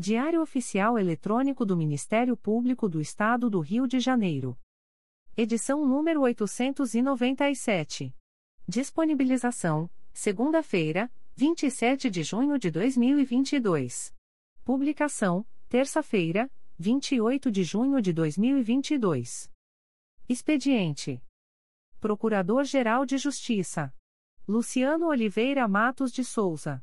Diário Oficial Eletrônico do Ministério Público do Estado do Rio de Janeiro. Edição número 897. Disponibilização: segunda-feira, 27 de junho de 2022. Publicação: terça-feira, 28 de junho de 2022. Expediente: Procurador-Geral de Justiça Luciano Oliveira Matos de Souza.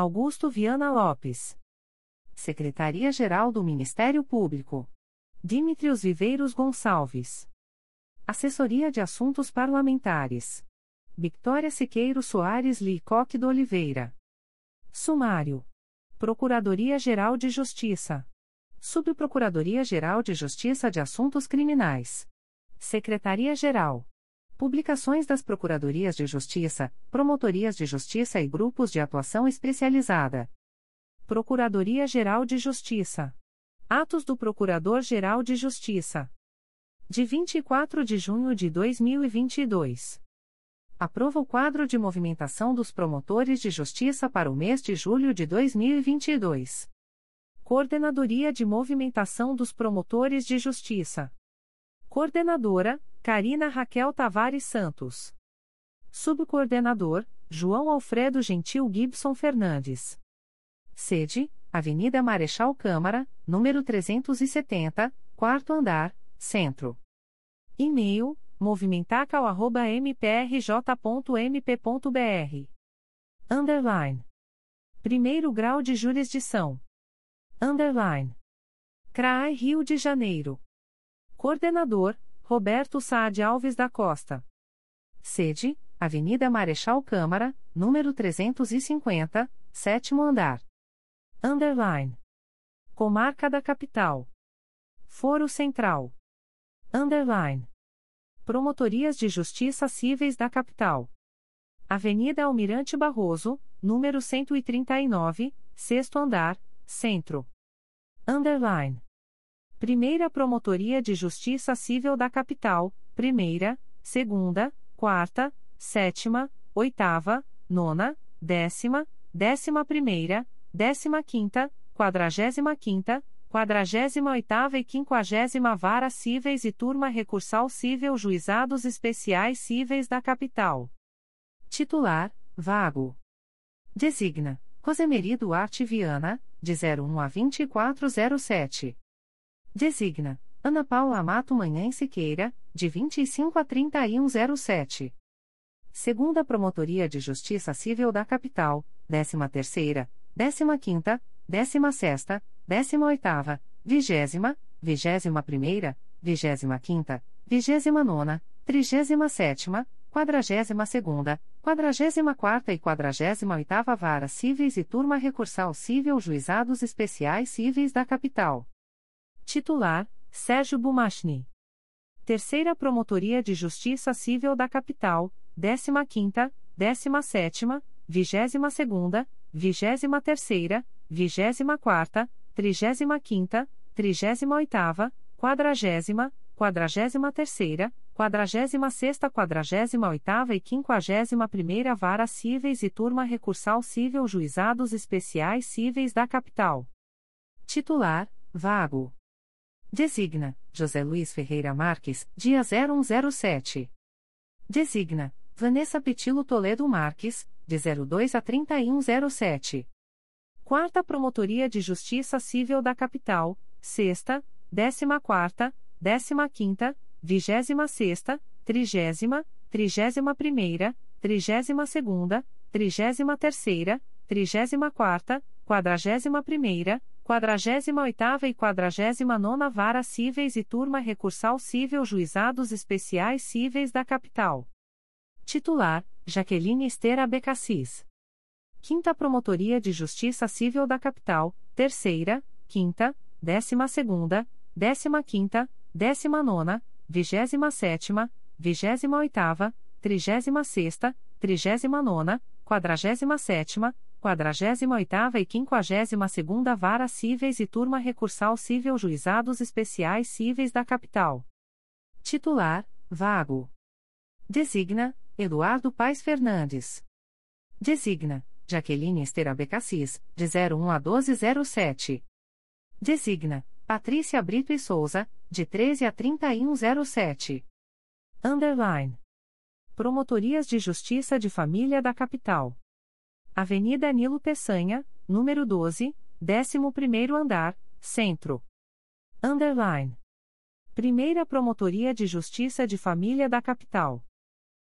Augusto Viana Lopes. Secretaria-Geral do Ministério Público. Dimitrios Viveiros Gonçalves. Assessoria de Assuntos Parlamentares. Victoria Siqueiro Soares Licoque do Oliveira. Sumário. Procuradoria-Geral de Justiça. Subprocuradoria-Geral de Justiça de Assuntos Criminais. Secretaria-Geral. Publicações das Procuradorias de Justiça, Promotorias de Justiça e Grupos de Atuação Especializada. Procuradoria-Geral de Justiça. Atos do Procurador-Geral de Justiça. De 24 de junho de 2022. Aprova o quadro de movimentação dos promotores de justiça para o mês de julho de 2022. Coordenadoria de Movimentação dos Promotores de Justiça. Coordenadora, Karina Raquel Tavares Santos. Subcoordenador, João Alfredo Gentil Gibson Fernandes. Sede, Avenida Marechal Câmara, número 370, quarto andar, centro. E-mail, movimentacal.mprj.mp.br. Underline. Primeiro grau de jurisdição. Underline. CRAI Rio de Janeiro. Coordenador, Roberto Saad Alves da Costa. Sede, Avenida Marechal Câmara, número 350, sétimo andar. Underline. Comarca da Capital. Foro Central. Underline. Promotorias de Justiça Cíveis da Capital. Avenida Almirante Barroso, número 139, sexto andar, centro. Underline. Primeira Promotoria de Justiça Civil da Capital, primeira, segunda, quarta, sétima, oitava, nona, décima, décima primeira, décima quinta, quadragésima quinta, quadragésima oitava e quinquagésima Vara Cíveis e Turma Recursal Cível Juizados Especiais Cíveis da Capital. Titular, vago. Designa, Rosemary Duarte Viana, de 01 a 2407. Designa Ana Paula Amato Manhã Siqueira, de 25 a 3107. Segunda Promotoria de Justiça Civil da Capital, 13ª, 15ª, 16ª, 18ª, 20ª, 21ª, 25ª, 29ª, 37ª, 42ª, 44 e 48 Vara Cíveis e Turma Recursal Cível Juizados Especiais Cíveis da Capital. Titular: Sérgio Bumachni. Terceira Promotoria de Justiça Civil da Capital, 15ª, 17ª, 22ª, 23ª, 24ª, 35ª, 38ª, 40ª, 43ª, 46ª, 48ª e 51ª Vara Cíveis e Turma Recursal Cível Juizados Especiais Cíveis da Capital. Titular: Vago. Designa: José Luiz Ferreira Marques, dia 0107. Designa: Vanessa Petilo Toledo Marques, de 02 a 3107. Quarta Promotoria de Justiça Civil da Capital, Sexta, Décima Quarta, Décima Quinta, Vigésima Sexta, Trigésima, Trigésima Primeira, Trigésima Segunda, Trigésima Terceira, Trigésima Quarta, Quadragésima Primeira, Quadragésima Oitava e Quadragésima Nona Vara Cíveis e Turma Recursal Cível Juizados Especiais Cíveis da Capital. Titular, Jaqueline Esther Abecassis. Quinta Promotoria de Justiça Civil da Capital, Terceira, Quinta, Décima Segunda, Décima Quinta, Décima Nona, Vigésima Sétima, Vigésima Oitava, Trigésima Sexta, Trigésima Nona, Quadragésima Sétima, Quadragésima Oitava e Quinquagésima Segunda Vara Cíveis e Turma Recursal Cível Juizados Especiais Cíveis da Capital. Titular, Vago. Designa, Eduardo Paes Fernandes. Designa, Jaqueline Esther Abecassis, de 01 a 1207. Designa, Patrícia Brito e Souza, de 13 a 3107. Underline. Promotorias de Justiça de Família da Capital. Avenida Nilo Peçanha, número 12, 11º andar, Centro. Underline. Primeira Promotoria de Justiça de Família da Capital.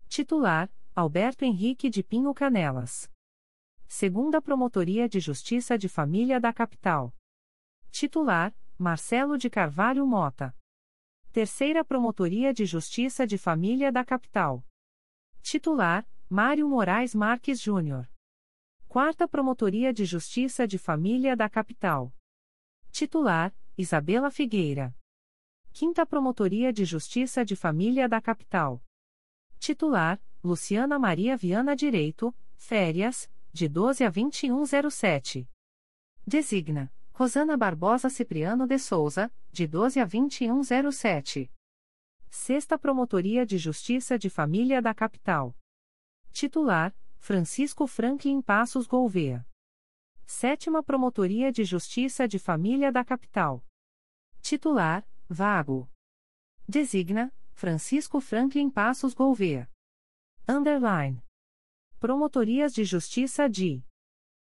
Titular: Alberto Henrique de Pinho Canelas. Segunda Promotoria de Justiça de Família da Capital. Titular: Marcelo de Carvalho Mota. Terceira Promotoria de Justiça de Família da Capital. Titular: Mário Moraes Marques Júnior. Quarta Promotoria de Justiça de Família da Capital. Titular: Isabela Figueira. Quinta Promotoria de Justiça de Família da Capital. Titular: Luciana Maria Viana Direito, Férias, de 12 a 2107. Designa: Rosana Barbosa Cipriano de Souza, de 12 a 2107. Sexta Promotoria de Justiça de Família da Capital. Titular: Francisco Franklin Passos Gouveia. Sétima Promotoria de Justiça de Família da Capital. Titular: Vago. Designa: Francisco Franklin Passos Gouveia. Underline. Promotorias de Justiça de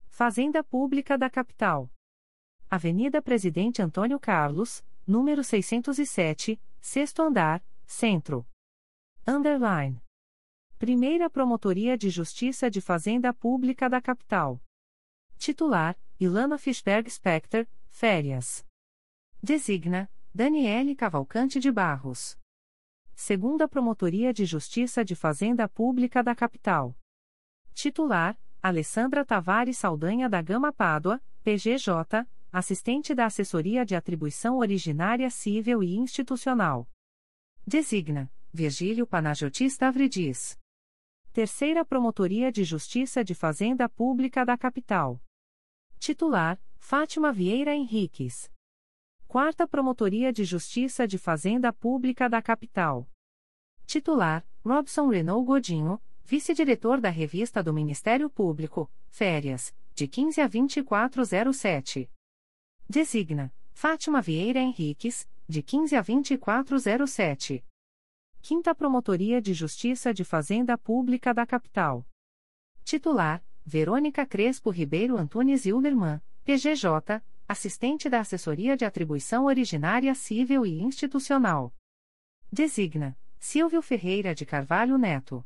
Fazenda Pública da Capital. Avenida Presidente Antônio Carlos, número 607, sexto andar, Centro. Underline. Primeira Promotoria de Justiça de Fazenda Pública da Capital. Titular: Ilana Fischberg Specter, Férias. Designa: Daniele Cavalcante de Barros. Segunda Promotoria de Justiça de Fazenda Pública da Capital. Titular: Alessandra Tavares Saldanha da Gama Pádua, PGJ, assistente da Assessoria de Atribuição Originária Civil e Institucional. Designa: Virgílio Panagiotis Avridis. Terceira Promotoria de Justiça de Fazenda Pública da Capital. Titular: Fátima Vieira Henriques. Quarta Promotoria de Justiça de Fazenda Pública da Capital. Titular: Robson Renault Godinho, Vice-Diretor da Revista do Ministério Público, Férias, de 15 a 2407. Designa: Fátima Vieira Henriques, de 15 a 2407. Quinta Promotoria de Justiça de Fazenda Pública da Capital. Titular: Verônica Crespo Ribeiro Antunes Hilderman, PGJ, assistente da Assessoria de Atribuição Originária Civil e Institucional. Designa: Silvio Ferreira de Carvalho Neto.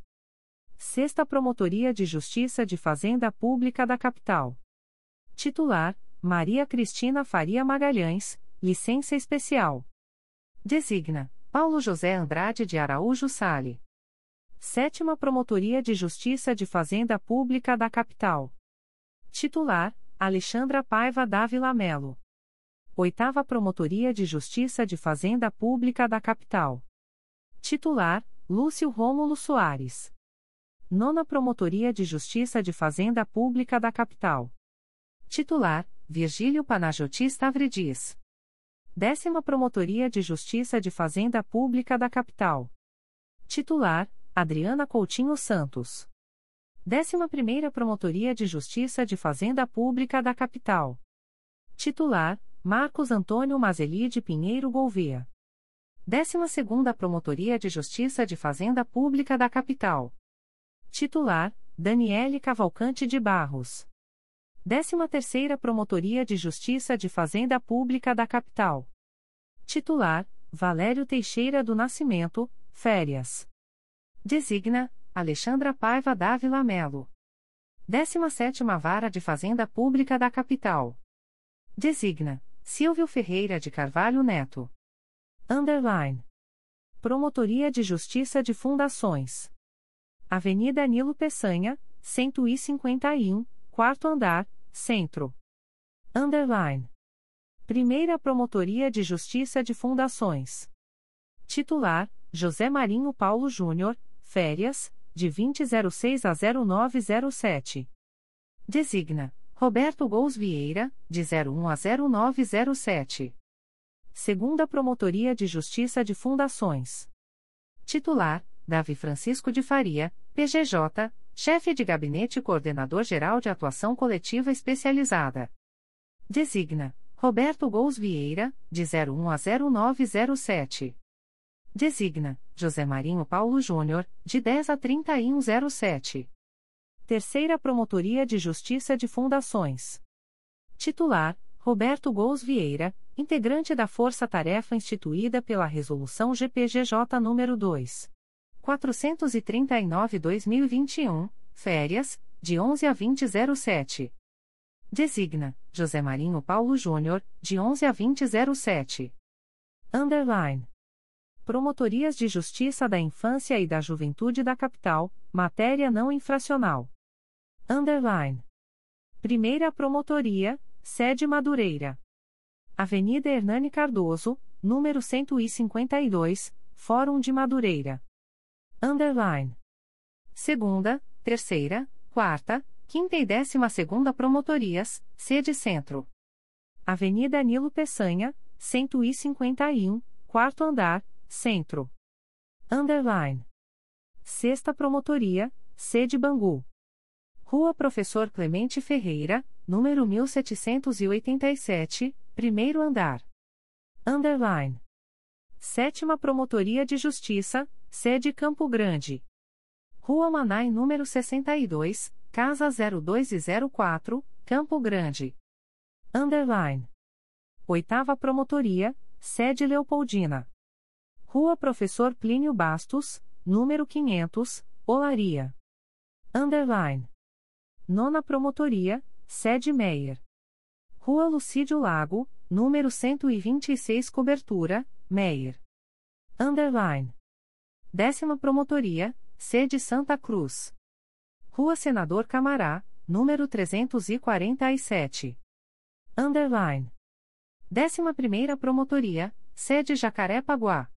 Sexta Promotoria de Justiça de Fazenda Pública da Capital. Titular: Maria Cristina Faria Magalhães, licença especial. Designa: Paulo José Andrade de Araújo Sale. Sétima Promotoria de Justiça de Fazenda Pública da Capital. Titular: Alexandra Paiva Dávila Melo. Oitava Promotoria de Justiça de Fazenda Pública da Capital. Titular: Lúcio Rômulo Soares. Nona Promotoria de Justiça de Fazenda Pública da Capital. Titular: Virgílio Panagiotis Stavridis. Décima Promotoria de Justiça de Fazenda Pública da Capital. Titular: Adriana Coutinho Santos. Décima Primeira Promotoria de Justiça de Fazenda Pública da Capital. Titular: Marcos Antônio Mazeli de Pinheiro Gouveia. Décima Segunda Promotoria de Justiça de Fazenda Pública da Capital. Titular: Daniele Cavalcante de Barros. 13ª Promotoria de Justiça de Fazenda Pública da Capital. Titular: Valério Teixeira do Nascimento, férias. Designa: Alexandra Paiva Dávila Melo. 17ª Vara de Fazenda Pública da Capital. Designa: Silvio Ferreira de Carvalho Neto. Underline. Promotoria de Justiça de Fundações. Avenida Nilo Peçanha, 151, quarto andar, Centro. Underline. Primeira Promotoria de Justiça de Fundações. Titular: José Marinho Paulo Júnior, férias, de 2006 a 0907. Designa: Roberto Gous Vieira, de 01 a 0907. Segunda Promotoria de Justiça de Fundações. Titular: Davi Francisco de Faria, PGJ, Chefe de Gabinete e Coordenador-Geral de Atuação Coletiva Especializada. Designa: Roberto Gous Vieira, de 01 a 0907. Designa: José Marinho Paulo Júnior, de 10 a 3107. Terceira Promotoria de Justiça de Fundações. Titular: Roberto Gous Vieira, integrante da Força Tarefa instituída pela Resolução GPGJ nº 2. 439-2021, férias, de 11 a 2007. Designa, José Marinho Paulo Júnior, de 11 a 2007. Underline. Promotorias de Justiça da Infância e da Juventude da Capital, matéria não infracional. Underline. Primeira Promotoria, sede Madureira. Avenida Hernani Cardoso, número 152, Fórum de Madureira. Underline. Segunda, terceira, quarta, quinta e décima segunda promotorias, sede centro. Avenida Nilo Peçanha, 151, quarto andar, centro. Underline. Sexta promotoria, sede Bangu. Rua Professor Clemente Ferreira, número 1787, primeiro andar. Underline. Sétima Promotoria de Justiça, Sede Campo Grande. Rua Manai número 62, Casa 02 e 04, Campo Grande. Underline. Oitava Promotoria, Sede Leopoldina. Rua Professor Plínio Bastos, número 500, Olaria. Underline. Nona Promotoria, Sede Meier. Rua Lucídio Lago, número 126 Cobertura, Meier. Underline. Décima Promotoria, sede Santa Cruz. Rua Senador Camará, número 347. Underline. Décima Primeira Promotoria, sede Jacaré-Paguá.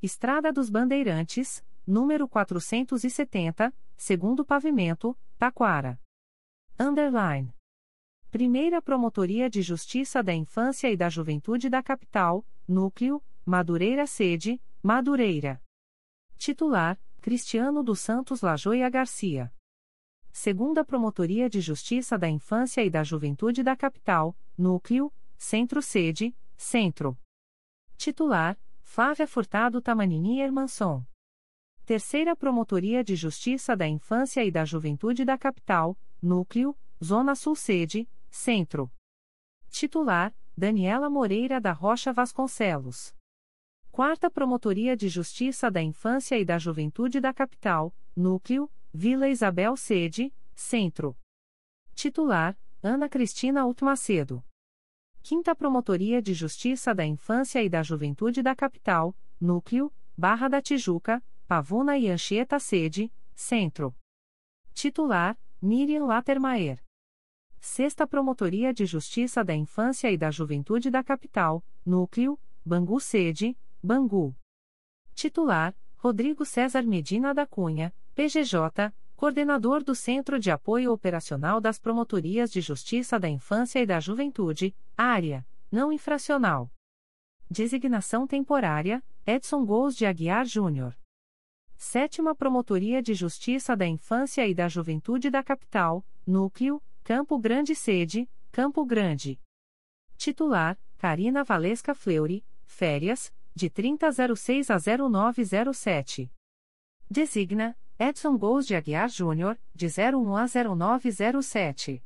Estrada dos Bandeirantes, número 470, segundo pavimento, Taquara. Underline. Primeira Promotoria de Justiça da Infância e da Juventude da Capital, Núcleo, Madureira Sede, Madureira. Titular: Cristiano dos Santos Lajoia Garcia. Segunda Promotoria de Justiça da Infância e da Juventude da Capital, Núcleo, Centro-Sede, Centro. Titular: Flávia Furtado Tamanini Hermanson. Terceira Promotoria de Justiça da Infância e da Juventude da Capital, Núcleo, Zona Sul-Sede, Centro. Titular: Daniela Moreira da Rocha Vasconcelos. Quarta Promotoria de Justiça da Infância e da Juventude da Capital, Núcleo, Vila Isabel Sede, Centro. Titular: Ana Cristina Ultmacedo. Quinta Promotoria de Justiça da Infância e da Juventude da Capital, Núcleo, Barra da Tijuca, Pavuna e Anchieta Sede, Centro. Titular: Miriam Latermaer. Sexta Promotoria de Justiça da Infância e da Juventude da Capital, Núcleo, Bangu Sede, Bangu. Titular: Rodrigo César Medina da Cunha, PGJ, Coordenador do Centro de Apoio Operacional das Promotorias de Justiça da Infância e da Juventude, Área, não infracional. Designação temporária, Edson Gous de Aguiar Júnior. Sétima Promotoria de Justiça da Infância e da Juventude da Capital, Núcleo, Campo Grande Sede, Campo Grande. Titular, Karina Valesca Fleury, férias, de 3006 a 0907. Designa, Edson Gous de Aguiar Júnior, de 01 a 0907.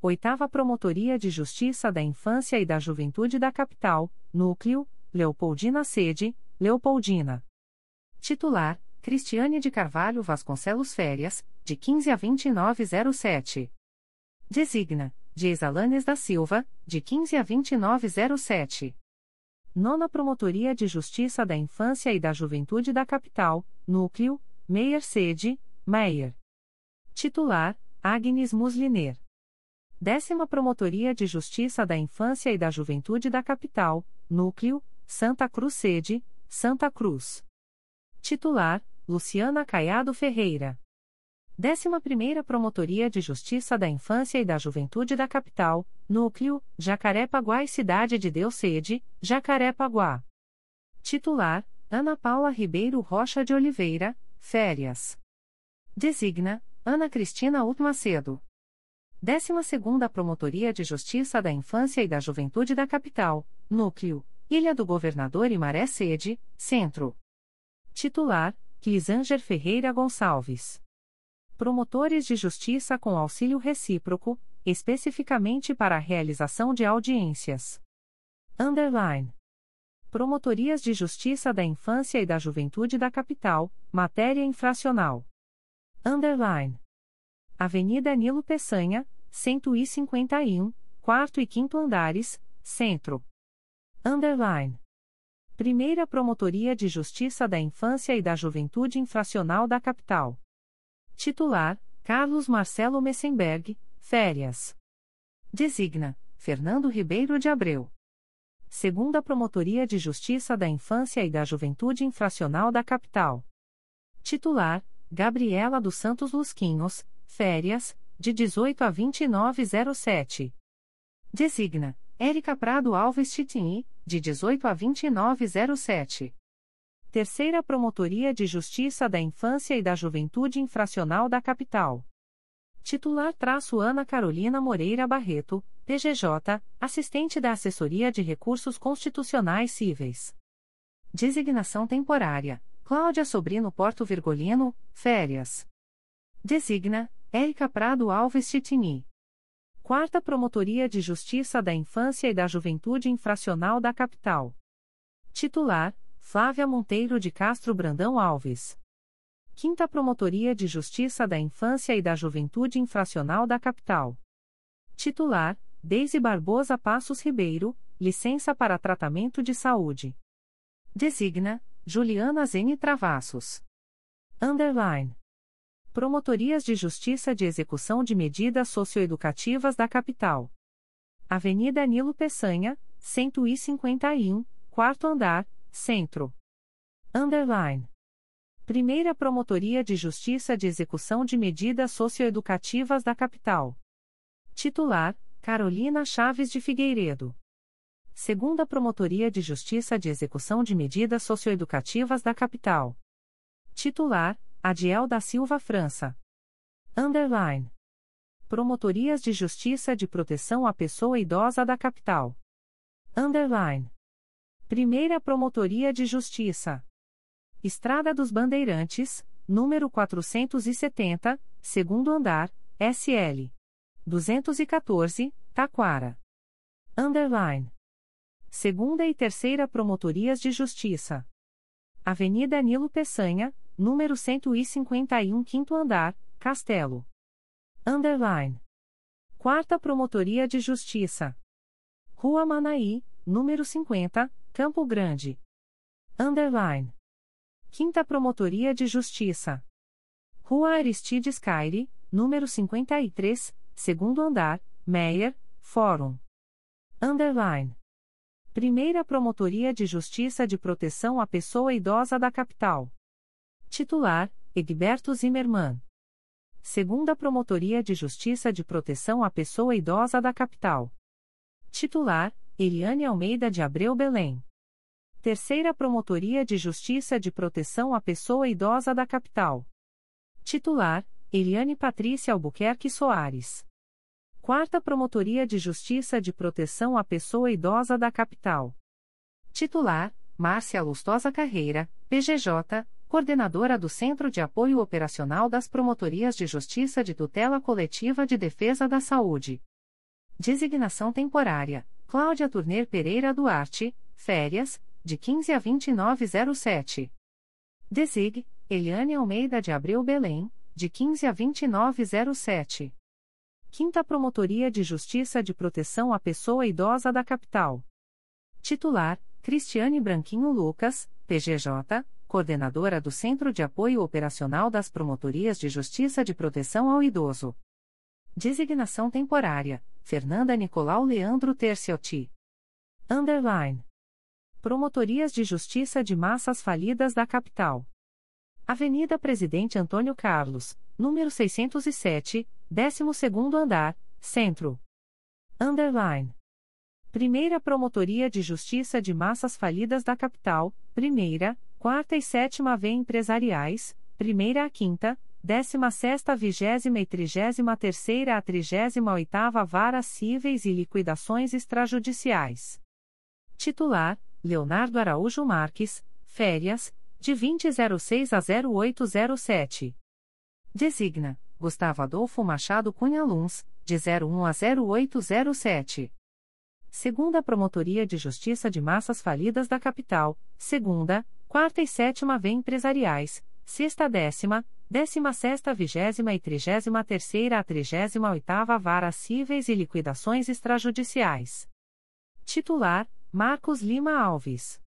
Oitava Promotoria de Justiça da Infância e da Juventude da Capital, Núcleo, Leopoldina Sede, Leopoldina. Titular, Cristiane de Carvalho Vasconcelos Férias, de 15 a 2907. Designa, Geis Alanes da Silva, de 15 a 2907. Nona Promotoria de Justiça da Infância e da Juventude da Capital, Núcleo, Meyer Sede, Meyer. Titular, Agnes Musliner. Décima Promotoria de Justiça da Infância e da Juventude da Capital, Núcleo, Santa Cruz Sede, Santa Cruz. Titular, Luciana Caiado Ferreira. 11ª Promotoria de Justiça da Infância e da Juventude da Capital, Núcleo, Jacarepaguá e Cidade de Deus Sede, Jacarepaguá. Titular, Ana Paula Ribeiro Rocha de Oliveira, Férias. Designa, Ana Cristina Utmacedo. 12ª Promotoria de Justiça da Infância e da Juventude da Capital, Núcleo, Ilha do Governador e Maré Sede, Centro. Titular, Clisanger Ferreira Gonçalves. Promotores de Justiça com auxílio recíproco, especificamente para a realização de audiências. Underline. Promotorias de Justiça da Infância e da Juventude da Capital, matéria infracional. Underline. Avenida Nilo Peçanha, 151, quarto e quinto andares, Centro. Underline. Primeira Promotoria de Justiça da Infância e da Juventude Infracional da Capital. Titular: Carlos Marcelo Messenberg, férias. Designa: Fernando Ribeiro de Abreu. Segunda Promotoria de Justiça da Infância e da Juventude Infracional da Capital. Titular: Gabriela dos Santos Lusquinhos, férias, de 18 a 2907. Designa: Érica Prado Alves Titini, de 18 a 2907. Terceira Promotoria de Justiça da Infância e da Juventude Infracional da Capital. Titular traço Ana Carolina Moreira Barreto, PGJ, assistente da Assessoria de Recursos Constitucionais Cíveis. Designação temporária: Cláudia Sobrino Porto Virgolino, férias. Designa: Érica Prado Alves Titini. Quarta Promotoria de Justiça da Infância e da Juventude Infracional da Capital. Titular: Flávia Monteiro de Castro Brandão Alves. Quinta Promotoria de Justiça da Infância e da Juventude Infracional da Capital. Titular: Deise Barbosa Passos Ribeiro, licença para tratamento de saúde. Designa: Juliana Zene Travassos. Underline. Promotorias de Justiça de Execução de Medidas Socioeducativas da Capital. Avenida Nilo Peçanha, 151, quarto andar, Centro. Underline. Primeira Promotoria de Justiça de Execução de Medidas Socioeducativas da Capital. Titular: Carolina Chaves de Figueiredo. Segunda Promotoria de Justiça de Execução de Medidas Socioeducativas da Capital. Titular: Adiel da Silva França. Underline. Promotorias de Justiça de Proteção à Pessoa Idosa da Capital. Underline. Primeira Promotoria de Justiça. Estrada dos Bandeirantes, número 470, segundo andar, SL. 214, Taquara. Underline. Segunda e Terceira Promotorias de Justiça. Avenida Nilo Peçanha, número 151, quinto andar, Castelo. Underline. Quarta Promotoria de Justiça. Rua Manaí, número 50, Campo Grande. Underline. Quinta Promotoria de Justiça. Rua Aristides Caire, número 53, segundo andar, Meyer, Fórum. Underline. Primeira Promotoria de Justiça de Proteção à Pessoa Idosa da Capital. Titular: Egberto Zimmermann. Segunda Promotoria de Justiça de Proteção à Pessoa Idosa da Capital. Titular: Eliane Almeida de Abreu Belém. Terceira Promotoria de Justiça de Proteção à Pessoa Idosa da Capital. Titular: Eliane Patrícia Albuquerque Soares. Quarta Promotoria de Justiça de Proteção à Pessoa Idosa da Capital. Titular: Márcia Lustosa Carreira, PGJ, Coordenadora do Centro de Apoio Operacional das Promotorias de Justiça de Tutela Coletiva de Defesa da Saúde. Designação temporária: Cláudia Turner Pereira Duarte, férias, de 15 a 2907. Desig: Eliane Almeida de Abreu Belém, de 15 a 2907. Quinta Promotoria de Justiça de Proteção à Pessoa Idosa da Capital. Titular: Cristiane Branquinho Lucas, PGJ, coordenadora do Centro de Apoio Operacional das Promotorias de Justiça de Proteção ao Idoso. Designação temporária: Fernanda Nicolau Leandro Terciotti. Underline. Promotorias de Justiça de Massas Falidas da Capital. Avenida Presidente Antônio Carlos, número 607, 12º andar, Centro. Underline. Primeira Promotoria de Justiça de Massas Falidas da Capital, Primeira, Quarta e Sétima V Empresariais, Primeira a Quinta, Décima Sexta Vigésima e Trigésima Terceira a Trigésima Oitava Varas Cíveis e Liquidações Extrajudiciais. Titular, Leonardo Araújo Marques, Férias, de 2006 a 0807. Designa, Gustavo Adolfo Machado Cunha Luns, de 01 a 0807. Segunda Promotoria de Justiça de Massas Falidas da Capital, segunda, quarta e sétima V Empresariais, sexta décima, décima sexta vigésima e trigésima terceira a trigésima oitava Vara Cíveis e Liquidações Extrajudiciais. Titular, Marcos Lima Alves.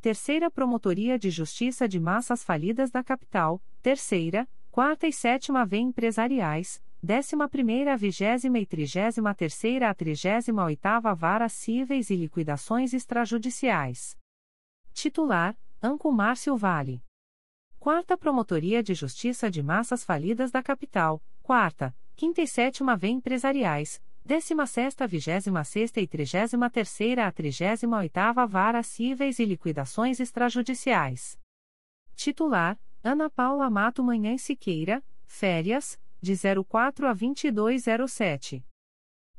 Terceira Promotoria de Justiça de Massas Falidas da Capital, terceira, quarta e sétima V Empresariais, décima primeira, vigésima e trigésima terceira a trigésima oitava Vara Cíveis e Liquidações Extrajudiciais. Titular, Anco Márcio Vale. Quarta Promotoria de Justiça de Massas Falidas da Capital, quarta, quinta e sétima V Empresariais, décima sexta, vigésima sexta e trigésima terceira a trigésima oitava Vara Cíveis e Liquidações Extrajudiciais. Titular, Ana Paula Mato Manhã Siqueira, férias, de 04 a 2207.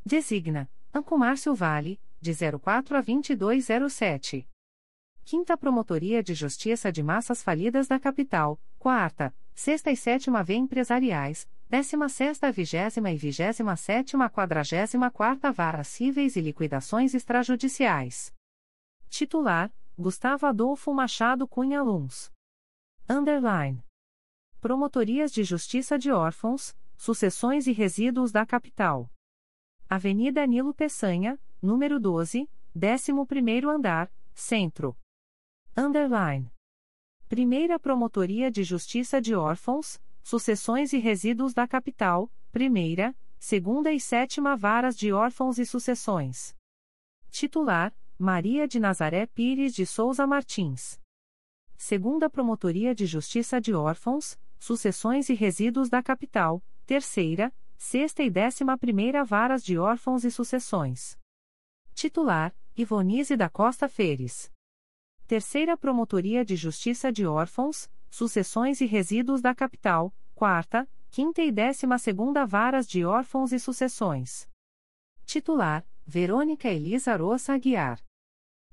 Designa, Ancomárcio Vale, de 04 a 2207. Quinta Promotoria de Justiça de Massas Falidas da Capital, quarta, sexta e sétima V Empresariais, décima sexta, vigésima e vigésima sétima quadragésima quarta Vara Cíveis e Liquidações Extrajudiciais. Titular, Gustavo Adolfo Machado Cunha Luns. Underline. Promotorias de Justiça de Órfãos, Sucessões e Resíduos da Capital. Avenida Nilo Peçanha, número 12, 11º andar, Centro. Underline. Primeira Promotoria de Justiça de Órfãos, Sucessões e Resíduos da Capital, Primeira, Segunda e Sétima Varas de Órfãos e Sucessões. Titular, Maria de Nazaré Pires de Souza Martins. Segunda Promotoria de Justiça de Órfãos, Sucessões e Resíduos da Capital, Terceira, Sexta e Décima Primeira Varas de Órfãos e Sucessões. Titular, Ivonise da Costa Feres. Terceira Promotoria de Justiça de Órfãos, Sucessões e Resíduos da Capital, Quarta, Quinta e Décima Segunda Varas de Órfãos e Sucessões. Titular, Verônica Elisa Roça Aguiar.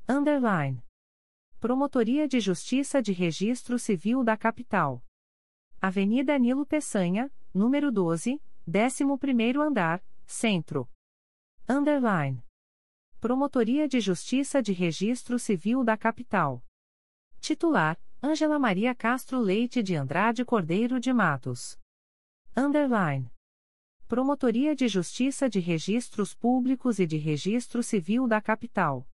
Underline. Promotoria de Justiça de Registro Civil da Capital. Avenida Nilo Peçanha, número 12, 11º andar, Centro. Underline. Promotoria de Justiça de Registro Civil da Capital. Titular: Ângela Maria Castro Leite de Andrade Cordeiro de Matos. Underline. Promotoria de Justiça de Registros Públicos e de Registro Civil da Capital.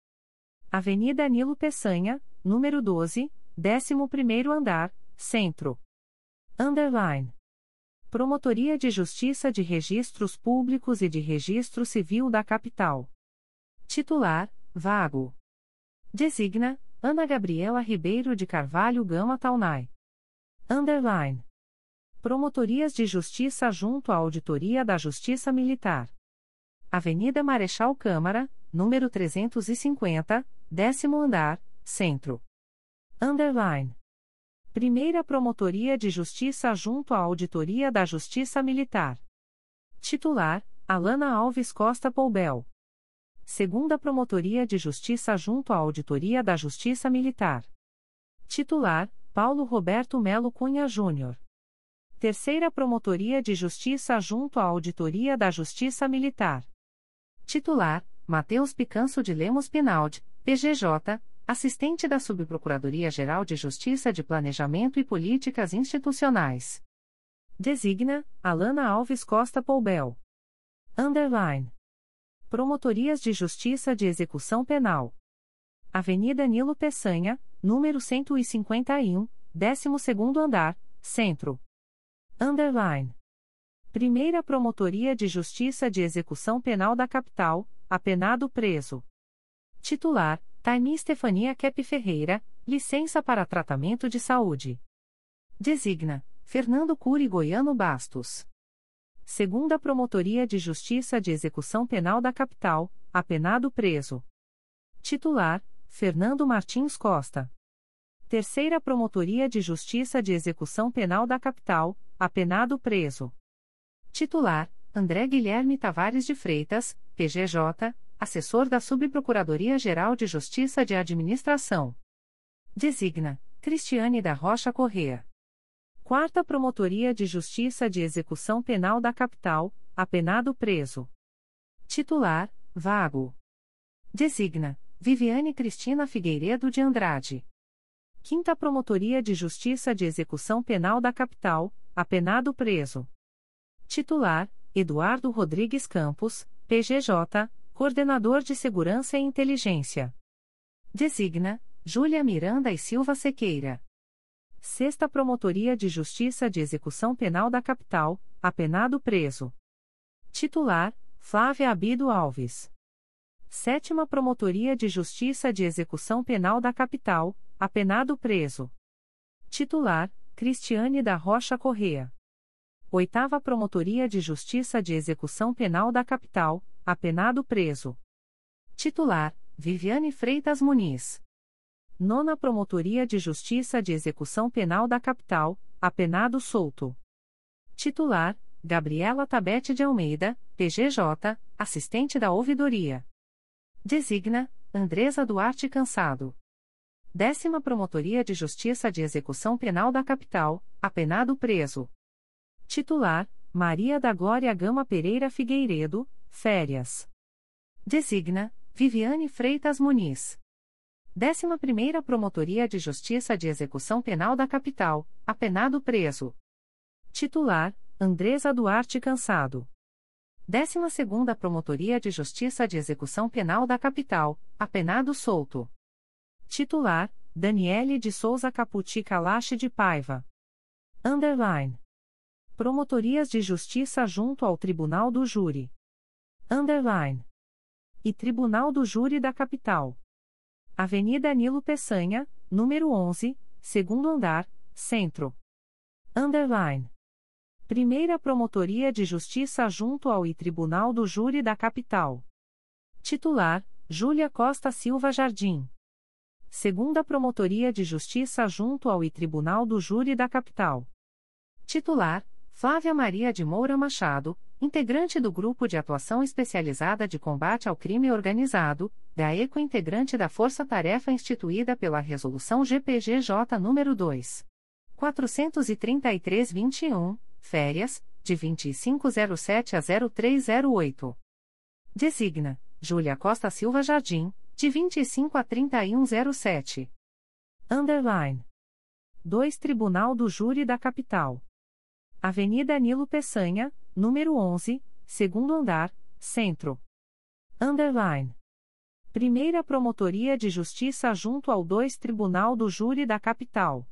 Avenida Nilo Peçanha, número 12, 11º andar, Centro. Underline. Promotoria de Justiça de Registros Públicos e de Registro Civil da Capital. Titular: Vago. Designa: Ana Gabriela Ribeiro de Carvalho Gama Taunay. Underline. Promotorias de Justiça junto à Auditoria da Justiça Militar. Avenida Marechal Câmara, número 350, décimo andar, centro. Underline. Primeira Promotoria de Justiça junto à Auditoria da Justiça Militar. Titular: Alana Alves Costa Poubel. Segunda Promotoria de Justiça junto à Auditoria da Justiça Militar. Titular: Paulo Roberto Melo Cunha Júnior. Terceira Promotoria de Justiça junto à Auditoria da Justiça Militar. Titular: Matheus Picanso de Lemos Pinaldi, PGJ, assistente da Subprocuradoria-Geral de Justiça de Planejamento e Políticas Institucionais. Designa: Alana Alves Costa Poubel. Underline. Promotorias de Justiça de Execução Penal. Avenida Nilo Peçanha, número 151, 12º andar, Centro. Underline. Primeira Promotoria de Justiça de Execução Penal da Capital, apenado preso. Titular: Taimi Stefania Kep Ferreira, licença para tratamento de saúde. Designa: Fernando Cury Goiano Bastos. Segunda Promotoria de Justiça de Execução Penal da Capital, apenado preso. Titular: Fernando Martins Costa. Terceira Promotoria de Justiça de Execução Penal da Capital, apenado preso. Titular: André Guilherme Tavares de Freitas, PGJ, assessor da Subprocuradoria-Geral de Justiça de Administração. Designa: Cristiane da Rocha Correa. Quarta Promotoria de Justiça de Execução Penal da Capital, apenado preso. Titular: Vago. Designa: Viviane Cristina Figueiredo de Andrade. Quinta Promotoria de Justiça de Execução Penal da Capital, apenado preso. Titular: Eduardo Rodrigues Campos, PGJ, Coordenador de Segurança e Inteligência. Designa: Júlia Miranda e Silva Sequeira. Sexta Promotoria de Justiça de Execução Penal da Capital, apenado preso. Titular: Flávia Abido Alves. Sétima Promotoria de Justiça de Execução Penal da Capital, apenado preso. Titular: Cristiane da Rocha Correa. Oitava Promotoria de Justiça de Execução Penal da Capital, apenado preso. Titular: Viviane Freitas Muniz. Nona Promotoria de Justiça de Execução Penal da Capital, apenado solto. Titular: Gabriela Tabete de Almeida, PGJ, assistente da Ouvidoria. Designa: Andresa Duarte Cansado. Décima Promotoria de Justiça de Execução Penal da Capital, apenado preso. Titular: Maria da Glória Gama Pereira Figueiredo, férias. Designa: Viviane Freitas Muniz. 11 Promotoria de Justiça de Execução Penal da Capital, apenado preso. Titular: Andresa Duarte Cansado. 12 Promotoria de Justiça de Execução Penal da Capital, apenado solto. Titular: Daniele de Souza Caputi Calache de Paiva. Underline. Promotorias de Justiça junto ao Tribunal do Júri. Underline. E Tribunal do Júri da Capital. Avenida Nilo Peçanha, número 11, segundo andar, Centro. Underline. Primeira Promotoria de Justiça junto ao I Tribunal do Júri da Capital. Titular: Júlia Costa Silva Jardim. Segunda Promotoria de Justiça junto ao I Tribunal do Júri da Capital. Titular: Flávia Maria de Moura Machado, integrante do Grupo de Atuação Especializada de Combate ao Crime Organizado, da ECO integrante da Força Tarefa instituída pela Resolução GPGJ nº 2. 433-21, férias, de 2507 a 0308. Designa, Júlia Costa Silva Jardim, de 25 a 3107. Underline. 2 Tribunal do Júri da Capital. Avenida Nilo Peçanha, número 11, segundo andar, Centro. Underline. Primeira Promotoria de Justiça junto ao 2 Tribunal do Júri da Capital.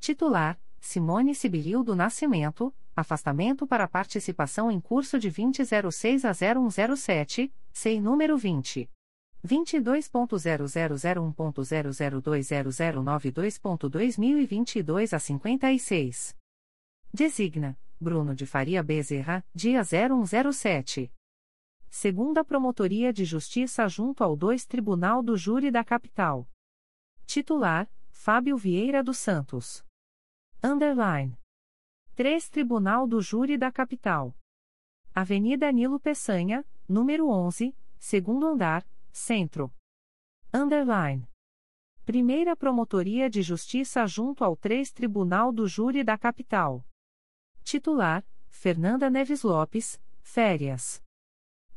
Titular: Simone Sibilil do Nascimento, afastamento para participação em curso de 2006 a 0107, SEI número 20. 22.0001.0020092.2022 a 56. Designa Bruno de Faria Bezerra, dia 0107. Segunda Promotoria de Justiça junto ao 2 Tribunal do Júri da Capital. Titular: Fábio Vieira dos Santos. Underline. 3 Tribunal do Júri da Capital. Avenida Nilo Peçanha, número 11, segundo andar, Centro. Underline. Primeira Promotoria de Justiça junto ao 3 Tribunal do Júri da Capital. Titular: Fernanda Neves Lopes, férias.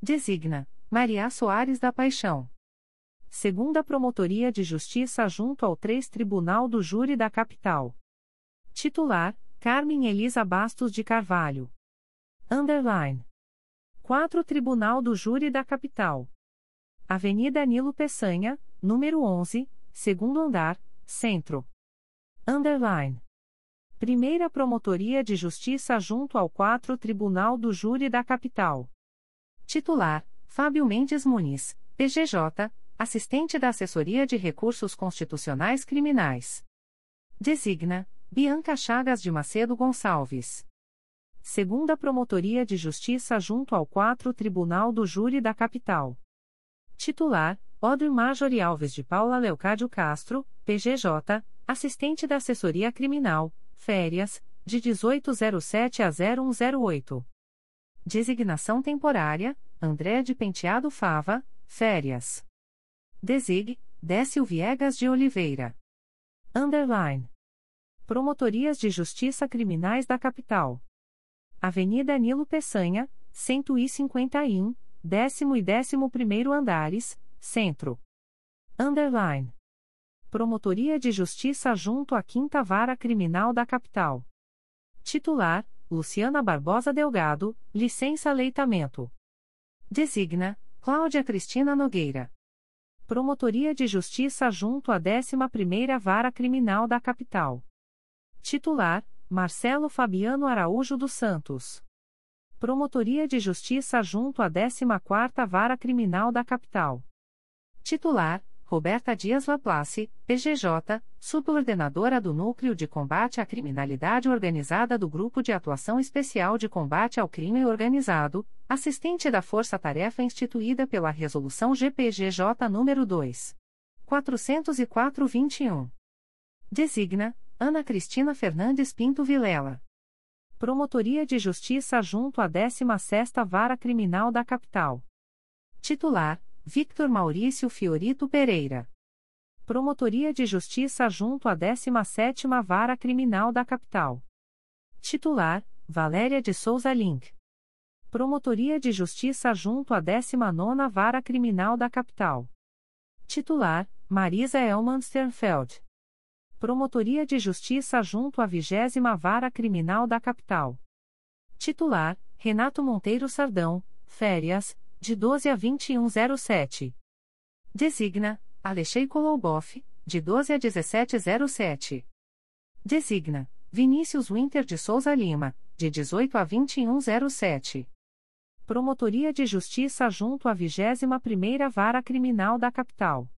Designa: Maria Soares da Paixão. Segunda Promotoria de Justiça junto ao 3 Tribunal do Júri da Capital. Titular: Carmen Elisa Bastos de Carvalho. Underline. 4 Tribunal do Júri da Capital. Avenida Nilo Peçanha, número 11, segundo andar, Centro. Underline. Primeira Promotoria de Justiça junto ao 4 Tribunal do Júri da Capital. Titular: Fábio Mendes Muniz, PGJ, assistente da Assessoria de Recursos Constitucionais Criminais. Designa: Bianca Chagas de Macedo Gonçalves. Segunda Promotoria de Justiça junto ao 4 Tribunal do Júri da Capital. Titular: Odre Majori Alves de Paula Leocádio Castro, PGJ, assistente da Assessoria Criminal Férias, de 1807 a 0108. Designação temporária: André de Penteado Fava, Férias. Desig: Décio Viegas de Oliveira. Underline. Promotorias de Justiça Criminais da Capital. Avenida Nilo Peçanha, 151, décimo e décimo primeiro andares, Centro. Underline. Promotoria de Justiça junto à Quinta Vara Criminal da Capital. Titular: Luciana Barbosa Delgado, licença leitamento. Designa: Cláudia Cristina Nogueira. Promotoria de Justiça junto à 11ª Vara Criminal da Capital. Titular: Marcelo Fabiano Araújo dos Santos. Promotoria de Justiça junto à 14ª Vara Criminal da Capital. Titular: Roberta Dias Laplace, PGJ, subcoordenadora do Núcleo de Combate à Criminalidade Organizada do Grupo de Atuação Especial de Combate ao Crime Organizado, assistente da Força Tarefa instituída pela Resolução GPGJ nº 2. 404-21. Designa: Ana Cristina Fernandes Pinto Vilela. Promotoria de Justiça junto à 16ª Vara Criminal da Capital. Titular: Victor Maurício Fiorito Pereira. Promotoria de Justiça junto à 17ª Vara Criminal da Capital. Titular: Valéria de Souza Link. Promotoria de Justiça junto à 19ª Vara Criminal da Capital. Titular: Marisa Elman Sternfeld. Promotoria de Justiça junto à 20 Vara Criminal da Capital. Titular: Renato Monteiro Sardão, férias, de 12 a 2107. Designa: Alexei Koloboff, de 12 a 1707. Designa: Vinícius Winter de Souza Lima, de 18 a 2107. Promotoria de Justiça junto à 21ª Vara Criminal da Capital.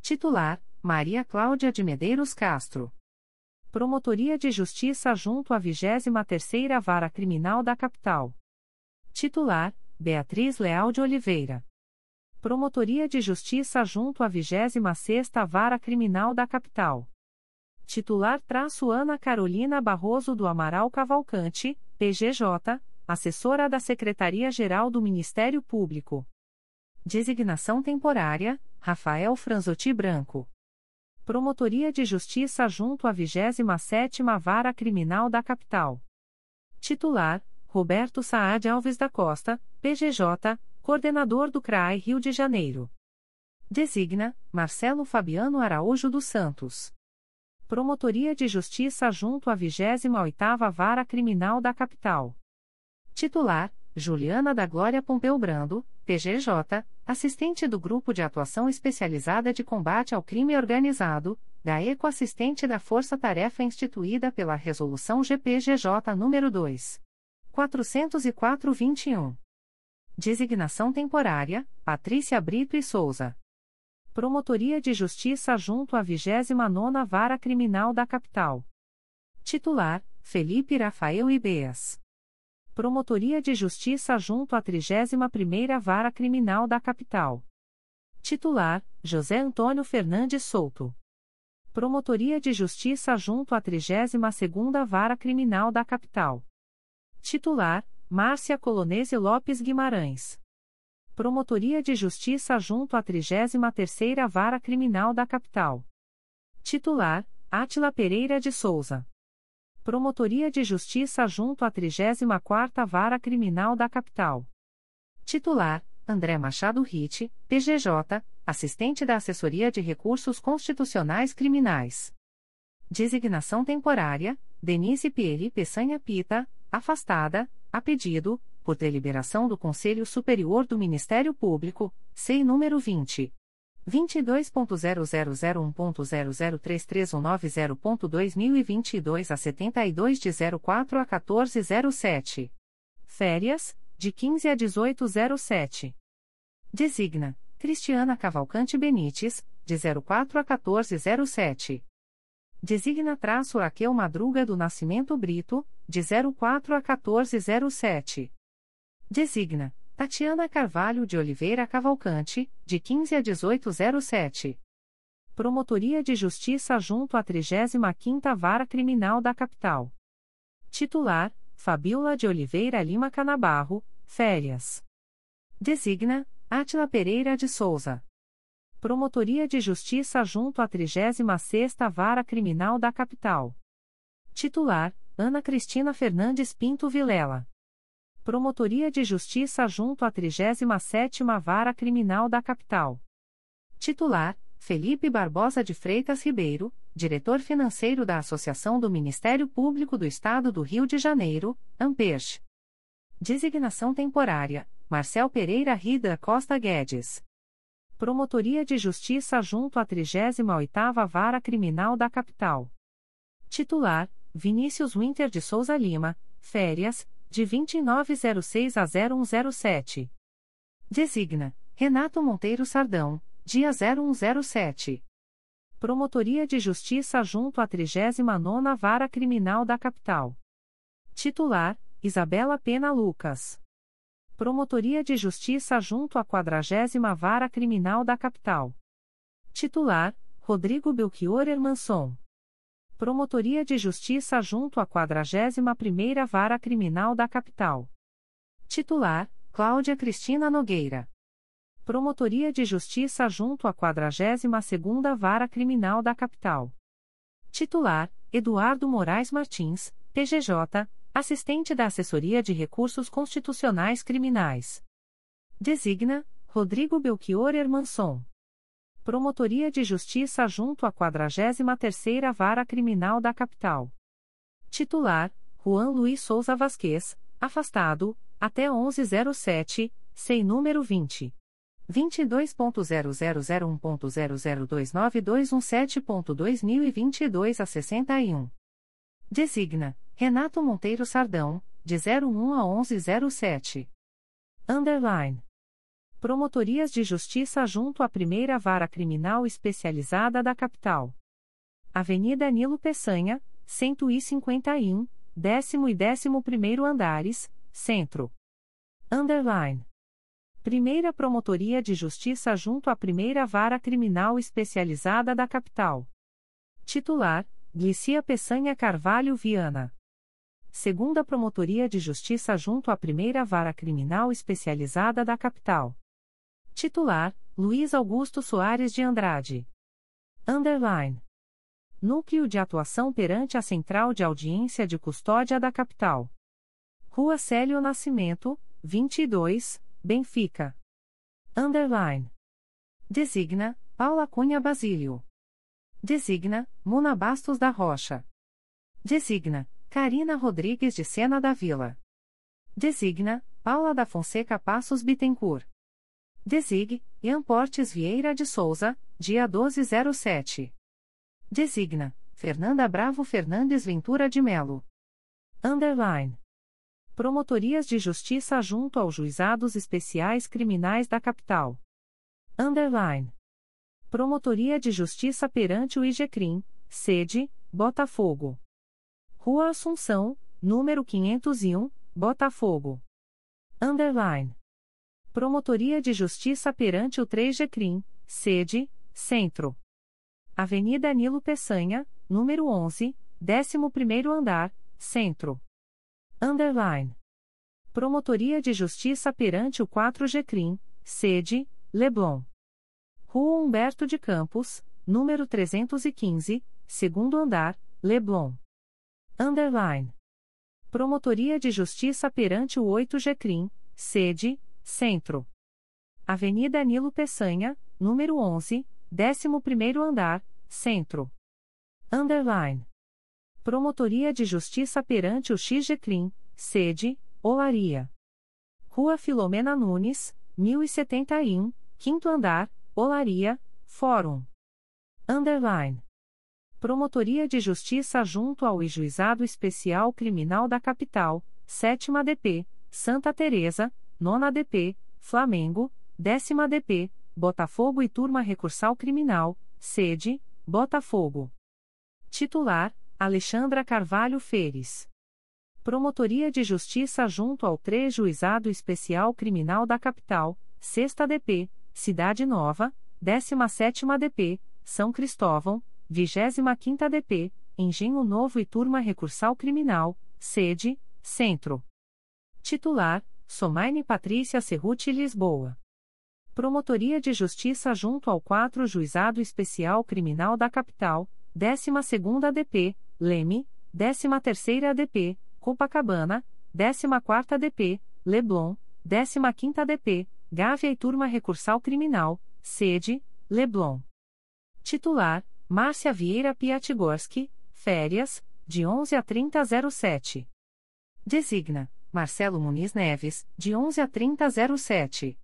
Titular: Maria Cláudia de Medeiros Castro. Promotoria de Justiça junto à 23ª Vara Criminal da Capital. Titular: Beatriz Leal de Oliveira. Promotoria de Justiça junto à 26ª Vara Criminal da Capital. Titular traço Ana Carolina Barroso do Amaral Cavalcante, PGJ, assessora da Secretaria-Geral do Ministério Público. Designação temporária, Rafael Franzotti Branco. Promotoria de Justiça junto à 27ª Vara Criminal da Capital. Titular, Roberto Saad Alves da Costa, PGJ, coordenador do CRAI Rio de Janeiro. Designa: Marcelo Fabiano Araújo dos Santos. Promotoria de Justiça junto à 28ª Vara Criminal da Capital. Titular: Juliana da Glória Pompeu Brando, PGJ, assistente do Grupo de Atuação Especializada de Combate ao Crime Organizado, GAECO assistente da Força Tarefa instituída pela Resolução GPGJ nº 2. 404-21. Designação temporária: Patrícia Brito e Souza. Promotoria de Justiça junto à 29ª Vara Criminal da Capital. Titular: Felipe Rafael Ibeas. Promotoria de Justiça junto à 31ª Vara Criminal da Capital. Titular: José Antônio Fernandes Souto. Promotoria de Justiça junto à 32ª Vara Criminal da Capital. Titular: Márcia Colonese Lopes Guimarães. Promotoria de Justiça junto à 33ª Vara Criminal da Capital. Titular: Átila Pereira de Souza. Promotoria de Justiça junto à 34ª Vara Criminal da Capital. Titular: André Machado Ritt, PGJ, assistente da Assessoria de Recursos Constitucionais Criminais. Designação temporária: Denise Pieri Peçanha Pita, afastada, a pedido, por deliberação do Conselho Superior do Ministério Público, SEI número 20. 22.0001.0033190.2022 a 72 de 04 a 1407. Férias, de 15 a 1807. Designa, Cristiana Cavalcante Benites, de 04 a 1407. Designa traço Raquel Madruga do Nascimento Brito, de 04 a 1407. Designa Tatiana Carvalho de Oliveira Cavalcante, de 15 a 1807. Promotoria de Justiça junto à 35ª Vara Criminal da Capital. Titular: Fabiola de Oliveira Lima Canabarro, férias. Designa Átila Pereira de Souza. Promotoria de Justiça junto à 36ª Vara Criminal da Capital. Titular: Ana Cristina Fernandes Pinto Vilela. Promotoria de Justiça junto à 37ª Vara Criminal da Capital. Titular: Felipe Barbosa de Freitas Ribeiro, diretor financeiro da Associação do Ministério Público do Estado do Rio de Janeiro, Ampers. Designação temporária: Marcel Pereira Rida Costa Guedes. Promotoria de Justiça junto à 38ª Vara Criminal da Capital. Titular: Vinícius Winter de Souza Lima, férias, de 2906 a 0107. Designa Renato Monteiro Sardão, dia 0107. Promotoria de Justiça junto à 39ª Vara Criminal da Capital. Titular: Isabela Pena Lucas. Promotoria de Justiça junto à 40 Vara Criminal da Capital. Titular: Rodrigo Belchior Hermanson. Promotoria de Justiça junto à 41ª Vara Criminal da Capital. Titular: Cláudia Cristina Nogueira. Promotoria de Justiça junto à 42ª Vara Criminal da Capital. Titular: Eduardo Moraes Martins, PGJ, assistente da Assessoria de Recursos Constitucionais Criminais. Designa: Rodrigo Belchior Hermanson. Promotoria de Justiça junto à 43ª Vara Criminal da Capital. Titular: Juan Luiz Souza Vasquez, afastado, até 1107, sem número 20. 22.0001.0029217.2022 a 61. Designa: Renato Monteiro Sardão, de 01 a 1107. Underline. Promotorias de Justiça junto à Primeira Vara Criminal Especializada da Capital. Avenida Nilo Peçanha, 151, décimo e décimo primeiro andares, Centro. Underline. Primeira Promotoria de Justiça junto à Primeira Vara Criminal Especializada da Capital. Titular: Glicia Peçanha Carvalho Viana. Segunda Promotoria de Justiça junto à Primeira Vara Criminal Especializada da Capital. Titular: Luiz Augusto Soares de Andrade. Underline. Núcleo de Atuação perante a Central de Audiência de Custódia da Capital. Rua Célio Nascimento, 22, Benfica. Underline. Designa: Paula Cunha Basílio. Designa: Muna Bastos da Rocha. Designa: Carina Rodrigues de Sena da Vila. Designa: Paula da Fonseca Passos Bittencourt. Desig, Ian Portes Vieira de Souza, dia 1207. Designa, Fernanda Bravo Fernandes Ventura de Melo. Underline. Promotorias de Justiça junto aos Juizados Especiais Criminais da Capital. Underline. Promotoria de Justiça perante o IGCRIM, sede, Botafogo. Rua Assunção, número 501, Botafogo. Underline. Promotoria de Justiça perante o 3G sede, Centro. Avenida Nilo Peçanha, número 11, 11º andar, Centro. Underline. Promotoria de Justiça perante o 4G sede, Leblon. Rua Humberto de Campos, número 315, segundo andar, Leblon. Underline. Promotoria de Justiça perante o 8G sede, Centro. Avenida Nilo Peçanha, número 11, 11º andar, Centro. Underline. Promotoria de Justiça perante o XGCRIM, sede, Olaria. Rua Filomena Nunes, 1071, quinto andar, Olaria, Fórum. Underline. Promotoria de Justiça junto ao Juizado Especial Criminal da Capital, 7 DP, Santa Teresa, 9 DP, Flamengo, 10 DP, Botafogo e Turma Recursal Criminal, sede, Botafogo. Titular, Alexandra Carvalho Feres. Promotoria de Justiça junto ao 3 Juizado Especial Criminal da Capital, 6 DP, Cidade Nova, 17 DP, São Cristóvão, 25 DP, Engenho Novo e Turma Recursal Criminal, sede, Centro. Titular, Somaine Patrícia Cerruti Lisboa. Promotoria de Justiça junto ao 4 Juizado Especial Criminal da Capital, 12 DP, Leme, 13 DP, Copacabana, 14 DP, Leblon, 15 DP, Gávea e Turma Recursal Criminal, sede, Leblon. Titular, Márcia Vieira Piatigorski, férias, de 11 a 3007. Designa, Marcelo Muniz Neves, de 11 a 3007.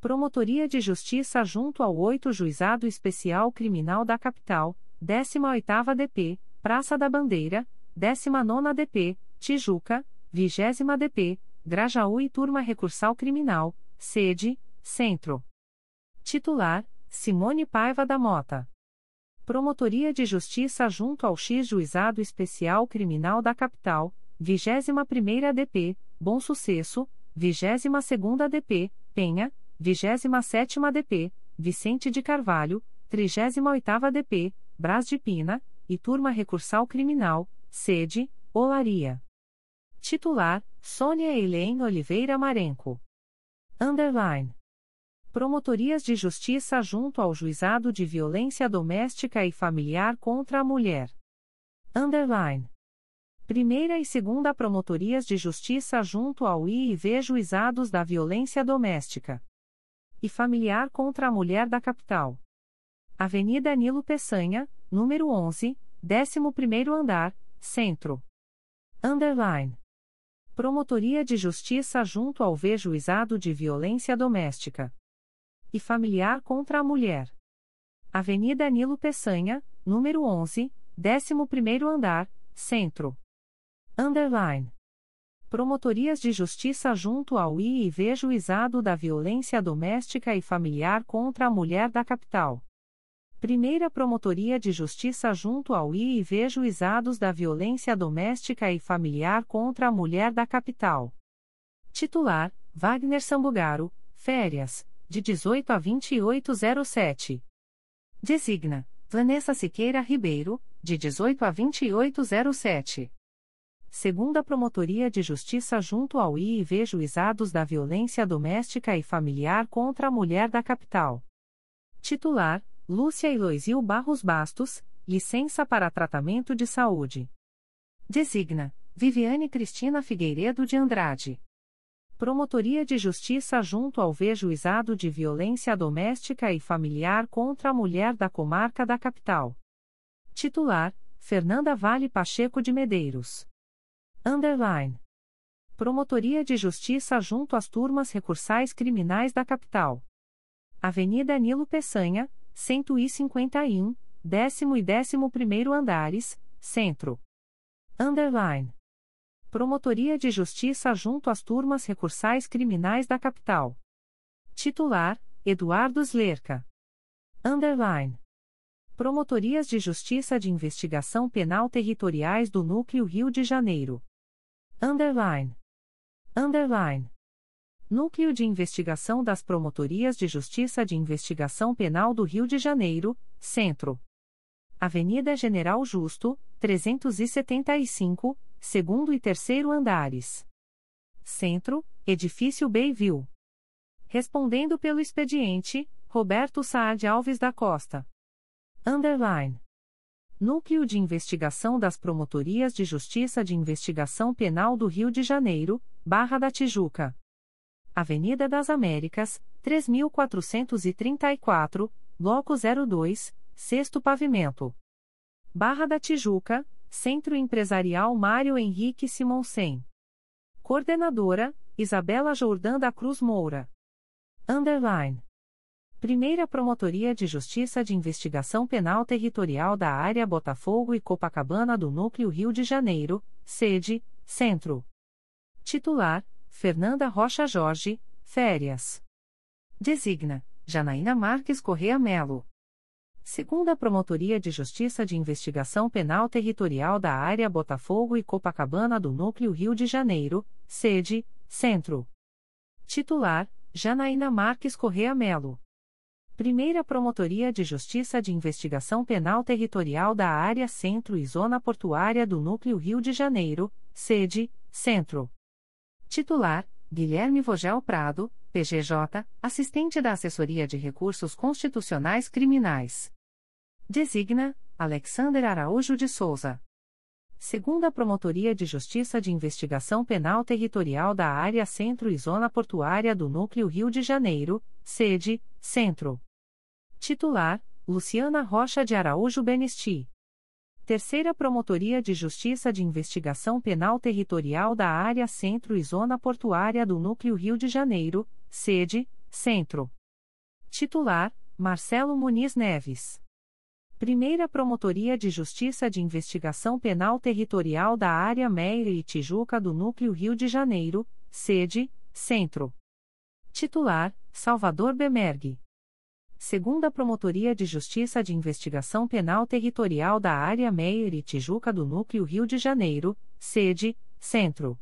Promotoria de Justiça junto ao 8 Juizado Especial Criminal da Capital, 18ª DP, Praça da Bandeira, 19ª DP, Tijuca, 20 DP, Grajaú e Turma Recursal Criminal, sede, Centro. Titular, Simone Paiva da Mota. Promotoria de Justiça junto ao X Juizado Especial Criminal da Capital, 21ª DP, Bom Sucesso, 22ª DP, Penha, 27ª DP, Vicente de Carvalho, 38ª DP, Brás de Pina, e Turma Recursal Criminal, sede, Olaria. Titular, Sônia Eileen Oliveira Marenco. Underline. Promotorias de Justiça junto ao Juizado de Violência Doméstica e Familiar contra a Mulher. Underline. Primeira e Segunda Promotorias de Justiça junto ao IIV Juizados da Violência Doméstica e Familiar contra a Mulher da Capital. Avenida Nilo Peçanha, número 11, 11º andar, Centro. Underline. Promotoria de Justiça junto ao V Juizado de Violência Doméstica e Familiar contra a Mulher. Avenida Nilo Peçanha, número 11, 11º andar, Centro. Underline. Promotorias de Justiça junto ao IIV Juizado da Violência Doméstica e Familiar contra a Mulher da Capital. Primeira Promotoria de Justiça junto ao IIV Juizados da Violência Doméstica e Familiar contra a Mulher da Capital. Titular: Wagner Sambugaro, férias, de 18 a 2807. Designa: Vanessa Siqueira Ribeiro, de 18 a 2807. Segunda Promotoria de Justiça junto ao IIV Juizados da Violência Doméstica e Familiar contra a Mulher da Capital. Titular: Lúcia Eloisil Barros Bastos, licença para tratamento de saúde. Designa: Viviane Cristina Figueiredo de Andrade. Promotoria de Justiça junto ao V Juizado de Violência Doméstica e Familiar contra a Mulher da Comarca da Capital. Titular: Fernanda Vale Pacheco de Medeiros. Underline. Promotoria de Justiça junto às turmas recursais criminais da Capital. Avenida Nilo Peçanha, 151, décimo e décimo primeiro andares, Centro. Underline. Promotoria de Justiça junto às turmas recursais criminais da capital. Titular: Eduardo Slerca. Underline. Promotorias de Justiça de Investigação Penal Territoriais do Núcleo Rio de Janeiro. Underline. Underline. Núcleo de Investigação das Promotorias de Justiça de Investigação Penal do Rio de Janeiro, Centro. Avenida General Justo, 375, segundo e terceiro andares. Centro, Edifício Bayview. Respondendo pelo expediente, Roberto Saad Alves da Costa. Underline. Núcleo de Investigação das Promotorias de Justiça de Investigação Penal do Rio de Janeiro, Barra da Tijuca. Avenida das Américas, 3434, Bloco 02, Sexto Pavimento. Barra da Tijuca, Centro Empresarial Mário Henrique Simonsen. Coordenadora, Isabela Jordã da Cruz Moura. Underline. Primeira Promotoria de Justiça de Investigação Penal Territorial da Área Botafogo e Copacabana do Núcleo Rio de Janeiro, sede, Centro. Titular, Fernanda Rocha Jorge, férias. Designa, Janaína Marques Correa Melo. Segunda Promotoria de Justiça de Investigação Penal Territorial da Área Botafogo e Copacabana do Núcleo Rio de Janeiro, sede, Centro. Titular, Janaína Marques Correa Melo. Primeira Promotoria de Justiça de Investigação Penal Territorial da Área Centro e Zona Portuária do Núcleo Rio de Janeiro, sede, Centro. Titular, Guilherme Vogel Prado, PGJ, assistente da Assessoria de Recursos Constitucionais Criminais. Designa, Alexander Araújo de Souza. Segunda Promotoria de Justiça de Investigação Penal Territorial da Área Centro e Zona Portuária do Núcleo Rio de Janeiro, sede, Centro. Titular, Luciana Rocha de Araújo Benesti. Terceira Promotoria de Justiça de Investigação Penal Territorial da Área Centro e Zona Portuária do Núcleo Rio de Janeiro, sede, Centro. Titular, Marcelo Muniz Neves. Primeira Promotoria de Justiça de Investigação Penal Territorial da Área Meire e Tijuca do Núcleo Rio de Janeiro, sede, Centro. Titular, Salvador Bemergue segunda Promotoria de Justiça de Investigação Penal Territorial da Área Meier e Tijuca do Núcleo Rio de Janeiro, sede, Centro.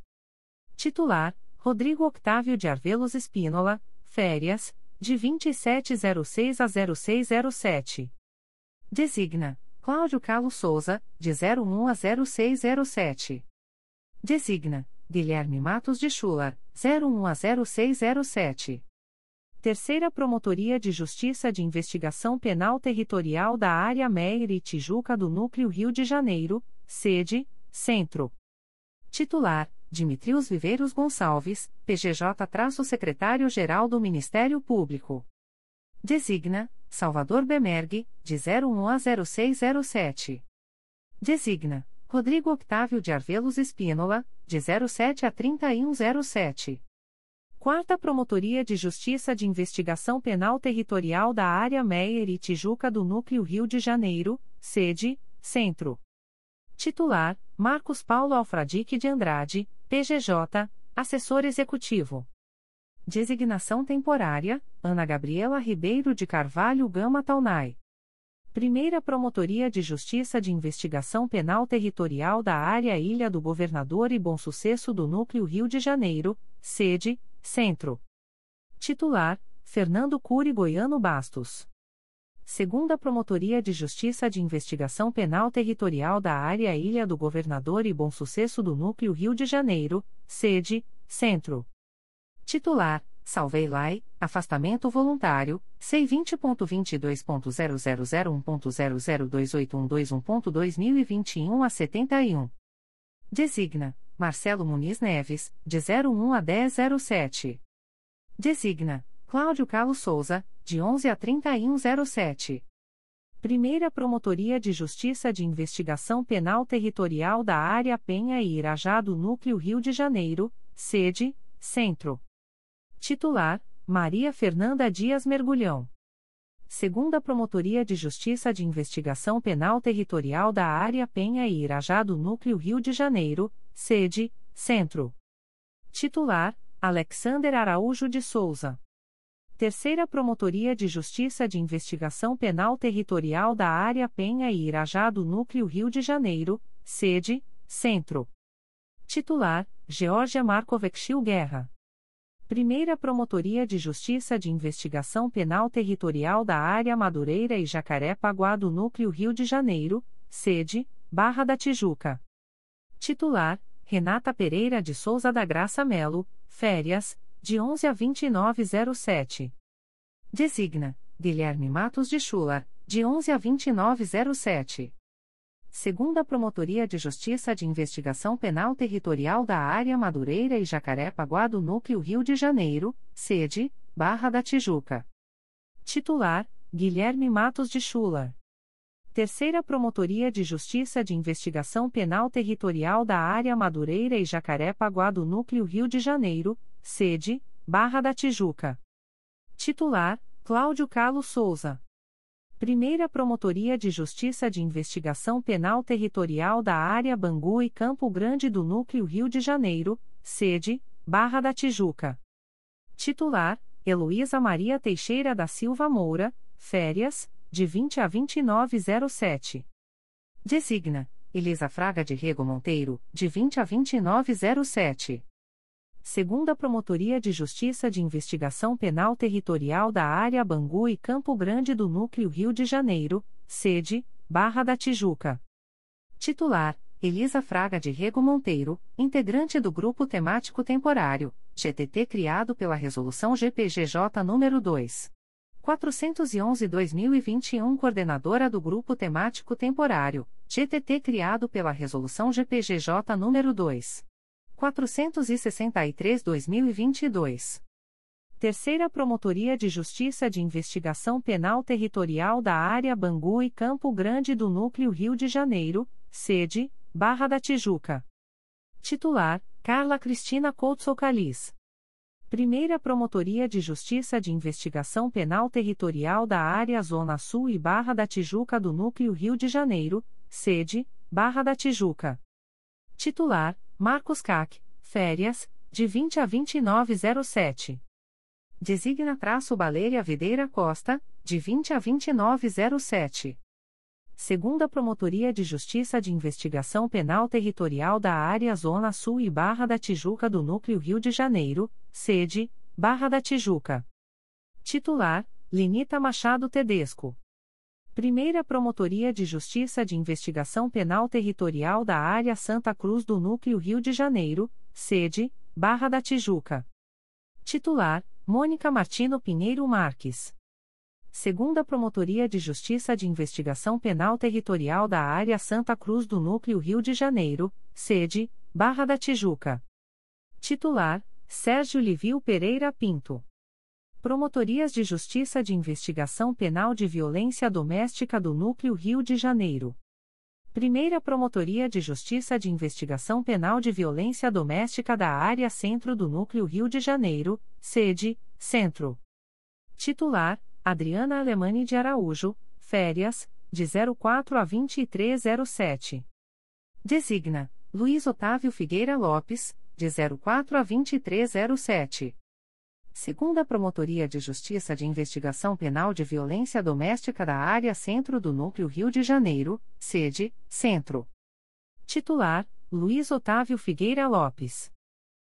Titular, Rodrigo Octávio de Arvelos Espínola, férias, de 2706 a 0607. Designa, Cláudio Carlos Souza, de 01 a 0607. Designa, Guilherme Matos de Schular, 01 a 0607. Terceira Promotoria de Justiça de Investigação Penal Territorial da Área Meier e Tijuca do Núcleo Rio de Janeiro, sede, Centro. Titular, Dimitrios Viveiros Gonçalves, PGJ-Secretário-Geral do Ministério Público. Designa, Salvador Bemergue, de 01 a 0607. Designa, Rodrigo Octávio de Arvelos Espínola, de 07 a 3107. Quarta Promotoria de Justiça de Investigação Penal Territorial da Área Meier e Tijuca do Núcleo Rio de Janeiro, sede, Centro. Titular, Marcos Paulo Alfradique de Andrade, PGJ, Assessor Executivo. Designação Temporária, Ana Gabriela Ribeiro de Carvalho Gama Taunay. Primeira Promotoria de Justiça de Investigação Penal Territorial da Área Ilha do Governador e Bom Sucesso do Núcleo Rio de Janeiro, sede, Centro. Titular: Fernando Cury Goiano Bastos. Segunda Promotoria de Justiça de Investigação Penal Territorial da Área Ilha do Governador e Bom Sucesso do Núcleo Rio de Janeiro, sede, Centro. Titular: Salvei Lai, afastamento voluntário, C20.22.0001.0028121.2021 a 71. Designa Marcelo Muniz Neves, de 01 a 1007. Designa, Cláudio Carlos Souza, de 11 a 3107. Primeira Promotoria de Justiça de Investigação Penal Territorial da Área Penha e Irajá do Núcleo Rio de Janeiro, sede, Centro. Titular, Maria Fernanda Dias Mergulhão segunda Promotoria de Justiça de Investigação Penal Territorial da Área Penha e Irajá do Núcleo Rio de Janeiro, sede, Centro. Titular, Alexander Araújo de Souza. Terceira Promotoria de Justiça de Investigação Penal Territorial da Área Penha e Irajá do Núcleo Rio de Janeiro, sede, Centro. Titular: Georgia Marcovexil Guerra. Primeira Promotoria de Justiça de Investigação Penal Territorial da Área Madureira e Jacaré-Paguá do Núcleo Rio de Janeiro, sede, Barra da Tijuca. Titular: Renata Pereira de Souza da Graça Melo, férias, de 11 a 2907. Designa: Guilherme Matos de Chula, de 11 a 2907 segunda Promotoria de Justiça de Investigação Penal Territorial da Área Madureira e Jacaré-Paguá do Núcleo Rio de Janeiro, sede, Barra da Tijuca. Titular, Guilherme Matos de Chula. Terceira Promotoria de Justiça de Investigação Penal Territorial da Área Madureira e Jacaré-Paguá do Núcleo Rio de Janeiro, sede, Barra da Tijuca. Titular, Cláudio Carlos Souza. Primeira Promotoria de Justiça de Investigação Penal Territorial da Área Bangu e Campo Grande do Núcleo Rio de Janeiro, sede, Barra da Tijuca. Titular, Heloísa Maria Teixeira da Silva Moura, férias, de 20 a 2907. Designa, Elisa Fraga de Rego Monteiro, de 20 a 2907 segunda Promotoria de Justiça de Investigação Penal Territorial da Área Bangu e Campo Grande do Núcleo Rio de Janeiro, sede, Barra da Tijuca. Titular, Elisa Fraga de Rego Monteiro, integrante do Grupo Temático Temporário, GTT criado pela Resolução GPGJ nº 2. 411-2021 Coordenadora do Grupo Temático Temporário, GTT criado pela Resolução GPGJ nº 2. 463-2022. Terceira Promotoria de Justiça de Investigação Penal Territorial da Área Bangu e Campo Grande do Núcleo Rio de Janeiro, sede, Barra da Tijuca. Titular, Carla Cristina Couto Calis. Primeira Promotoria de Justiça de Investigação Penal Territorial da Área Zona Sul e Barra da Tijuca do Núcleo Rio de Janeiro, sede, Barra da Tijuca. Titular, Marcos CAC, férias, de 20 a 2907. Designa traço Baleia Videira Costa, de 20 a 2907. Segunda Promotoria de Justiça de Investigação Penal Territorial da Área Zona Sul e Barra da Tijuca do Núcleo Rio de Janeiro, sede, Barra da Tijuca. Titular, Lenita Machado Tedesco. Primeira Promotoria de Justiça de Investigação Penal Territorial da Área Santa Cruz do Núcleo Rio de Janeiro, sede, Barra da Tijuca. Titular, Mônica Martino Pinheiro Marques. Segunda Promotoria de Justiça de Investigação Penal Territorial da Área Santa Cruz do Núcleo Rio de Janeiro, sede, Barra da Tijuca. Titular, Sérgio Livio Pereira Pinto. Promotorias de Justiça de Investigação Penal de Violência Doméstica do Núcleo Rio de Janeiro. Primeira Promotoria de Justiça de Investigação Penal de Violência Doméstica da Área Centro do Núcleo Rio de Janeiro, sede, Centro. Titular: Adriana Alemani de Araújo, férias, de 04 a 2307. Designa: Luiz Otávio Figueira Lopes, de 04 a 2307. Segunda Promotoria de Justiça de Investigação Penal de Violência Doméstica da Área Centro do Núcleo Rio de Janeiro, sede, Centro. Titular: Luiz Otávio Figueira Lopes.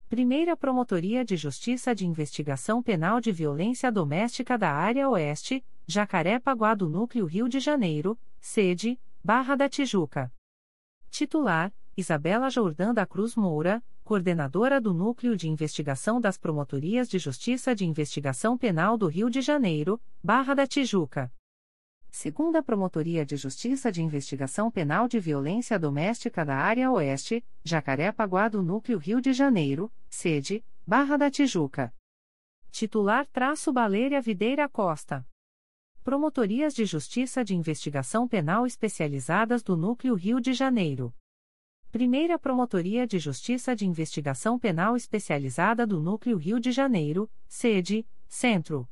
Primeira Promotoria de Justiça de Investigação Penal de Violência Doméstica da Área Oeste, Jacaré-Paguá do Núcleo Rio de Janeiro, sede, Barra da Tijuca. Titular: Isabela Jordã da Cruz Moura, coordenadora do Núcleo de Investigação das Promotorias de Justiça de Investigação Penal do Rio de Janeiro, Barra da Tijuca. Segunda Promotoria de Justiça de Investigação Penal de Violência Doméstica da Área Oeste, Jacaré-Paguá do Núcleo Rio de Janeiro, sede, Barra da Tijuca. Titular traço Baleia Videira Costa. Promotorias de Justiça de Investigação Penal Especializadas do Núcleo Rio de Janeiro. Primeira Promotoria de Justiça de Investigação Penal Especializada do Núcleo Rio de Janeiro, sede, Centro.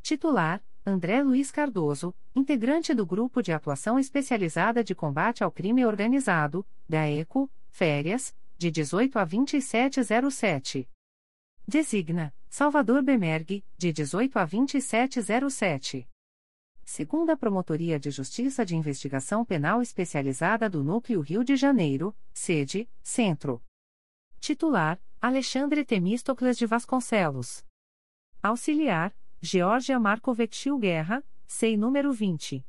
Titular: André Luiz Cardoso, integrante do Grupo de Atuação Especializada de Combate ao Crime Organizado, GAECO, férias, de 18 a 2707. Designa: Salvador Bemergue, de 18 a 2707. Segunda Promotoria de Justiça de Investigação Penal Especializada do Núcleo Rio de Janeiro, sede, Centro. Titular, Alexandre Temístocles de Vasconcelos. Auxiliar, Georgia Marcovectil Guerra, SEI número 20.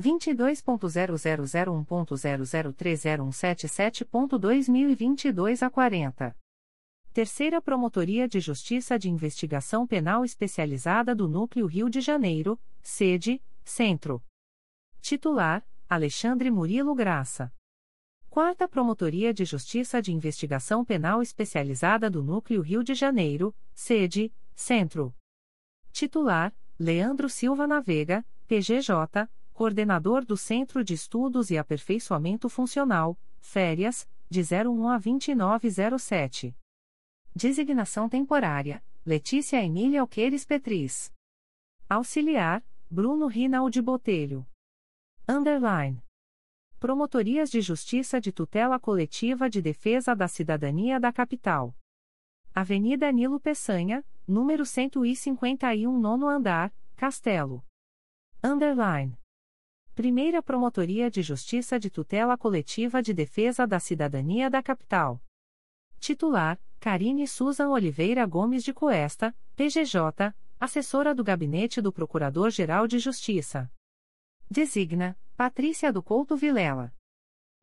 22.0001.0030177.2022 a 40. Terceira Promotoria de Justiça de Investigação Penal Especializada do Núcleo Rio de Janeiro, sede, Centro. Titular, Alexandre Murilo Graça. Quarta Promotoria de Justiça de Investigação Penal Especializada do Núcleo Rio de Janeiro, sede, Centro. Titular, Leandro Silva Navega, PGJ, Coordenador do Centro de Estudos e Aperfeiçoamento Funcional, Férias, de 01 a 2907. Designação temporária, Letícia Emília Alqueires Petris. Auxiliar, Bruno Rinaldi Botelho. Underline. Promotorias de Justiça de Tutela Coletiva de Defesa da Cidadania da Capital. Avenida Nilo Peçanha, número 151 nono andar, Castelo. Underline. Primeira Promotoria de Justiça de Tutela Coletiva de Defesa da Cidadania da Capital. Titular, Karine Susan Oliveira Gomes de Coesta, PGJ, assessora do Gabinete do Procurador-Geral de Justiça. Designa, Patrícia do Couto Vilela.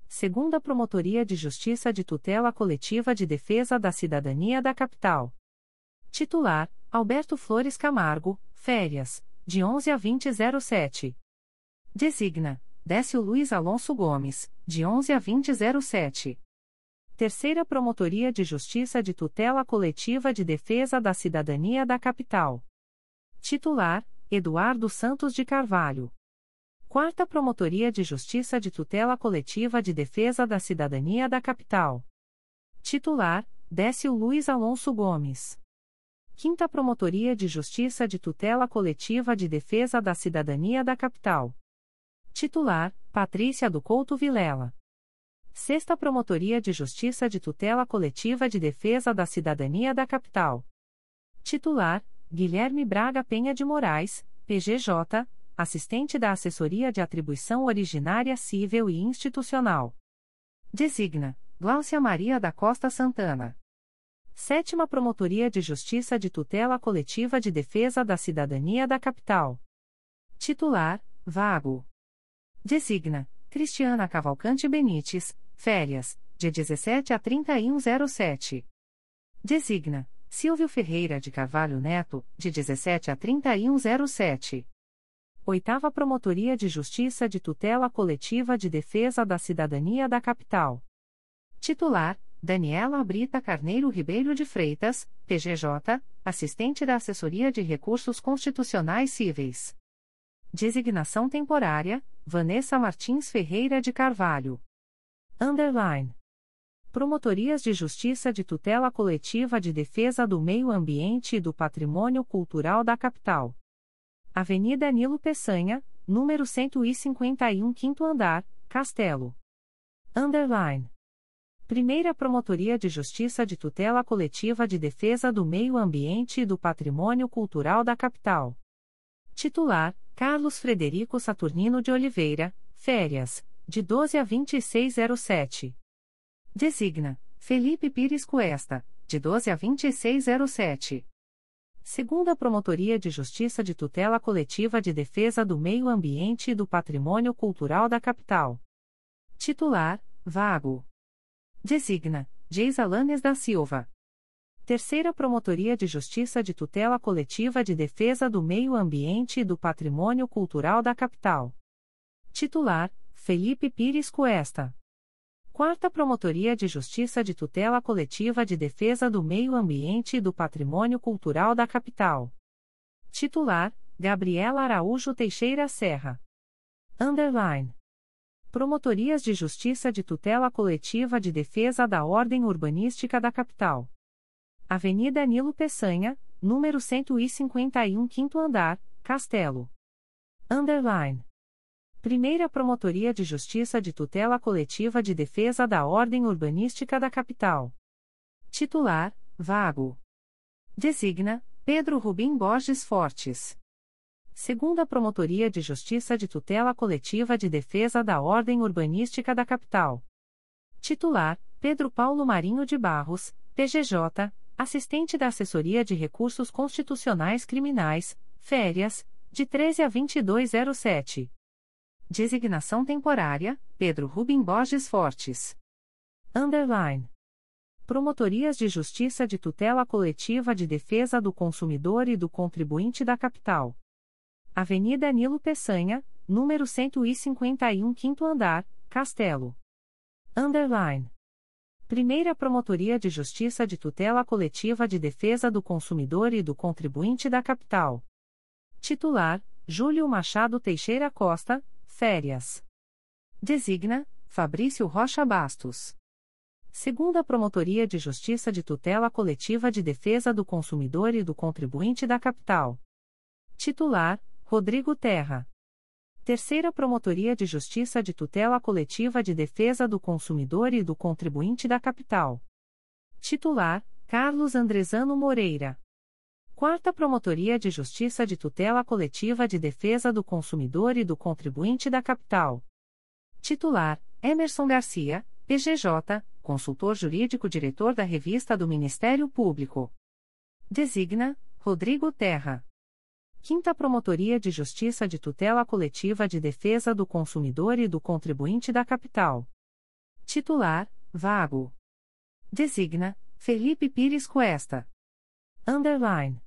Segunda Promotoria de Justiça de Tutela Coletiva de Defesa da Cidadania da Capital. Titular: Alberto Flores Camargo, férias, de 11 a 2007. Designa: Décio Luiz Alonso Gomes, de 11 a 2007. Terceira Promotoria de Justiça de Tutela Coletiva de Defesa da Cidadania da Capital. Titular: Eduardo Santos de Carvalho. Quarta Promotoria de Justiça de Tutela Coletiva de Defesa da Cidadania da Capital. Titular: Décio Luiz Alonso Gomes. Quinta Promotoria de Justiça de Tutela Coletiva de Defesa da Cidadania da Capital. Titular: Patrícia do Couto Vilela. Sexta Promotoria de Justiça de Tutela Coletiva de Defesa da Cidadania da Capital. Titular: Guilherme Braga Penha de Moraes, PGJ, assistente da Assessoria de Atribuição Originária Civil e Institucional. Designa: Gláucia Maria da Costa Santana. Sétima Promotoria de Justiça de Tutela Coletiva de Defesa da Cidadania da Capital. Titular: Vago. Designa: Cristiana Cavalcante Benites, férias, de 17 a 3107. Designa: Silvio Ferreira de Carvalho Neto, de 17 a 3107. Oitava Promotoria de Justiça de Tutela Coletiva de Defesa da Cidadania da Capital. Titular: Daniela Brita Carneiro Ribeiro de Freitas, PGJ, assistente da Assessoria de Recursos Constitucionais Cíveis. Designação temporária: Vanessa Martins Ferreira de Carvalho. Underline. Promotorias de Justiça de Tutela Coletiva de Defesa do Meio Ambiente e do Patrimônio Cultural da Capital. Avenida Nilo Peçanha, número 151 quinto andar, Castelo. Underline. Primeira Promotoria de Justiça de Tutela Coletiva de Defesa do Meio Ambiente e do Patrimônio Cultural da Capital. Titular: Carlos Frederico Saturnino de Oliveira, férias, de 12 a 2607. Designa: Felipe Pires Cuesta, de 12 a 2607. Segunda Promotoria de Justiça de Tutela Coletiva de Defesa do Meio Ambiente e do Patrimônio Cultural da Capital. Titular: Vago. Designa: Geisa Lanes da Silva. Terceira Promotoria de Justiça de Tutela Coletiva de Defesa do Meio Ambiente e do Patrimônio Cultural da Capital. Titular: Felipe Pires Cuesta. Quarta Promotoria de Justiça de Tutela Coletiva de Defesa do Meio Ambiente e do Patrimônio Cultural da Capital. Titular: Gabriela Araújo Teixeira Serra. Underline. Promotorias de Justiça de Tutela Coletiva de Defesa da Ordem Urbanística da Capital. Avenida Nilo Peçanha, número 151 quinto andar, Castelo. Underline. Primeira Promotoria de Justiça de Tutela Coletiva de Defesa da Ordem Urbanística da Capital. Titular: Vago. Designa: Pedro Rubim Borges Fortes. Segunda Promotoria de Justiça de Tutela Coletiva de Defesa da Ordem Urbanística da Capital. Titular: Pedro Paulo Marinho de Barros, PGJ, assistente da Assessoria de Recursos Constitucionais Criminais, férias, de 13 a 2207. Designação temporária: Pedro Rubim Borges Fortes. Underline. Promotorias de Justiça de Tutela Coletiva de Defesa do Consumidor e do Contribuinte da Capital. Avenida Nilo Peçanha, número 151, quinto andar, Castelo. Underline. Primeira Promotoria de Justiça de Tutela Coletiva de Defesa do Consumidor e do Contribuinte da Capital. Titular: Júlio Machado Teixeira Costa, férias. Designa: Fabrício Rocha Bastos. Segunda Promotoria de Justiça de Tutela Coletiva de Defesa do Consumidor e do Contribuinte da Capital. Titular: Rodrigo Terra. Terceira Promotoria de Justiça de Tutela Coletiva de Defesa do Consumidor e do Contribuinte da Capital. Titular: Carlos Andrezano Moreira. Quarta Promotoria de Justiça de Tutela Coletiva de Defesa do Consumidor e do Contribuinte da Capital. Titular: Emerson Garcia, PGJ, Consultor Jurídico Diretor da Revista do Ministério Público. Designa: Rodrigo Terra. Quinta Promotoria de Justiça de Tutela Coletiva de Defesa do Consumidor e do Contribuinte da Capital. Titular: Vago. Designa: Felipe Pires Cuesta. Underline.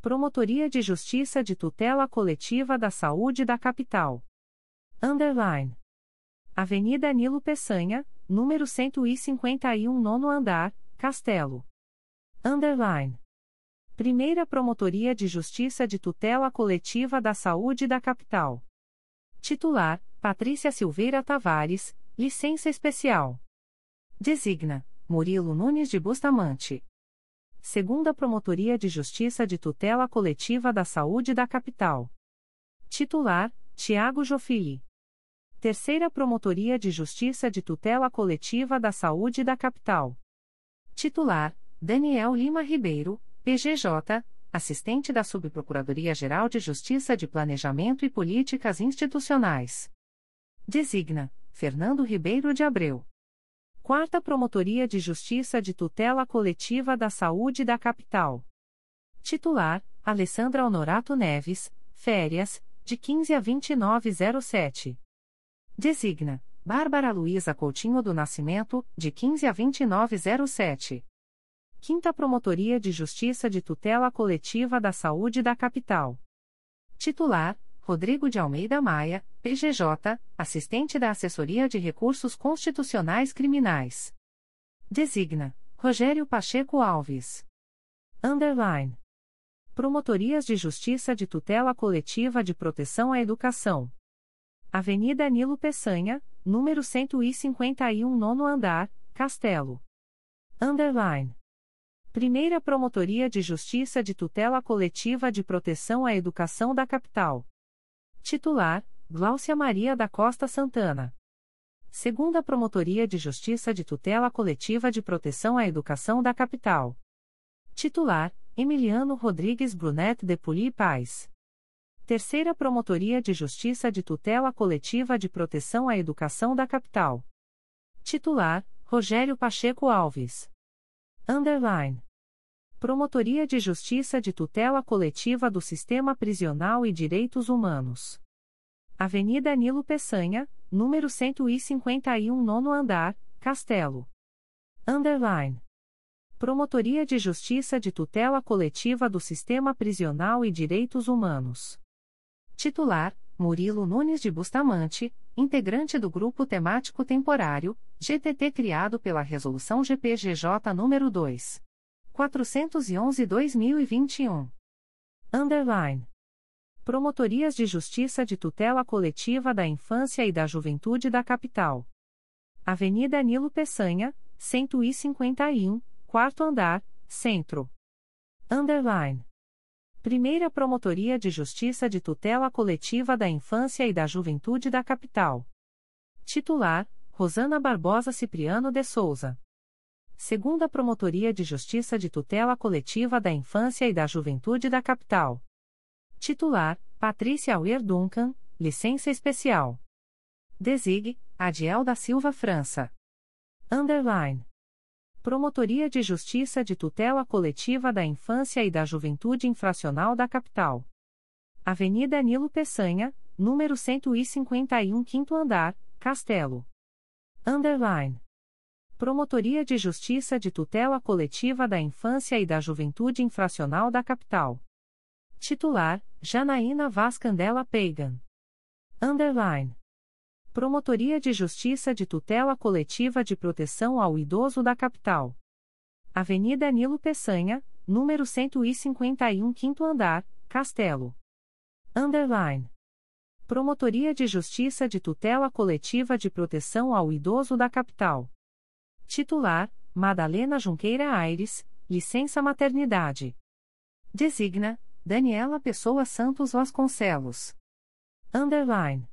Promotoria de Justiça de Tutela Coletiva da Saúde da Capital. Underline. Avenida Nilo Peçanha, número 151, nono andar, Castelo. Underline. Primeira Promotoria de Justiça de Tutela Coletiva da Saúde da Capital. Titular: Patrícia Silveira Tavares, licença especial. Designa: Murilo Nunes de Bustamante. Segunda Promotoria de Justiça de Tutela Coletiva da Saúde da Capital. Titular: Tiago Jofili. Terceira Promotoria de Justiça de Tutela Coletiva da Saúde da Capital. Titular: Daniel Lima Ribeiro, PGJ, assistente da Subprocuradoria-Geral de Justiça de Planejamento e Políticas Institucionais. Designa: Fernando Ribeiro de Abreu. Quarta Promotoria de Justiça de Tutela Coletiva da Saúde da Capital. Titular: Alessandra Honorato Neves, férias, de 15 a 2907. Designa: Bárbara Luiza Coutinho do Nascimento, de 15 a 2907. Quinta Promotoria de Justiça de Tutela Coletiva da Saúde da Capital. Titular: Rodrigo de Almeida Maia, PGJ, assistente da Assessoria de Recursos Constitucionais Criminais. Designa: Rogério Pacheco Alves. Underline. Promotorias de Justiça de Tutela Coletiva de Proteção à Educação. Avenida Nilo Peçanha, número 151, nono andar, Castelo. Underline. Primeira Promotoria de Justiça de Tutela Coletiva de Proteção à Educação da Capital. Titular: Gláucia Maria da Costa Santana. Segunda Promotoria de Justiça de Tutela Coletiva de Proteção à Educação da Capital. Titular: Emiliano Rodrigues Brunet de Puli Paz. Terceira Promotoria de Justiça de Tutela Coletiva de Proteção à Educação da Capital. Titular: Rogério Pacheco Alves. Underline. Promotoria de Justiça de Tutela Coletiva do Sistema Prisional e Direitos Humanos. Avenida Nilo Peçanha, número 151, nono andar, Castelo. Underline. Promotoria de Justiça de Tutela Coletiva do Sistema Prisional e Direitos Humanos. Titular: Murilo Nunes de Bustamante, integrante do Grupo Temático Temporário, GTT criado pela Resolução GPGJ nº 2. 411-2021. Underline. Promotorias de Justiça de Tutela Coletiva da Infância e da Juventude da Capital. Avenida Nilo Peçanha, 151, quarto andar, Centro. Underline. Primeira Promotoria de Justiça de Tutela Coletiva da Infância e da Juventude da Capital. Titular: Rosana Barbosa Cipriano de Souza. Segunda Promotoria de Justiça de Tutela Coletiva da Infância e da Juventude da Capital. Titular: Patrícia Auer Duncan, licença especial. Desig: Adiel da Silva França. Underline. Promotoria de Justiça de Tutela Coletiva da Infância e da Juventude Infracional da Capital. Avenida Nilo Peçanha, número 151, quinto andar, Castelo. Underline. Promotoria de Justiça de Tutela Coletiva da Infância e da Juventude Infracional da Capital. Titular: Janaína Vaz Candela Peigan. Underline. Promotoria de Justiça de Tutela Coletiva de Proteção ao Idoso da Capital. Avenida Nilo Peçanha, número 151, quinto andar, Castelo. Underline. Promotoria de Justiça de Tutela Coletiva de Proteção ao Idoso da Capital. Titular: Madalena Junqueira Aires, licença maternidade. Designa: Daniela Pessoa Santos Vasconcelos. Underline.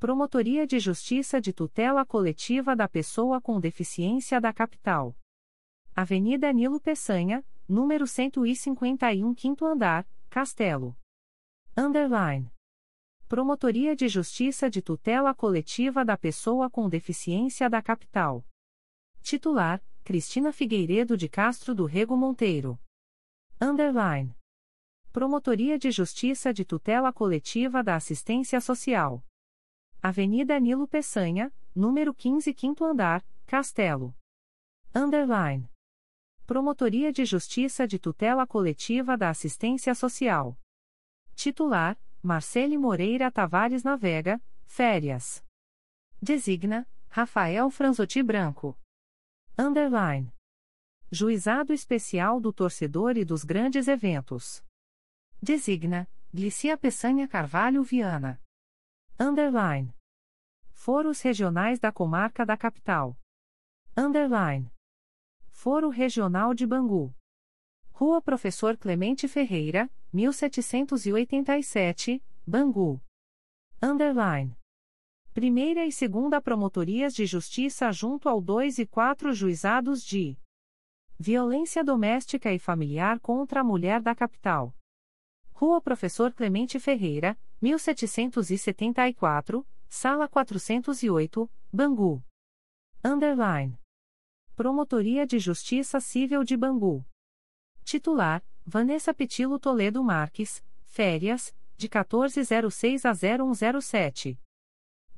Promotoria de Justiça de Tutela Coletiva da Pessoa com Deficiência da Capital. Avenida Nilo Peçanha, número 151, quinto andar, Castelo. Underline. Promotoria de Justiça de Tutela Coletiva da Pessoa com Deficiência da Capital. Titular: Cristina Figueiredo de Castro do Rego Monteiro. Underline. Promotoria de Justiça de Tutela Coletiva da Assistência Social. Avenida Nilo Peçanha, número 15, quinto andar, Castelo. Underline. Promotoria de Justiça de Tutela Coletiva da Assistência Social. Titular: Marcele Moreira Tavares Navega, Férias. Designa: Rafael Franzotti Branco. Underline. Juizado Especial do Torcedor e dos Grandes Eventos. Designa: Glicia Peçanha Carvalho Viana. Underline. Foros Regionais da Comarca da Capital. Underline. Foro Regional de Bangu. Rua Professor Clemente Ferreira, 1787, Bangu. Underline. Primeira e Segunda Promotorias de Justiça junto ao 2 e 4 Juizados de Violência Doméstica e Familiar contra a Mulher da Capital. Rua Professor Clemente Ferreira, 1774, Sala 408, Bangu. Underline. Promotoria de Justiça Civil de Bangu. Titular: Vanessa Petilo Toledo Marques, férias, de 1406 a 0107.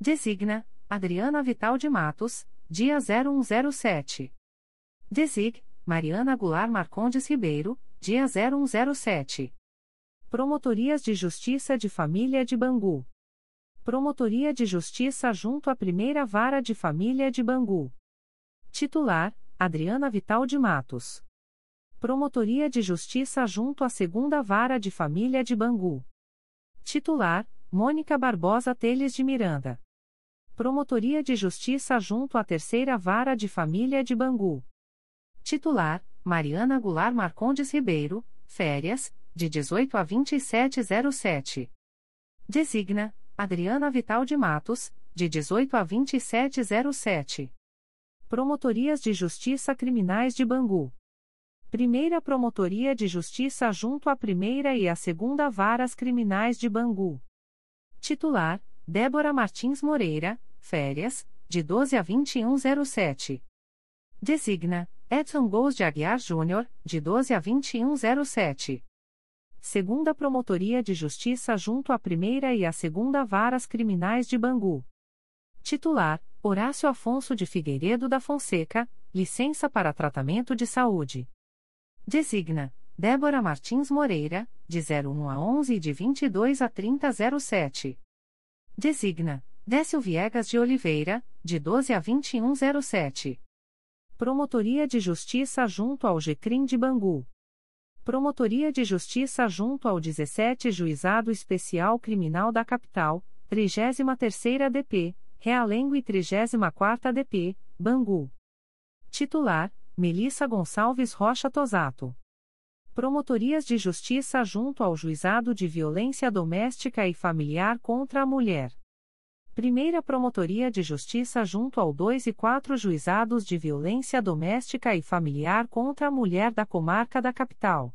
Designa: Adriana Vital de Matos, dia 0107. Desig: Mariana Goulart Marcondes Ribeiro, dia 0107. Promotorias de Justiça de Família de Bangu. Promotoria de Justiça junto à Primeira Vara de Família de Bangu. Titular: Adriana Vital de Matos. Promotoria de Justiça junto à Segunda Vara de Família de Bangu. Titular: Mônica Barbosa Teles de Miranda. Promotoria de Justiça junto à Terceira Vara de Família de Bangu. Titular: Mariana Goulart Marcondes Ribeiro, férias, de 18 a 2707. Designa: Adriana Vital de Matos, de 18 a 2707. Promotorias de Justiça Criminais de Bangu. Primeira Promotoria de Justiça junto à Primeira e à Segunda Varas Criminais de Bangu. Titular: Débora Martins Moreira, férias, de 12 a 2107. Designa: Edson Gous de Aguiar Júnior, de 12 a 2107. Segunda Promotoria de Justiça junto à Primeira e à Segunda Varas Criminais de Bangu. Titular: Horácio Afonso de Figueiredo da Fonseca, licença para tratamento de saúde. Designa: Débora Martins Moreira, de 01 a 11 e de 22 a 3007. Designa: Décio Viegas de Oliveira, de 12 a 2107. Promotoria de Justiça junto ao GCRIM de Bangu. Promotoria de Justiça junto ao 17 Juizado Especial Criminal da Capital, 33ª DP, Realengo e 34ª DP, Bangu. Titular: Melissa Gonçalves Rocha Tosato. Promotorias de Justiça junto ao Juizado de Violência Doméstica e Familiar contra a Mulher. Primeira Promotoria de Justiça junto ao 2 e 4 Juizados de Violência Doméstica e Familiar contra a Mulher da Comarca da Capital.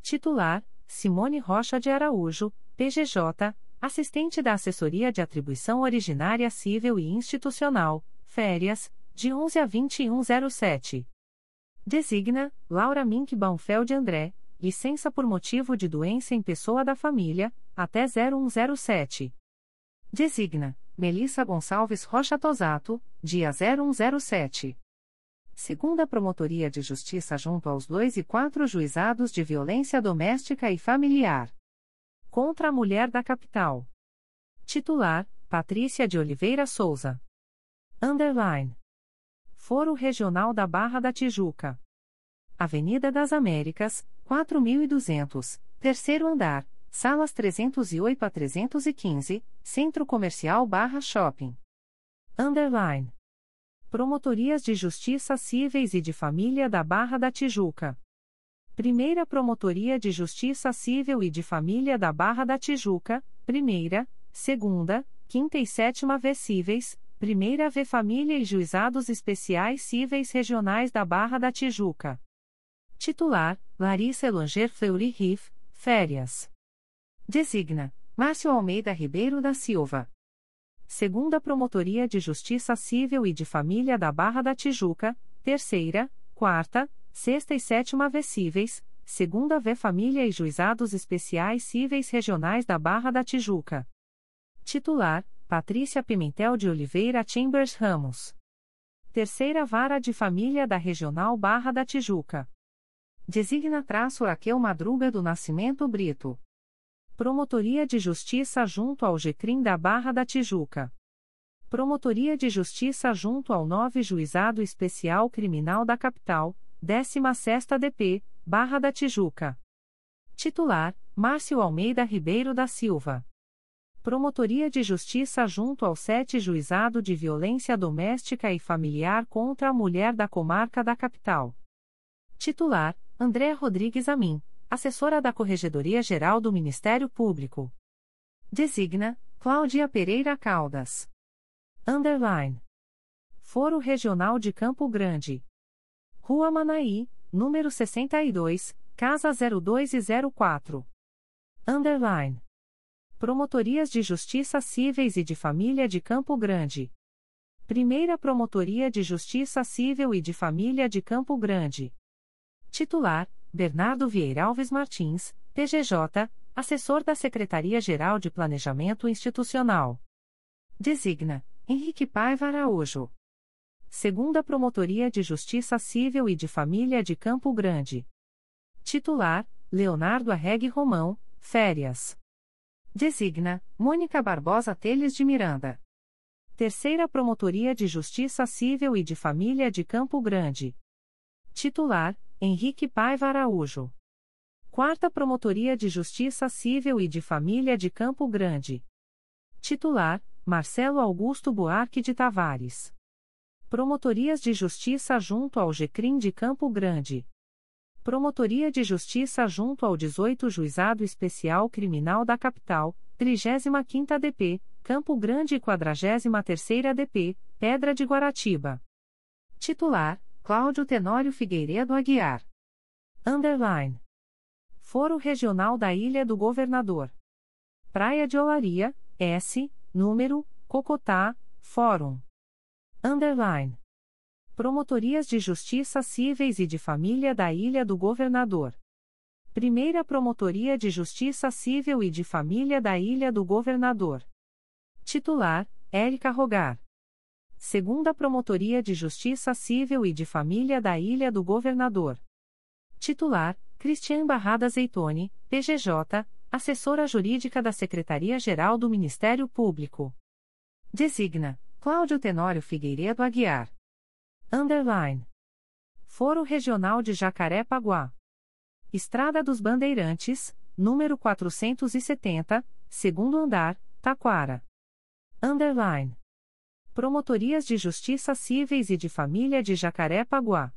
Titular: Simone Rocha de Araújo, PGJ, assistente da Assessoria de Atribuição Originária Civil e Institucional, férias, de 11 a 2107. Designa: Laura Mink Baumfeld André, licença por motivo de doença em pessoa da família, até 0107. Designa: Melissa Gonçalves Rocha Tosato, dia 0107. Segunda Promotoria de Justiça junto aos 2 e 4 Juizados de Violência Doméstica e Familiar. Contra a Mulher da Capital. Titular: Patrícia de Oliveira Souza. Underline. Foro Regional da Barra da Tijuca. Avenida das Américas, 4200, terceiro andar, salas 308 a 315, Centro Comercial Barra Shopping. Underline. Promotorias de Justiça Cíveis e de Família da Barra da Tijuca. Primeira Promotoria de Justiça Civil e de Família da Barra da Tijuca, Primeira, Segunda, Quinta e Sétima V Cíveis, Primeira V Família e Juizados Especiais Cíveis Regionais da Barra da Tijuca. Titular: Larissa Elanger Fleury Riff, Férias. Designa: Márcio Almeida Ribeiro da Silva. Segunda Promotoria de Justiça Civil e de Família da Barra da Tijuca, Terceira, Quarta, Sexta e Sétima V Cíveis, Segunda V Família e Juizados Especiais Cíveis Regionais da Barra da Tijuca. Titular: Patrícia Pimentel de Oliveira Chambers Ramos. Terceira Vara de Família da Regional Barra da Tijuca. Designa traço Raquel Madruga do Nascimento Brito. Promotoria de Justiça junto ao GCRIM da Barra da Tijuca. Promotoria de Justiça junto ao 9 Juizado Especial Criminal da Capital, 16ª DP, Barra da Tijuca. Titular: Márcio Almeida Ribeiro da Silva. Promotoria de Justiça junto ao 7 Juizado de Violência Doméstica e Familiar contra a Mulher da Comarca da Capital. Titular: André Rodrigues Amin, assessora da Corregedoria Geral do Ministério Público. Designa: Cláudia Pereira Caldas. Underline. Foro Regional de Campo Grande. Rua Manaí, número 62, Casa 02 e 04. Underline. Promotorias de Justiça Cíveis e de Família de Campo Grande. Primeira Promotoria de Justiça Civil e de Família de Campo Grande. Titular: Bernardo Vieira Alves Martins, PGJ, assessor da Secretaria-Geral de Planejamento Institucional. Designa: Henrique Paiva Araújo. Segunda Promotoria de Justiça Civil e de Família de Campo Grande. Titular: Leonardo Arregue Romão, Férias. Designa: Mônica Barbosa Teles de Miranda. Terceira Promotoria de Justiça Civil e de Família de Campo Grande. Titular: Henrique Paiva Araújo. Quarta Promotoria de Justiça Civil e de Família de Campo Grande. Titular: Marcelo Augusto Buarque de Tavares. Promotorias de Justiça junto ao GCRIM de Campo Grande. Promotoria de Justiça junto ao 18 Juizado Especial Criminal da Capital, 35ª DP, Campo Grande e 43ª DP, Pedra de Guaratiba. Titular: Cláudio Tenório Figueiredo Aguiar. Underline. Foro Regional da Ilha do Governador. Praia de Olaria, S, número, Cocotá, Fórum. Underline. Promotorias de Justiça Cíveis e de Família da Ilha do Governador. Primeira Promotoria de Justiça Civil e de Família da Ilha do Governador. Titular: Érica Rogar. Segunda Promotoria de Justiça Civil e de Família da Ilha do Governador. Titular: Cristian Barrada Zeitone, PGJ, assessora jurídica da Secretaria-Geral do Ministério Público. Designa: Cláudio Tenório Figueiredo Aguiar. Underline. Foro Regional de Jacaré-Paguá. Estrada dos Bandeirantes, número 470, segundo andar, Taquara. Underline. Promotorias de Justiça Cíveis e de Família de Jacaré-Paguá.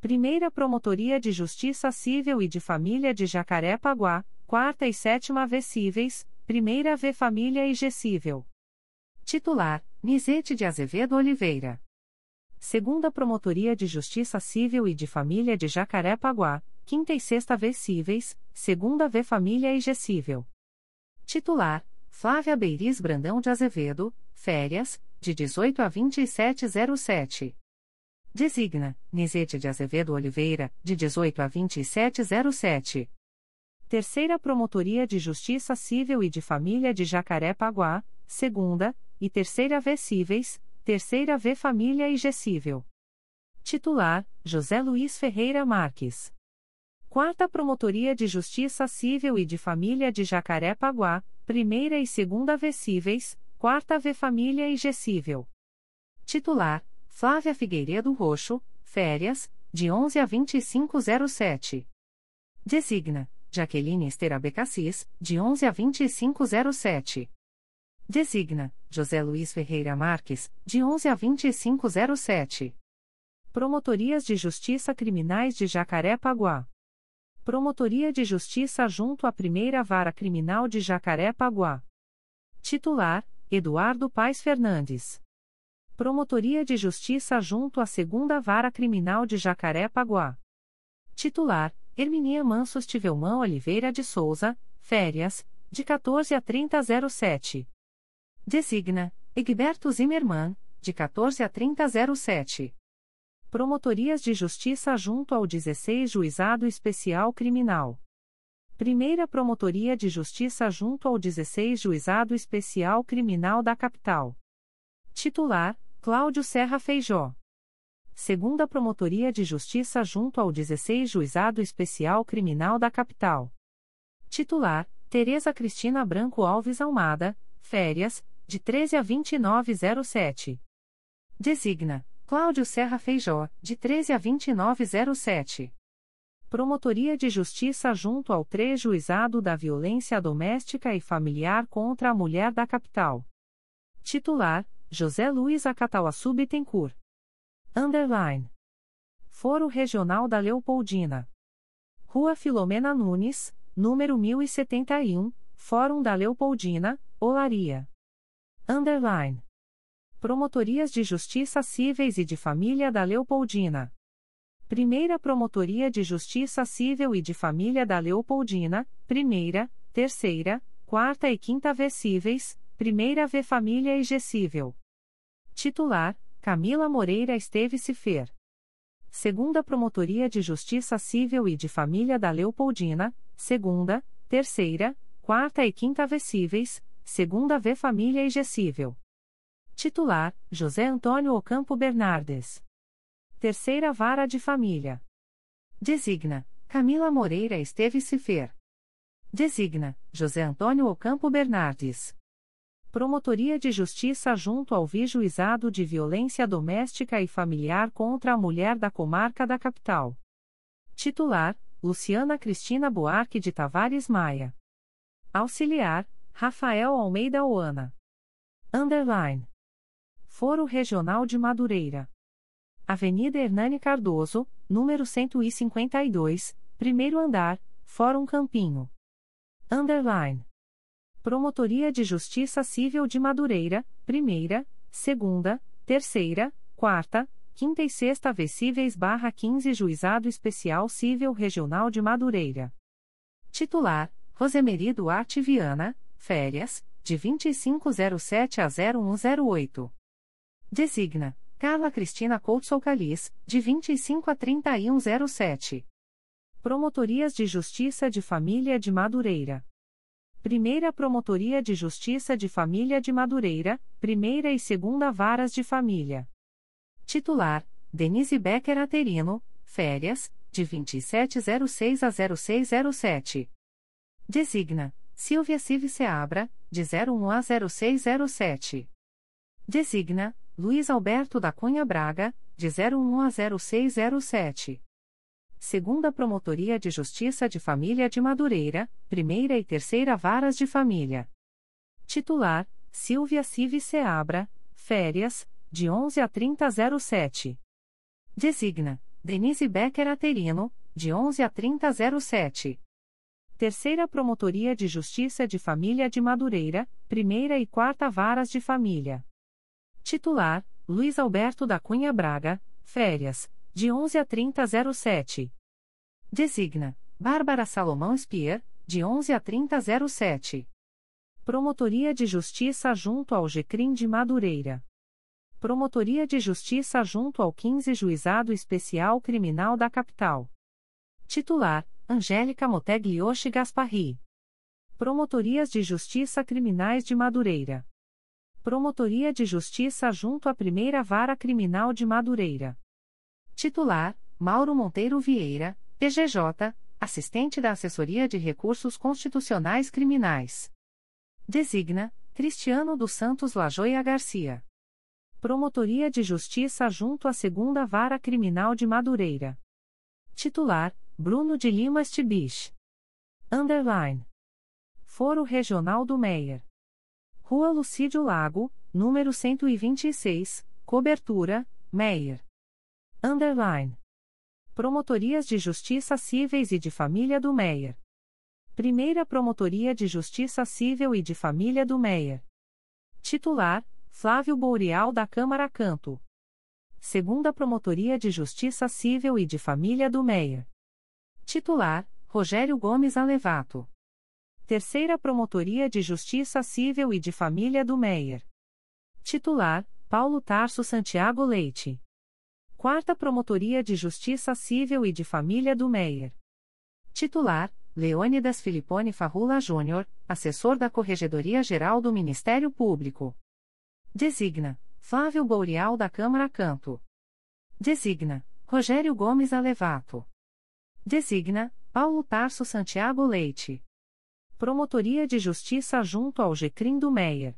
Primeira Promotoria de Justiça Civil e de Família de Jacaré-Paguá, Quarta e Sétima V Cíveis, Primeira V Família e G Cível. Titular: Nizete de Azevedo Oliveira. Segunda Promotoria de Justiça Civil e de Família de Jacarepaguá, quinta e sexta V cíveis, segunda V Família e Gessível. Titular: Flávia Beiriz Brandão de Azevedo, férias, de 18 a 2707. Designa, Nizete de Azevedo Oliveira, de 18 a 2707. Terceira Promotoria de Justiça Civil e de Família de Jacarepaguá, segunda, e terceira V Cíveis, terceira V Família e Gessível. Titular, José Luiz Ferreira Marques. Quarta Promotoria de Justiça Civil e de Família de Jacarepaguá, primeira e segunda V Cíveis, quarta V Família e Gessível. Titular, Flávia Figueiredo Roxo, férias, de 11 a 2507. Designa, Jaqueline Esther Abecassis, de 11 a 2507. Designa, José Luiz Ferreira Marques, de 11 a 2507. Promotorias de Justiça Criminais de Jacaré-Paguá. Promotoria de Justiça junto à Primeira Vara Criminal de Jacaré-Paguá. Titular, Eduardo Paes Fernandes. Promotoria de Justiça junto à Segunda Vara Criminal de Jacaré-Paguá. Titular, Herminia Mansos Tivelmão Oliveira de Souza, férias, de 14 a 3007. Designa, Egberto Zimmermann, de 14 a 3007. Promotorias de Justiça junto ao 16 Juizado Especial Criminal. Primeira Promotoria de Justiça junto ao 16 Juizado Especial Criminal da Capital. Titular, Cláudio Serra Feijó. Segunda Promotoria de Justiça junto ao 16 Juizado Especial Criminal da Capital. Titular: Tereza Cristina Branco Alves Almada, férias, de 13 a 2907. Designa: Cláudio Serra Feijó, de 13 a 2907. Promotoria de Justiça junto ao 3 Juizado da Violência Doméstica e Familiar contra a Mulher da Capital. Titular: José Luiz Acatauaçu Bittencourt. Underline. Foro Regional da Leopoldina. Rua Filomena Nunes, número 1071, Fórum da Leopoldina, Olaria. Underline. Promotorias de Justiça Cíveis e de Família da Leopoldina. Primeira Promotoria de Justiça Civil e de Família da Leopoldina, Primeira, Terceira, Quarta e Quinta V Cíveis, Primeira V Família e Gessível. Titular: Camila Moreira Esteve Cifer. Segunda Promotoria de Justiça Civil e de Família da Leopoldina, Segunda, Terceira, Quarta e Quinta Vecíveis, Segunda V Família Gessível. Titular: José Antônio Ocampo Bernardes. Terceira Vara de Família. Designa: Camila Moreira Esteve Cifer. Designa: José Antônio Ocampo Bernardes. Promotoria de Justiça junto ao Vijuizado de Violência Doméstica e Familiar contra a Mulher da Comarca da Capital. Titular: Luciana Cristina Buarque de Tavares Maia. Auxiliar: Rafael Almeida Oana. Underline. Foro Regional de Madureira. Avenida Hernani Cardoso, número 152, primeiro andar, Fórum Campinho. Underline. Promotoria de Justiça Civil de Madureira, primeira, segunda, terceira, quarta, quinta e sexta Vecíveis barra 15 Juizado Especial Civil Regional de Madureira. Titular, Rosemary Duarte Viana, férias, de 2507 a 0108. Designa, Carla Cristina Couto Soucalis, de 25 a 3107. Promotorias de Justiça de Família de Madureira. Primeira Promotoria de Justiça de Família de Madureira, Primeira e Segunda Varas de Família. Titular: Denise Becker Aterino, férias, de 2706 a 0607. Designa: Silvia Cive Seabra, de 01 a 0607. Designa: Luiz Alberto da Cunha Braga, de 01 a 0607. Segunda Promotoria de Justiça de Família de Madureira, Primeira e Terceira Varas de Família. Titular: Silvia Cive Seabra, férias, de 11 a 3007. Designa: Denise Becker Aterino, de 11 a 3007. Terceira Promotoria de Justiça de Família de Madureira, Primeira e Quarta Varas de Família. Titular: Luiz Alberto da Cunha Braga, férias, de 11 a 3007. Designa: Bárbara Salomão Spier, de 11 a 3007. Promotoria de Justiça junto ao GCRIM de Madureira. Promotoria de Justiça junto ao 15 Juizado Especial Criminal da Capital. Titular: Angélica Moteglioshi Gasparri. Promotorias de Justiça Criminais de Madureira. Promotoria de Justiça junto à Primeira Vara Criminal de Madureira. Titular: Mauro Monteiro Vieira, PGJ, assistente da Assessoria de Recursos Constitucionais Criminais. Designa: Cristiano dos Santos Lajoia Garcia. Promotoria de Justiça junto à Segunda Vara Criminal de Madureira. Titular: Bruno de Lima Stibich. Underline. Foro Regional do Meier. Rua Lucídio Lago, número 126, Cobertura, Meier. Underline. Promotorias de Justiça Cíveis e de Família do Meier. Primeira Promotoria de Justiça Civil e de Família do Meier. Titular: Flávio Bourial da Câmara Canto. Segunda Promotoria de Justiça Civil e de Família do Meier. Titular: Rogério Gomes Alevato. Terceira Promotoria de Justiça Civil e de Família do Meier. Titular: Paulo Tarso Santiago Leite. Quarta Promotoria de Justiça Civil e de Família do Meier. Titular: Leônidas Filipone Farrula Júnior, assessor da Corregedoria Geral do Ministério Público. Designa: Flávio Bourial da Câmara Canto. Designa: Rogério Gomes Alevato. Designa: Paulo Tarso Santiago Leite. Promotoria de Justiça junto ao GCRIM do Meier.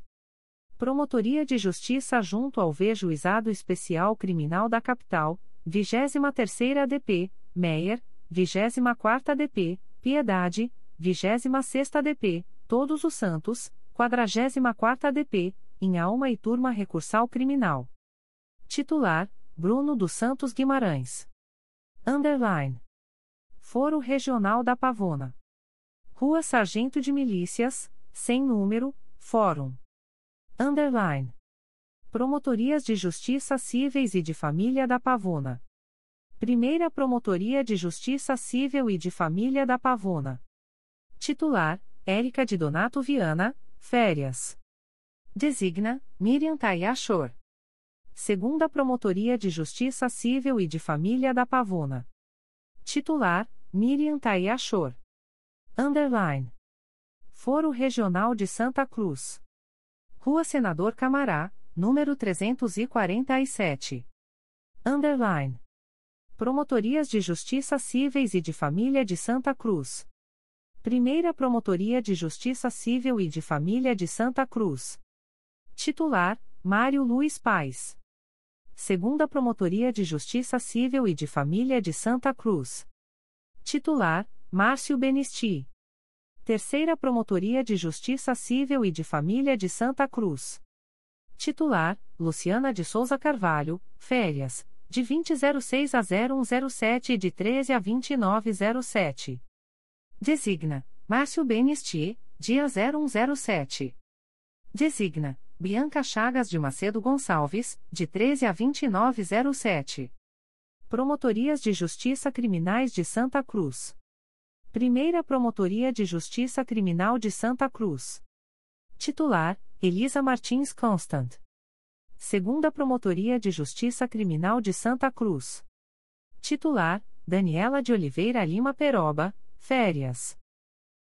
Promotoria de Justiça junto ao V Juizado Especial Criminal da Capital, 23ª DP, Meier, 24ª DP, Piedade, 26ª DP, Todos os Santos, 44ª DP, em alma e turma recursal criminal. Titular: Bruno dos Santos Guimarães. Underline. Foro Regional da Pavona. Rua Sargento de Milícias, sem número, Fórum. Underline. Promotorias de Justiça Cíveis e de Família da Pavona. Primeira Promotoria de Justiça Civil e de Família da Pavona. Titular: Érica de Donato Viana, férias. Designa: Miriam Tayachor. Segunda Promotoria de Justiça Civil e de Família da Pavona. Titular: Miriam Tayachor. Underline. Foro Regional de Santa Cruz. Rua Senador Camará, número 347. Underline. Promotorias de Justiça Cíveis e de Família de Santa Cruz. Primeira Promotoria de Justiça Civil e de Família de Santa Cruz. Titular: Mário Luiz Pais. Segunda Promotoria de Justiça Civil e de Família de Santa Cruz. Titular: Márcio Benisti. Terceira Promotoria de Justiça Civil e de Família de Santa Cruz. Titular: Luciana de Souza Carvalho, férias, de 2006 a 0107 e de 13 a 2907. Designa: Márcio Benisti, dia 0107. Designa: Bianca Chagas de Macedo Gonçalves, de 13 a 2907. Promotorias de Justiça Criminais de Santa Cruz. Primeira Promotoria de Justiça Criminal de Santa Cruz. Titular: Elisa Martins Constant. Segunda Promotoria de Justiça Criminal de Santa Cruz. Titular: Daniela de Oliveira Lima Peroba, férias.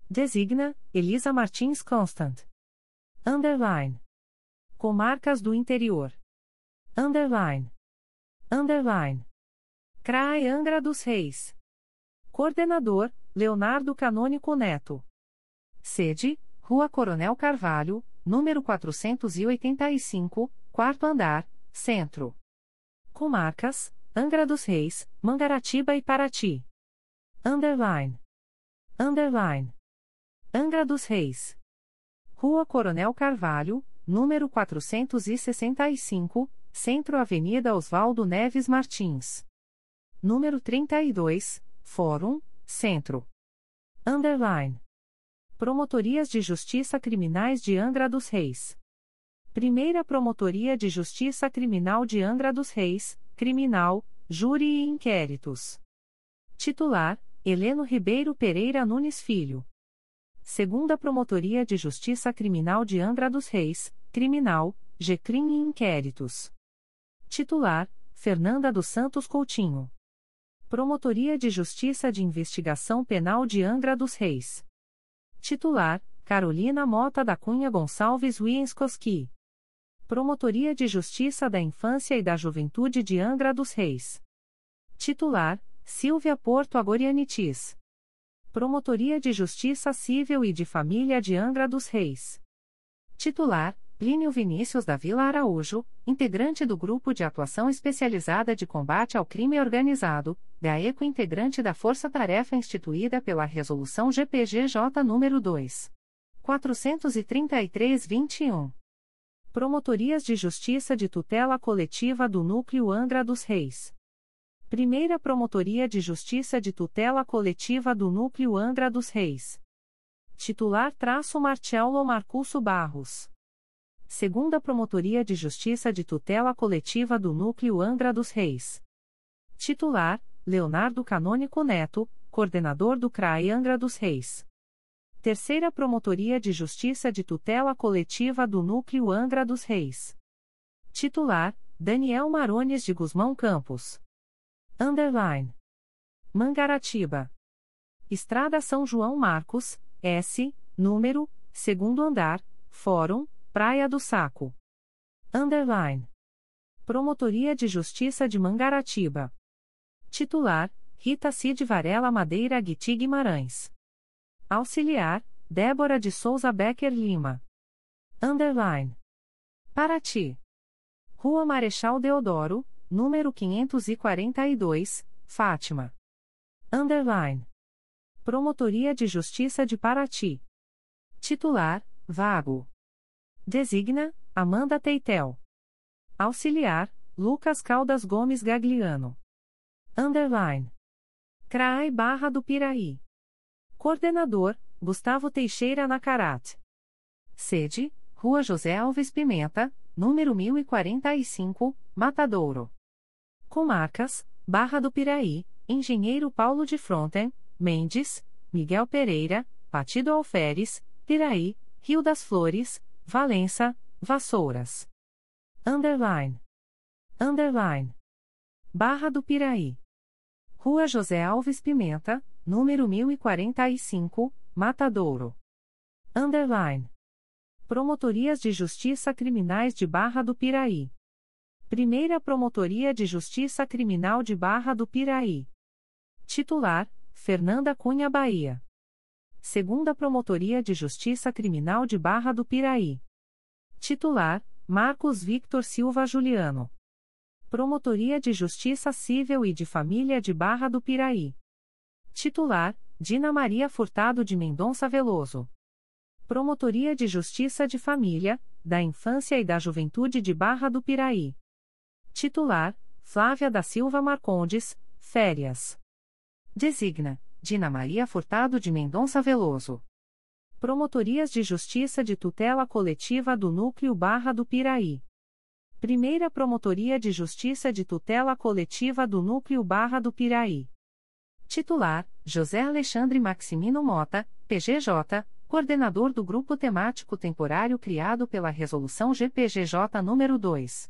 Designa: Elisa Martins Constant. Underline. Comarcas do Interior. Underline. Underline. CRAE Angra dos Reis. Coordenador, Leonardo Canônico Neto. Sede, Rua Coronel Carvalho, número 485, quarto andar, centro. Comarcas, Angra dos Reis, Mangaratiba e Paraty. Underline. Underline. Angra dos Reis. Rua Coronel Carvalho, número 465, Centro Avenida Oswaldo Neves Martins número 32, Fórum, Centro. Underline. Promotorias de Justiça Criminais de Angra dos Reis. Primeira Promotoria de Justiça Criminal de Angra dos Reis, Criminal, Júri e Inquéritos. Titular: Heleno Ribeiro Pereira Nunes Filho. Segunda Promotoria de Justiça Criminal de Angra dos Reis, Criminal, GCRIM e Inquéritos. Titular: Fernanda dos Santos Coutinho. Promotoria de Justiça de Investigação Penal de Angra dos Reis. Titular: Carolina Mota da Cunha Gonçalves Wienskoski. Promotoria de Justiça da Infância e da Juventude de Angra dos Reis. Titular: Silvia Porto Agorianitis. Promotoria de Justiça Civil e de Família de Angra dos Reis. Titular: Plínio Vinícius da Vila Araújo, integrante do Grupo de Atuação Especializada de Combate ao Crime Organizado, GAECO integrante da Força Tarefa instituída pela Resolução GPGJ nº 2. 433-21. Promotorias de Justiça de Tutela Coletiva do Núcleo Angra dos Reis. Primeira Promotoria de Justiça de Tutela Coletiva do Núcleo Angra dos Reis. Titular traço Marcelo Marcusso Barros. Segunda Promotoria de Justiça de Tutela Coletiva do Núcleo Angra dos Reis. Titular, Leonardo Canônico Neto, Coordenador do CRAE Angra dos Reis. Terceira Promotoria de Justiça de Tutela Coletiva do Núcleo Angra dos Reis. Titular, Daniel Marones de Guzmão Campos. Underline. Mangaratiba. Estrada São João Marcos, S, número, segundo andar, Fórum, Praia do Saco. Underline. Promotoria de Justiça de Mangaratiba. Titular, Rita Cid Varela Madeira Guiti Guimarães. Auxiliar, Débora de Souza Becker Lima. Underline. Paraty. Rua Marechal Deodoro, número 542, Fátima. Underline. Promotoria de Justiça de Paraty. Titular, Vago. Designa, Amanda Teitel. Auxiliar, Lucas Caldas Gomes Gagliano. Underline. CRAI Barra do Piraí. Coordenador, Gustavo Teixeira Nacarat. Sede, Rua José Alves Pimenta, número 1045, Matadouro. Comarcas, Barra do Piraí, Engenheiro Paulo de Fronten, Mendes, Miguel Pereira, Partido Alferes, Piraí, Rio das Flores, Valença, Vassouras. Underline. Underline. Barra do Piraí. Rua José Alves Pimenta, número 1045, Matadouro. Underline. Promotorias de Justiça Criminais de Barra do Piraí. Primeira Promotoria de Justiça Criminal de Barra do Piraí. Titular: Fernanda Cunha Bahia. Segunda Promotoria de Justiça Criminal de Barra do Piraí. Titular: Marcos Victor Silva Juliano. Promotoria de Justiça Civil e de Família de Barra do Piraí. Titular: Dina Maria Furtado de Mendonça Veloso. Promotoria de Justiça de Família, da Infância e da Juventude de Barra do Piraí. Titular: Flávia da Silva Marcondes, férias. Designa: Dina Maria Furtado de Mendonça Veloso. Promotorias de Justiça de Tutela Coletiva do Núcleo Barra do Piraí. Primeira Promotoria de Justiça de Tutela Coletiva do Núcleo Barra do Piraí. Titular: José Alexandre Maximino Mota, PGJ, coordenador do Grupo Temático Temporário criado pela Resolução GPGJ nº 2.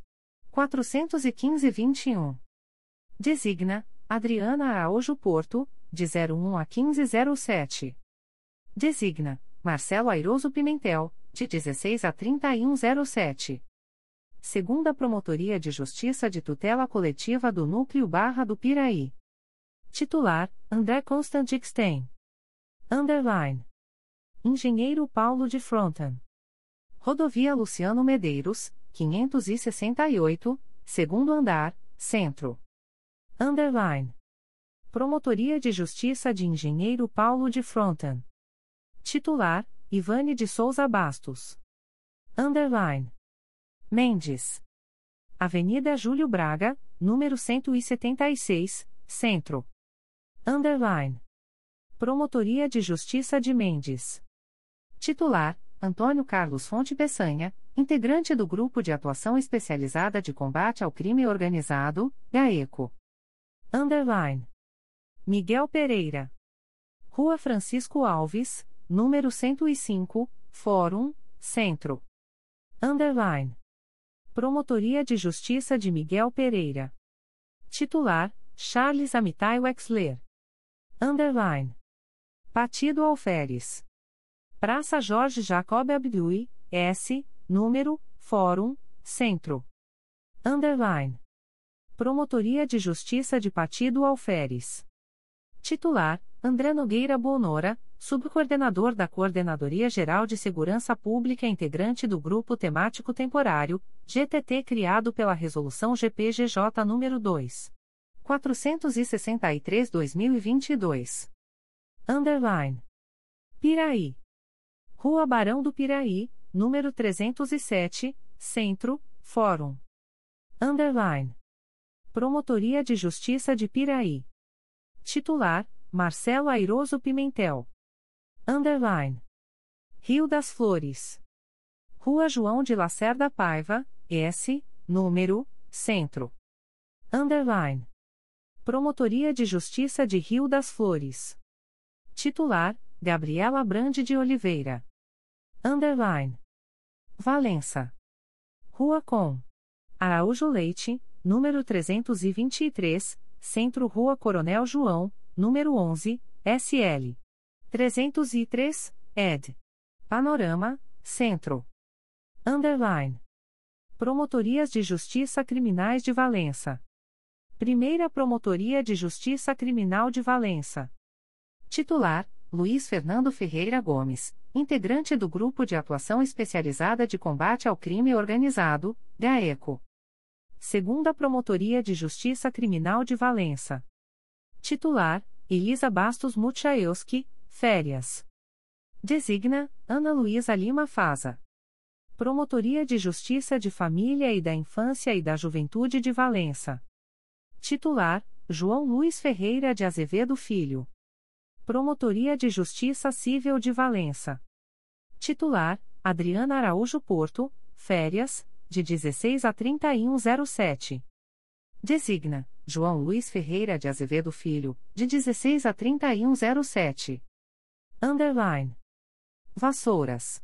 415-21. Designa Adriana Araújo Porto, de 01 a 1507. Designa Marcelo Airoso Pimentel, de 16 a 3107. Segunda Promotoria de Justiça de Tutela Coletiva do Núcleo Barra do Piraí. Titular: André Constantixten. Underline. Engenheiro Paulo de Fronten. Rodovia Luciano Medeiros, 568, segundo andar, centro. Underline. Promotoria de Justiça de Engenheiro Paulo de Fronten. Titular: Ivane de Souza Bastos. Underline. Mendes. Avenida Júlio Braga, número 176, Centro. Underline. Promotoria de Justiça de Mendes. Titular: Antônio Carlos Fonte Peçanha, integrante do Grupo de Atuação Especializada de Combate ao Crime Organizado, GAECO. Underline. Miguel Pereira. Rua Francisco Alves, número 105, Fórum, Centro. Underline. Promotoria de Justiça de Miguel Pereira. Titular: Charles Amitai Wexler. Underline. Partido Alferes. Praça Jorge Jacob Abdui, S, número, Fórum, Centro. Underline. Promotoria de Justiça de Partido Alferes. Titular: André Nogueira Bonora, Subcoordenador da Coordenadoria Geral de Segurança Pública integrante do Grupo Temático Temporário, GTT criado pela Resolução GPGJ nº 2. 463-2022. Underline. Piraí. Rua Barão do Piraí, número 307, Centro, Fórum. Underline. Promotoria de Justiça de Piraí. Titular: Marcelo Airoso Pimentel. Underline. Rio das Flores. Rua João de Lacerda Paiva, S, número, Centro. Underline. Promotoria de Justiça de Rio das Flores. Titular: Gabriela Brande de Oliveira. Underline. Valença. Rua Com. Araújo Leite, número 323, Centro Rua Coronel João, número 11, SL. 303, ed. Panorama, Centro. Underline. Promotorias de Justiça Criminais de Valença. Primeira Promotoria de Justiça Criminal de Valença. Titular: Luiz Fernando Ferreira Gomes, integrante do Grupo de Atuação Especializada de Combate ao Crime Organizado, GAECO. Segunda Promotoria de Justiça Criminal de Valença. Titular: Elisa Bastos Muchaewski, férias. Designa: Ana Luísa Lima Faza. Promotoria de Justiça de Família e da Infância e da Juventude de Valença. Titular: João Luiz Ferreira de Azevedo Filho. Promotoria de Justiça Civil de Valença. Titular: Adriana Araújo Porto, férias, de 16 a 3107. Designa: João Luiz Ferreira de Azevedo Filho, de 16 a 3107. Underline. Vassouras.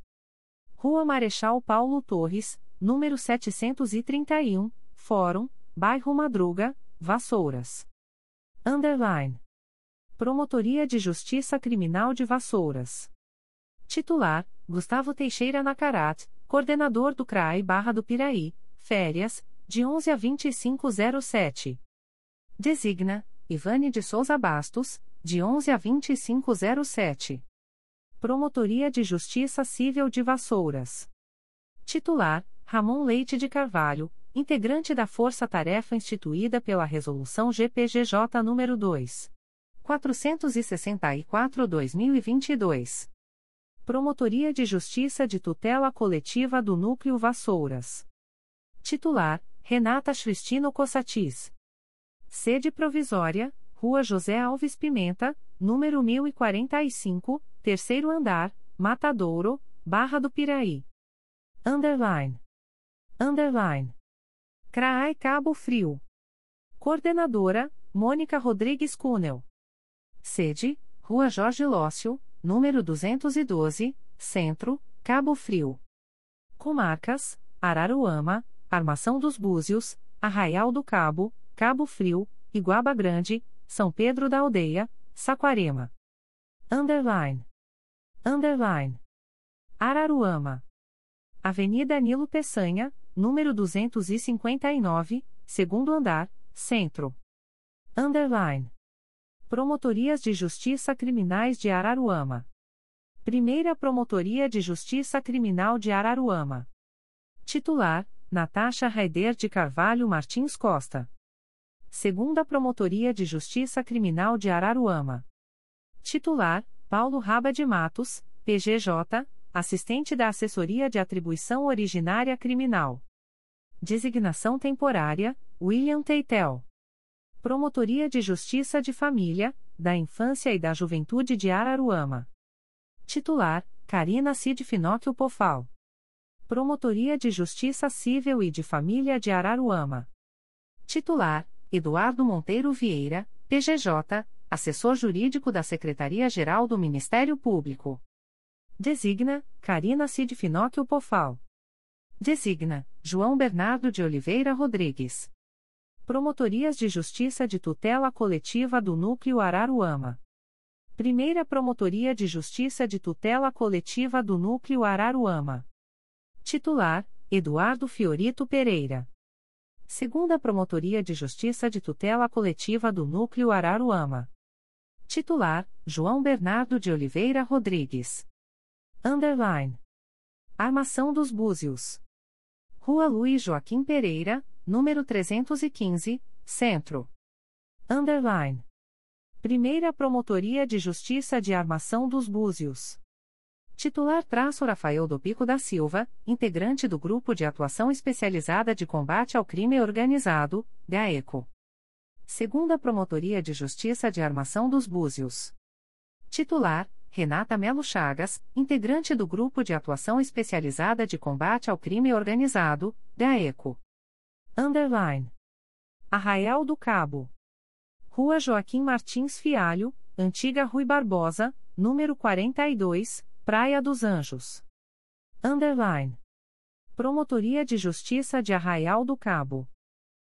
Rua Marechal Paulo Torres, número 731, Fórum, Bairro Madruga, Vassouras. Underline. Promotoria de Justiça Criminal de Vassouras. Titular: Gustavo Teixeira Nacarat, coordenador do CRAI Barra do Piraí, férias, de 11 a 2507. Designa: Ivane de Souza Bastos, de 11 a 2507. Promotoria de Justiça Civil de Vassouras. Titular: Ramon Leite de Carvalho, integrante da Força Tarefa instituída pela Resolução GPGJ nº 2. 464-2022. Promotoria de Justiça de Tutela Coletiva do Núcleo Vassouras. Titular: Renata Cristino Cossatis. Sede provisória: Rua José Alves Pimenta, número 1045, terceiro andar, Matadouro, Barra do Piraí. Underline. Underline. CRAI Cabo Frio. Coordenadora: Mônica Rodrigues Cunel. Sede: Rua Jorge Lócio, número 212, Centro, Cabo Frio. Comarcas: Araruama, Armação dos Búzios, Arraial do Cabo, Cabo Frio, Iguaba Grande, São Pedro da Aldeia, Saquarema. Underline. Underline. Araruama. Avenida Nilo Peçanha, número 259, segundo andar, Centro. Underline. Promotorias de Justiça Criminais de Araruama. Primeira Promotoria de Justiça Criminal de Araruama. Titular: Natasha Raider de Carvalho Martins Costa. Segunda Promotoria de Justiça Criminal de Araruama. Titular: Paulo Raba de Matos, PGJ, assistente da Assessoria de Atribuição Originária Criminal. Designação temporária: William Teitel. Promotoria de Justiça de Família, da Infância e da Juventude de Araruama. Titular: Carina Cid Finóquio Pofal. Promotoria de Justiça Civil e de Família de Araruama. Titular: Eduardo Monteiro Vieira, PGJ, assessor jurídico da Secretaria-Geral do Ministério Público. Designa: Carina Cid Finóquio Pofal. Designa: João Bernardo de Oliveira Rodrigues. Promotorias de Justiça de Tutela Coletiva do Núcleo Araruama. Primeira Promotoria de Justiça de Tutela Coletiva do Núcleo Araruama. Titular: Eduardo Fiorito Pereira. Segunda Promotoria de Justiça de Tutela Coletiva do Núcleo Araruama. Titular: João Bernardo de Oliveira Rodrigues. Underline. Armação dos Búzios. Rua Luiz Joaquim Pereira, número 315, Centro. Underline. Primeira Promotoria de Justiça de Armação dos Búzios. Titular traço Rafael do Pico da Silva, integrante do Grupo de Atuação Especializada de Combate ao Crime Organizado, GAECO. Segunda Promotoria de Justiça de Armação dos Búzios. Titular, Renata Melo Chagas, integrante do Grupo de Atuação Especializada de Combate ao Crime Organizado, GAECO. Underline. Arraial do Cabo. Rua Joaquim Martins Fialho, Antiga Rui Barbosa, número 42, Praia dos Anjos. Underline. Promotoria de Justiça de Arraial do Cabo.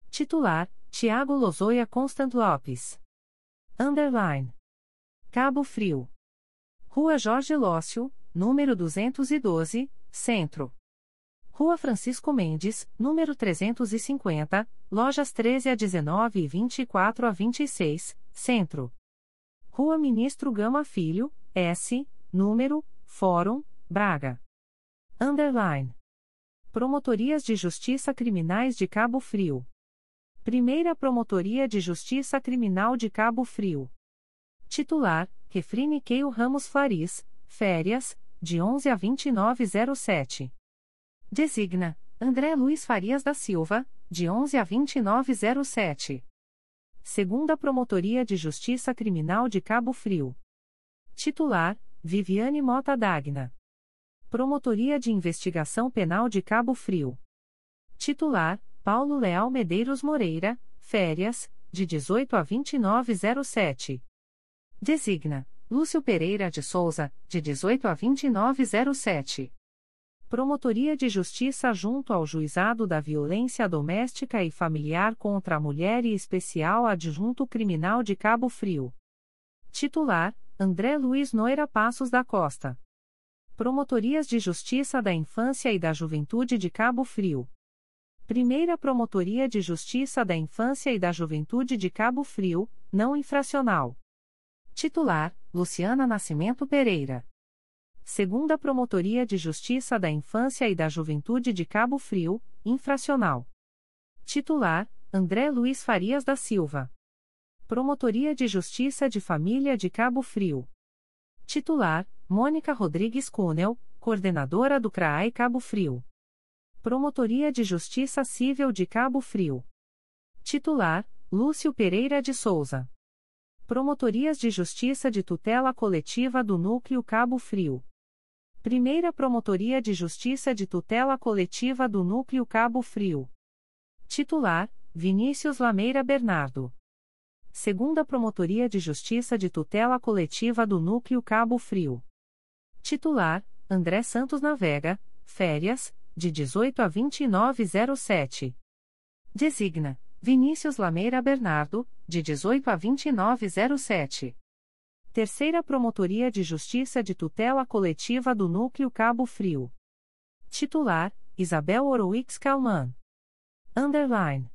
Titular: Tiago Lozoia Constant Lopes. Underline. Cabo Frio. Rua Jorge Lócio, número 212, Centro. Rua Francisco Mendes, número 350, lojas 13 a 19 e 24 a 26, Centro. Rua Ministro Gama Filho, S, número, Fórum, Braga. Underline. Promotorias de Justiça Criminais de Cabo Frio. Primeira Promotoria de Justiça Criminal de Cabo Frio. Titular: Refrine Keio Ramos Flaris, Férias, de 11 a 2907. Designa: André Luiz Farias da Silva, de 11 a 2907. Segunda Promotoria de Justiça Criminal de Cabo Frio. Titular: Viviane Mota Dagna. Promotoria de Investigação Penal de Cabo Frio. Titular: Paulo Leal Medeiros Moreira, férias, de 18 a 2907. Designa: Lúcio Pereira de Souza, de 18 a 2907. Promotoria de Justiça junto ao Juizado da Violência Doméstica e Familiar contra a Mulher e Especial Adjunto Criminal de Cabo Frio. Titular: André Luiz Noira Passos da Costa. Promotorias de Justiça da Infância e da Juventude de Cabo Frio. Primeira Promotoria de Justiça da Infância e da Juventude de Cabo Frio, não infracional. Titular: Luciana Nascimento Pereira. Segunda Promotoria de Justiça da Infância e da Juventude de Cabo Frio, infracional. Titular: André Luiz Farias da Silva. Promotoria de Justiça de Família de Cabo Frio. Titular: Mônica Rodrigues Cunel, coordenadora do CRAI Cabo Frio. Promotoria de Justiça Civil de Cabo Frio. Titular: Lúcio Pereira de Souza. Promotorias de Justiça de Tutela Coletiva do Núcleo Cabo Frio. Primeira Promotoria de Justiça de Tutela Coletiva do Núcleo Cabo Frio. Titular: Vinícius Lameira Bernardo. Segunda Promotoria de Justiça de Tutela Coletiva do Núcleo Cabo Frio. Titular: André Santos Navega, férias, de 18 a 2907. Designa: Vinícius Lameira Bernardo, de 18 a 2907. Terceira Promotoria de Justiça de Tutela Coletiva do Núcleo Cabo Frio. Titular: Isabel Orowix Kalman. Underline.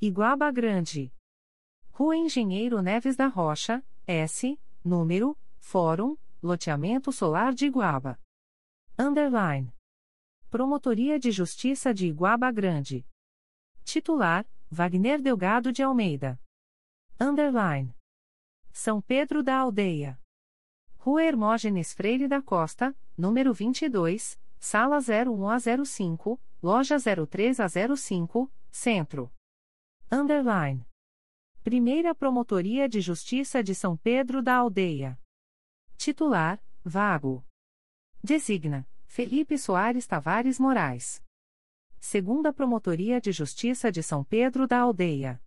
Iguaba Grande. Rua Engenheiro Neves da Rocha, S, número, Fórum, Loteamento Solar de Iguaba. Underline. Promotoria de Justiça de Iguaba Grande. Titular: Wagner Delgado de Almeida. Underline. São Pedro da Aldeia. Rua Hermógenes Freire da Costa, número 22, sala 01 a 05, loja 03 a 05, Centro. Underline. Primeira Promotoria de Justiça de São Pedro da Aldeia. Titular: Vago. Designa Felipe Soares Tavares Moraes. Segunda Promotoria de Justiça de São Pedro da Aldeia.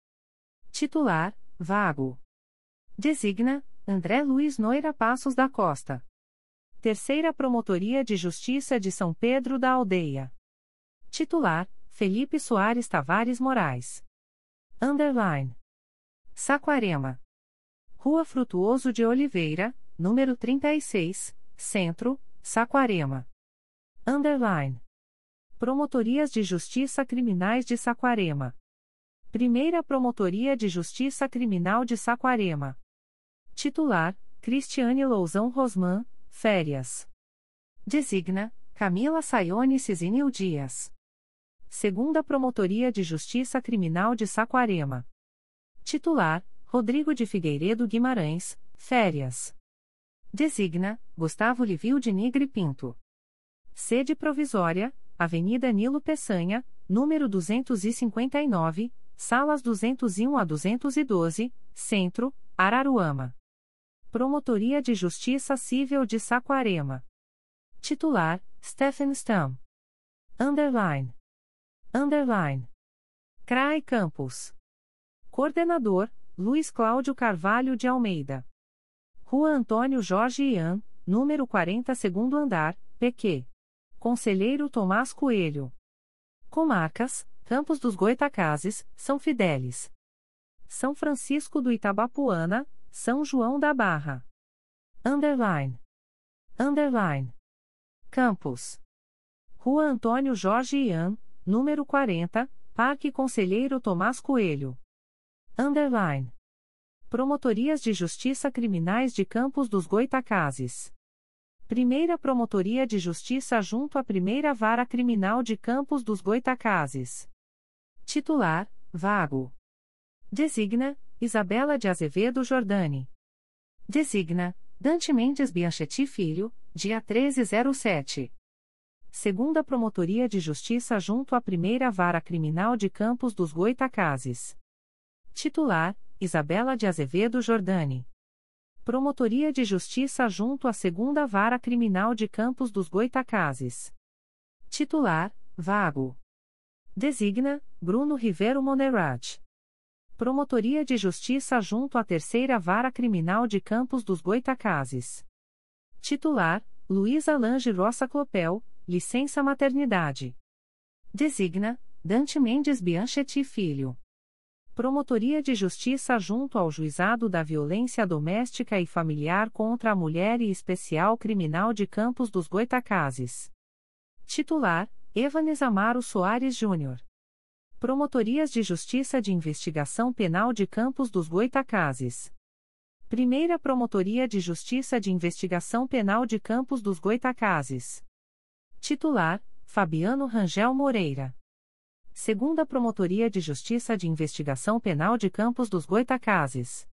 Titular: Vago. Designa André Luiz Noira Passos da Costa. Terceira Promotoria de Justiça de São Pedro da Aldeia. Titular: Felipe Soares Tavares Moraes. Underline. Saquarema. Rua Frutuoso de Oliveira, número 36, Centro, Saquarema. Underline. Promotorias de Justiça Criminais de Saquarema. Primeira Promotoria de Justiça Criminal de Saquarema. Titular: Cristiane Lousão Rosman, férias. Designa: Camila Sayone Cizinil Dias. Segunda Promotoria de Justiça Criminal de Saquarema. Titular: Rodrigo de Figueiredo Guimarães, férias. Designa: Gustavo Livio de Nigre Pinto. Sede provisória: Avenida Nilo Peçanha, número 259, salas 201 a 212, Centro, Araruama. Promotoria de Justiça Civil de Saquarema. Titular: Stephen Stam. Underline. Underline. CRAI Campus. Coordenador: Luiz Cláudio Carvalho de Almeida. Rua Antônio Jorge Ian, número 40 segundo andar, PQ. Conselheiro Tomás Coelho. Comarcas: Campos dos Goitacazes, São Fidélis. São Francisco do Itabapuana, são João da Barra. Underline. Underline. Campos. Rua Antônio Jorge Ian, número 40, Parque Conselheiro Tomás Coelho. Underline. Promotorias de Justiça Criminais de Campos dos Goitacazes. Primeira Promotoria de Justiça junto à Primeira Vara Criminal de Campos dos Goitacazes. Titular: Vago. Designa: Isabela de Azevedo Jordani. Designa: Dante Mendes Bianchetti Filho, dia 1307. Segunda Promotoria de Justiça junto à Primeira Vara Criminal de Campos dos Goitacazes. Titular: Isabela de Azevedo Jordani. Promotoria de Justiça junto à Segunda Vara Criminal de Campos dos Goitacazes. Titular: Vago. Designa: Bruno Rivero Monerat. Promotoria de Justiça junto à Terceira Vara Criminal de Campos dos Goitacazes. Titular: Luísa Lange Roça Clopel, licença maternidade. Designa: Dante Mendes Bianchetti Filho. Promotoria de Justiça junto ao Juizado da Violência Doméstica e Familiar contra a Mulher e Especial Criminal de Campos dos Goitacazes. Titular: Evanes Amaro Soares Júnior. Promotorias de Justiça de Investigação Penal de Campos dos Goitacazes. Primeira Promotoria de Justiça de Investigação Penal de Campos dos Goitacazes. Titular: Fabiano Rangel Moreira. Segunda Promotoria de Justiça de Investigação Penal de Campos dos Goitacazes.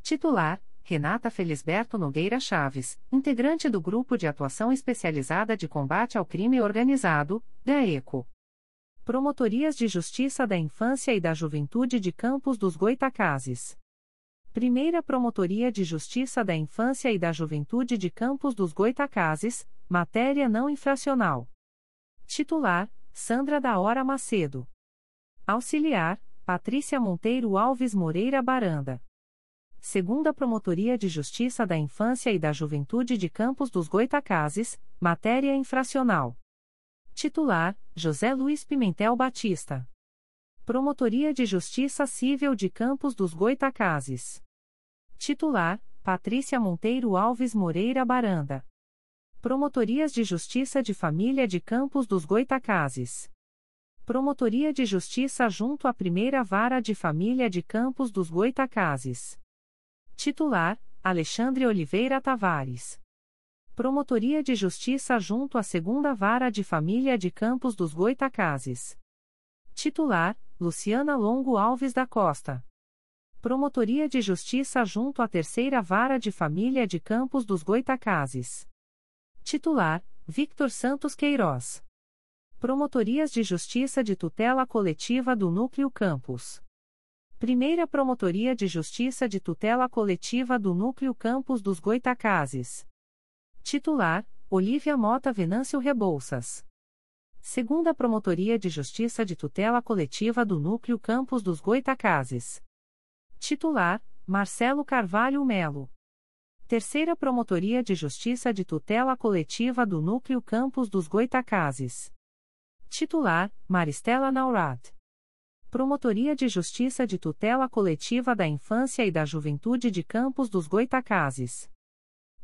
Titular: Renata Felisberto Nogueira Chaves, integrante do Grupo de Atuação Especializada de Combate ao Crime Organizado, GAECO. Promotorias de Justiça da Infância e da Juventude de Campos dos Goitacazes. Primeira Promotoria de Justiça da Infância e da Juventude de Campos dos Goitacazes, matéria não infracional. Titular: Sandra da Hora Macedo. Auxiliar: Patrícia Monteiro Alves Moreira Baranda. Segunda Promotoria de Justiça da Infância e da Juventude de Campos dos Goitacazes, matéria infracional. Titular: José Luiz Pimentel Batista. Promotoria de Justiça Civil de Campos dos Goitacazes. Titular: Patrícia Monteiro Alves Moreira Baranda. Promotorias de Justiça de Família de Campos dos Goitacazes. Promotoria de Justiça junto à Primeira Vara de Família de Campos dos Goitacazes. Titular: Alexandre Oliveira Tavares. Promotoria de Justiça junto à Segunda Vara de Família de Campos dos Goitacazes. Titular: Luciana Longo Alves da Costa. Promotoria de Justiça junto à Terceira Vara de Família de Campos dos Goitacazes. Titular: Victor Santos Queiroz. Promotorias de Justiça de Tutela Coletiva do Núcleo Campos. Primeira Promotoria de Justiça de Tutela Coletiva do Núcleo Campos dos Goitacazes. Titular: Olívia Mota Venâncio Rebouças. Segunda Promotoria de Justiça de Tutela Coletiva do Núcleo Campos dos Goitacazes. Titular: Marcelo Carvalho Melo. Terceira Promotoria de Justiça de Tutela Coletiva do Núcleo Campos dos Goitacazes. Titular: Maristela Naurat. Promotoria de Justiça de Tutela Coletiva da Infância e da Juventude de Campos dos Goitacazes.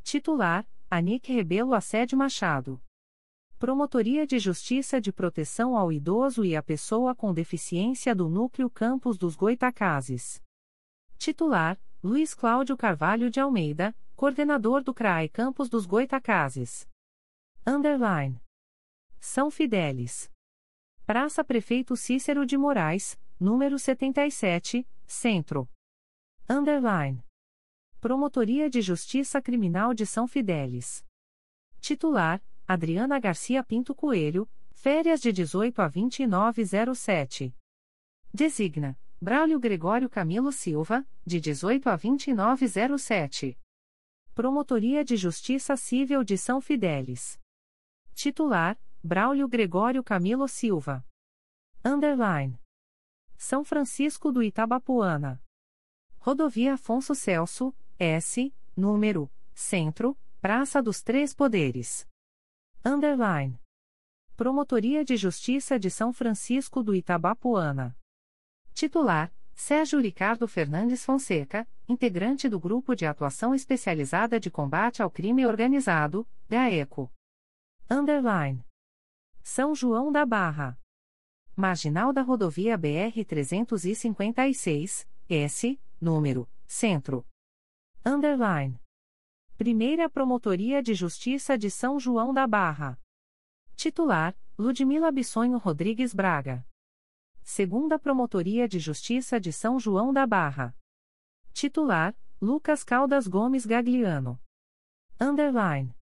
Titular: Anique Rebelo Assede Machado. Promotoria de Justiça de Proteção ao Idoso e à Pessoa com Deficiência do Núcleo Campos dos Goitacazes. Titular: Luiz Cláudio Carvalho de Almeida, coordenador do CRAE Campos dos Goitacazes. Underline. São Fidélis. Praça Prefeito Cícero de Moraes, número 77, Centro. Underline. Promotoria de Justiça Criminal de São Fidélis. Titular: Adriana Garcia Pinto Coelho, férias de 18 a 2907. Designa: Braulio Gregório Camilo Silva, de 18 a 2907. Promotoria de Justiça Civil de São Fidélis. Titular: Braulio Gregório Camilo Silva. Underline. São Francisco do Itabapuana. Rodovia Afonso Celso, S, número, Centro, Praça dos Três Poderes. Underline. Promotoria de Justiça de São Francisco do Itabapuana. Titular: Sérgio Ricardo Fernandes Fonseca, integrante do Grupo de Atuação Especializada de Combate ao Crime Organizado, GAECO. Underline. São João da Barra. Marginal da Rodovia BR-356, S, número, Centro. Underline. Primeira Promotoria de Justiça de São João da Barra. Titular: Ludmila Bissonho Rodrigues Braga. Segunda Promotoria de Justiça de São João da Barra. Titular: Lucas Caldas Gomes Gagliano. Underline.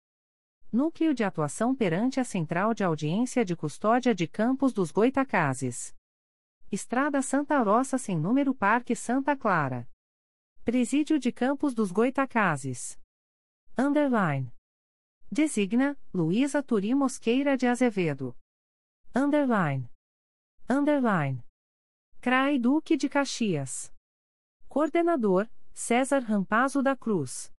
Núcleo de Atuação perante a Central de Audiência de Custódia de Campos dos Goitacazes. Estrada Santa Roça sem número Parque Santa Clara. Presídio de Campos dos Goitacazes. Underline. Designa, Luísa Turi Mosqueira de Azevedo. Underline. Underline. CRAI Duque de Caxias. Coordenador, César Rampazo da Cruz.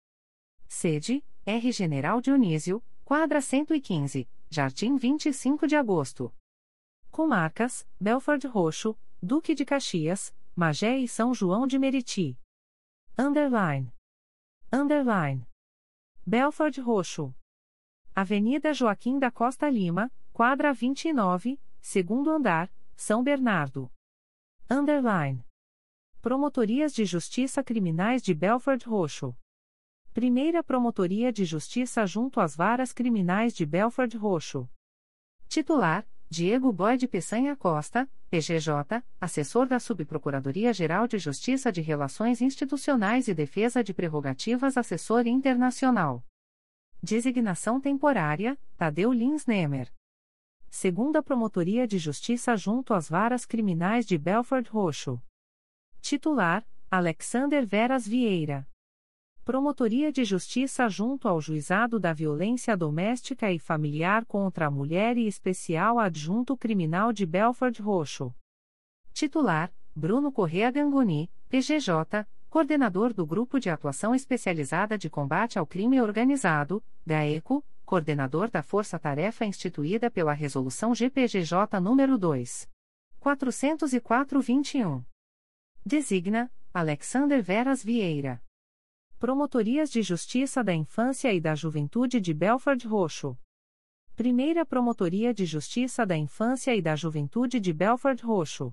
Sede, R. General Dionísio, quadra 115, Jardim 25 de Agosto. Comarcas, Belford Roxo, Duque de Caxias, Magé e São João de Meriti. Underline. Underline. Belford Roxo. Avenida Joaquim da Costa Lima, quadra 29, segundo andar, São Bernardo. Underline. Promotorias de Justiça Criminais de Belford Roxo. Primeira Promotoria de Justiça junto às Varas Criminais de Belford Roxo. Titular: Diego Boyd Peçanha Costa, PGJ, assessor da Subprocuradoria-Geral de Justiça de Relações Institucionais e Defesa de Prerrogativas Assessor Internacional. Designação temporária: Tadeu Lins Nemer. Segunda Promotoria de Justiça junto às Varas Criminais de Belford Roxo. Titular: Alexander Veras Vieira. Promotoria de Justiça junto ao Juizado da Violência Doméstica e Familiar contra a Mulher e Especial Adjunto Criminal de Belford Roxo. Titular: Bruno Correa Gangoni, PGJ, coordenador do Grupo de Atuação Especializada de Combate ao Crime Organizado, GAECO, coordenador da Força Tarefa instituída pela Resolução GPGJ nº 2. 404-21. Designa: Alexander Veras Vieira. Promotorias de Justiça da Infância e da Juventude de Belford Roxo. Primeira Promotoria de Justiça da Infância e da Juventude de Belford Roxo.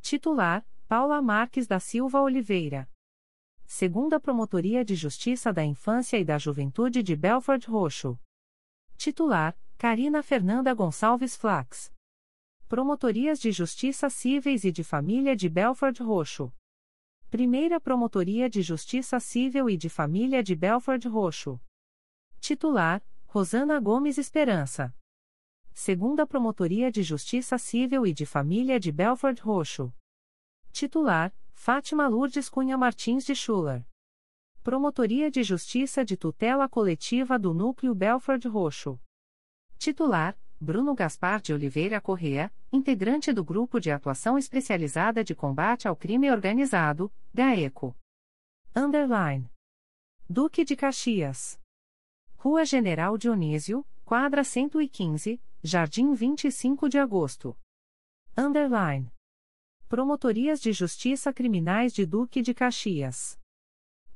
Titular: Paula Marques da Silva Oliveira. Segunda Promotoria de Justiça da Infância e da Juventude de Belford Roxo. Titular: Carina Fernanda Gonçalves Flax. Promotorias de Justiça Cíveis e de Família de Belford Roxo. Primeira Promotoria de Justiça Civil e de Família de Belford Roxo. Titular: Rosana Gomes Esperança. Segunda Promotoria de Justiça Civil e de Família de Belford Roxo. Titular: Fátima Lourdes Cunha Martins de Schuller. Promotoria de Justiça de Tutela Coletiva do Núcleo Belford Roxo. Titular: Bruno Gaspar de Oliveira Correa, integrante do Grupo de Atuação Especializada de Combate ao Crime Organizado, GAECO. Underline. Duque de Caxias. Rua General Dionísio, quadra 115, Jardim 25 de Agosto. Underline. Promotorias de Justiça Criminais de Duque de Caxias.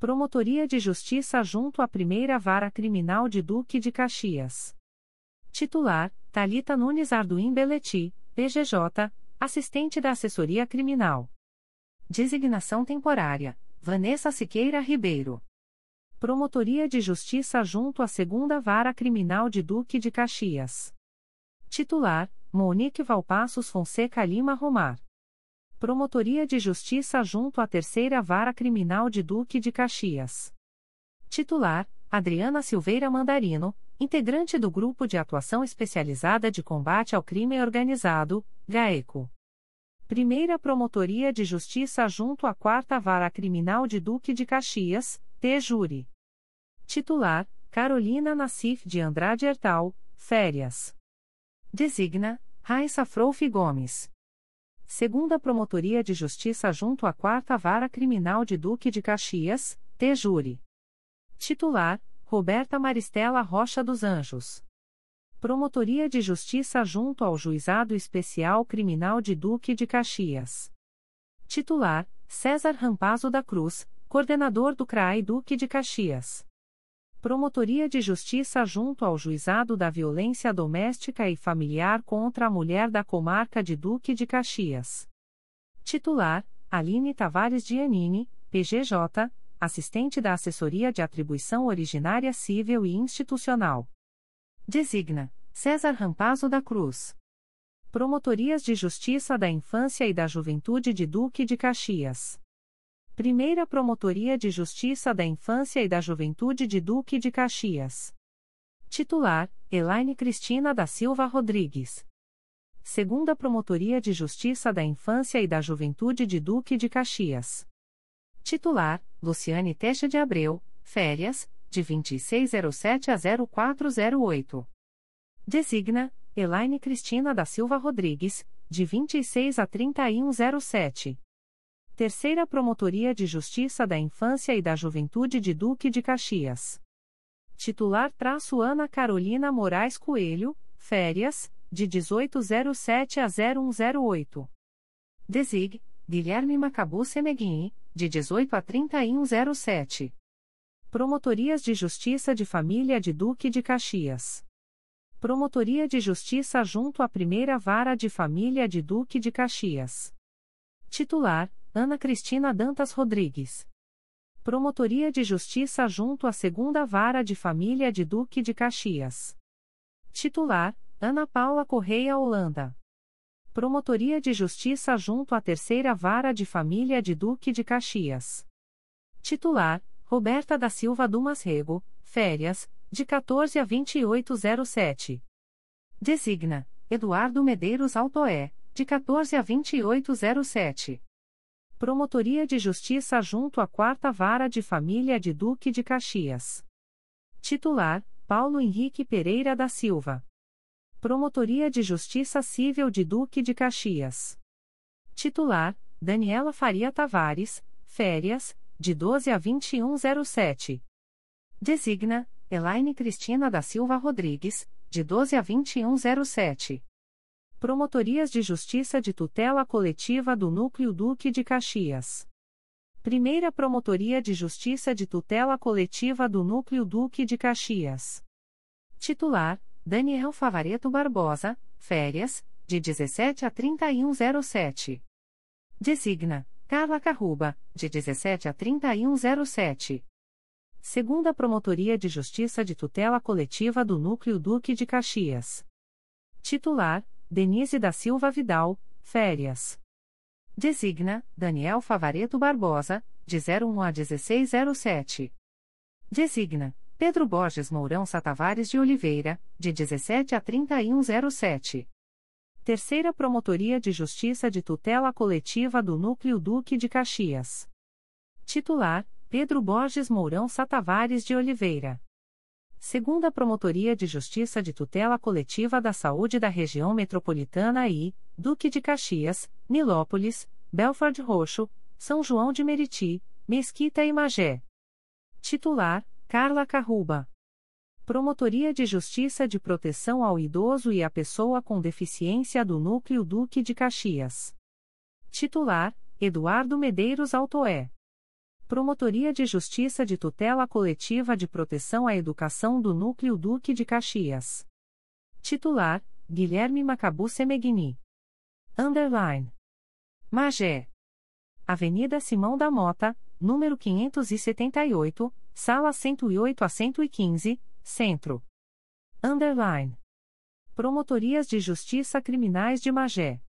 Promotoria de Justiça junto à Primeira Vara Criminal de Duque de Caxias. Titular: Talita Nunes Arduim Beleti, PGJ, assistente da Assessoria Criminal. Designação temporária: Vanessa Siqueira Ribeiro. Promotoria de Justiça junto à Segunda Vara Criminal de Duque de Caxias. Titular: Monique Valpassos Fonseca Lima Romar. Promotoria de Justiça junto à Terceira Vara Criminal de Duque de Caxias. Titular: Adriana Silveira Mandarino, integrante do Grupo de Atuação Especializada de Combate ao Crime Organizado, GAECO. Primeira Promotoria de Justiça junto à Quarta Vara Criminal de Duque de Caxias, T-Júri. Titular: Carolina Nassif de Andrade Hertal, Férias. Designa: Raissa Frouf Gomes. Segunda Promotoria de Justiça junto à Quarta Vara Criminal de Duque de Caxias, T-Júri. Titular: Roberta Maristela Rocha dos Anjos. Promotoria de Justiça junto ao Juizado Especial Criminal de Duque de Caxias. Titular: César Rampazo da Cruz, coordenador do CRAI Duque de Caxias. Promotoria de Justiça junto ao Juizado da Violência Doméstica e Familiar contra a Mulher da Comarca de Duque de Caxias. Titular: Aline Tavares Giannini, PGJ, assistente da Assessoria de Atribuição Originária Civil e Institucional. Designa: César Rampazo da Cruz. Promotorias de Justiça da Infância e da Juventude de Duque de Caxias. Primeira Promotoria de Justiça da Infância e da Juventude de Duque de Caxias. Titular: Elaine Cristina da Silva Rodrigues. Segunda Promotoria de Justiça da Infância e da Juventude de Duque de Caxias. Titular: Luciane Techa de Abreu, férias, de 2607 a 0408. Designa: Elaine Cristina da Silva Rodrigues, de 26 a 3107. Terceira Promotoria de Justiça da Infância e da Juventude de Duque de Caxias. Titular traço Ana Carolina Moraes Coelho, férias, de 1807 a 0108. Desig, Guilherme Macabu Semeguin, de 18 a 3107. Promotorias de Justiça de Família de Duque de Caxias. Promotoria de Justiça junto à Primeira Vara de Família de Duque de Caxias. Titular: Ana Cristina Dantas Rodrigues. Promotoria de Justiça junto à Segunda Vara de Família de Duque de Caxias. Titular: Ana Paula Correia Holanda. Promotoria de Justiça junto à Terceira Vara de Família de Duque de Caxias. Titular: Roberta da Silva Dumas Rego, férias, de 14 a 2807. Designa: Eduardo Medeiros Altoé, de 14 a 2807. Promotoria de Justiça junto à Quarta Vara de Família de Duque de Caxias. Titular: Paulo Henrique Pereira da Silva. Promotoria de Justiça Civil de Duque de Caxias. Titular: Daniela Faria Tavares, férias, de 12 a 2107. Designa: Elaine Cristina da Silva Rodrigues, de 12 a 2107. Promotorias de Justiça de Tutela Coletiva do Núcleo Duque de Caxias. Primeira Promotoria de Justiça de Tutela Coletiva do Núcleo Duque de Caxias. Titular: Daniel Favareto Barbosa, férias, de 17 a 3107. Designa: Carla Carruba, de 17 a 3107. Segunda Promotoria de Justiça de Tutela Coletiva do Núcleo Duque de Caxias. Titular: Denise da Silva Vidal, férias. Designa, Daniel Favareto Barbosa, de 01 a 1607. Designa, Pedro Borges Mourão Satavares de Oliveira, de 17 a 3107. Terceira Promotoria de Justiça de Tutela Coletiva do Núcleo Duque de Caxias. Titular, Pedro Borges Mourão Satavares de Oliveira. Segunda Promotoria de Justiça de Tutela Coletiva da Saúde da Região Metropolitana I, Duque de Caxias, Nilópolis, Belford Roxo, São João de Meriti, Mesquita e Magé. Titular: Carla Carruba. Promotoria de Justiça de Proteção ao Idoso e à Pessoa com Deficiência do Núcleo Duque de Caxias. Titular: Eduardo Medeiros Altoé. Promotoria de Justiça de Tutela Coletiva de Proteção à Educação do Núcleo Duque de Caxias. Titular: Guilherme Macabu Semegni. Underline. Magé. Avenida Simão da Mota, número 578, sala 108 a 115, Centro. Underline. Promotorias de Justiça Criminais de Magé.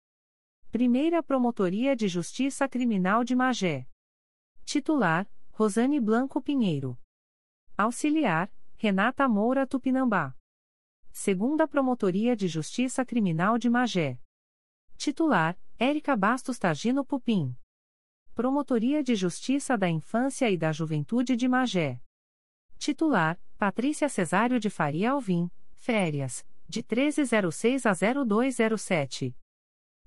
Primeira Promotoria de Justiça Criminal de Magé. Titular: Rosane Blanco Pinheiro. Auxiliar: Renata Moura Tupinambá. Segunda Promotoria de Justiça Criminal de Magé. Titular: Érica Bastos Targino Pupim. Promotoria de Justiça da Infância e da Juventude de Magé. Titular: Patrícia Cesário de Faria Alvim, férias, de 1306 a 0207.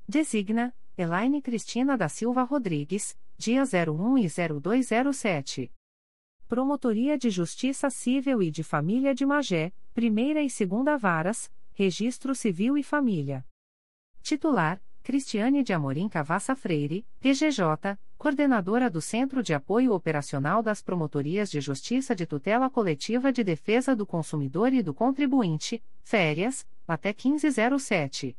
Designa: Elaine Cristina da Silva Rodrigues, dia 01 e 0207. Promotoria de Justiça Civil e de Família de Magé, primeira e segunda varas, Registro Civil e Família. Titular: Cristiane de Amorim Cavassa Freire, PGJ, coordenadora do Centro de Apoio Operacional das Promotorias de Justiça de Tutela Coletiva de Defesa do Consumidor e do Contribuinte, férias, até 1507.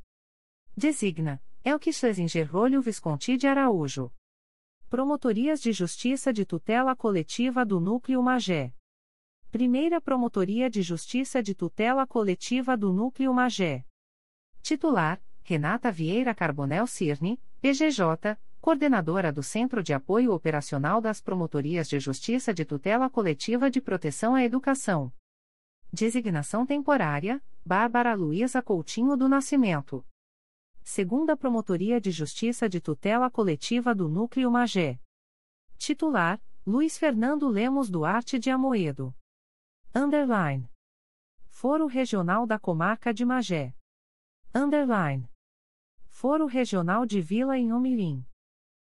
Designa Elke Schlesinger Rolho Visconti de Araújo. Promotorias de Justiça de Tutela Coletiva do Núcleo Magé. Primeira Promotoria de Justiça de Tutela Coletiva do Núcleo Magé. Titular: Renata Vieira Carbonel Cirne, PGJ, coordenadora do Centro de Apoio Operacional das Promotorias de Justiça de Tutela Coletiva de Proteção à Educação. Designação temporária: Bárbara Luiza Coutinho do Nascimento segunda Promotoria de Justiça de Tutela Coletiva do Núcleo Magé. Titular: Luiz Fernando Lemos Duarte de Amoedo. Underline. Foro Regional da Comarca de Magé. Underline. Foro Regional de Vila Inhomirim.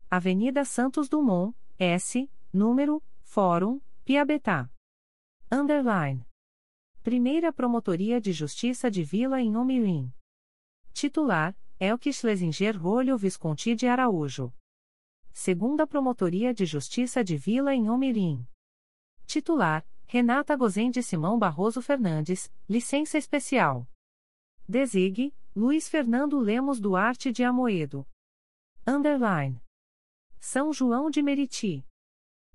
Avenida Santos Dumont, S, número, Fórum, Piabetá. Underline. Primeira Promotoria de Justiça de Vila Inhomirim. Titular: Elke Schlesinger Rolho Visconti de Araújo. Segunda Promotoria de Justiça de Vila em Omirim. Titular: Renata Gozende Simão Barroso Fernandes, licença especial. Desigue: Luiz Fernando Lemos Duarte de Amoedo. Underline. São João de Meriti.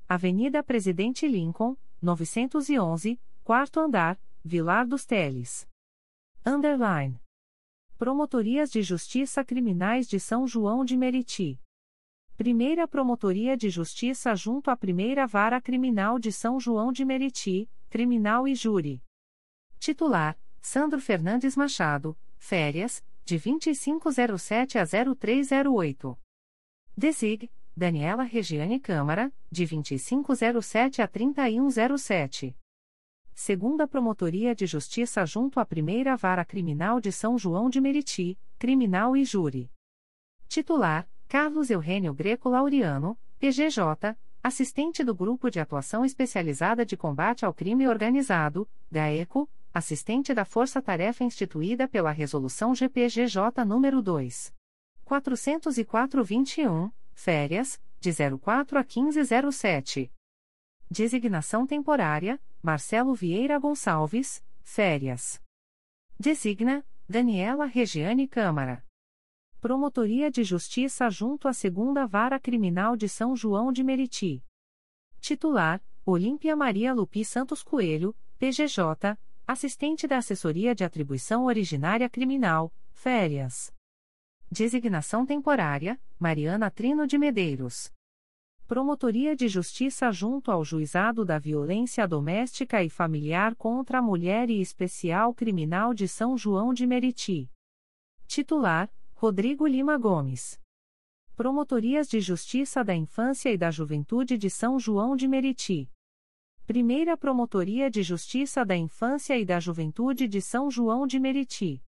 Avenida Presidente Lincoln, 911, quarto andar, Vilar dos Teles. Underline. Promotorias de Justiça Criminais de São João de Meriti. Primeira Promotoria de Justiça junto à Primeira Vara Criminal de São João de Meriti, Criminal e Júri. Titular: Sandro Fernandes Machado, férias, de 2507 a 0308. Desig: Daniela Regiane Câmara, de 2507 a 3107 segunda Promotoria de Justiça junto à Primeira Vara Criminal de São João de Meriti, Criminal e Júri. Titular: Carlos Eugênio Greco Laureano, PGJ, assistente do Grupo de Atuação Especializada de Combate ao Crime Organizado, GAECO, assistente da Força Tarefa instituída pela Resolução GPGJ nº 2. 404-21, férias, de 04 a 1507. Designação temporária: Marcelo Vieira Gonçalves, férias. Designa: Daniela Regiane Câmara. Promotoria de Justiça junto à Segunda Vara Criminal de São João de Meriti. Titular: Olímpia Maria Lupi Santos Coelho, PGJ, assistente da Assessoria de Atribuição Originária Criminal, férias. Designação temporária: Mariana Trino de Medeiros. Promotoria de Justiça junto ao Juizado da Violência Doméstica e Familiar contra a Mulher e Especial Criminal de São João de Meriti. Titular: Rodrigo Lima Gomes. Promotorias de Justiça da Infância e da Juventude de São João de Meriti. Primeira Promotoria de Justiça da Infância e da Juventude de São João de Meriti.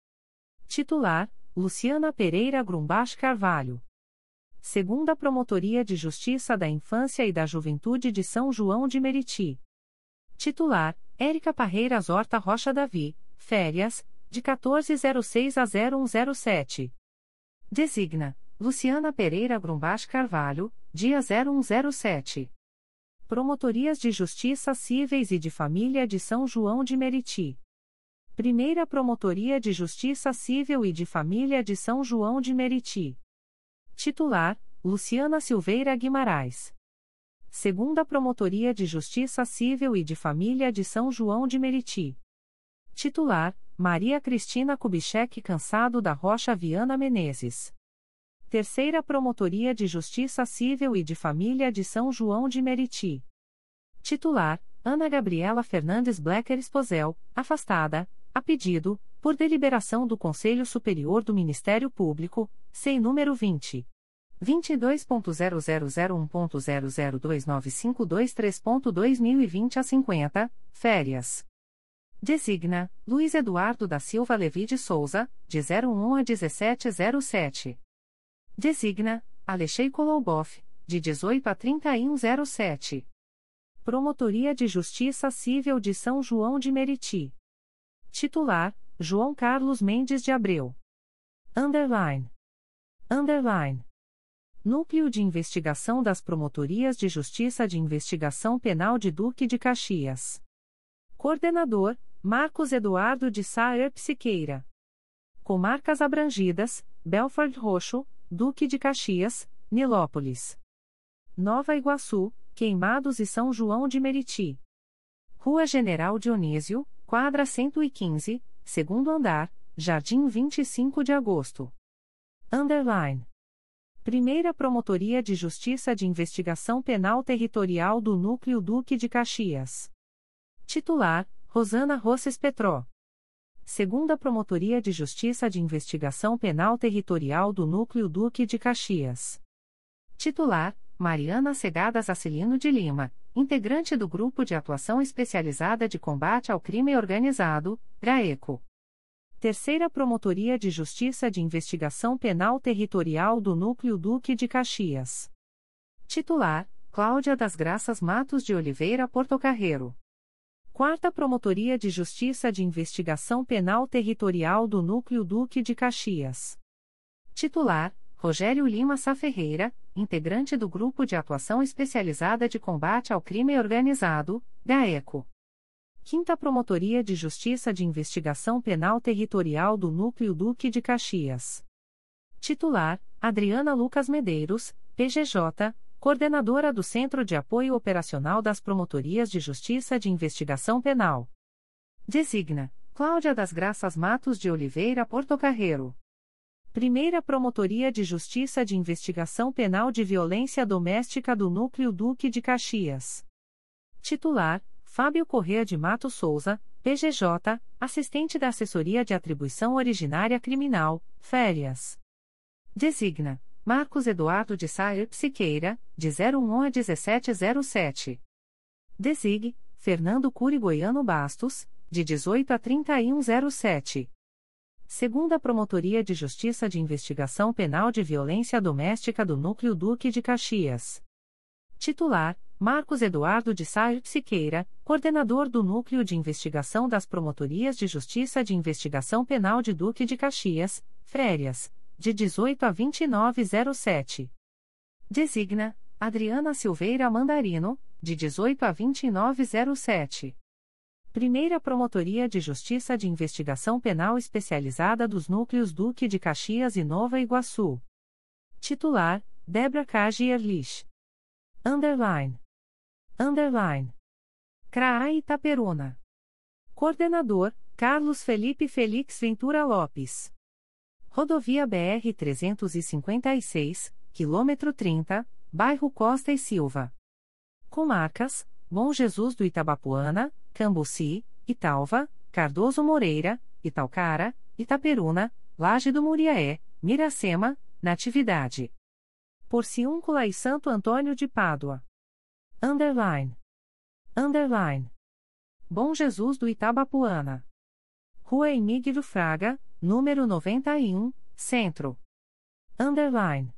Titular: Luciana Pereira Grumbach Carvalho. Segunda Promotoria de Justiça da Infância e da Juventude de São João de Meriti. Titular: Érica Parreiras Horta Rocha Davi, férias, de 1406 a 0107. Designa: Luciana Pereira Grumbach Carvalho, dia 0107. Promotorias de Justiça Cíveis e de Família de São João de Meriti. Primeira Promotoria de Justiça Civil e de Família de São João de Meriti. Titular: Luciana Silveira Guimarães. Segunda Promotoria de Justiça Civil e de Família de São João de Meriti. Titular: Maria Cristina Kubitschek Cansado da Rocha Viana Menezes. Terceira Promotoria de Justiça Civil e de Família de São João de Meriti. Titular: Ana Gabriela Fernandes Blecker Esposel, afastada, a pedido, por deliberação do Conselho Superior do Ministério Público, sem número 20. 22.0001.0029523.2020 a 50, férias. Designa, Luiz Eduardo da Silva Levi de Souza, de 01 a 1707. Designa, Alexei Koloboff, de 18 a 3107. Promotoria de Justiça Civil de São João de Meriti. Titular, João Carlos Mendes de Abreu. Underline. Underline. Núcleo de Investigação das Promotorias de Justiça de Investigação Penal de Duque de Caxias. Coordenador, Marcos Eduardo de Saer Psiqueira. Comarcas abrangidas, Belford Roxo, Duque de Caxias, Nilópolis. Nova Iguaçu, Queimados e São João de Meriti. Rua General Dionísio, quadra 115, segundo andar, Jardim 25 de Agosto. Underline. Primeira Promotoria de Justiça de Investigação Penal Territorial do Núcleo Duque de Caxias. Titular: Rosana Rosses Petró. Segunda Promotoria de Justiça de Investigação Penal Territorial do Núcleo Duque de Caxias. Titular: Mariana Segadas Acilino de Lima, integrante do Grupo de Atuação Especializada de Combate ao Crime Organizado, GRAECO. Terceira Promotoria de Justiça de Investigação Penal Territorial do Núcleo Duque de Caxias. Titular: Cláudia das Graças Matos de Oliveira Portocarreiro. Quarta Promotoria de Justiça de Investigação Penal Territorial do Núcleo Duque de Caxias. Titular: Rogério Lima Sá Ferreira, integrante do Grupo de Atuação Especializada de Combate ao Crime Organizado, GAECO. Quinta Promotoria de Justiça de Investigação Penal Territorial do Núcleo Duque de Caxias. Titular: Adriana Lucas Medeiros, PGJ, coordenadora do Centro de Apoio Operacional das Promotorias de Justiça de Investigação Penal. Designa: Cláudia das Graças Matos de Oliveira Portocarreiro. Primeira Promotoria de Justiça de Investigação Penal de Violência Doméstica do Núcleo Duque de Caxias. Titular: Fábio Correa de Mato Souza, PGJ, assistente da Assessoria de Atribuição Originária Criminal, Férias. Designa: Marcos Eduardo de Saer Psiqueira, de 01 a 1707. Designe: Fernando Curi Goiano Bastos, de 18 a 3107. Segunda Promotoria de Justiça de Investigação Penal de Violência Doméstica do Núcleo Duque de Caxias. Titular: Marcos Eduardo de Sair Siqueira, coordenador do Núcleo de Investigação das Promotorias de Justiça de Investigação Penal de Duque de Caxias, Férias, de 18 a 2907. Designa: Adriana Silveira Mandarino, de 18 a 2907. Primeira Promotoria de Justiça de Investigação Penal Especializada dos Núcleos Duque de Caxias e Nova Iguaçu. Titular: Debra Kaji Erlich. Underline. Underline. CRAA Itaperuna. Coordenador, Carlos Felipe Felix Ventura Lopes. Rodovia BR-356, quilômetro 30, bairro Costa e Silva. Comarcas, Bom Jesus do Itabapuana, Cambuci, Italva, Cardoso Moreira, Italcara, Itaperuna, Laje do Muriaé, Miracema, Natividade. Porciúncula e Santo Antônio de Pádua. Underline. Underline. Bom Jesus do Itabapuana. Rua Emílio Fraga, número 91, Centro. Underline.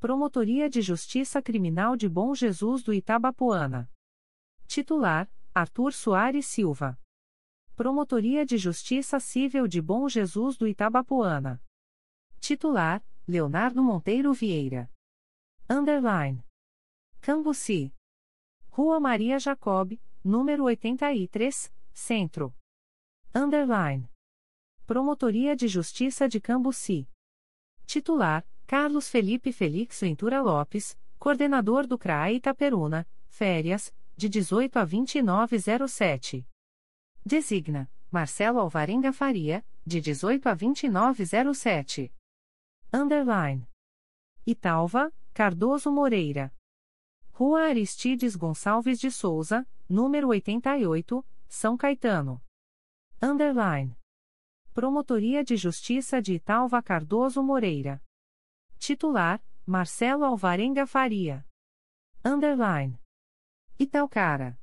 Promotoria de Justiça Criminal de Bom Jesus do Itabapuana. Titular: Arthur Soares Silva. Promotoria de Justiça Civil de Bom Jesus do Itabapuana. Titular: Leonardo Monteiro Vieira. Underline. Cambuci. Rua Maria Jacob, número 83, Centro. Underline. Promotoria de Justiça de Cambuci. Titular: Carlos Felipe Felix Ventura Lopes, coordenador do CRAE Itaperuna, férias, de 18 a 2907. Designa: Marcelo Alvarenga Faria, de 18 a 2907. Underline. Italva, Cardoso Moreira. Rua Aristides Gonçalves de Souza, número 88, São Caetano. Underline. Promotoria de Justiça de Italva Cardoso Moreira. Titular: Marcelo Alvarenga Faria. Underline. Italcara.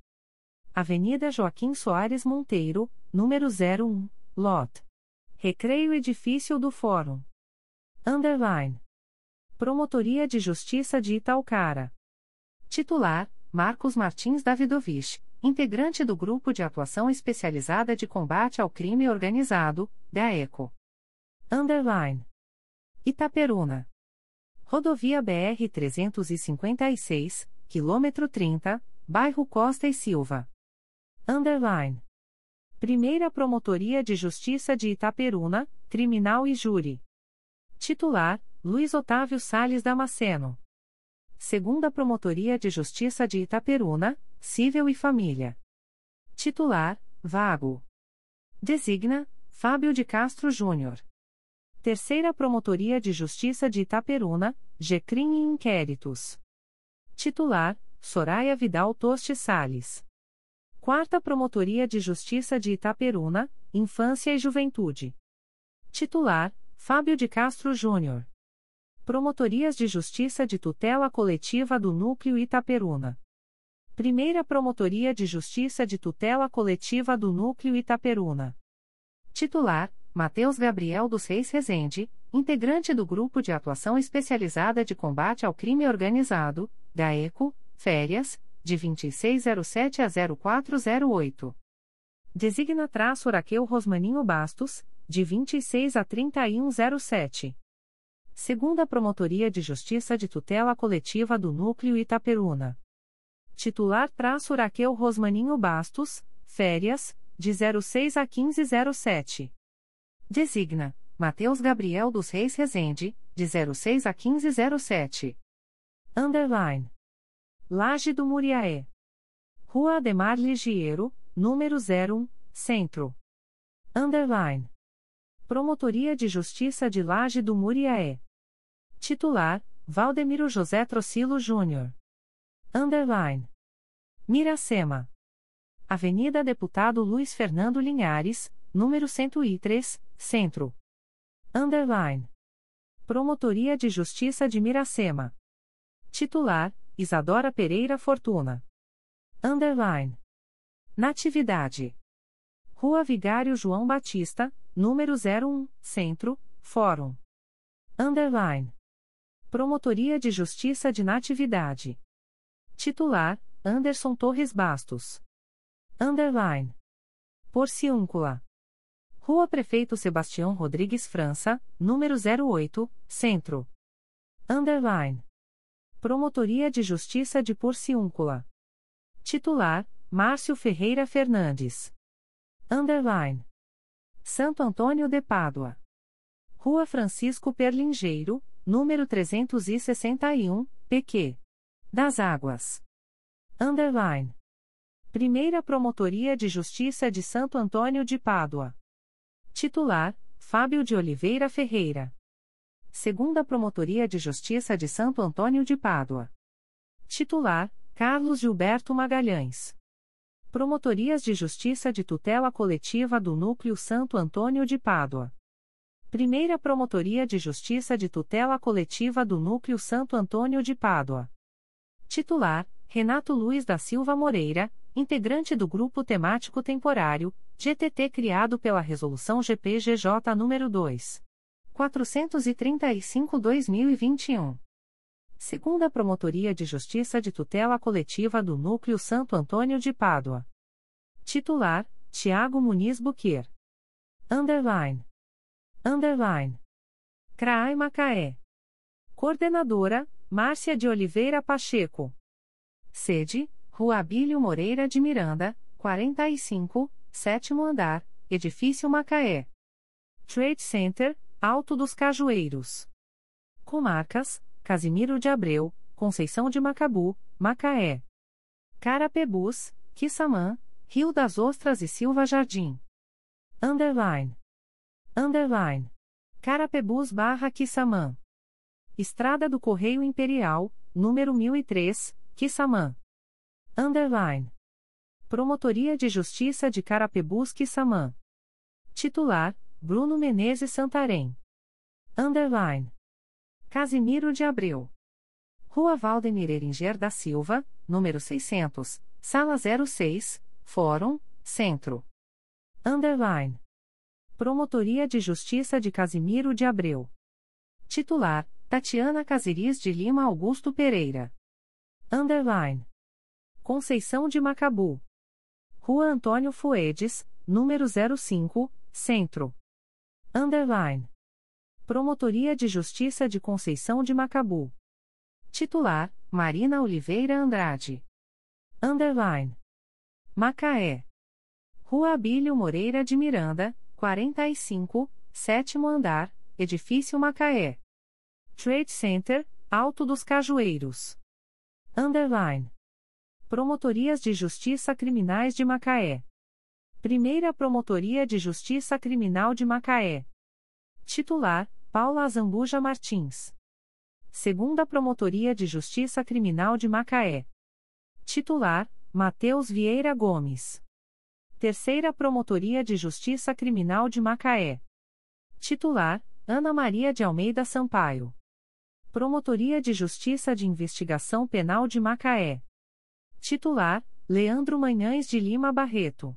Avenida Joaquim Soares Monteiro, número 01, Lot. Recreio Edifício do Fórum. Underline. Promotoria de Justiça de Italcara. Titular: Marcos Martins Davidovich, integrante do Grupo de Atuação Especializada de Combate ao Crime Organizado, DAECO. Underline. Itaperuna. Rodovia BR 356, quilômetro 30, bairro Costa e Silva. Underline. Primeira Promotoria de Justiça de Itaperuna, Criminal e Júri. Titular: Luiz Otávio Sales Damasceno. Segunda Promotoria de Justiça de Itaperuna, Cível e Família. Titular: Vago. Designa: Fábio de Castro Júnior. Terceira Promotoria de Justiça de Itaperuna, GCRIM e Inquéritos. Titular: Soraya Vidal Toste Sales. Quarta Promotoria de Justiça de Itaperuna, Infância e Juventude. Titular: Fábio de Castro Júnior. Promotorias de Justiça de Tutela Coletiva do Núcleo Itaperuna. Primeira Promotoria de Justiça de Tutela Coletiva do Núcleo Itaperuna. Titular: Matheus Gabriel dos Reis Rezende, integrante do Grupo de Atuação Especializada de Combate ao Crime Organizado, GAECO, Férias, de 2607 a 0408. Designa traço Raquel Rosmaninho Bastos, de 26 a 3107. Segunda Promotoria de Justiça de Tutela Coletiva do Núcleo Itaperuna. Titular traço Raquel Rosmaninho Bastos, férias, de 06 a 1507. Designa, Mateus Gabriel dos Reis Rezende, de 06 a 1507. Underline. Laje do Muriaé. Rua Ademar Ligiero, número 01, Centro. Underline. Promotoria de Justiça de Laje do Muriaé. Titular: Valdemiro José Trocilo Júnior. Underline. Miracema. Avenida Deputado Luiz Fernando Linhares, número 103, Centro. Underline. Promotoria de Justiça de Miracema. Titular: Isadora Pereira Fortuna. Underline. Natividade. Rua Vigário João Batista, número 01, Centro, Fórum. Underline. Promotoria de Justiça de Natividade. Titular: Anderson Torres Bastos. Underline. Porciúncula. Rua Prefeito Sebastião Rodrigues França, número 08, Centro. Underline. Promotoria de Justiça de Porciúncula. Titular: Márcio Ferreira Fernandes. Underline. Santo Antônio de Pádua. Rua Francisco Perlingeiro, número 361, PQ. Das Águas. Underline. Primeira Promotoria de Justiça de Santo Antônio de Pádua. Titular: Fábio de Oliveira Ferreira. Segunda Promotoria de Justiça de Santo Antônio de Pádua. Titular: Carlos Gilberto Magalhães. Promotorias de Justiça de Tutela Coletiva do Núcleo Santo Antônio de Pádua. Primeira Promotoria de Justiça de Tutela Coletiva do Núcleo Santo Antônio de Pádua. Titular: Renato Luiz da Silva Moreira, integrante do Grupo Temático Temporário, GTT criado pela Resolução GPGJ nº 2. 435-2021. Segunda Promotoria de Justiça de Tutela Coletiva do Núcleo Santo Antônio de Pádua. Titular: Tiago Muniz Buquer. Underline. Underline. CRAI Macaé. Coordenadora: Márcia de Oliveira Pacheco. Sede: Rua Abílio Moreira de Miranda, 45, sétimo andar, Edifício Macaé. Trade Center, Alto dos Cajueiros. Comarcas: Casimiro de Abreu, Conceição de Macabu, Macaé. Carapebus, Quissamã, Rio das Ostras e Silva Jardim. Underline. Underline. Carapebus barra Quissamã. Estrada do Correio Imperial, número 1003, Quissamã. Underline. Promotoria de Justiça de Carapebus Quissamã. Titular, Bruno Menezes Santarém. Underline. Casimiro de Abreu. Rua Valdemir Eringer da Silva, número 600, sala 06, Fórum, Centro. Underline. Promotoria de Justiça de Casimiro de Abreu. Titular: Tatiana Casiris de Lima Augusto Pereira. Underline. Conceição de Macabu. Rua Antônio Fuedes, número 05, Centro. Underline. Promotoria de Justiça de Conceição de Macabu. Titular: Marina Oliveira Andrade. Underline. Macaé. Rua Abílio Moreira de Miranda, 45, sétimo andar, Edifício Macaé. Trade Center, Alto dos Cajueiros. Underline. Promotorias de Justiça Criminais de Macaé. Primeira Promotoria de Justiça Criminal de Macaé. Titular: Paula Azambuja Martins. Segunda Promotoria de Justiça Criminal de Macaé. Titular: Matheus Vieira Gomes. Terceira Promotoria de Justiça Criminal de Macaé. Titular: Ana Maria de Almeida Sampaio. Promotoria de Justiça de Investigação Penal de Macaé. Titular: Leandro Manhães de Lima Barreto.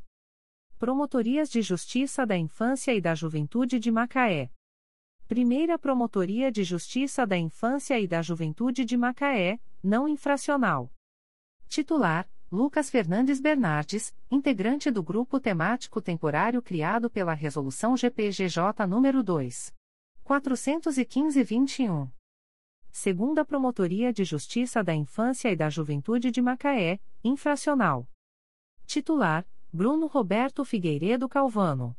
Promotorias de Justiça da Infância e da Juventude de Macaé. Primeira Promotoria de Justiça da Infância e da Juventude de Macaé, não infracional. Titular: Lucas Fernandes Bernardes, integrante do grupo temático temporário criado pela Resolução GPGJ nº 2. 415-21. Segunda Promotoria de Justiça da Infância e da Juventude de Macaé, infracional. Titular: Bruno Roberto Figueiredo Calvano.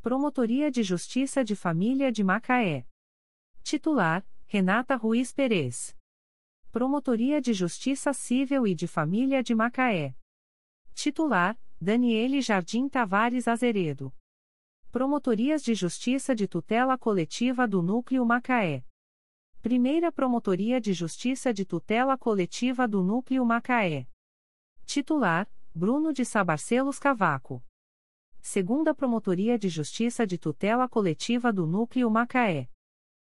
Promotoria de Justiça de Família de Macaé. Titular: Renata Ruiz Perez. Promotoria de Justiça Civil e de Família de Macaé. Titular: Daniele Jardim Tavares Azeredo. Promotorias de Justiça de Tutela Coletiva do Núcleo Macaé. Primeira Promotoria de Justiça de Tutela Coletiva do Núcleo Macaé. Titular: Bruno de Sabarcelos Cavaco segunda Promotoria de Justiça de Tutela Coletiva do Núcleo Macaé.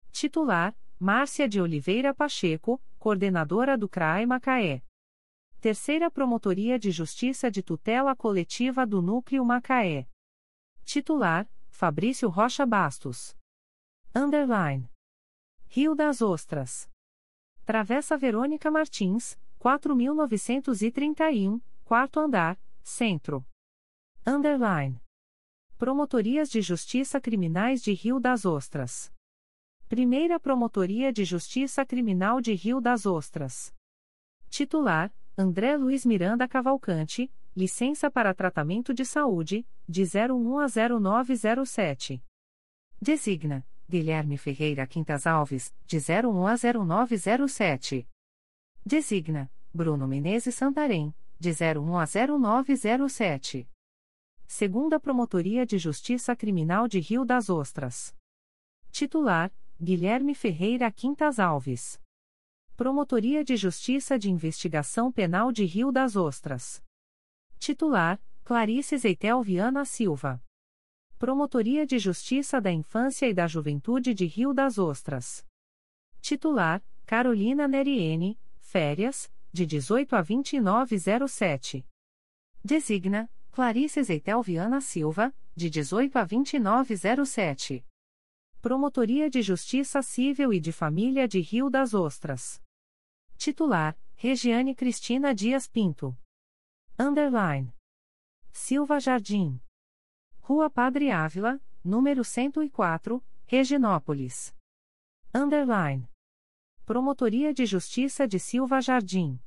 Titular: Márcia de Oliveira Pacheco, coordenadora do CRAE Macaé. Terceira Promotoria de Justiça de Tutela Coletiva do Núcleo Macaé. Titular: Fabrício Rocha Bastos. Underline. Rio das Ostras. Travessa Verônica Martins, 4931, quarto andar, centro. Underline. Promotorias de Justiça Criminais de Rio das Ostras. Primeira Promotoria de Justiça Criminal de Rio das Ostras. Titular: André Luiz Miranda Cavalcante, licença para tratamento de saúde, de 01 a 0907. Designa: Guilherme Ferreira Quintas Alves, de 01 a 0907. Designa: Bruno Menezes Santarém, de 01 a 0907. Segunda Promotoria de Justiça Criminal de Rio das Ostras. Titular: Guilherme Ferreira Quintas Alves. Promotoria de Justiça de Investigação Penal de Rio das Ostras. Titular: Clarice Zeitel Viana Silva. Promotoria de Justiça da Infância e da Juventude de Rio das Ostras. Titular: Carolina Neriene, férias, de 18 a 2907. Designa: Clarice Zeitel Viana Silva, de 18 a 2907. Promotoria de Justiça Civil e de Família de Rio das Ostras. Titular: Regiane Cristina Dias Pinto. Underline. Silva Jardim. Rua Padre Ávila, número 104, Reginópolis. Underline. Promotoria de Justiça de Silva Jardim.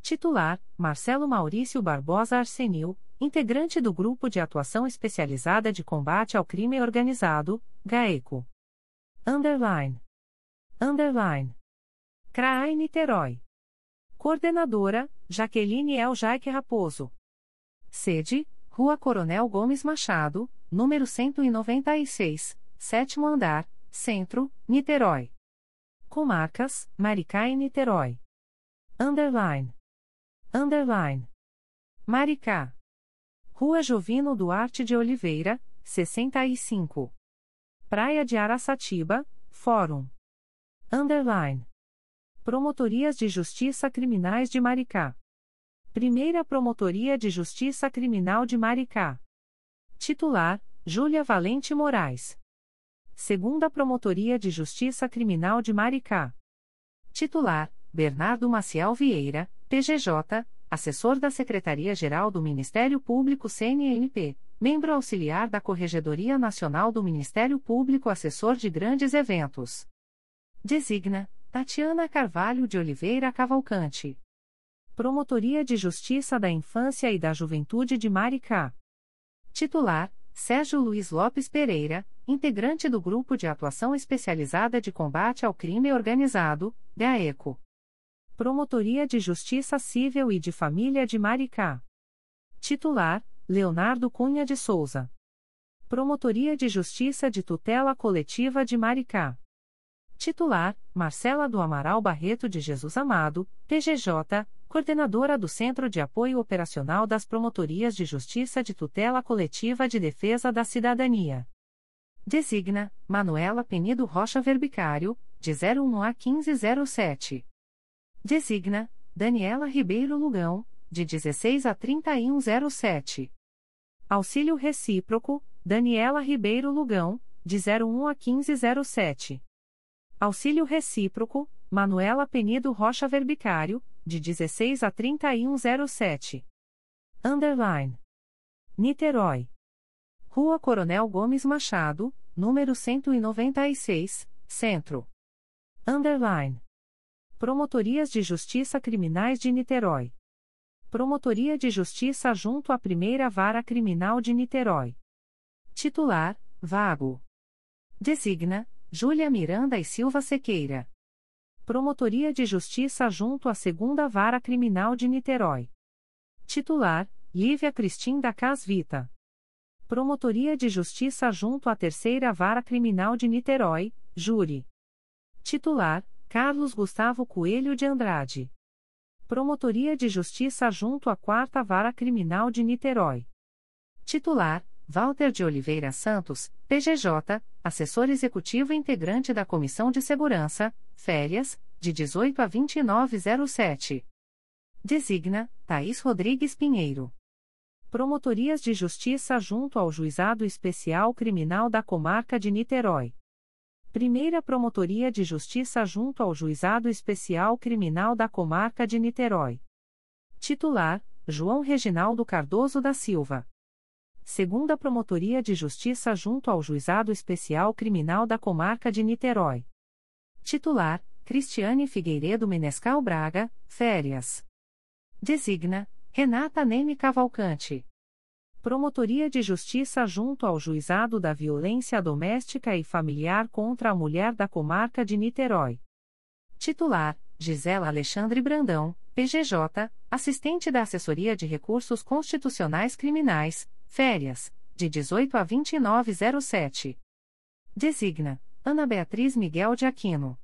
Titular: Marcelo Maurício Barbosa Arsenil, integrante do Grupo de Atuação Especializada de Combate ao Crime Organizado, GAECO. Underline. Underline. CRAI Niterói. Coordenadora, Jaqueline El Jaique Raposo. Sede, Rua Coronel Gomes Machado, número 196, sétimo andar, Centro, Niterói. Comarcas, Maricá e Niterói. Underline. Underline. Maricá. Rua Jovino Duarte de Oliveira, 65. Praia de Araçatiba, Fórum. Underline. Promotorias de Justiça Criminais de Maricá. Primeira Promotoria de Justiça Criminal de Maricá. Titular: Júlia Valente Moraes. Segunda Promotoria de Justiça Criminal de Maricá. Titular: Bernardo Maciel Vieira, PGJ, assessor da Secretaria-Geral do Ministério Público CNMP, membro auxiliar da Corregedoria Nacional do Ministério Público, assessor de grandes eventos. Designa Tatiana Carvalho de Oliveira Cavalcante. Promotoria de Justiça da Infância e da Juventude de Maricá. Titular: Sérgio Luiz Lopes Pereira, integrante do Grupo de Atuação Especializada de Combate ao Crime Organizado, GAECO. Promotoria de Justiça Civil e de Família de Maricá. Titular: Leonardo Cunha de Souza. Promotoria de Justiça de Tutela Coletiva de Maricá. Titular: Marcela do Amaral Barreto de Jesus Amado, PGJ, coordenadora do Centro de Apoio Operacional das Promotorias de Justiça de Tutela Coletiva de Defesa da Cidadania. Designa Manuela Penido Rocha Verbicário, de 01 a 1507. Designa Daniela Ribeiro Lugão, de 16 a 3107. Auxílio Recíproco, Daniela Ribeiro Lugão, de 01 a 1507. Auxílio Recíproco, Manuela Penido Rocha Verbicário, de 16 a 3107. Underline. Niterói. Rua Coronel Gomes Machado, número 196, Centro. Underline. Promotorias de Justiça Criminais de Niterói. Promotoria de Justiça junto à Primeira Vara Criminal de Niterói. Titular: Vago. Designa: Júlia Miranda e Silva Sequeira. Promotoria de Justiça junto à Segunda Vara Criminal de Niterói. Titular: Lívia Cristim da Casvita. Promotoria de Justiça junto à Terceira Vara Criminal de Niterói, Júri. Titular: Carlos Gustavo Coelho de Andrade. Promotoria de Justiça junto à Quarta Vara Criminal de Niterói. Titular: Walter de Oliveira Santos, PGJ, assessor executivo integrante da Comissão de Segurança, Férias, de 18 a 2907. Designa Thaís Rodrigues Pinheiro. Promotorias de Justiça junto ao Juizado Especial Criminal da Comarca de Niterói. Primeira Promotoria de Justiça junto ao Juizado Especial Criminal da Comarca de Niterói. Titular: João Reginaldo Cardoso da Silva segunda Promotoria de Justiça junto ao Juizado Especial Criminal da Comarca de Niterói. Titular: Cristiane Figueiredo Menescal Braga, férias. Designa: Renata Neme Cavalcante. Promotoria de Justiça junto ao Juizado da Violência Doméstica e Familiar contra a Mulher da Comarca de Niterói. Titular: Gisela Alexandre Brandão, PGJ, assistente da Assessoria de Recursos Constitucionais Criminais, Férias, de 18 a 2907. Designa Ana Beatriz Miguel de Aquino.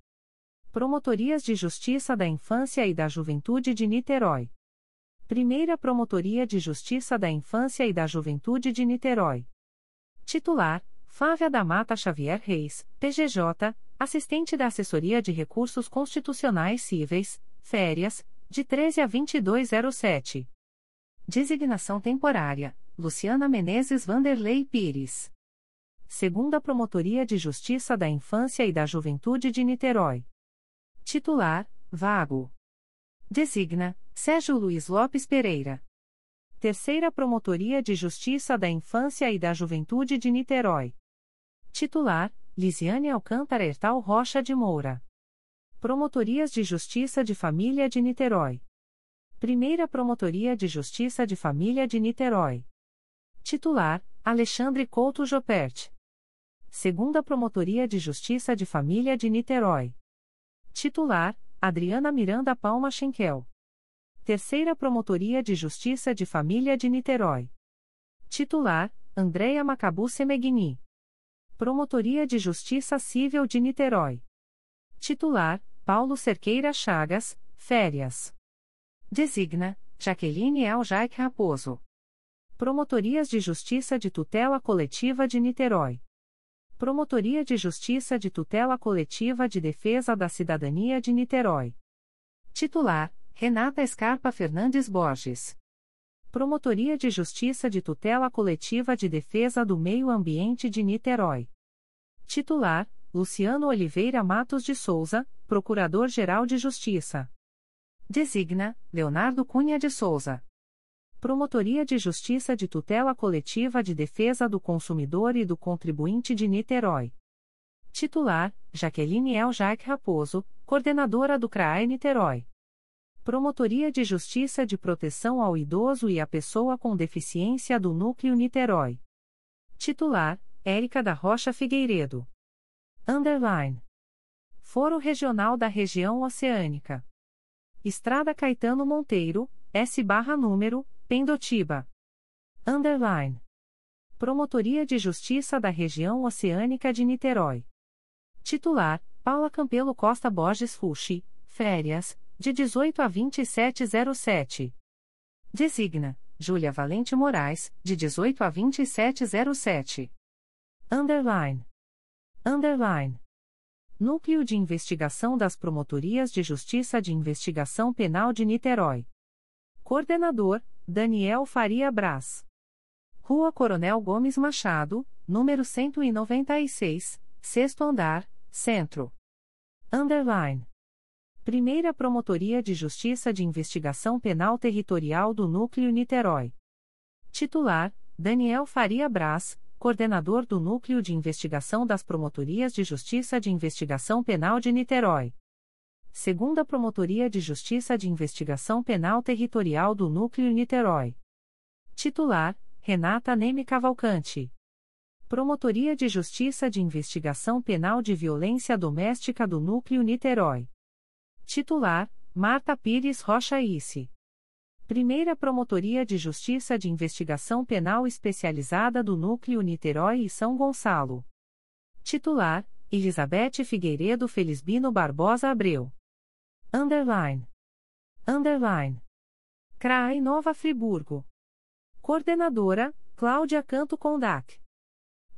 Promotorias de Justiça da Infância e da Juventude de Niterói. Primeira Promotoria de Justiça da Infância e da Juventude de Niterói. Titular: Flávia da Mata Xavier Reis, PGJ, assistente da Assessoria de Recursos Constitucionais Cíveis, Férias, de 13 a 2207. Designação temporária: Luciana Menezes Vanderlei Pires. Segunda Promotoria de Justiça da Infância e da Juventude de Niterói. Titular: Vago. Designa: Sérgio Luiz Lopes Pereira. Terceira Promotoria de Justiça da Infância e da Juventude de Niterói. Titular: Lisiane Alcântara Ertal Rocha de Moura. Promotorias de Justiça de Família de Niterói. Primeira Promotoria de Justiça de Família de Niterói. Titular: Alexandre Couto Jopert. Segunda Promotoria de Justiça de Família de Niterói. Titular: Adriana Miranda Palma Schenkel. Terceira Promotoria de Justiça de Família de Niterói. Titular: Andréia Macabu Semegni. Promotoria de Justiça Civil de Niterói. Titular: Paulo Cerqueira Chagas, Férias. Designa: Jaqueline Eljaic Raposo. Promotorias de Justiça de Tutela Coletiva de Niterói. Promotoria de Justiça de Tutela Coletiva de Defesa da Cidadania de Niterói. Titular: Renata Scarpa Fernandes Borges. Promotoria de Justiça de Tutela Coletiva de Defesa do Meio Ambiente de Niterói. Titular: Luciano Oliveira Matos de Souza, Procurador-Geral de Justiça. Designa: Leonardo Cunha de Souza. Promotoria de Justiça de Tutela Coletiva de Defesa do Consumidor e do Contribuinte de Niterói. Titular: Jaqueline Eljaic Raposo, Coordenadora do CRAE Niterói. Promotoria de Justiça de Proteção ao Idoso e à Pessoa com Deficiência do Núcleo Niterói. Titular: Érica da Rocha Figueiredo. Underline. Foro Regional da Região Oceânica. Estrada Caetano Monteiro, S barra número, Pendotiba. Underline. Promotoria de Justiça da Região Oceânica de Niterói. Titular: Paula Campelo Costa Borges Fuxi, Férias, de 18 a 2707. Designa: Júlia Valente Moraes, de 18 a 2707. Underline. Underline. Núcleo de Investigação das Promotorias de Justiça de Investigação Penal de Niterói. Coordenador: Daniel Faria Braz. Rua Coronel Gomes Machado, número 196, sexto andar, centro. Underline. Primeira Promotoria de Justiça de Investigação Penal Territorial do Núcleo Niterói. Titular: Daniel Faria Braz, coordenador do Núcleo de Investigação das Promotorias de Justiça de Investigação Penal de Niterói. Segunda Promotoria de Justiça de Investigação Penal Territorial do Núcleo Niterói. Titular: Renata Neme Cavalcante. Promotoria de Justiça de Investigação Penal de Violência Doméstica do Núcleo Niterói. Titular: Marta Pires Rocha Isse. Primeira Promotoria de Justiça de Investigação Penal Especializada do Núcleo Niterói e São Gonçalo. Titular: Elizabeth Figueiredo Felisbino Barbosa Abreu. Underline. Underline. CRAI Nova Friburgo. Coordenadora: Cláudia Canto Condac.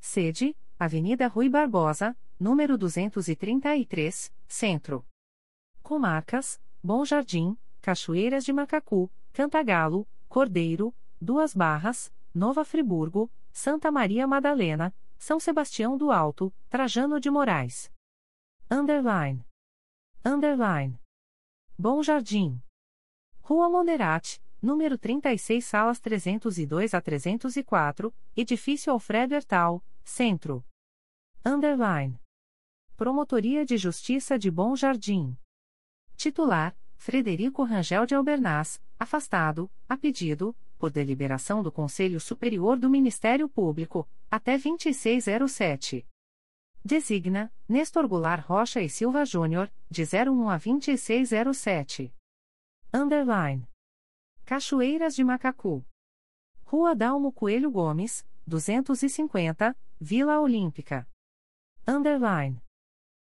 Sede: Avenida Rui Barbosa, número 233, Centro. Comarcas: Bom Jardim, Cachoeiras de Macacu, Cantagalo, Cordeiro, Duas Barras, Nova Friburgo, Santa Maria Madalena, São Sebastião do Alto, Trajano de Moraes. Underline. Underline. Bom Jardim. Rua Monerate, número 36, salas 302 a 304, Edifício Alfredo Hertal, Centro. Underline. Promotoria de Justiça de Bom Jardim. Titular: Frederico Rangel de Albernaz, afastado, a pedido, por deliberação do Conselho Superior do Ministério Público, até 2607. Designa: Nestor Goulart Rocha e Silva Júnior, de 01 a 2607. Underline. Cachoeiras de Macacu. Rua Dalmo Coelho Gomes, 250, Vila Olímpica. Underline.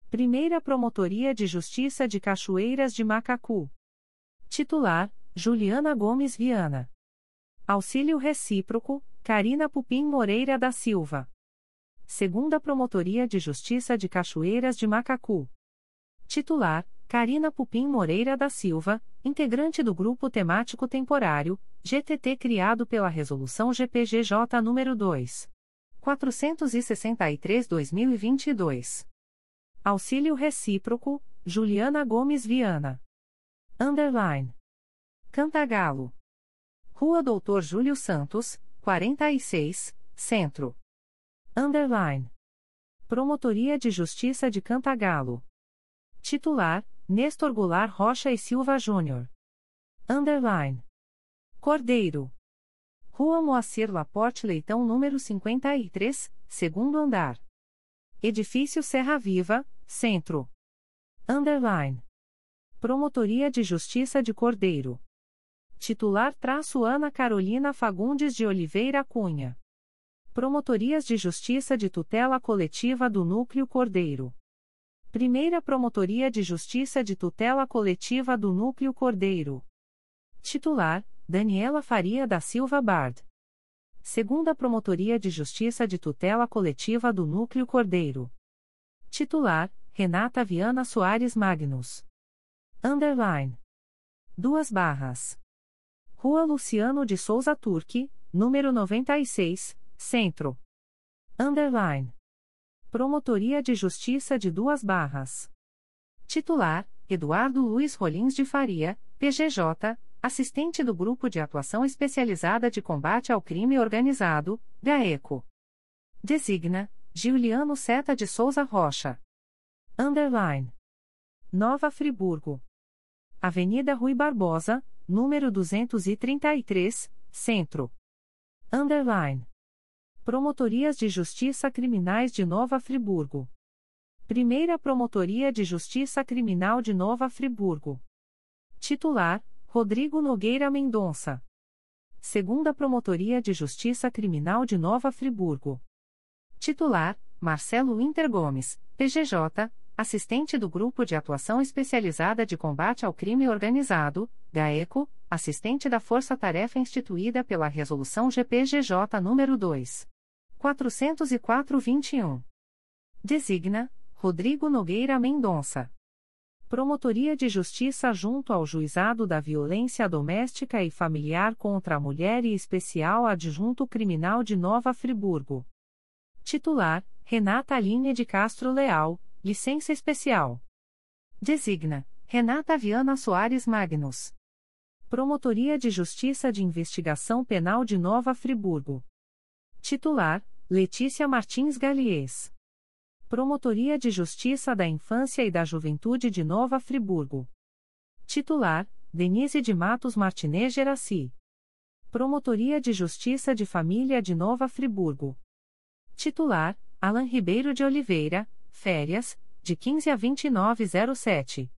Primeira Promotoria de Justiça de Cachoeiras de Macacu. Titular: Juliana Gomes Viana. Auxílio Recíproco: Carina Pupim Moreira da Silva. Segunda Promotoria de Justiça de Cachoeiras de Macacu. Titular: Carina Pupim Moreira da Silva, integrante do Grupo Temático Temporário, GTT criado pela Resolução GPGJ nº 2. 463-2022. Auxílio Recíproco, Juliana Gomes Viana. Underline. Cantagalo. Rua Doutor Júlio Santos, 46, Centro. Underline. Promotoria de Justiça de Cantagalo. Titular: Nestor Goulart Rocha e Silva Júnior. Underline. Cordeiro. Rua Moacir Laporte Leitão número 53, segundo andar. Edifício Serra Viva, Centro. Underline. Promotoria de Justiça de Cordeiro. Titular traço Ana Carolina Fagundes de Oliveira Cunha. Promotorias de Justiça de Tutela Coletiva do Núcleo Cordeiro. Primeira Promotoria de Justiça de Tutela Coletiva do Núcleo Cordeiro. Titular: Daniela Faria da Silva Bard. Segunda Promotoria de Justiça de Tutela Coletiva do Núcleo Cordeiro. Titular: Renata Viana Soares Magnus. Underline. Duas barras. Rua Luciano de Souza Turque, número 96, Centro. Underline. Promotoria de Justiça de Duas Barras. Titular: Eduardo Luiz Rolins de Faria, PGJ, assistente do Grupo de Atuação Especializada de Combate ao Crime Organizado, GAECO. Designa: Giuliano Seta de Souza Rocha. Underline. Nova Friburgo. Avenida Rui Barbosa, número 233, Centro. Underline. Promotorias de Justiça Criminais de Nova Friburgo. Primeira Promotoria de Justiça Criminal de Nova Friburgo. Titular: Rodrigo Nogueira Mendonça. Segunda Promotoria de Justiça Criminal de Nova Friburgo. Titular: Marcelo Winter Gomes, PGJ, assistente do Grupo de Atuação Especializada de Combate ao Crime Organizado, GAECO, assistente da Força Tarefa instituída pela Resolução GPGJ nº 2. 404-21. Designa: Rodrigo Nogueira Mendonça. Promotoria de Justiça junto ao Juizado da Violência Doméstica e Familiar contra a Mulher e Especial Adjunto Criminal de Nova Friburgo. Titular: Renata Aline de Castro Leal, licença especial. Designa: Renata Viana Soares Magnus. Promotoria de Justiça de Investigação Penal de Nova Friburgo. Titular: Letícia Martins Galies. Promotoria de Justiça da Infância e da Juventude de Nova Friburgo. Titular: Denise de Matos Martinez Geraci. Promotoria de Justiça de Família de Nova Friburgo. Titular: Alan Ribeiro de Oliveira, férias, de 15 a 2907.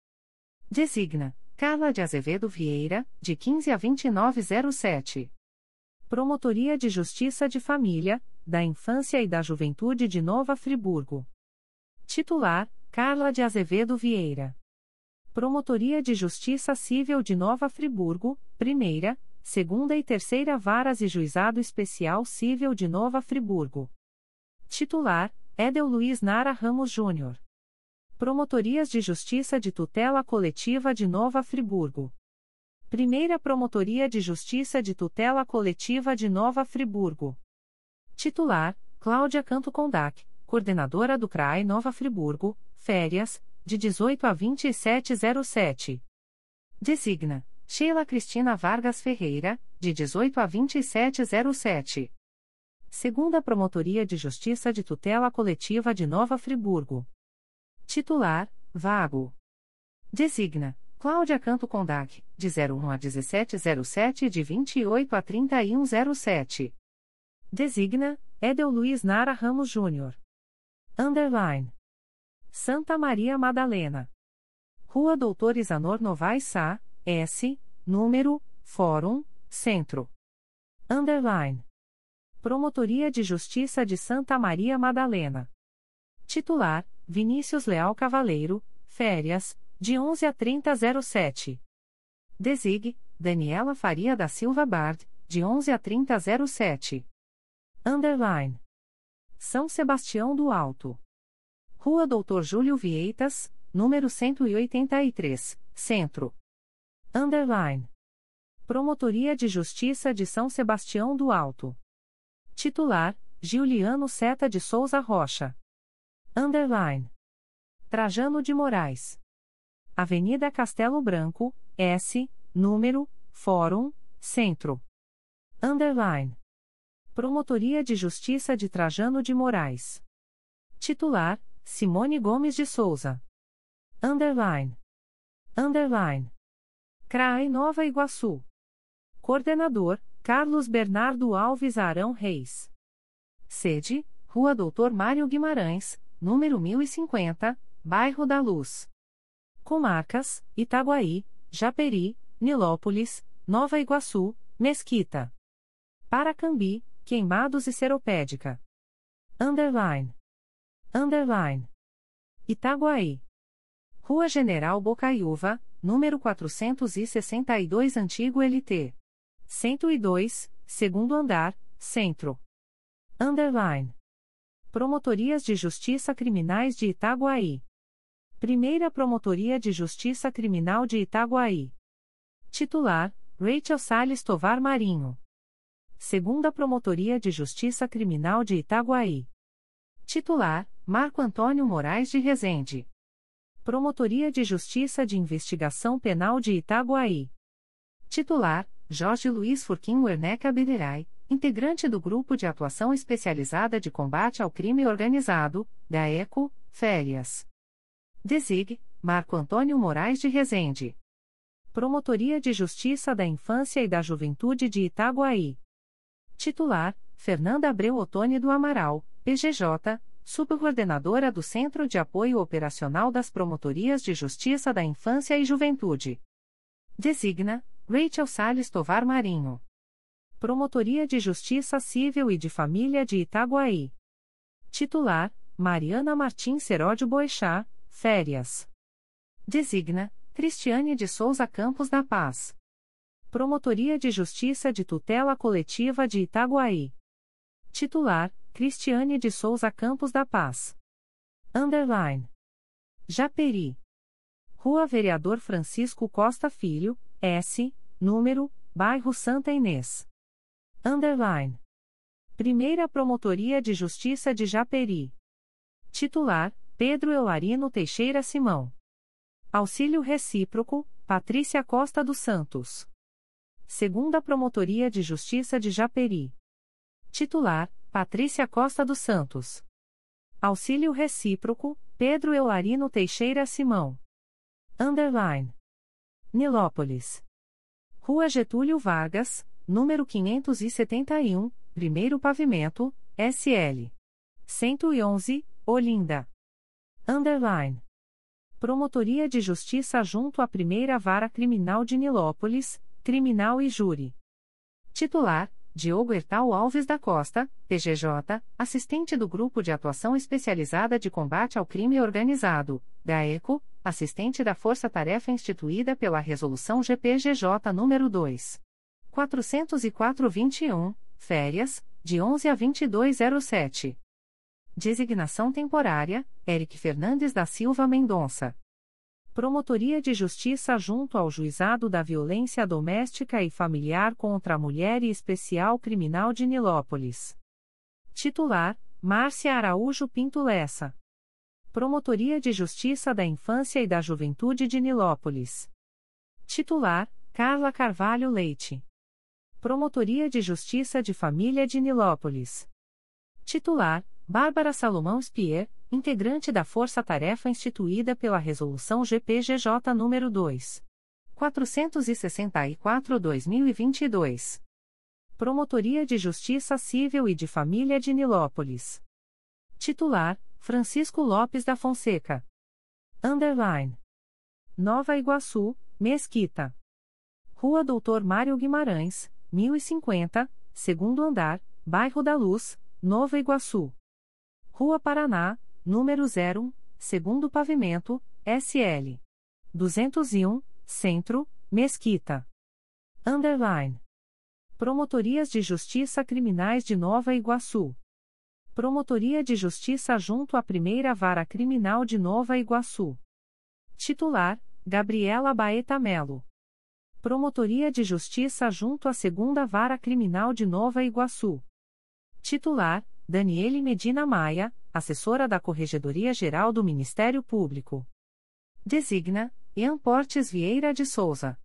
Designa: Carla de Azevedo Vieira, de 15 a 2907. Promotoria de Justiça de Família, da Infância e da Juventude de Nova Friburgo. Titular: Carla de Azevedo Vieira. Promotoria de Justiça Civil de Nova Friburgo, Primeira, Segunda e Terceira Varas e Juizado Especial Civil de Nova Friburgo. Titular: Edel Luiz Nara Ramos Júnior. Promotorias de Justiça de Tutela Coletiva de Nova Friburgo. Primeira Promotoria de Justiça de Tutela Coletiva de Nova Friburgo. Titular: Cláudia Canto Condac, coordenadora do CRAI Nova Friburgo, férias, de 18 a 2707. Designa: Sheila Cristina Vargas Ferreira, de 18 a 2707. Segunda Promotoria de Justiça de Tutela Coletiva de Nova Friburgo. Titular: Vago. Designa: Cláudia Canto Condac, de 01 a 1707 e de 28 a 3107. Designa: Edel Luiz Nara Ramos Júnior. Underline. Santa Maria Madalena. Rua Doutor Isanor Novaes Sá, S, número, Fórum, Centro. Underline. Promotoria de Justiça de Santa Maria Madalena. Titular: Vinícius Leal Cavaleiro, férias, de 11 a 3007. Desig, Daniela Faria da Silva Bard, de 11 a 3007. Underline. São Sebastião do Alto. Rua Doutor Júlio Vieitas, número 183, Centro. Underline. Promotoria de Justiça de São Sebastião do Alto. Titular: Giuliano Seta de Souza Rocha. Underline. Trajano de Moraes. Avenida Castelo Branco, S, número, Fórum, Centro. Underline. Promotoria de Justiça de Trajano de Moraes. Titular: Simone Gomes de Souza. Underline. Underline. CRAE Nova Iguaçu. Coordenador: Carlos Bernardo Alves Arão Reis. Sede: Rua Doutor Mário Guimarães, número 1050, Bairro da Luz. Comarcas: Itaguaí, Japeri, Nilópolis, Nova Iguaçu, Mesquita. Paracambi, Queimados e Seropédica. Underline. Underline. Itaguaí. Rua General Bocaiúva, número 462 Antigo LT. 102, segundo andar, Centro. Underline. Promotorias de Justiça Criminais de Itaguaí. Primeira Promotoria de Justiça Criminal de Itaguaí. Titular: Rachel Salles Tovar Marinho. Segunda Promotoria de Justiça Criminal de Itaguaí. Titular: Marco Antônio Moraes de Rezende. Promotoria de Justiça de Investigação Penal de Itaguaí. Titular: Jorge Luiz Furquim Werneck Biderai, integrante do Grupo de Atuação Especializada de Combate ao Crime Organizado, GAECO, Férias. Desig: Marco Antônio Moraes de Rezende. Promotoria de Justiça da Infância e da Juventude de Itaguaí. Titular: Fernanda Abreu Otoni do Amaral, PGJ, Subcoordenadora do Centro de Apoio Operacional das Promotorias de Justiça da Infância e Juventude. Designa: Rachel Salles Tovar Marinho. Promotoria de Justiça Civil e de Família de Itaguaí. Titular: Mariana Martins Seródio Boixá, Férias. Designa: Cristiane de Souza Campos da Paz. Promotoria de Justiça de Tutela Coletiva de Itaguaí. Titular: Cristiane de Souza Campos da Paz. Underline. Japeri. Rua Vereador Francisco Costa Filho, S, número, bairro Santa Inês. Underline. Primeira Promotoria de Justiça de Japeri. Titular: Pedro Eularino Teixeira Simão. Auxílio Recíproco: Patrícia Costa dos Santos. Segunda Promotoria de Justiça de Japeri. Titular: Patrícia Costa dos Santos. Auxílio Recíproco: Pedro Eularino Teixeira Simão. Underline. Nilópolis. Rua Getúlio Vargas, número 571, primeiro pavimento, SL. 111, Olinda. Underline. Promotoria de Justiça junto à Primeira Vara Criminal de Nilópolis, Criminal e Júri. Titular: Diogo Hertal Alves da Costa, PGJ, assistente do Grupo de Atuação Especializada de Combate ao Crime Organizado, GAECO, assistente da Força Tarefa instituída pela Resolução GPGJ nº 2. 404-21, férias, de 11 a 2207. Designação temporária: Eric Fernandes da Silva Mendonça. Promotoria de Justiça junto ao Juizado da Violência Doméstica e Familiar contra a Mulher e Especial Criminal de Nilópolis. Titular: Márcia Araújo Pinto Lessa. Promotoria de Justiça da Infância e da Juventude de Nilópolis. Titular: Carla Carvalho Leite. Promotoria de Justiça de Família de Nilópolis. Titular: Bárbara Salomão Spier, integrante da Força Tarefa instituída pela Resolução GPGJ nº 2. 464-2022. Promotoria de Justiça Civil e de Família de Nilópolis. Titular: Francisco Lopes da Fonseca. Underline. Nova Iguaçu, Mesquita. Rua Doutor Mário Guimarães, 1050, segundo andar, Bairro da Luz, Nova Iguaçu. Rua Paraná, número 01, segundo pavimento, SL. 201, Centro, Mesquita. Underline. Promotorias de Justiça Criminais de Nova Iguaçu. Promotoria de Justiça junto à Primeira Vara Criminal de Nova Iguaçu. Titular: Gabriela Baeta Melo. Promotoria de Justiça junto à Segunda Vara Criminal de Nova Iguaçu. Titular: Daniele Medina Maia, assessora da Corregedoria Geral do Ministério Público. Designa: Ian Portes Vieira de Souza.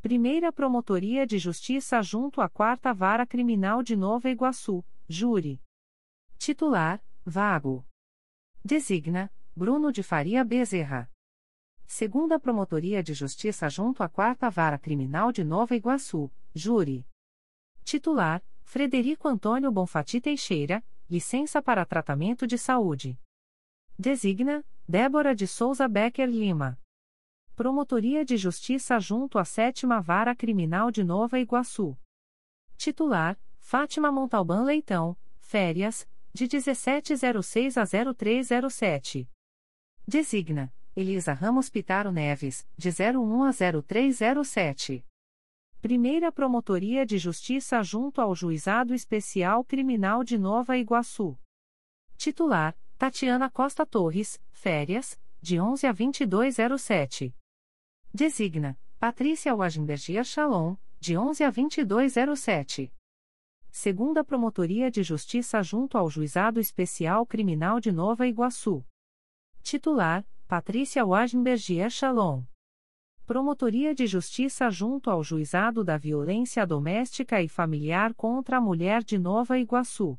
Primeira Promotoria de Justiça junto à Quarta Vara Criminal de Nova Iguaçu, Júri. Titular: Vago. Designa: Bruno de Faria Bezerra. Segunda Promotoria de Justiça junto à Quarta Vara Criminal de Nova Iguaçu, Júri. Titular: Frederico Antônio Bonfati Teixeira, licença para tratamento de saúde. Designa: Débora de Souza Becker Lima. Promotoria de Justiça junto à Sétima Vara Criminal de Nova Iguaçu. Titular: Fátima Montalbán Leitão, férias, de 1706 a 0307. Designa: Elisa Ramos Pitaro Neves, de 01 a 0307. Primeira Promotoria de Justiça junto ao Juizado Especial Criminal de Nova Iguaçu. Titular: Tatiana Costa Torres, férias, de 11 a 2207. Designa: Patrícia Wagenbergia Shalom, de 11 a 2207. Segunda Promotoria de Justiça junto ao Juizado Especial Criminal de Nova Iguaçu. Titular: Patrícia Wagenbergier Shalom. Promotoria de Justiça junto ao Juizado da Violência Doméstica e Familiar contra a Mulher de Nova Iguaçu.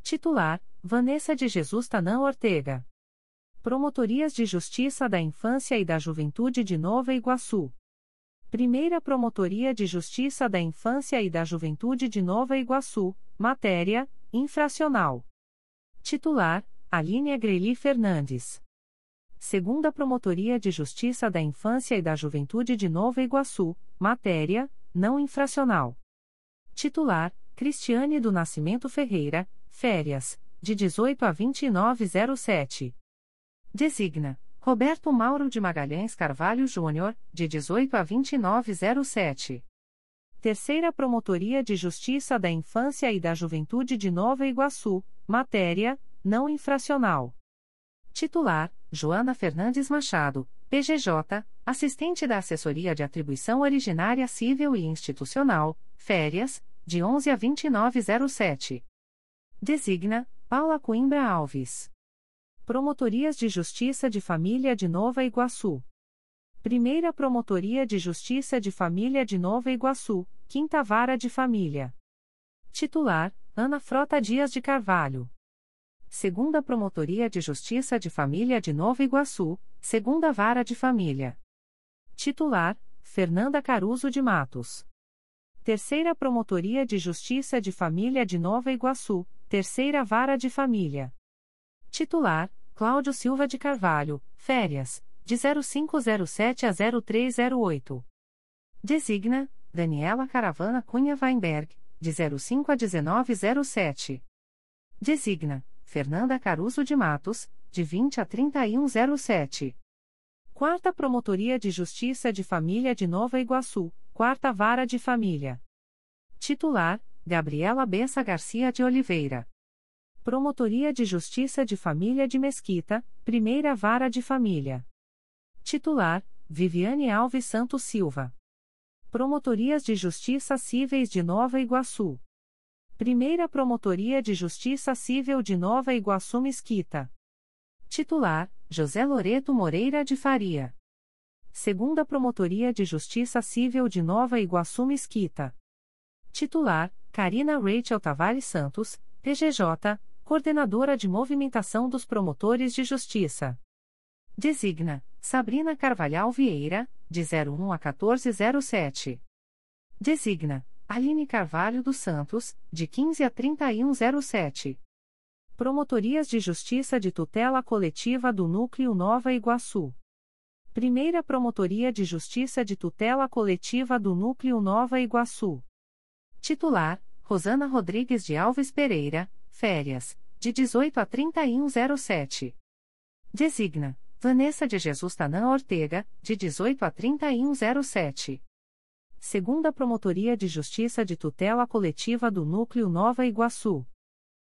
Titular: Vanessa de Jesus Tanã Ortega. Promotorias de Justiça da Infância e da Juventude de Nova Iguaçu. Primeira Promotoria de Justiça da Infância e da Juventude de Nova Iguaçu, matéria: infracional. Titular: Aline Greli Fernandes. Segunda Promotoria de Justiça da Infância e da Juventude de Nova Iguaçu, matéria: não infracional. Titular: Cristiane do Nascimento Ferreira, férias, de 18 a 2907. Designa: Roberto Mauro de Magalhães Carvalho Júnior, de 18 a 2907. Terceira Promotoria de Justiça da Infância e da Juventude de Nova Iguaçu, matéria: não infracional. Titular: Joana Fernandes Machado, PGJ, assistente da Assessoria de Atribuição Originária Civil e Institucional, férias, de 11 a 2907. Designa: Paula Coimbra Alves. Promotorias de Justiça de Família de Nova Iguaçu. Primeira Promotoria de Justiça de Família de Nova Iguaçu, Quinta Vara de Família. Titular: Ana Frota Dias de Carvalho. Segunda Promotoria de Justiça de Família de Nova Iguaçu, Segunda Vara de Família. Titular: Fernanda Caruso de Matos. Terceira Promotoria de Justiça de Família de Nova Iguaçu, Terceira Vara de Família. Titular: Cláudio Silva de Carvalho, férias, de 0507 a 0308. Designa: Daniela Caravana Cunha Weinberg, de 05 a 1907. Designa: Fernanda Caruso de Matos, de 20 a 3107. Quarta Promotoria de Justiça de Família de Nova Iguaçu, Quarta Vara de Família. Titular: Gabriela Bessa Garcia de Oliveira. Promotoria de Justiça de Família de Mesquita, Primeira Vara de Família. Titular: Viviane Alves Santos Silva. Promotorias de Justiça Cíveis de Nova Iguaçu. Primeira Promotoria de Justiça Civil de Nova Iguaçu Mesquita. Titular: José Loreto Moreira de Faria. Segunda Promotoria de Justiça Civil de Nova Iguaçu Mesquita. Titular: Karina Rachel Tavares Santos, PGJ, Coordenadora de Movimentação dos Promotores de Justiça. Designa: Sabrina Carvalhal Vieira, de 01 a 1407. Designa: Aline Carvalho dos Santos, de 15 a 3107. Promotorias de Justiça de Tutela Coletiva do Núcleo Nova Iguaçu. Primeira Promotoria de Justiça de Tutela Coletiva do Núcleo Nova Iguaçu. Titular: Rosana Rodrigues de Alves Pereira, férias, de 18 a 3107. Designa: Vanessa de Jesus Tanã Ortega, de 18 a 3107. Segunda Promotoria de Justiça de Tutela Coletiva do Núcleo Nova Iguaçu.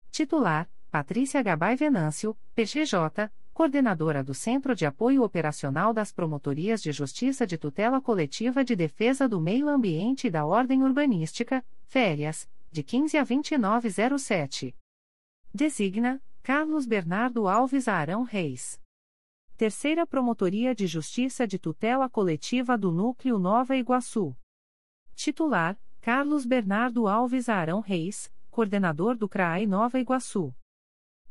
Titular: Patrícia Gabay Venâncio, PGJ, coordenadora do Centro de Apoio Operacional das Promotorias de Justiça de Tutela Coletiva de Defesa do Meio Ambiente e da Ordem Urbanística, férias, de 15 a 2907. Designa Carlos Bernardo Alves Arão Reis. Terceira Promotoria de Justiça de Tutela Coletiva do Núcleo Nova Iguaçu. Titular: Carlos Bernardo Alves Arão Reis, coordenador do CRAI Nova Iguaçu.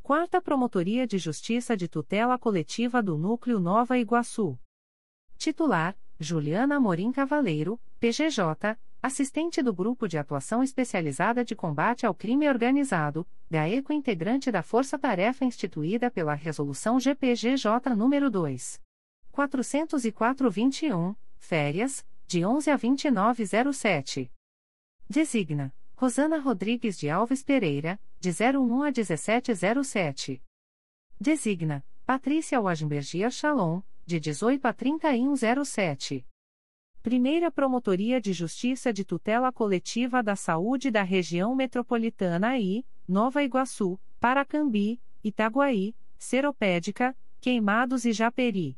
Quarta Promotoria de Justiça de Tutela Coletiva do Núcleo Nova Iguaçu. Titular: Juliana Morim Cavaleiro, PGJ, assistente do Grupo de Atuação Especializada de Combate ao Crime Organizado, GAECO integrante da Força Tarefa instituída pela Resolução GPGJ nº 2. 404-21, férias, de 11 a 2907. Designa Rosana Rodrigues de Alves Pereira, de 01 a 1707. Designa Patrícia Wagenbergia Shalom, de 18 a 3107. Primeira Promotoria de Justiça de Tutela Coletiva da Saúde da Região Metropolitana I, Nova Iguaçu, Paracambi, Itaguaí, Seropédica, Queimados e Japeri.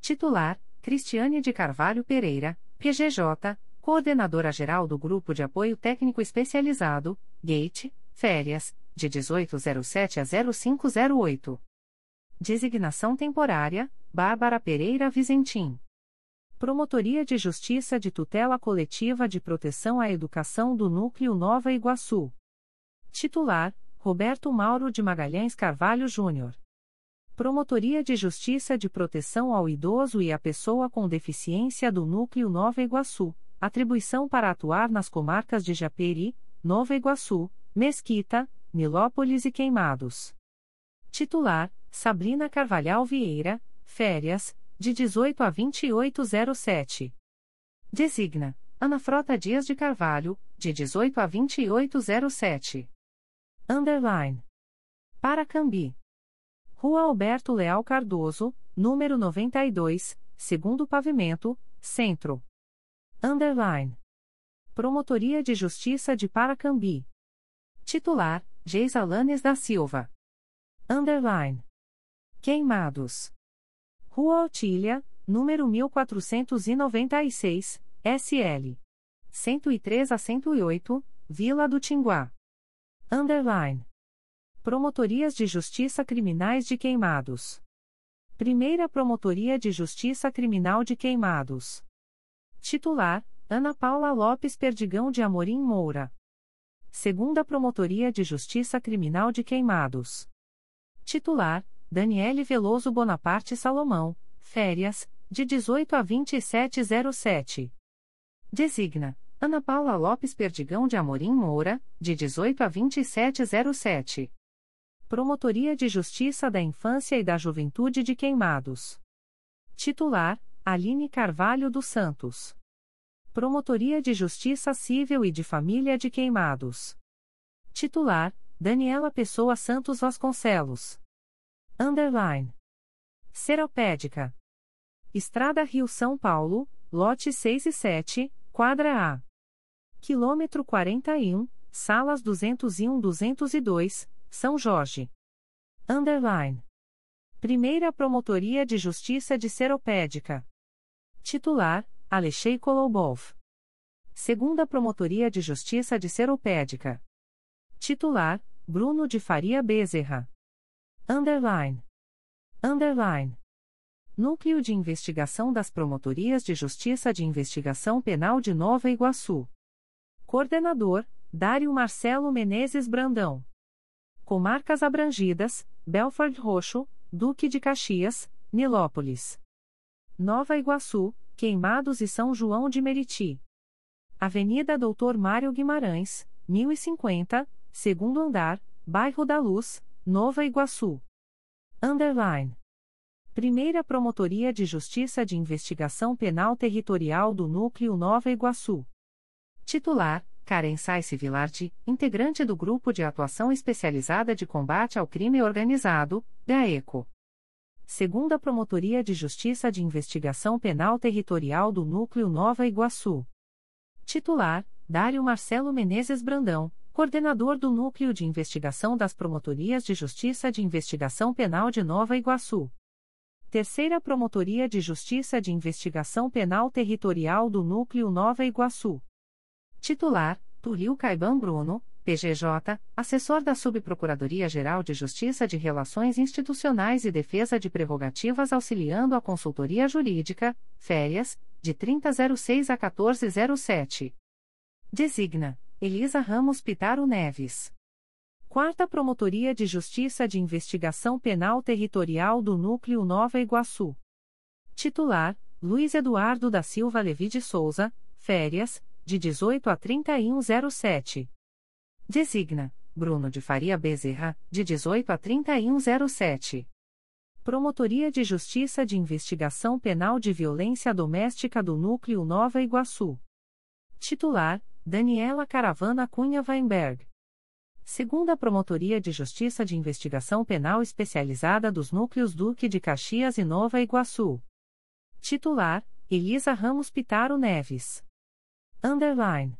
Titular: Cristiane de Carvalho Pereira, PGJ, Coordenadora-Geral do Grupo de Apoio Técnico Especializado, GATE, Férias, de 1807 a 0508. Designação Temporária: Bárbara Pereira Vizentim. Promotoria de Justiça de Tutela Coletiva de Proteção à Educação do Núcleo Nova Iguaçu. Titular: Roberto Mauro de Magalhães Carvalho Júnior. Promotoria de Justiça de Proteção ao Idoso e à Pessoa com Deficiência do Núcleo Nova Iguaçu. Atribuição para atuar nas comarcas de Japeri, Nova Iguaçu, Mesquita, Nilópolis e Queimados. Titular: Sabrina Carvalhal Vieira, Férias, de 18 a 2807. Designa Ana Frota Dias de Carvalho, de 18 a 2807. Underline. Paracambi. Rua Alberto Leal Cardoso, número 92, segundo pavimento, centro. Underline. Promotoria de Justiça de Paracambi. Titular: Geisa Lanes da Silva. Underline. Queimados. Rua Otília, número 1496, SL. 103 a 108, Vila do Tinguá. Underline. Promotorias de Justiça Criminais de Queimados. Primeira Promotoria de Justiça Criminal de Queimados. Titular: Ana Paula Lopes Perdigão de Amorim Moura. Segunda Promotoria de Justiça Criminal de Queimados. Titular: Daniele Veloso Bonaparte Salomão, férias, de 18 a 2707. Designa Ana Paula Lopes Perdigão de Amorim Moura, de 18 a 2707. Promotoria de Justiça da Infância e da Juventude de Queimados. Titular: Aline Carvalho dos Santos. Promotoria de Justiça Civil e de Família de Queimados. Titular: Daniela Pessoa Santos Vasconcelos. Underline. Seropédica. Estrada Rio São Paulo, lote 6 e 7, quadra A. Quilômetro 41, salas 201-202, São Jorge. Underline. Primeira Promotoria de Justiça de Seropédica. Titular: Alexei Kolobov. Segunda Promotoria de Justiça de Seropédica. Titular: Bruno de Faria Bezerra. Underline. Underline. Núcleo de Investigação das Promotorias de Justiça de Investigação Penal de Nova Iguaçu. Coordenador, Dário Marcelo Menezes Brandão. Comarcas abrangidas, Belford Roxo, Duque de Caxias, Nilópolis. Nova Iguaçu, Queimados e São João de Meriti. Avenida Doutor Mário Guimarães, 1050, segundo andar, Bairro da Luz, Nova Iguaçu. Underline. Primeira Promotoria de Justiça de Investigação Penal Territorial do Núcleo Nova Iguaçu. Titular: Karen Saice Vilarte, integrante do Grupo de Atuação Especializada de Combate ao Crime Organizado, GAECO. Segunda Promotoria de Justiça de Investigação Penal Territorial do Núcleo Nova Iguaçu. Titular: Dário Marcelo Menezes Brandão, Coordenador do Núcleo de Investigação das Promotorias de Justiça de Investigação Penal de Nova Iguaçu. Terceira Promotoria de Justiça de Investigação Penal Territorial do Núcleo Nova Iguaçu. Titular: Turil Caiban Bruno, PGJ, assessor da Subprocuradoria-Geral de Justiça de Relações Institucionais e Defesa de Prerrogativas auxiliando a consultoria jurídica, férias, de 3006 a 1407. Designa: Elisa Ramos Pitaro Neves. Quarta Promotoria de Justiça de Investigação Penal Territorial do Núcleo Nova Iguaçu. Titular: Luiz Eduardo da Silva Levi de Souza, férias, de 18 a 3107. Designa: Bruno de Faria Bezerra, de 18 a 3107. Promotoria de Justiça de Investigação Penal de Violência Doméstica do Núcleo Nova Iguaçu. Titular: Daniela Caravana Cunha Weinberg. Segunda Promotoria de Justiça de Investigação Penal Especializada dos Núcleos Duque de Caxias e Nova Iguaçu. Titular: Elisa Ramos Pitaro Neves. Underline.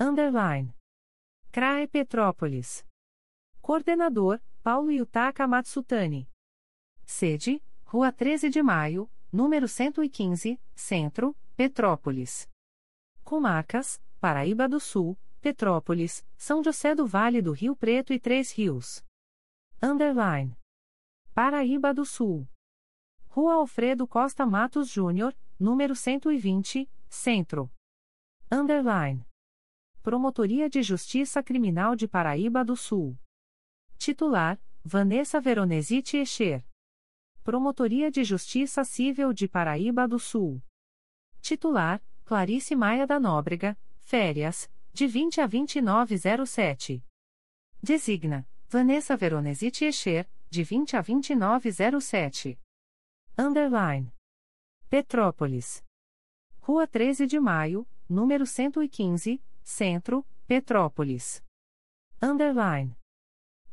Underline. CRAE Petrópolis. Coordenador: Paulo Yutaka Matsutani. Sede: Rua 13 de Maio, número 115, Centro, Petrópolis. Comarcas: Paraíba do Sul, Petrópolis, São José do Vale do Rio Preto e Três Rios. Underline. Paraíba do Sul. Rua Alfredo Costa Matos Júnior, número 120, Centro. Underline. Promotoria de Justiça Criminal de Paraíba do Sul. Titular: Vanessa Veronesi Echer. Promotoria de Justiça Civil de Paraíba do Sul. Titular: Clarice Maia da Nóbrega, férias, de 20 a 2907. Designa: Vanessa Veronesi Echer, de 20 a 2907. Underline. Petrópolis. Rua 13 de Maio, número 115, Centro, Petrópolis. Underline.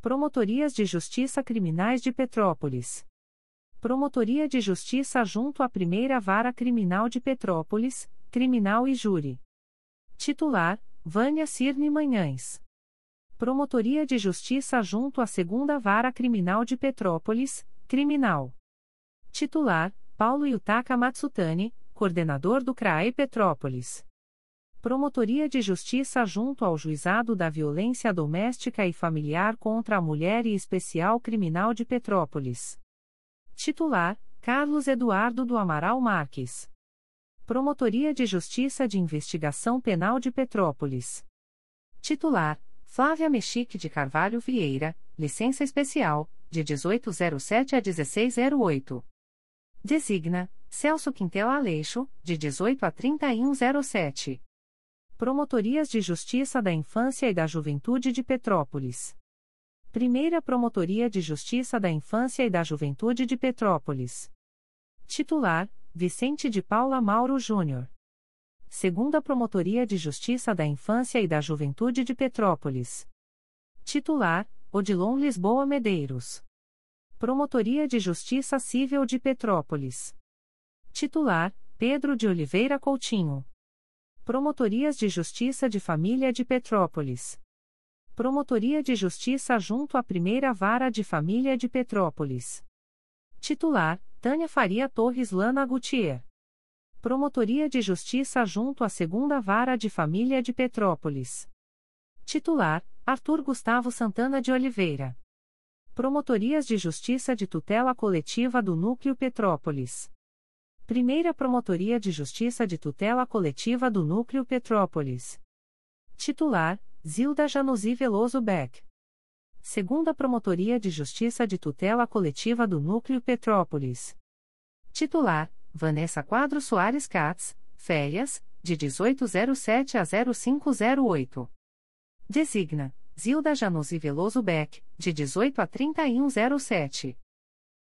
Promotorias de Justiça Criminais de Petrópolis. Promotoria de Justiça junto à Primeira Vara Criminal de Petrópolis, Criminal e Júri. Titular: Vânia Cirne Manhães. Promotoria de Justiça junto à Segunda Vara Criminal de Petrópolis, Criminal. Titular: Paulo Yutaka Matsutani, coordenador do CRAE Petrópolis. Promotoria de Justiça junto ao Juizado da Violência Doméstica e Familiar contra a Mulher e Especial Criminal de Petrópolis. Titular: Carlos Eduardo do Amaral Marques. Promotoria de Justiça de Investigação Penal de Petrópolis. Titular: Flávia Mexique de Carvalho Vieira, licença especial, de 1807 a 1608. Designa: Celso Quintela Aleixo, de 18 a 3107. Promotorias de Justiça da Infância e da Juventude de Petrópolis. Primeira Promotoria de Justiça da Infância e da Juventude de Petrópolis. Titular: Vicente de Paula Mauro Júnior. Segunda Promotoria de Justiça da Infância e da Juventude de Petrópolis. Titular: Odilon Lisboa Medeiros. Promotoria de Justiça Civil de Petrópolis. Titular: Pedro de Oliveira Coutinho. Promotorias de Justiça de Família de Petrópolis. Promotoria de Justiça junto à Primeira Vara de Família de Petrópolis. Titular: Tânia Faria Torres Lana Gutier. Promotoria de Justiça junto à Segunda Vara de Família de Petrópolis. Titular: Arthur Gustavo Santana de Oliveira. Promotorias de Justiça de Tutela Coletiva do Núcleo Petrópolis. Primeira Promotoria de Justiça de Tutela Coletiva do Núcleo Petrópolis. Titular: Zilda Januzi Veloso Beck. Segunda Promotoria de Justiça de Tutela Coletiva do Núcleo Petrópolis. Titular: Vanessa Quadro Soares Katz, férias, de 1807 a 0508. Designa: Zilda Januzi Veloso Beck, de 18 a 3107.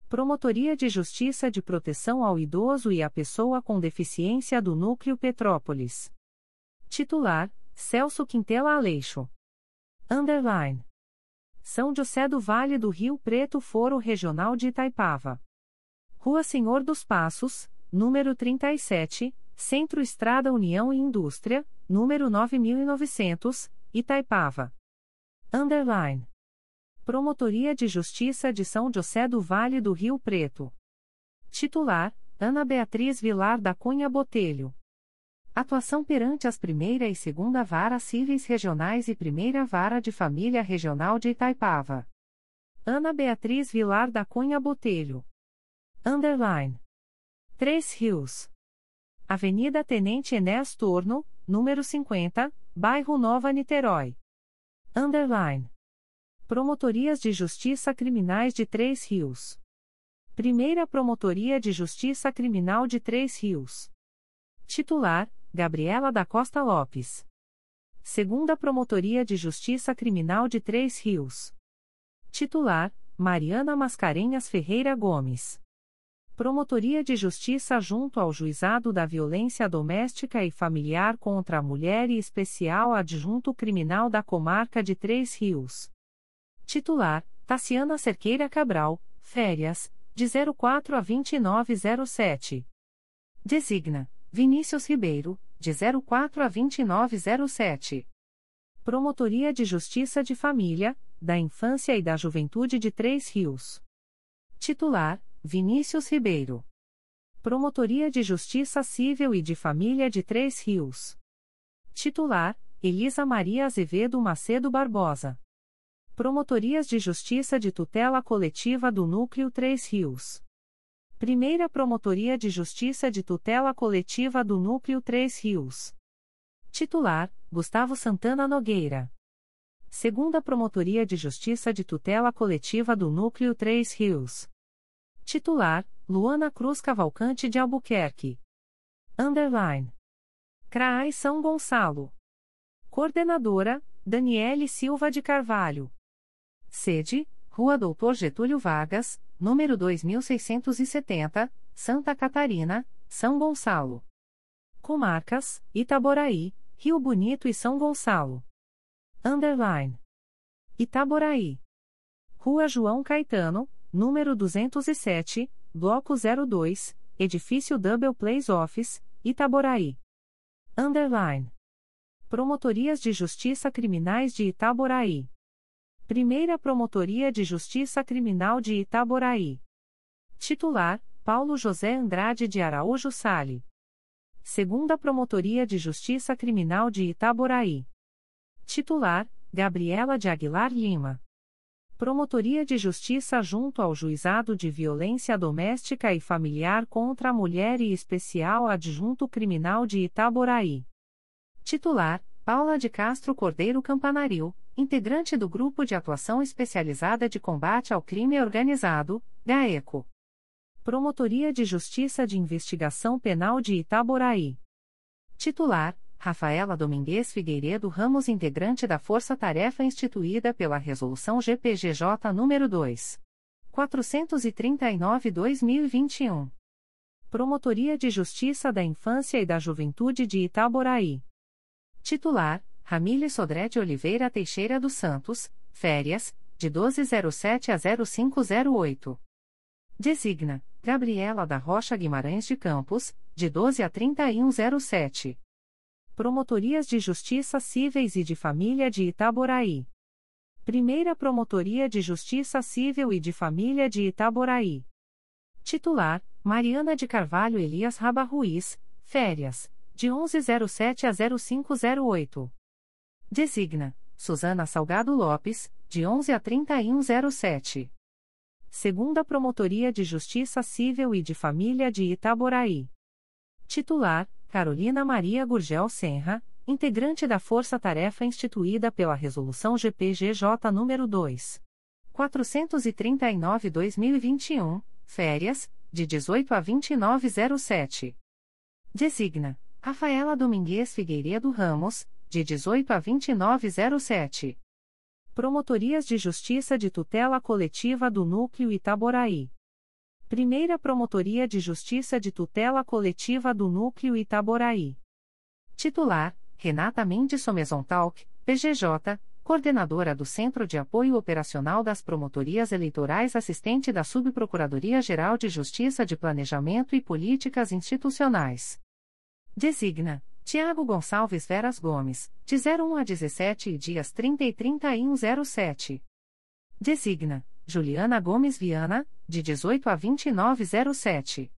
Promotoria de Justiça de Proteção ao Idoso e à Pessoa com Deficiência do Núcleo Petrópolis. Titular: Celso Quintela Aleixo. Underline. São José do Vale do Rio Preto Foro Regional de Itaipava. Rua Senhor dos Passos, número 37, Centro Estrada União e Indústria, número 9900, Itaipava. Underline. Promotoria de Justiça de São José do Vale do Rio Preto. Titular: Ana Beatriz Vilar da Cunha Botelho. Atuação perante as Primeira e Segunda Varas Cíveis Regionais e Primeira Vara de Família Regional de Itaipava. Ana Beatriz Vilar da Cunha Botelho. Underline. Três Rios. Avenida Tenente Enéas Turno, número 50, Bairro Nova Niterói. Underline. Promotorias de Justiça Criminais de Três Rios. Primeira Promotoria de Justiça Criminal de Três Rios. Titular: Gabriela da Costa Lopes. Segunda Promotoria de Justiça Criminal de Três Rios. Titular: Mariana Mascarenhas Ferreira Gomes. Promotoria de Justiça junto ao Juizado da Violência Doméstica e Familiar contra a Mulher e Especial Adjunto Criminal da Comarca de Três Rios. Titular: Taciana Cerqueira Cabral, férias, de 04 a 2907. Designa: Vinícius Ribeiro, de 04 a 2907. Promotoria de Justiça de Família, da Infância e da Juventude de Três Rios. Titular: Vinícius Ribeiro. Promotoria de Justiça Civil e de Família de Três Rios. Titular: Elisa Maria Azevedo Macedo Barbosa. Promotorias de Justiça de Tutela Coletiva do Núcleo Três Rios. Primeira Promotoria de Justiça de Tutela Coletiva do Núcleo Três Rios. Titular: Gustavo Santana Nogueira. Segunda Promotoria de Justiça de Tutela Coletiva do Núcleo Três Rios. Titular: Luana Cruz Cavalcante de Albuquerque. Underline. CRAI São Gonçalo. Coordenadora: Daniele Silva de Carvalho. Sede: Rua Doutor Getúlio Vargas, número 2670, Santa Catarina, São Gonçalo. Comarcas: Itaboraí, Rio Bonito e São Gonçalo. Underline. Itaboraí. Rua João Caetano, número 207, Bloco 02, Edifício Double Place Office, Itaboraí. Underline. Promotorias de Justiça Criminais de Itaboraí. Primeira Promotoria de Justiça Criminal de Itaboraí. Titular: Paulo José Andrade de Araújo Sale. Segunda Promotoria de Justiça Criminal de Itaboraí. Titular: Gabriela de Aguilar Lima. Promotoria de Justiça junto ao Juizado de Violência Doméstica e Familiar contra a Mulher e Especial Adjunto Criminal de Itaboraí. Titular: Paula de Castro Cordeiro Campanaril, integrante do Grupo de Atuação Especializada de Combate ao Crime Organizado, GAECO. Promotoria de Justiça de Investigação Penal de Itaboraí. Titular: Rafaela Domingues Figueiredo Ramos, integrante da Força Tarefa instituída pela Resolução GPGJ nº 2. 439-2021. Promotoria de Justiça da Infância e da Juventude de Itaboraí. Titular: Ramília Sodré de Oliveira Teixeira dos Santos, férias, de 1207 a 0508. Designa: Gabriela da Rocha Guimarães de Campos, de 12 a 3107. Promotorias de Justiça Cíveis e de Família de Itaboraí. Primeira Promotoria de Justiça Civil e de Família de Itaboraí. Titular: Mariana de Carvalho Elias Raba Ruiz, férias, de 1107 a 0508. Designa: Suzana Salgado Lopes, de 11 a 3107. Segunda Promotoria de Justiça Civil e de Família de Itaboraí. Titular: Carolina Maria Gurgel Senra, integrante da Força Tarefa instituída pela Resolução GPGJ nº 2. 439-2021, férias, de 18 a 2907. Designa: Rafaela Domingues Figueiredo Ramos, de 18 a 2907. Promotorias de Justiça de Tutela Coletiva do Núcleo Itaboraí. Primeira Promotoria de Justiça de Tutela Coletiva do Núcleo Itaboraí. Titular: Renata Mendes Somesontalk, PGJ, Coordenadora do Centro de Apoio Operacional das Promotorias Eleitorais Assistente da Subprocuradoria-Geral de Justiça de Planejamento e Políticas Institucionais. Designa: Tiago Gonçalves Veras Gomes, de 01 a 17 e dias 30 e 3107. Designa, Juliana Gomes Viana, de 18 a 2907.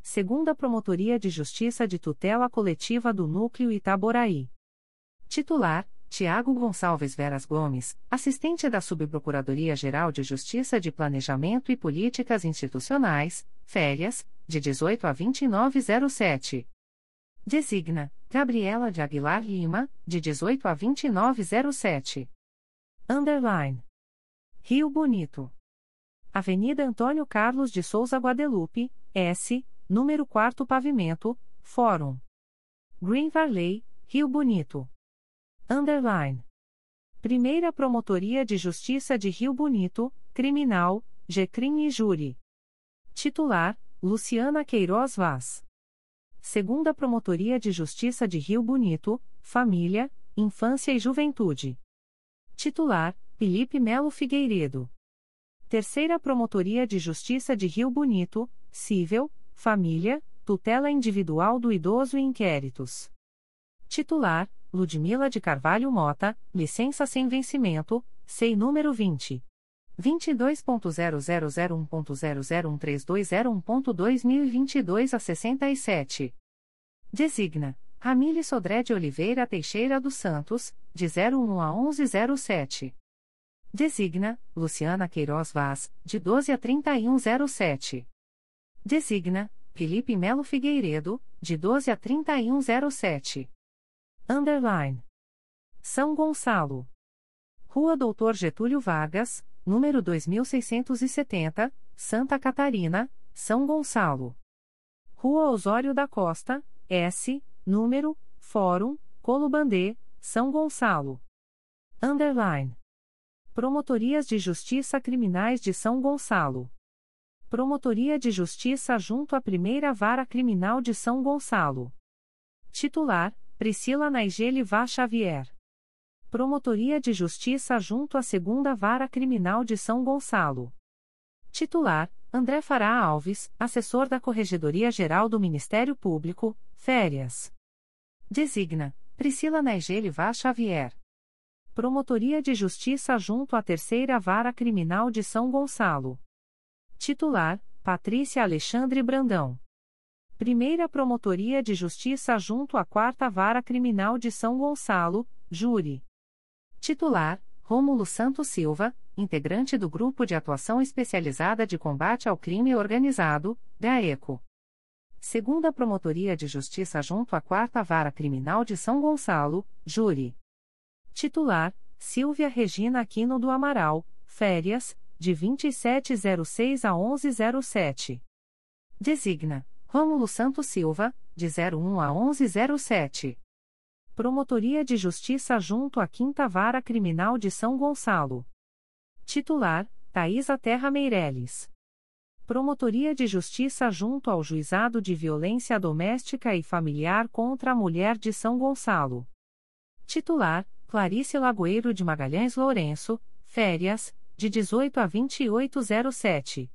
Segunda Promotoria de Justiça de Tutela Coletiva do Núcleo Itaboraí. Titular, Tiago Gonçalves Veras Gomes, assistente da Subprocuradoria-Geral de Justiça de Planejamento e Políticas Institucionais, férias, de 18 a 2907. Designa, Gabriela de Aguilar Lima, de 18 a 2907. Underline. Rio Bonito. Avenida Antônio Carlos de Souza Guadelupe, S, número 4 Pavimento, Fórum. Green Valley, Rio Bonito. Underline. Primeira Promotoria de Justiça de Rio Bonito, Criminal, GCRIM e Júri. Titular, Luciana Queiroz Vaz. Segunda Promotoria de Justiça de Rio Bonito, Família, Infância e Juventude. Titular: Felipe Melo Figueiredo. Terceira Promotoria de Justiça de Rio Bonito, Cível, Família, Tutela Individual do Idoso e Inquéritos. Titular: Ludmila de Carvalho Mota, licença sem vencimento, SEI número 20. 22.0001.0013201.2022 a 67. Designa Ramile Sodré de Oliveira Teixeira dos Santos, de 01 a 1107. Designa Luciana Queiroz Vaz, de 12 a 3107. Designa Felipe Melo Figueiredo, de 12 a 3107. Underline. São Gonçalo. Rua Doutor Getúlio Vargas, número 2670, Santa Catarina, São Gonçalo. Rua Osório da Costa, S, número, Fórum, Colubandê, São Gonçalo. Underline. Promotorias de Justiça Criminais de São Gonçalo. Promotoria de Justiça junto à Primeira Vara Criminal de São Gonçalo. Titular: Priscila Naigele Vá Xavier. Promotoria de Justiça junto à Segunda Vara Criminal de São Gonçalo. Titular: André Fará Alves, assessor da Corregedoria Geral do Ministério Público, férias. Designa: Priscila Naigele Vá Xavier. Promotoria de Justiça junto à Terceira Vara Criminal de São Gonçalo. Titular: Patrícia Alexandre Brandão. Primeira Promotoria de Justiça junto à Quarta Vara Criminal de São Gonçalo, Júri. Titular: Rômulo Santos Silva, integrante do Grupo de Atuação Especializada de Combate ao Crime Organizado, GAECO. Segunda Promotoria de Justiça junto à Quarta Vara Criminal de São Gonçalo, Júri. Titular: Silvia Regina Aquino do Amaral, férias, de 2706 a 1107. Designa: Rômulo Santos Silva, de 01 a 1107. Promotoria de Justiça junto à Quinta Vara Criminal de São Gonçalo. Titular: Thaisa Terra Meireles. Promotoria de Justiça junto ao Juizado de Violência Doméstica e Familiar contra a Mulher de São Gonçalo. Titular: Clarice Lagoeiro de Magalhães Lourenço, férias, de 18 a 2807.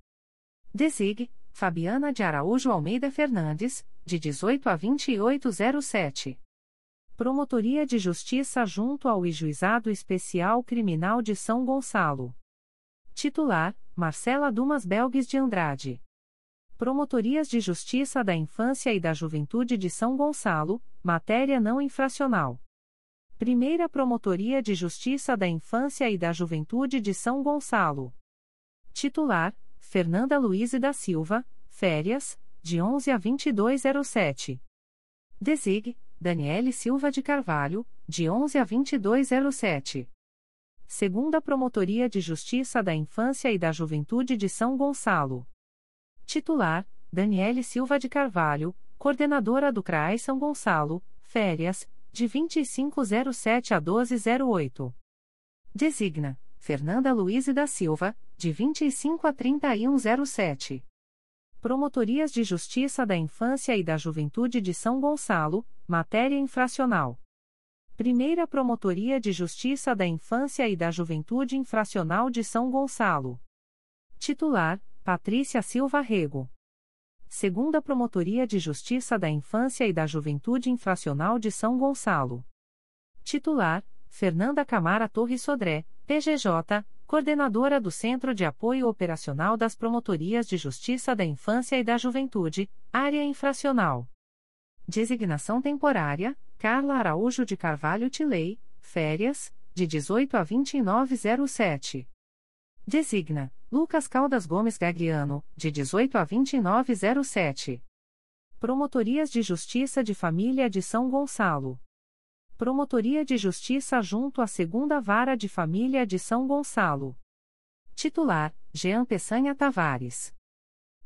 Desig, Fabiana de Araújo Almeida Fernandes, de 18 a 2807. Promotoria de Justiça junto ao Juizado Especial Criminal de São Gonçalo. Titular: Marcela Dumas Belgues de Andrade. Promotorias de Justiça da Infância e da Juventude de São Gonçalo, matéria não infracional. Primeira Promotoria de Justiça da Infância e da Juventude de São Gonçalo. Titular: Fernanda Luiz da Silva, férias, de 11 a 2207. Desig: Daniele Silva de Carvalho, de 11 a 2207. Segunda Promotoria de Justiça da Infância e da Juventude de São Gonçalo. Titular: Daniele Silva de Carvalho, coordenadora do CRAI São Gonçalo, férias, de 2507 a 1208. Designa: Fernanda Luiz da Silva, de 25 a 3107. Promotorias de Justiça da Infância e da Juventude de São Gonçalo, matéria infracional. Primeira Promotoria de Justiça da Infância e da Juventude Infracional de São Gonçalo. Titular: Patrícia Silva Rego. Segunda Promotoria de Justiça da Infância e da Juventude Infracional de São Gonçalo. Titular: Fernanda Camara Torres Sodré, PGJ, Coordenadora do Centro de Apoio Operacional das Promotorias de Justiça da Infância e da Juventude, Área Infracional. Designação temporária: Carla Araújo de Carvalho Tilei, férias, de 18 a 2907. Designa Lucas Caldas Gomes Gagliano, de 18 a 2907. Promotorias de Justiça de Família de São Gonçalo. Promotoria de Justiça junto à Segunda Vara de Família de São Gonçalo. Titular: Jean Peçanha Tavares.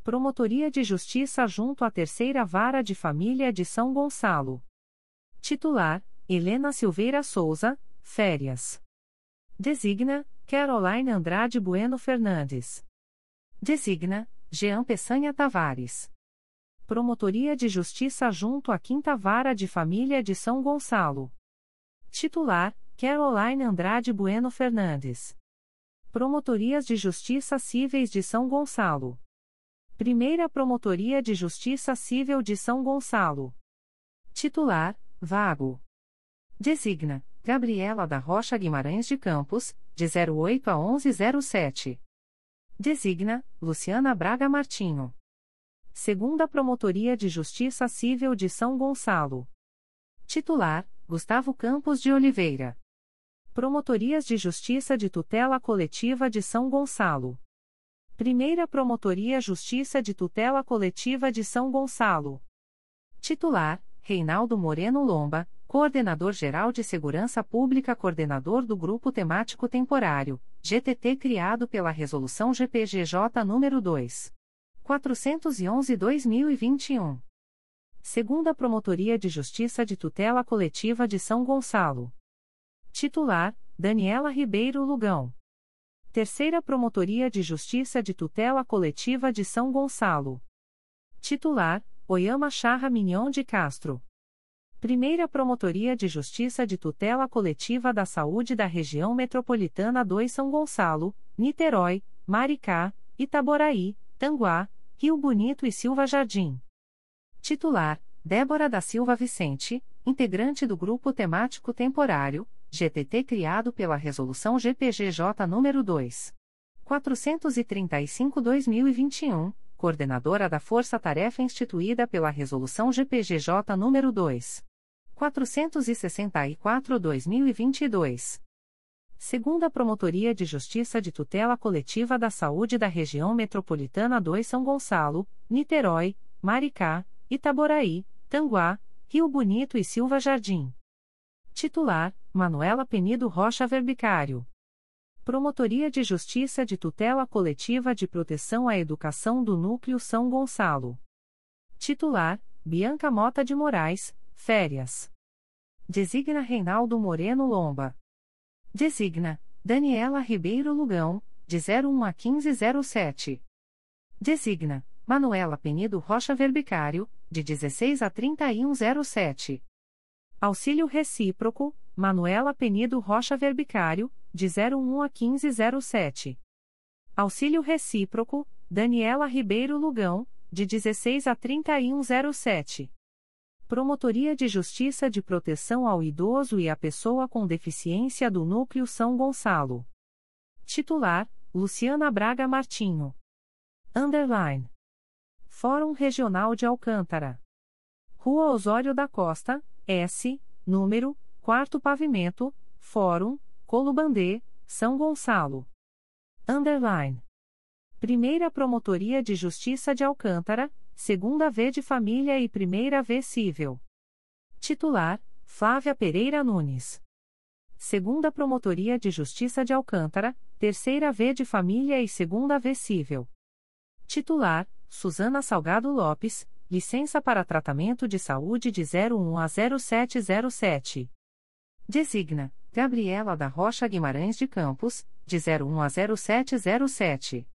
Promotoria de Justiça junto à Terceira Vara de Família de São Gonçalo. Titular: Helena Silveira Souza, férias. Designa: Caroline Andrade Bueno Fernandes. Designa: Jean Peçanha Tavares. Promotoria de Justiça junto à Quinta Vara de Família de São Gonçalo. Titular: Caroline Andrade Bueno Fernandes. Promotorias de Justiça Cíveis de São Gonçalo. Primeira Promotoria de Justiça Civil de São Gonçalo. Titular: Vago. Designa: Gabriela da Rocha Guimarães de Campos, de 08 a 1107. Designa: Luciana Braga Martinho. Segunda Promotoria de Justiça Civil de São Gonçalo. Titular: Gustavo Campos de Oliveira. Promotorias de Justiça de Tutela Coletiva de São Gonçalo. Primeira Promotoria Justiça de Tutela Coletiva de São Gonçalo. Titular: Reinaldo Moreno Lomba, Coordenador-Geral de Segurança Pública, coordenador do Grupo Temático Temporário, GTT criado pela Resolução GPGJ nº 2. 411-2021. Segunda Promotoria de Justiça de Tutela Coletiva de São Gonçalo. Titular: Daniela Ribeiro Lugão. Terceira Promotoria de Justiça de Tutela Coletiva de São Gonçalo. Titular: Oyama Charra Mignon de Castro. Primeira Promotoria de Justiça de Tutela Coletiva da Saúde da Região Metropolitana 2 São Gonçalo, Niterói, Maricá, Itaboraí, Tanguá, Rio Bonito e Silva Jardim. Titular: Débora da Silva Vicente, integrante do Grupo Temático Temporário, GTT criado pela Resolução GPGJ nº 2. 435-2021, coordenadora da Força Tarefa instituída pela Resolução GPGJ nº 2. 464-2022. Segunda Promotoria de Justiça de Tutela Coletiva da Saúde da Região Metropolitana 2 São Gonçalo, Niterói, Maricá, Itaboraí, Tanguá, Rio Bonito e Silva Jardim. Titular: Manuela Penido Rocha Verbicário. Promotoria de Justiça de Tutela Coletiva de Proteção à Educação do Núcleo São Gonçalo. Titular: Bianca Mota de Moraes, férias. Designa Reinaldo Moreno Lomba. Designa Daniela Ribeiro Lugão, de 01 a 1507. Designa Manuela Penido Rocha Verbicário, de 16 a 3107. Auxílio Recíproco, Manuela Penido Rocha Verbicário, de 01 a 1507. Auxílio Recíproco, Daniela Ribeiro Lugão, de 16 a 3107. Promotoria de Justiça de Proteção ao Idoso e à Pessoa com Deficiência do Núcleo São Gonçalo. Titular: Luciana Braga Martinho. Underline. Fórum Regional de Alcântara. Rua Osório da Costa, S, número, 4 Pavimento, Fórum, Colubandê, São Gonçalo. Underline. Primeira Promotoria de Justiça de Alcântara, Segunda V de Família e Primeira V Cível. Titular: Flávia Pereira Nunes. Segunda Promotoria de Justiça de Alcântara, Terceira V de Família e Segunda V Cível. Titular: Suzana Salgado Lopes, licença para tratamento de saúde de 01 a 0707. Designa Gabriela da Rocha Guimarães de Campos, de 01 a 0707.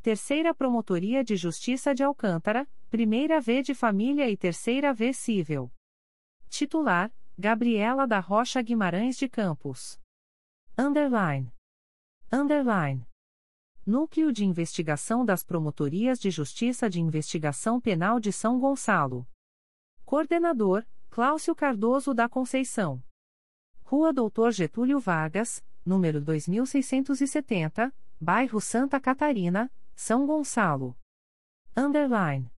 Terceira Promotoria de Justiça de Alcântara, Primeira V de Família e Terceira V Cível. Titular: Gabriela da Rocha Guimarães de Campos. Underline. Underline. Núcleo de Investigação das Promotorias de Justiça de Investigação Penal de São Gonçalo. Coordenador, Cláudio Cardoso da Conceição. Rua Doutor Getúlio Vargas, número 2670, bairro Santa Catarina, São Gonçalo. Underline.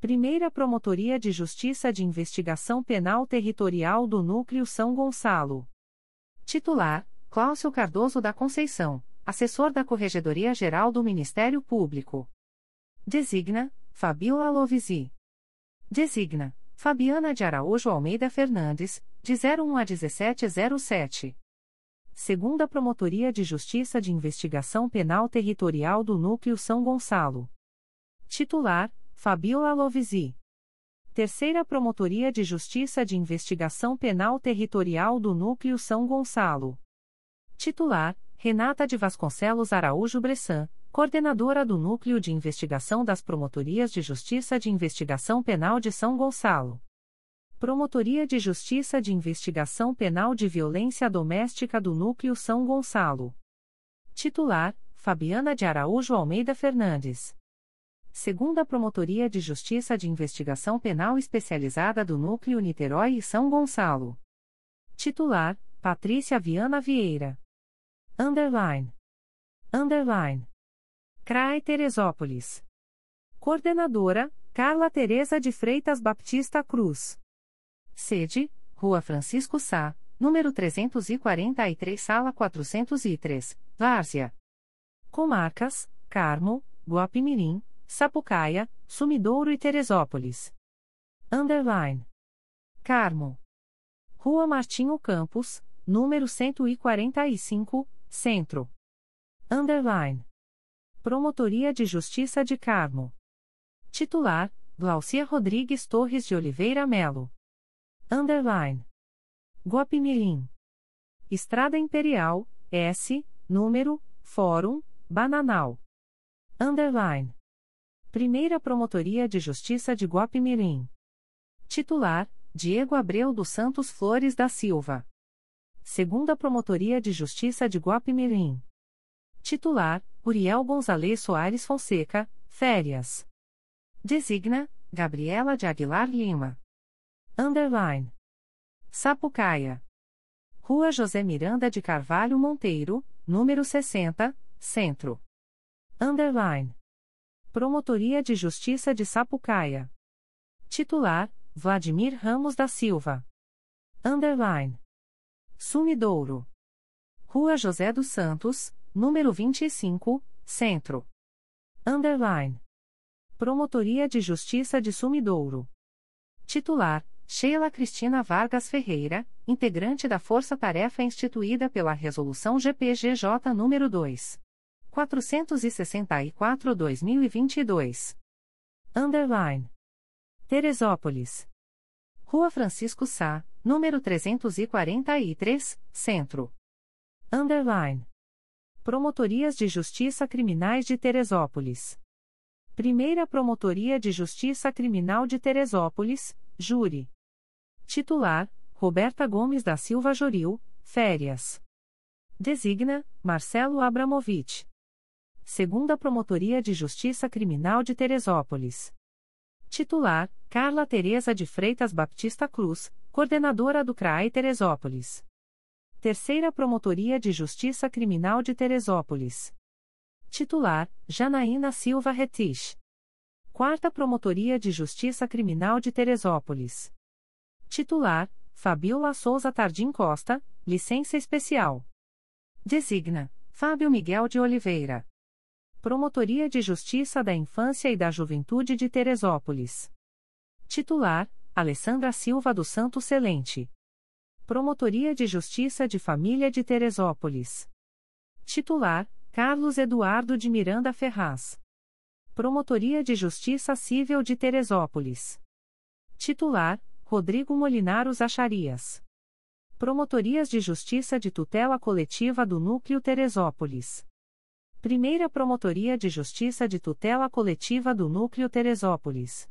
Primeira Promotoria de Justiça de Investigação Penal Territorial do Núcleo São Gonçalo. Titular: Cláudio Cardoso da Conceição, assessor da Corregedoria Geral do Ministério Público. Designa: Fabiola Lovisi. Designa: Fabiana de Araújo Almeida Fernandes, de 01 a 1707. Segunda Promotoria de Justiça de Investigação Penal Territorial do Núcleo São Gonçalo. Titular: Fabiola Lovisi. Terceira Promotoria de Justiça de Investigação Penal Territorial do Núcleo São Gonçalo. Titular: Renata de Vasconcelos Araújo Bressan, coordenadora do Núcleo de Investigação das Promotorias de Justiça de Investigação Penal de São Gonçalo. Promotoria de Justiça de Investigação Penal de Violência Doméstica do Núcleo São Gonçalo. Titular: Fabiana de Araújo Almeida Fernandes segunda Promotoria de Justiça de Investigação Penal Especializada do Núcleo Niterói e São Gonçalo. Titular: Patrícia Viana Vieira. Underline. Underline. CRAE Teresópolis. Coordenadora: Carla Teresa de Freitas Baptista Cruz. Sede: Rua Francisco Sá, número 343, sala 403, Várzea. Comarcas: Carmo, Guapimirim, Sapucaia, Sumidouro e Teresópolis. Underline. Carmo. Rua Martinho Campos, número 145, Centro. Underline. Promotoria de Justiça de Carmo. Titular: Glaucia Rodrigues Torres de Oliveira Melo. Underline. Guapimirim. Estrada Imperial, S, número, Fórum, Bananal. Underline. Primeira Promotoria de Justiça de Guapimirim. Titular: Diego Abreu dos Santos Flores da Silva. Segunda Promotoria de Justiça de Guapimirim. Titular: Uriel Gonzalez Soares Fonseca, Férias. Designa: Gabriela de Aguilar Lima. Underline. Sapucaia. Rua José Miranda de Carvalho Monteiro, número 60, Centro. Underline. Promotoria de Justiça de Sapucaia. Titular: Vladimir Ramos da Silva. Underline. Sumidouro. Rua José dos Santos, número 25, Centro. Underline. Promotoria de Justiça de Sumidouro. Titular: Sheila Cristina Vargas Ferreira, integrante da Força Tarefa instituída pela Resolução GPGJ nº 2. 464-2022. Underline. Teresópolis. Rua Francisco Sá, número 343, Centro. Underline. Promotorias de Justiça Criminais de Teresópolis. Primeira Promotoria de Justiça Criminal de Teresópolis, Júri. Titular: Roberta Gomes da Silva Joril, Férias. Designa: Marcelo Abramovich segunda Promotoria de Justiça Criminal de Teresópolis. Titular: Carla Teresa de Freitas Baptista Cruz, coordenadora do CRAI Teresópolis. Terceira Promotoria de Justiça Criminal de Teresópolis. Titular: Janaína Silva Retich. Quarta Promotoria de Justiça Criminal de Teresópolis. Titular: Fabiola Souza Tardim Costa, licença especial. Designa: Fábio Miguel de Oliveira. Promotoria de Justiça da Infância e da Juventude de Teresópolis. Titular: Alessandra Silva do Santo Celente. Promotoria de Justiça de Família de Teresópolis. Titular: Carlos Eduardo de Miranda Ferraz. Promotoria de Justiça Civil de Teresópolis. Titular: Rodrigo Molinaros Acharias. Promotorias de Justiça de Tutela Coletiva do Núcleo Teresópolis. Primeira Promotoria de Justiça de Tutela Coletiva do Núcleo Teresópolis.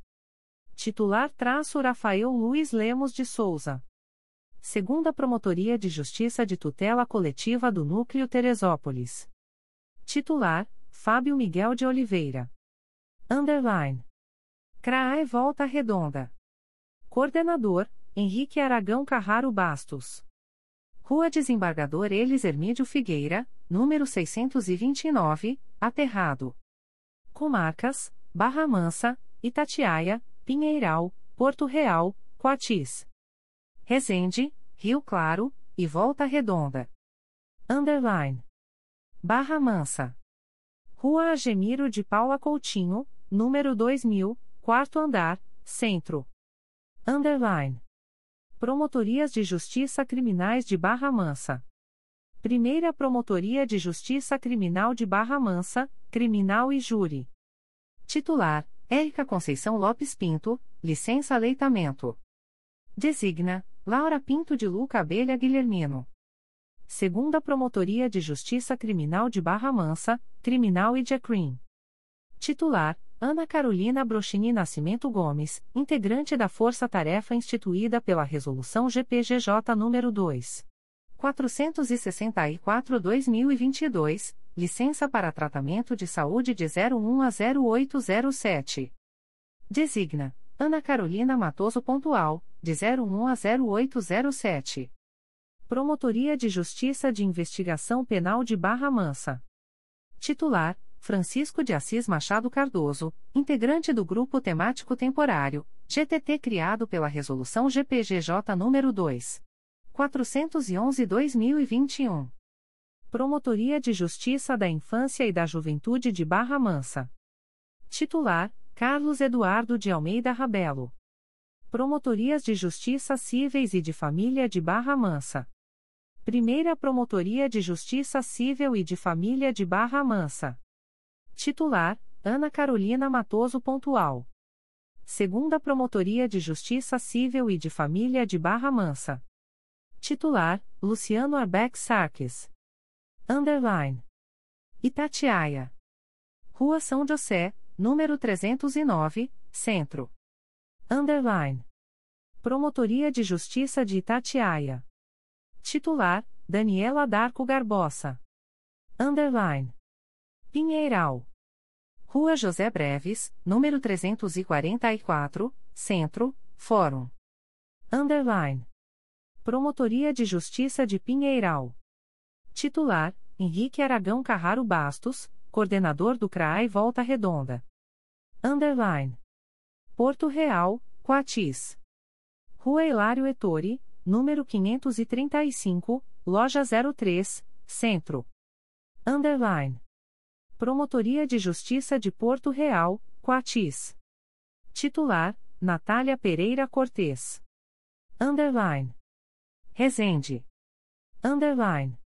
Titular traço Rafael Luiz Lemos de Souza. Segunda Promotoria de Justiça de Tutela Coletiva do Núcleo Teresópolis. Titular Fábio Miguel de Oliveira. Underline. CRAE Volta Redonda. Coordenador, Henrique Aragão Carraro Bastos. Rua Desembargador Elis Hermídio Figueira, número 629, Aterrado. Comarcas, Barra Mansa, Itatiaia, Pinheiral, Porto Real, Coatis. Resende, Rio Claro, e Volta Redonda. Underline. Barra Mansa. Rua Agemiro de Paula Coutinho, número 2000, quarto andar, centro. Underline. Promotorias de Justiça Criminais de Barra Mansa. Primeira Promotoria de Justiça Criminal de Barra Mansa, Criminal e Júri. Titular: Érica Conceição Lopes Pinto, licença aleitamento. Designa: Laura Pinto de Luca Abelha Guilhermino. Segunda Promotoria de Justiça Criminal de Barra Mansa, Criminal e Jacrim. Titular: Ana Carolina Brochini Nascimento Gomes, integrante da Força Tarefa instituída pela Resolução GPGJ nº 2. 464-2022, licença para tratamento de saúde de 01 a 0807. Designa: Ana Carolina Matoso Pontual, de 01 a 0807. Promotoria de Justiça de Investigação Penal de Barra Mansa. Titular: Francisco de Assis Machado Cardoso, integrante do Grupo Temático Temporário, GTT criado pela Resolução GPGJ nº 2. 411-2021. Promotoria de Justiça da Infância e da Juventude de Barra Mansa. Titular: Carlos Eduardo de Almeida Rabelo. Promotorias de Justiça Cíveis e de Família de Barra Mansa. Primeira Promotoria de Justiça Civil e de Família de Barra Mansa. Titular: Ana Carolina Matoso Pontual. Segunda Promotoria de Justiça Civil e de Família de Barra Mansa. Titular: Luciano Arbeck Sarques. Underline. Itatiaia. Rua São José, número 309, Centro. Underline. Promotoria de Justiça de Itatiaia. Titular: Daniela Darco Garbosa. Underline. Pinheiral. Rua José Breves, número 344, Centro, Fórum. Underline. Promotoria de Justiça de Pinheiral. Titular: Henrique Aragão Carraro Bastos, coordenador do CRAI Volta Redonda. Underline. Porto Real, Coatis. Rua Hilário Ettore, número 535, loja 03, Centro. Underline. Promotoria de Justiça de Porto Real, Coatis. Titular: Natália Pereira Cortes. Underline. Resende. Underline.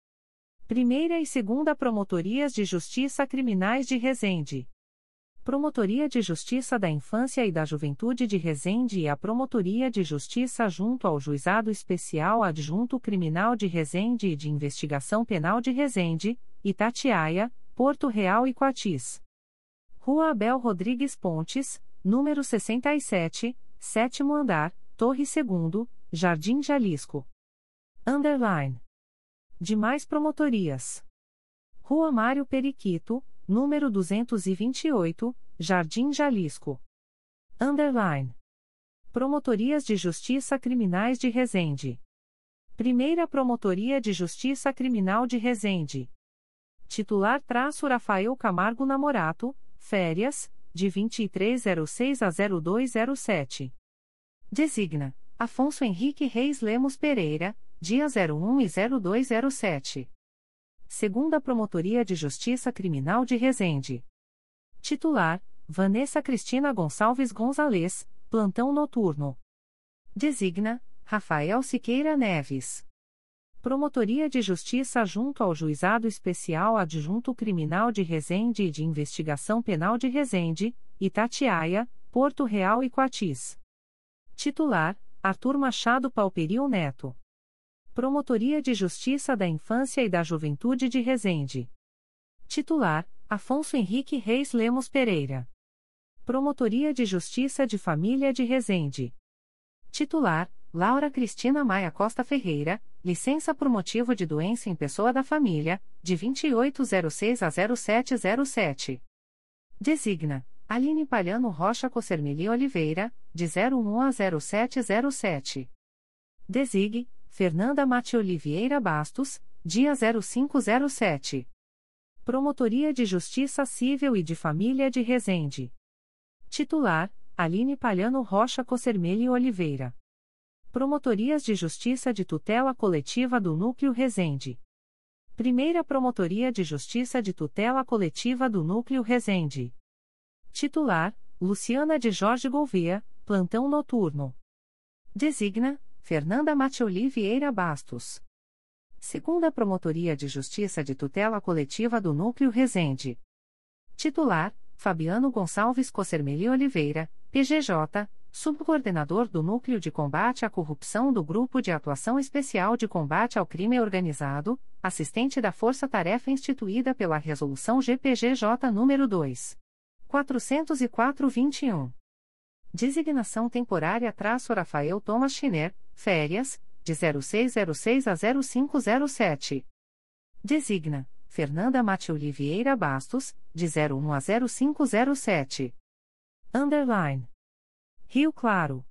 Primeira e Segunda Promotorias de Justiça Criminais de Resende. Promotoria de Justiça da Infância e da Juventude de Resende e a Promotoria de Justiça junto ao Juizado Especial Adjunto Criminal de Resende e de Investigação Penal de Resende, Itatiaia, Porto Real e Coatis. Rua Abel Rodrigues Pontes, número 67, sétimo andar, Torre 2, Jardim Jalisco. Underline. Demais promotorias. Rua Mário Periquito, número 228, Jardim Jalisco. Underline. Promotorias de Justiça Criminais de Resende. Primeira Promotoria de Justiça Criminal de Resende. Titular traço Rafael Camargo Namorato, férias, de 2306 a 0207. Designa, Afonso Henrique Reis Lemos Pereira, dia 01 e 0207 segunda Promotoria de Justiça Criminal de Resende. Titular: Vanessa Cristina Gonçalves Gonzalez, plantão noturno. Designa: Rafael Siqueira Neves. Promotoria de Justiça junto ao Juizado Especial Adjunto Criminal de Resende e de Investigação Penal de Resende, Itatiaia, Porto Real e Coatis. Titular: Arthur Machado Palperil Neto. Promotoria de Justiça da Infância e da Juventude de Resende. Titular: Afonso Henrique Reis Lemos Pereira. Promotoria de Justiça de Família de Resende. Titular: Laura Cristina Maia Costa Ferreira, licença por motivo de doença em pessoa da família, de 2806 a 0707. Designa Aline Palhano Rocha Cossermili Oliveira, de 01 a 0707. Designe Fernanda Mati Oliveira Bastos, dia 0507. Promotoria de Justiça Civil e de Família de Resende. Titular: Aline Palhano Rocha Cossermeli Oliveira. Promotorias de Justiça de Tutela Coletiva do Núcleo Resende. Primeira Promotoria de Justiça de Tutela Coletiva do Núcleo Resende. Titular: Luciana de Jorge Gouveia, plantão noturno. Designa: Fernanda Matioli Vieira Bastos. Segunda Promotoria de Justiça de Tutela Coletiva do Núcleo Resende. Titular: Fabiano Gonçalves Cossermeli Oliveira, PGJ, Subcoordenador do Núcleo de Combate à Corrupção do Grupo de Atuação Especial de Combate ao Crime Organizado, assistente da Força Tarefa instituída pela Resolução GPGJ nº 2. 404-21. Designação temporária traço Rafael Thomas Schiner, férias, de 0606 a 0507. Designa Fernanda Mati Oliveira Bastos, de 01 a 0507. Underline. Rio Claro.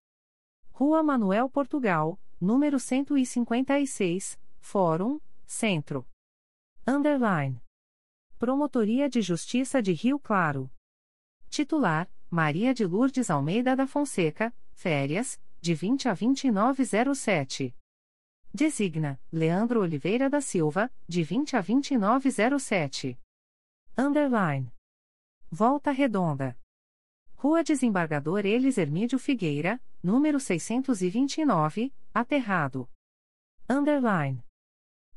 Rua Manuel Portugal, número 156, Fórum, Centro. Underline. Promotoria de Justiça de Rio Claro. Titular: Maria de Lourdes Almeida da Fonseca, férias, de 20 a 2907. Designa: Leandro Oliveira da Silva, de 20 a 2907. Underline. Volta Redonda. Rua Desembargador Elis Hermídio Figueira, número 629, Aterrado. Underline.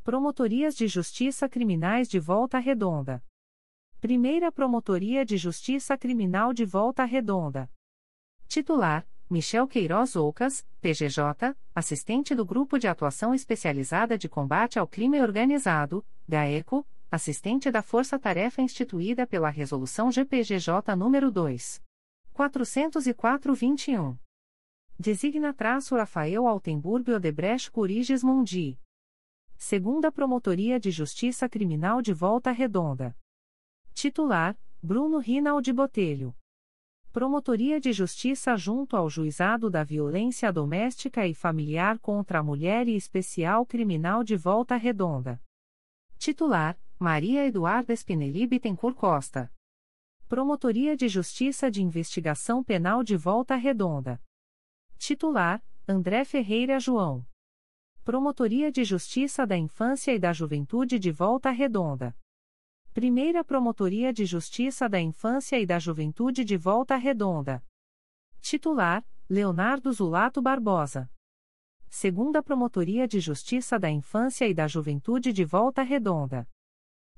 Promotorias de Justiça Criminais de Volta Redonda. Primeira Promotoria de Justiça Criminal de Volta Redonda. Titular: Michel Queiroz Ocas, PGJ, assistente do Grupo de Atuação Especializada de Combate ao Crime Organizado, GAECO, assistente da Força Tarefa instituída pela Resolução GPGJ nº 2. 404-21. Designa traço Rafael Altenburgo Odebrecht Curiges Mundi. Segunda Promotoria de Justiça Criminal de Volta Redonda. Titular: Bruno Rinaldi Botelho. Promotoria de Justiça junto ao Juizado da Violência Doméstica e Familiar contra a Mulher e Especial Criminal de Volta Redonda. Titular: Maria Eduarda Spinelli Bittencourt Costa. Promotoria de Justiça de Investigação Penal de Volta Redonda. Titular: André Ferreira João. Promotoria de Justiça da Infância e da Juventude de Volta Redonda. Primeira Promotoria de Justiça da Infância e da Juventude de Volta Redonda. Titular: Leonardo Zulato Barbosa. Segunda Promotoria de Justiça da Infância e da Juventude de Volta Redonda.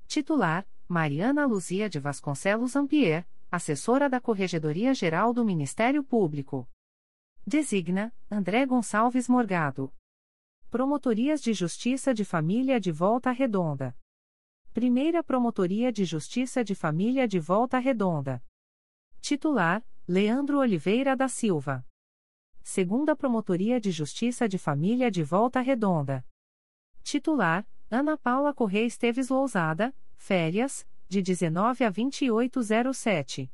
Titular: Mariana Luzia de Vasconcelos Ampier, assessora da Corregedoria Geral do Ministério Público. Designa: André Gonçalves Morgado. Promotorias de Justiça de Família de Volta Redonda. Primeira Promotoria de Justiça de Família de Volta Redonda. Titular: Leandro Oliveira da Silva. Segunda Promotoria de Justiça de Família de Volta Redonda. Titular: Ana Paula Correia Esteves Lousada, férias, de 19 a 2807.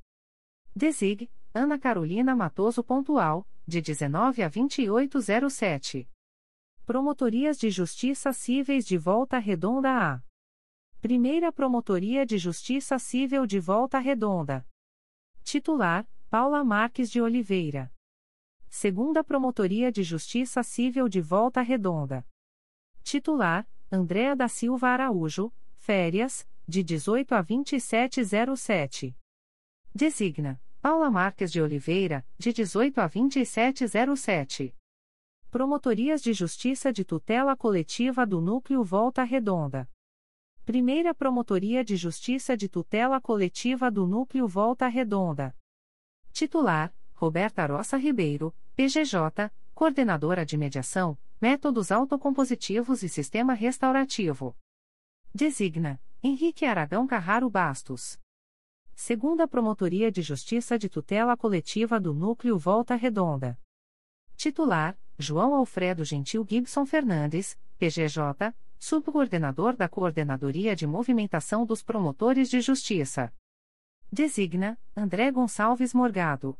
Desig: Ana Carolina Matoso Pontual, de 19 a 2807. Promotorias de Justiça Cíveis de Volta Redonda A. Primeira Promotoria de Justiça Civil de Volta Redonda. Titular: Paula Marques de Oliveira. Segunda Promotoria de Justiça Civil de Volta Redonda. Titular: Andréa da Silva Araújo, férias, de 18 a 2707. Designa: Paula Marques de Oliveira, de 18 a 2707. Promotorias de Justiça de Tutela Coletiva do Núcleo Volta Redonda. Primeira Promotoria de Justiça de Tutela Coletiva do Núcleo Volta Redonda. Titular: Roberta Roça Ribeiro, PGJ, Coordenadora de Mediação, Métodos Autocompositivos e Sistema Restaurativo. Designa: Henrique Aragão Carraro Bastos. Segunda Promotoria de Justiça de Tutela Coletiva do Núcleo Volta Redonda. Titular: João Alfredo Gentil Gibson Fernandes, PGJ, subcoordenador da Coordenadoria de Movimentação dos Promotores de Justiça. Designa André Gonçalves Morgado.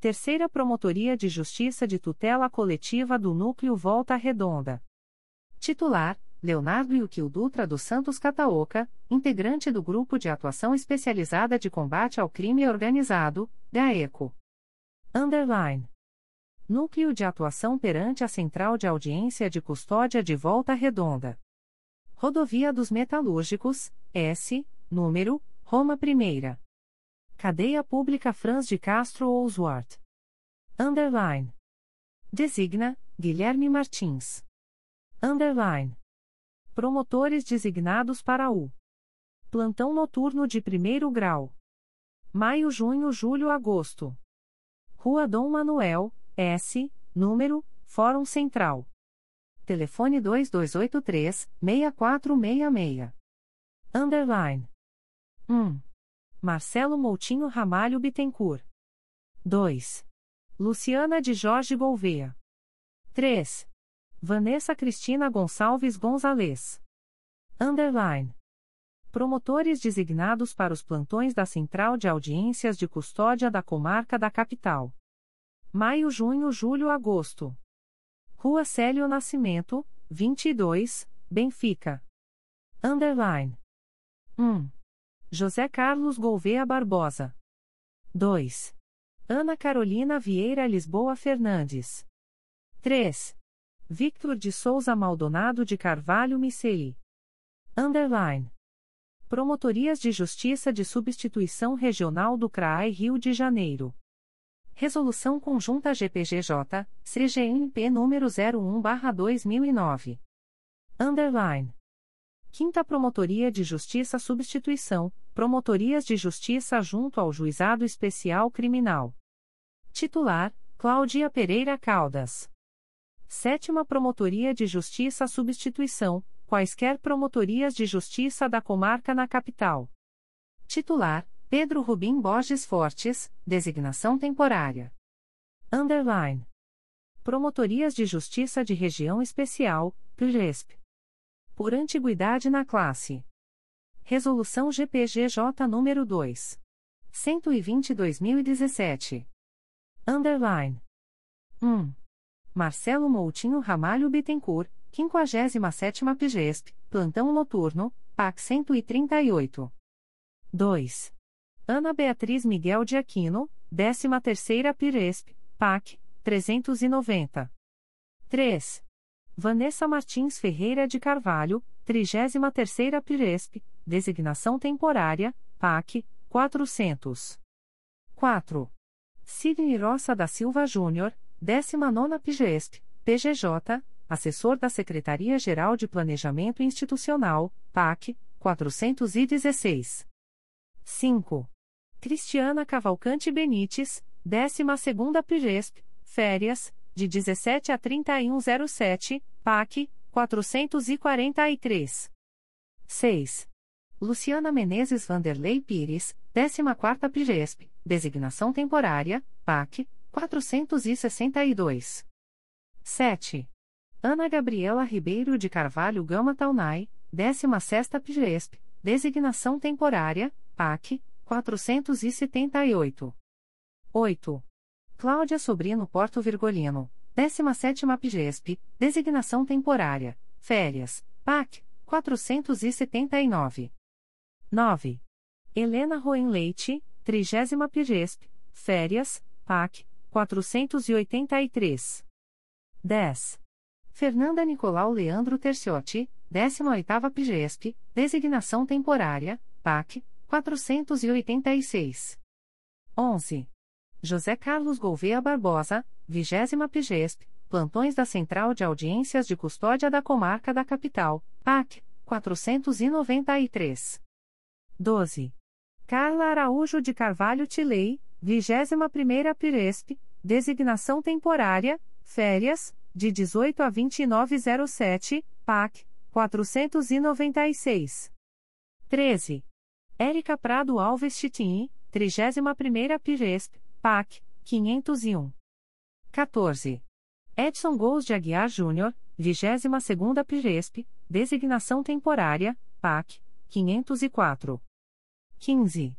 Terceira Promotoria de Justiça de Tutela Coletiva do Núcleo Volta Redonda. Titular: Leonardo Yukio Dutra dos Santos Cataoca, integrante do Grupo de Atuação Especializada de Combate ao Crime Organizado, GAECO. Underline. Núcleo de Atuação perante a Central de Audiência de Custódia de Volta Redonda. Rodovia dos Metalúrgicos, S, número, Roma I. Cadeia Pública Franz de Castro Oswart. Underline. Designa, Guilherme Martins. Underline. Promotores designados para o Plantão Noturno de Primeiro Grau. Maio, junho, julho, agosto. Rua Dom Manuel, S, número, Fórum Central. Telefone 2283-6466. Underline. 1. Marcelo Moutinho Ramalho Bittencourt. 2. Luciana de Jorge Gouveia. 3. Vanessa Cristina Gonçalves Gonzalez. Underline. Promotores designados para os plantões da Central de Audiências de Custódia da Comarca da Capital. Maio, junho, julho, agosto. Rua Célio Nascimento, 22, Benfica. Underline. 1. José Carlos Gouveia Barbosa. 2. Ana Carolina Vieira Lisboa Fernandes. 3. Victor de Souza Maldonado de Carvalho Miceli. Underline. Promotorias de Justiça de Substituição Regional do CRAI Rio de Janeiro. Resolução Conjunta GPGJ, CGNP número 01-2009. Underline. Quinta Promotoria de Justiça Substituição, Promotorias de Justiça junto ao Juizado Especial Criminal. Titular, Cláudia Pereira Caldas. Sétima Promotoria de Justiça Substituição, quaisquer promotorias de justiça da comarca na capital. Titular: Pedro Rubim Borges Fortes, designação temporária. Underline. Promotorias de Justiça de Região Especial, PRESP. Por antiguidade na classe. Resolução GPGJ nº 2. 120-2017. Underline. 1. Marcelo Moutinho Ramalho Bittencourt, 57ª PGESP, Plantão Noturno, PAC 138. 2. Ana Beatriz Miguel de Aquino, 13ª PIRESP, PAC, 390. 3. Vanessa Martins Ferreira de Carvalho, 33ª PIRESP, Designação Temporária, PAC, 400. 4. Sidney Roça da Silva Júnior, 19ª PGESP, PGJ, Assessor da Secretaria-Geral de Planejamento Institucional, PAC, 416. 5. Cristiana Cavalcante Benites, 12ª PGESP, Férias, de 17 a 3107, PAC, 443. 6. Luciana Menezes Vanderlei Pires, 14ª PGESP, Designação Temporária, PAC, 462. 7. Ana Gabriela Ribeiro de Carvalho Gama Taunay, 16ª PGESP, Designação Temporária, PAC, 478. 8. Cláudia Sobrino Porto Virgolino, 17ª PGESP, Designação Temporária, Férias, PAC, 479. 9. Helena Roen Leite, 30ª PGESP, Férias, PAC, 483. 10. Fernanda Nicolau Leandro Terciotti, 18ª PGESP, Designação Temporária, PAC, 486. 11. José Carlos Gouveia Barbosa, 20ª PGESP, Plantões da Central de Audiências de Custódia da Comarca da Capital, PAC, 493. 12. Carla Araújo de Carvalho Tilei, 21ª Piresp, designação temporária, férias, de 18 a 2907, PAC, 496. 13. Érica Prado Alves Chitin, 31ª Piresp, PAC, 501. 14. Edson Gous de Aguiar Júnior, 22ª Piresp, designação temporária, PAC, 504. 15.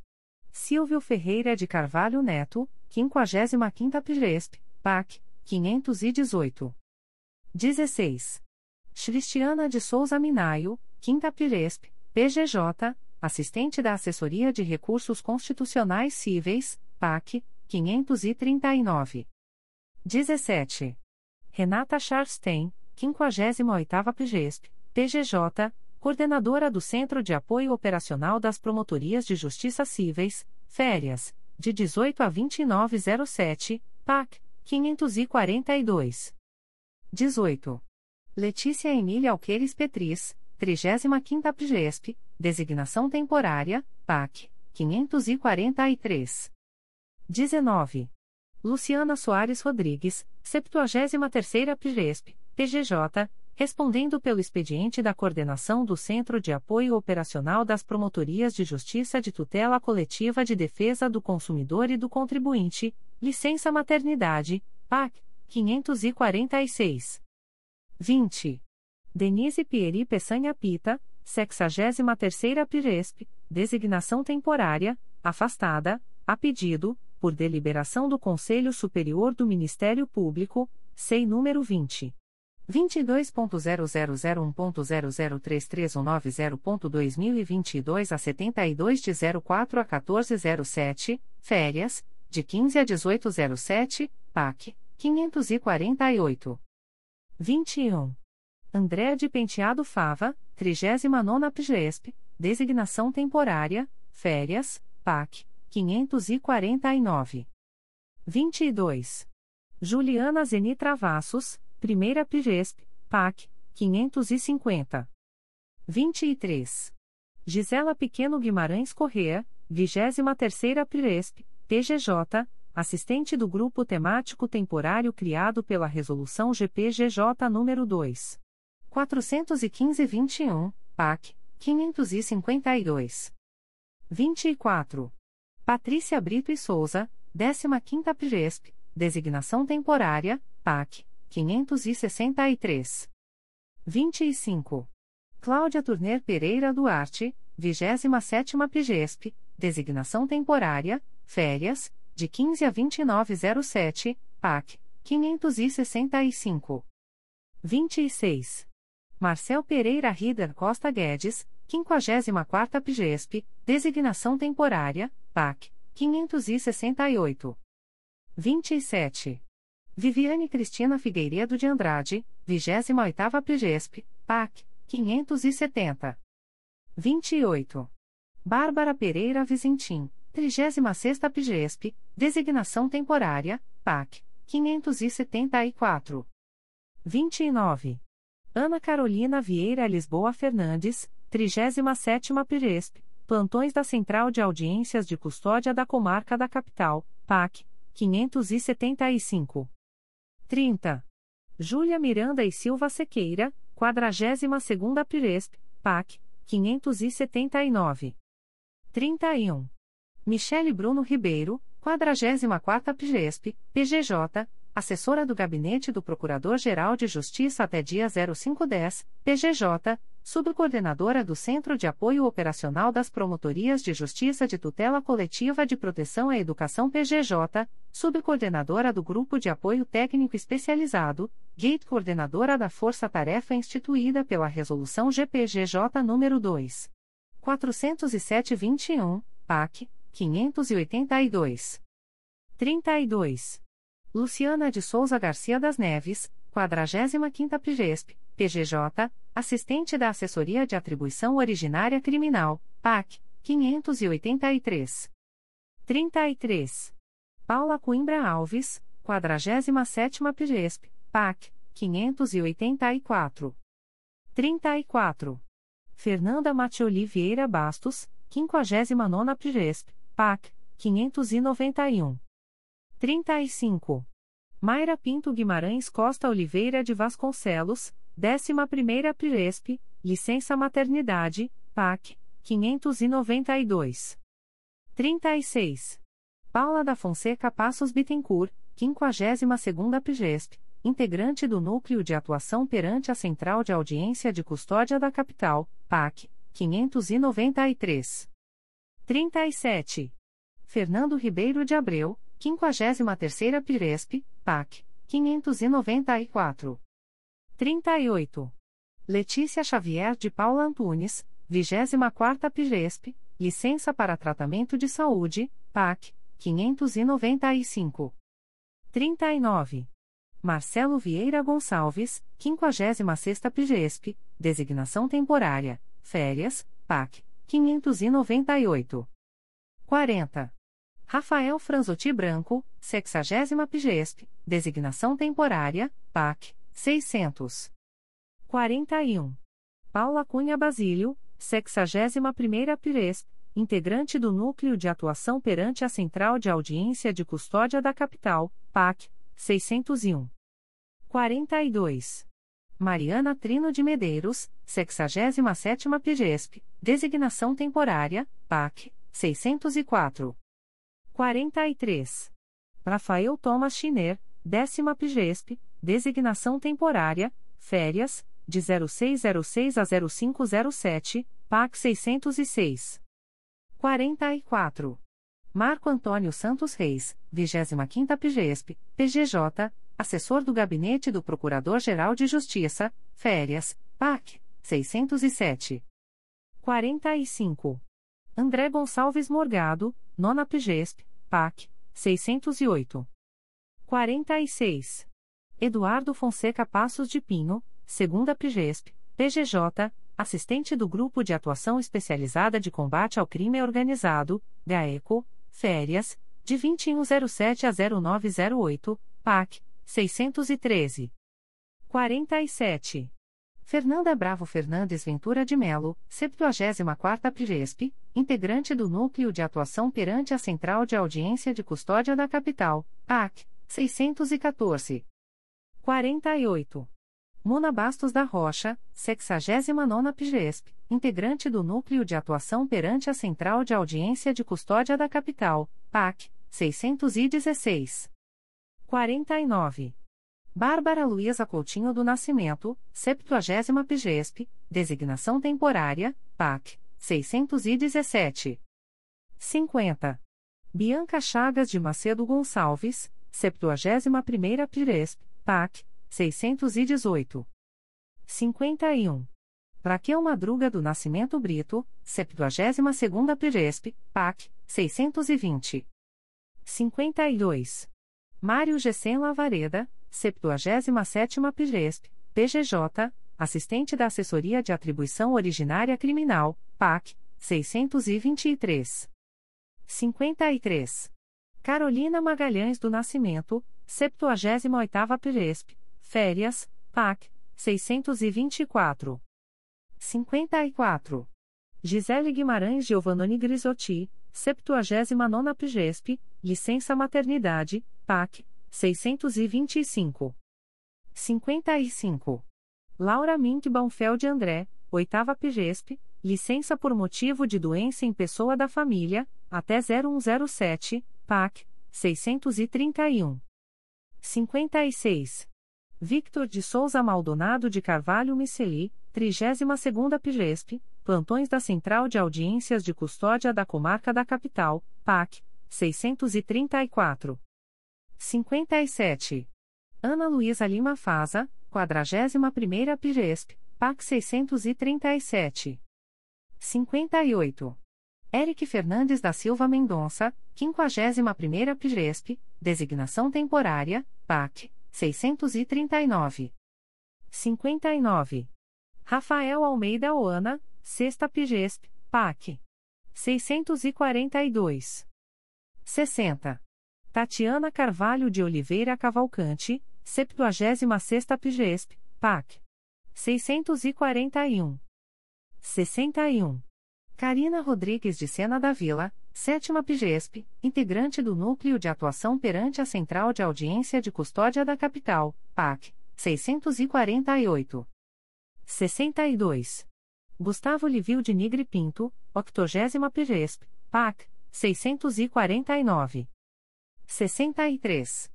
Silvio Ferreira de Carvalho Neto, 55ª Piresp, PAC, 518. 16. Cristiana de Souza Minaio, 5 Piresp, PGJ, assistente da Assessoria de Recursos Constitucionais Cíveis, PAC, 539. 17. Renata Charstein, 58ª PGESP, PGJ, coordenadora do Centro de Apoio Operacional das Promotorias de Justiça Cíveis, Férias, de 18 a 2907, PAC, 542. 18. Letícia Emília Alqueires Petris, 35ª PGESP, designação temporária, PAC, 543. 19. Luciana Soares Rodrigues, 73ª PGESP, PGJ, respondendo pelo expediente da Coordenação do Centro de Apoio Operacional das Promotorias de Justiça de Tutela Coletiva de Defesa do Consumidor e do Contribuinte, licença maternidade, PAC, 546. 20. Denise Pieri Peçanha Pita, 63ª Piresp, designação temporária, afastada, a pedido, por deliberação do Conselho Superior do Ministério Público, SEI número 20. 22.0001.0033190.2022 a 72 de 04 a 1407, férias, de 15 a 1807, PAC, 548. 21. André de Penteado Fava, 39 PGESP, designação temporária, férias, PAC, 549. 22. Juliana Zeni Travassos, Primeira PGESP, PAC, 550. 23. Gisela Pequeno Guimarães Correa, 23ª PGESP, PGJ, assistente do Grupo Temático Temporário criado pela Resolução GPGJ nº 2. 415-21, PAC, 552. 24. Patrícia Brito e Souza, 15ª PGESP, designação temporária, PAC, 563. 25. Cláudia Turner Pereira Duarte, 27ª PGESP, designação temporária, férias, de 15 a 2907, PAC, 565. 26. Marcel Pereira Rider Costa Guedes, 54ª PGESP, designação temporária, PAC, 568. 27. Viviane Cristina Figueiredo de Andrade, 28ª PGESP, PAC, 570. 28. Bárbara Pereira Vizentim, 36ª PGESP, designação temporária, PAC, 574. 29. Ana Carolina Vieira Lisboa Fernandes, 37ª PGESP, plantões da Central de Audiências de Custódia da Comarca da Capital, PAC, 575. 30. Júlia Miranda e Silva Sequeira, 42ª Piresp, PAC, 579. 31. Michele Bruno Ribeiro, 44ª Piresp, PGJ, assessora do Gabinete do Procurador-Geral de Justiça até dia 0510, PGJ, subcoordenadora do Centro de Apoio Operacional das Promotorias de Justiça de Tutela Coletiva de Proteção à Educação PGJ, subcoordenadora do Grupo de Apoio Técnico Especializado, GATE coordenadora da Força Tarefa instituída pela Resolução GPGJ nº 2. 407-21, PAC, 582. 32. Luciana de Souza Garcia das Neves, 45ª PGESP, PGJ, assistente da Assessoria de Atribuição Originária Criminal, PAC, 583. 33. Paula Coimbra Alves, 47ª PGESP, PAC, 584. 34. Fernanda Matioli Vieira Bastos, 59ª PGESP, PAC, 591. 35. Mayra Pinto Guimarães Costa Oliveira de Vasconcelos, 11ª Piresp, licença maternidade, PAC, 592. 36. Paula da Fonseca Passos Bittencourt, 52ª Piresp, integrante do Núcleo de Atuação perante a Central de Audiência de Custódia da Capital, PAC, 593. 37. Fernando Ribeiro de Abreu, 53ª Piresp, PAC, 594. 38. Letícia Xavier de Paula Antunes, 24ª Piresp, licença para tratamento de saúde, PAC, 595. 39. Marcelo Vieira Gonçalves, 56ª Pigesp, designação temporária, férias, PAC, 598. 40. Rafael Franzotti Branco, 60 Pigesp, designação temporária, PAC, 600. 41. Paula Cunha Basílio, 61ª Piresp, integrante do Núcleo de Atuação perante a Central de Audiência de Custódia da Capital, PAC, 601. 42. Mariana Trino de Medeiros, 67ª PGESP, designação temporária, PAC, 604. 43. Rafael Thomas Schiner, décima PGESP, designação temporária, férias, de 0606 a 0507, PAC 606. 44. Marco Antônio Santos Reis, 25ª PGESP, PGJ, assessor do Gabinete do Procurador-Geral de Justiça, férias, PAC, 607. 45. André Gonçalves Morgado, nona PGESP, PAC, 608. 46. Eduardo Fonseca Passos de Pinho, segunda PGESP, PGJ, assistente do Grupo de Atuação Especializada de Combate ao Crime Organizado, GAECO, férias, de 2107 a 0908, PAC, 613. 47. Fernanda Bravo Fernandes Ventura de Melo, 74ª Piresp, integrante do Núcleo de Atuação perante a Central de Audiência de Custódia da Capital, PAC, 614. 48. Mona Bastos da Rocha, 69ª Piresp, integrante do Núcleo de Atuação perante a Central de Audiência de Custódia da Capital, PAC, 616. 49. Bárbara Luiza Coutinho do Nascimento, 70 PGESP, designação temporária, PAC, 617. 50. Bianca Chagas de Macedo Gonçalves, 71 PGESP, PAC, 618. 51. Raquel Madruga do Nascimento Brito, 72ª PGESP, PAC, 620. 52. Mário Gessen Lavareda, 77ª PGESP, PGJ, assistente da Assessoria de Atribuição Originária Criminal, PAC, 623. 53. Carolina Magalhães do Nascimento, 78ª PGESP, Férias, PAC, 624. 54. Gisele Guimarães Giovannoni Grisotti, 79ª PGESP, licença maternidade, PAC, 625. 55. Laura Mink Baumfeld André, 8 PGESP, licença por motivo de doença em pessoa da família, até 0107, PAC, 631. 56. Victor de Souza Maldonado de Carvalho Miceli, 32ª PGESP, Plantões da Central de Audiências de Custódia da Comarca da Capital, PAC, 634. 57. Ana Luísa Lima Faza, 41ª PGESP, PAC 637. 58. Eric Fernandes da Silva Mendonça, 51ª PGESP, designação temporária, PAC, 639. 59. Rafael Almeida Oana, Sexta Pigesp, PAC. 642. 60. Tatiana Carvalho de Oliveira Cavalcante, 76ª Pigesp, PAC. 641. 61. Karina Rodrigues de Sena da Vila, Sétima PGESP, integrante do Núcleo de Atuação perante a Central de Audiência de Custódia da Capital, PAC, 648. 62. Gustavo Livio de Nigre Pinto, 80 PGESP, PAC, 649. 63.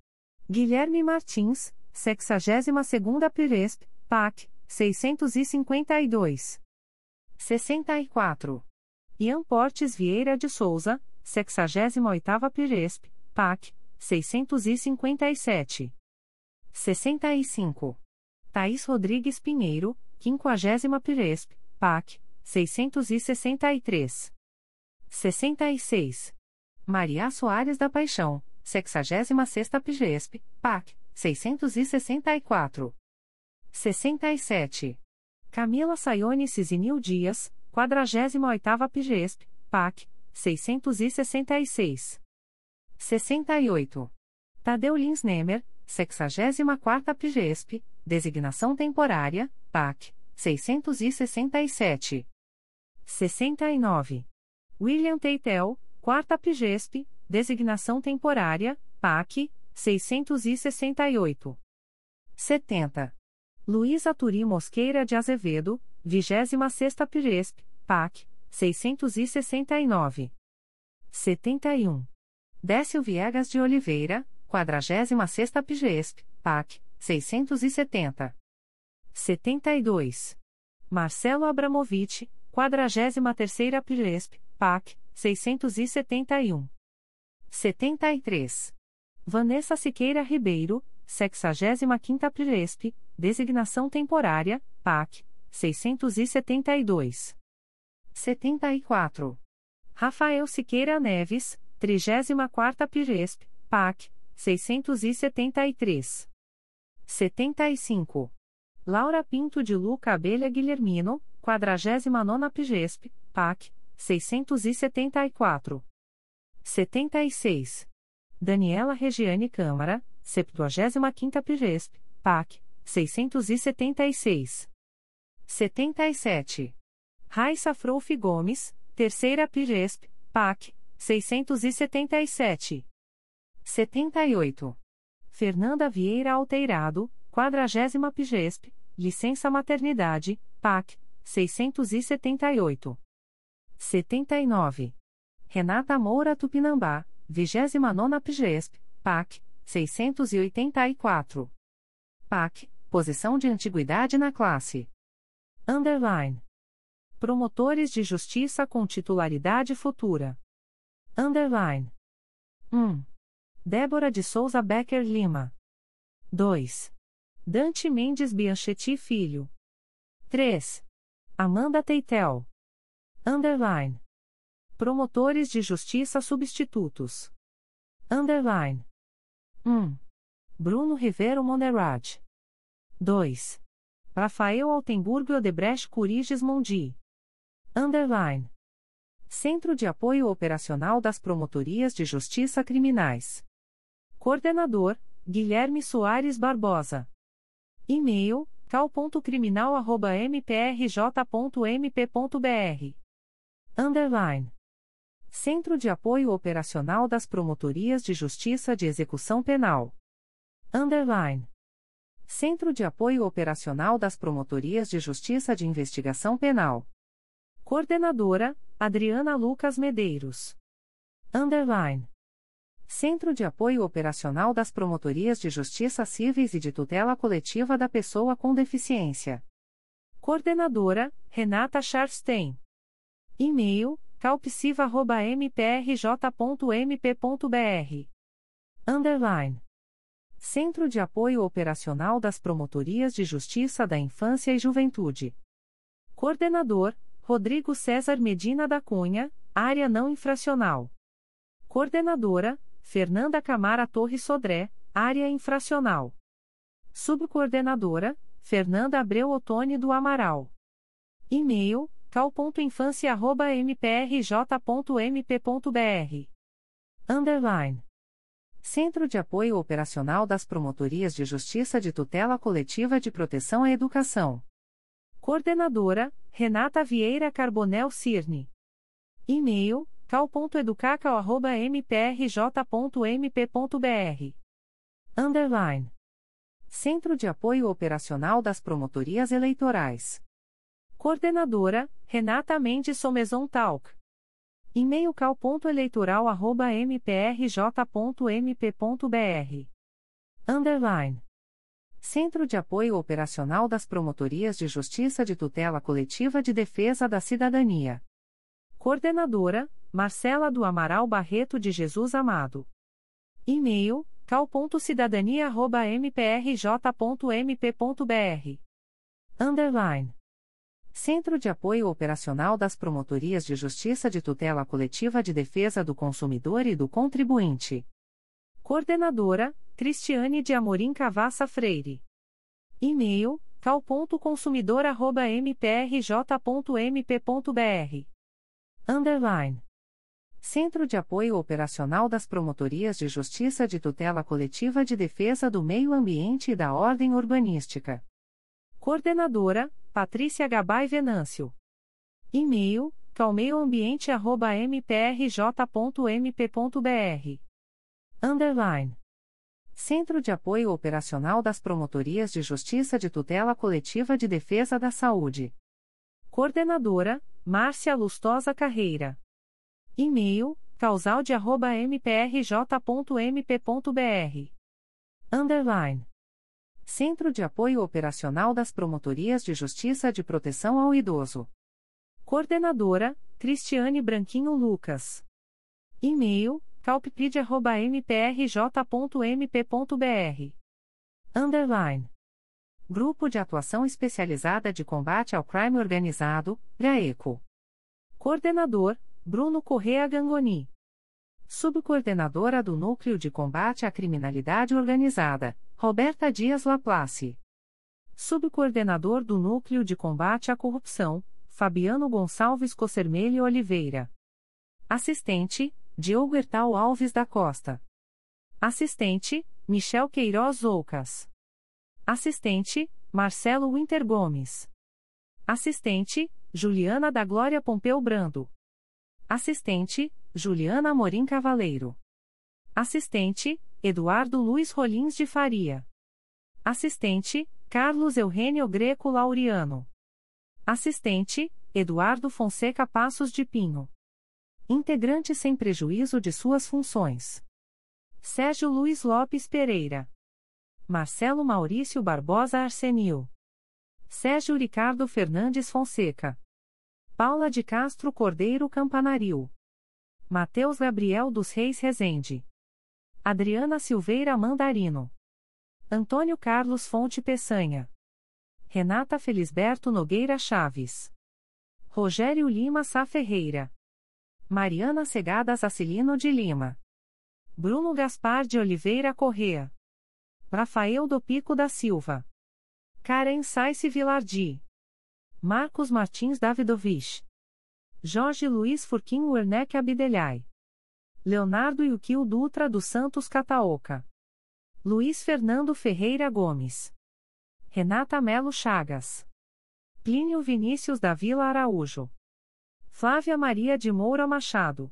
Guilherme Martins, 62ª Piresp, PAC, 652. 64. Ian Portes Vieira de Souza, 68ª Piresp, PAC, 657. 65. Thaís Rodrigues Pinheiro, 50 Piresp, PAC, 663. 66. Maria Soares da Paixão, 66 Piresp, PAC, 664. 67. Camila Sayone Cisinil Dias, 48ª Piresp, PAC, 666. 68. Tadeu Lins Nemer, 64ª Piresp, designação temporária, PAC, 667. 69. William Teitel, 4 Pigesp, designação temporária, PAC, 668. 70. Luísa Turi Mosqueira de Azevedo, 26 Pigesp, PAC, 669. 71. Décio Viegas de Oliveira, 46 Pigesp, PAC, 670. 72. Marcelo Abramovich, 43ª Piresp, PAC, 671. 73. Vanessa Siqueira Ribeiro, 65ª Piresp, designação temporária, PAC, 672. 74. Rafael Siqueira Neves, 34ª Piresp, PAC, 673. 75. Laura Pinto de Luca Abelha Guilhermino, 49 Pigesp, PAC, 674. 76. Daniela Regiane Câmara, 75 Pigesp, PAC, 676. 77. Raissa Frouf Gomes, Terceira Pigesp, PAC, 677. 78. Fernanda Vieira Alteirado, 40 Pigesp, Licença Maternidade, PAC, 678. 79. Renata Moura Tupinambá, 29 Pigesp, PAC, 684. PAC, posição de antiguidade na classe. Underline. Promotores de justiça com titularidade futura. Underline. 1. Débora de Souza Becker Lima. 2. Dante Mendes Bianchetti Filho. 3. Amanda Teitel. Underline. Promotores de Justiça Substitutos. Underline. 1. Bruno Rivero Monerad. 2. Rafael Altenburgo Odebrecht Curiges Mondi. Underline. Centro de Apoio Operacional das Promotorias de Justiça Criminais. Coordenador, Guilherme Soares Barbosa. E-mail, cal.criminal.mprj.mp.br. Underline. Centro de Apoio Operacional das Promotorias de Justiça de Execução Penal. Underline. Centro de Apoio Operacional das Promotorias de Justiça de Investigação Penal. Coordenadora, Adriana Lucas Medeiros. Underline. Centro de Apoio Operacional das Promotorias de Justiça Cíveis e de Tutela Coletiva da Pessoa com Deficiência. Coordenadora, Renata Scharfstein. E-mail, calpsiva.mprj.mp.br. Underline. Centro de Apoio Operacional das Promotorias de Justiça da Infância e Juventude. Coordenador, Rodrigo César Medina da Cunha, Área Não Infracional. Coordenadora, Fernanda Camara Torres Sodré, Área Infracional. Subcoordenadora, Fernanda Abreu Otoni do Amaral. E-mail, cal.infância.mprj.mp.br. Underline. Centro de Apoio Operacional das Promotorias de Justiça de Tutela Coletiva de Proteção à Educação. Coordenadora, Renata Vieira Carbonel Cirne. E-mail, cal.educacal.mprj.mp.br. Underline. Centro de Apoio Operacional das Promotorias Eleitorais. Coordenadora, Renata Mendes Somezon Talk. E-mail cal.eleitoral.mprj.mp.br. Underline. Centro de Apoio Operacional das Promotorias de Justiça de Tutela Coletiva de Defesa da Cidadania. Coordenadora, Marcela do Amaral Barreto de Jesus Amado. E-mail, cal.cidadania.mprj.mp.br. Underline. Centro de Apoio Operacional das Promotorias de Justiça de Tutela Coletiva de Defesa do Consumidor e do Contribuinte. Coordenadora, Cristiane de Amorim Cavassa Freire. E-mail, cal.consumidor.mprj.mp.br. Underline. Centro de Apoio Operacional das Promotorias de Justiça de Tutela Coletiva de Defesa do Meio Ambiente e da Ordem Urbanística. Coordenadora, Patrícia Gabay Venâncio. E-mail, calmeioambiente.mprj.mp.br. Underline. Centro de Apoio Operacional das Promotorias de Justiça de Tutela Coletiva de Defesa da Saúde. Coordenadora, Márcia Lustosa Carreira. E-mail, causalde.mprj.mp.br. Underline. Centro de Apoio Operacional das Promotorias de Justiça de Proteção ao Idoso. Coordenadora, Cristiane Branquinho Lucas. E-mail, calpipid.mprj.mp.br. Underline. Grupo de Atuação Especializada de Combate ao Crime Organizado, GAECO. Coordenador, Bruno Correa Gangoni. Subcoordenadora do Núcleo de Combate à Criminalidade Organizada, Roberta Dias Laplace. Subcoordenador do Núcleo de Combate à Corrupção, Fabiano Gonçalves Cossermelho Oliveira. Assistente, Diogo Hertal Alves da Costa. Assistente, Michel Queiroz Oucas. Assistente, Marcelo Winter Gomes. Assistente, Juliana da Glória Pompeu Brando. Assistente, Juliana Morim Cavaleiro. Assistente, Eduardo Luiz Rolins de Faria. Assistente, Carlos Eugênio Greco Laureano. Assistente, Eduardo Fonseca Passos de Pinho integrante sem prejuízo de suas funções. Sérgio Luiz Lopes Pereira. Marcelo Maurício Barbosa Arsenil. Sérgio Ricardo Fernandes Fonseca. Paula de Castro Cordeiro Campanaril. Mateus Gabriel dos Reis Rezende. Adriana Silveira Mandarino. Antônio Carlos Fonte Peçanha. Renata Felisberto Nogueira Chaves. Rogério Lima Sá Ferreira. Mariana Segadas Acilino de Lima. Bruno Gaspar de Oliveira Correa. Rafael do Pico da Silva. Karen Saice Vilardi. Marcos Martins Davidovich. Jorge Luiz Furquim Werneck Abdelhai. Leonardo Yukio Dutra dos Santos Cataoca. Luiz Fernando Ferreira Gomes. Renata Melo Chagas. Plínio Vinícius da Vila Araújo. Flávia Maria de Moura Machado.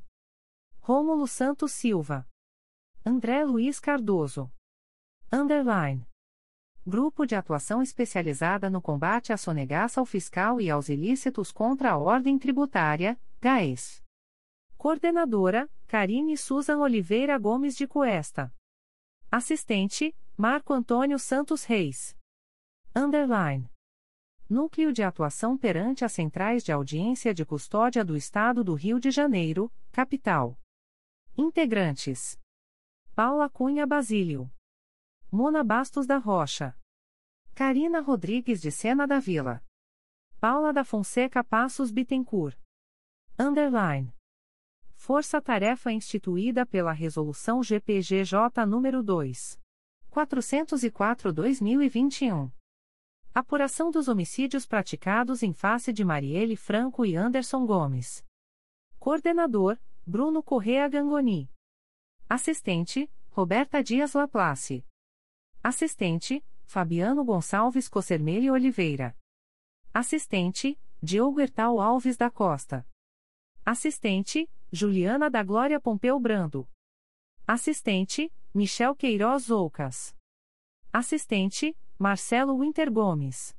Rômulo Santos Silva. André Luiz Cardoso. Underline. Grupo de Atuação Especializada no Combate à Sonegaça ao Fiscal e aos Ilícitos contra a Ordem Tributária, GAES. Coordenadora, Karine Susan Oliveira Gomes de Cuesta. Assistente, Marco Antônio Santos Reis. Underline. Núcleo de Atuação perante as Centrais de Audiência de Custódia do Estado do Rio de Janeiro, Capital. Integrantes: Paula Cunha Basílio. Mona Bastos da Rocha. Karina Rodrigues de Sena da Vila. Paula da Fonseca Passos Bittencourt. Underline. Força Tarefa instituída pela Resolução GPGJ nº 2. 404-2021. Apuração dos homicídios praticados em face de Marielle Franco e Anderson Gomes. Coordenador, Bruno Correa Gangoni. Assistente, Roberta Dias Laplace. Assistente, Fabiano Gonçalves Cossermelho Oliveira. Assistente, Diogo Hertal Alves da Costa. Assistente, Juliana da Glória Pompeu Brando. Assistente, Michel Queiroz Oucas. Assistente, Marcelo Winter Gomes.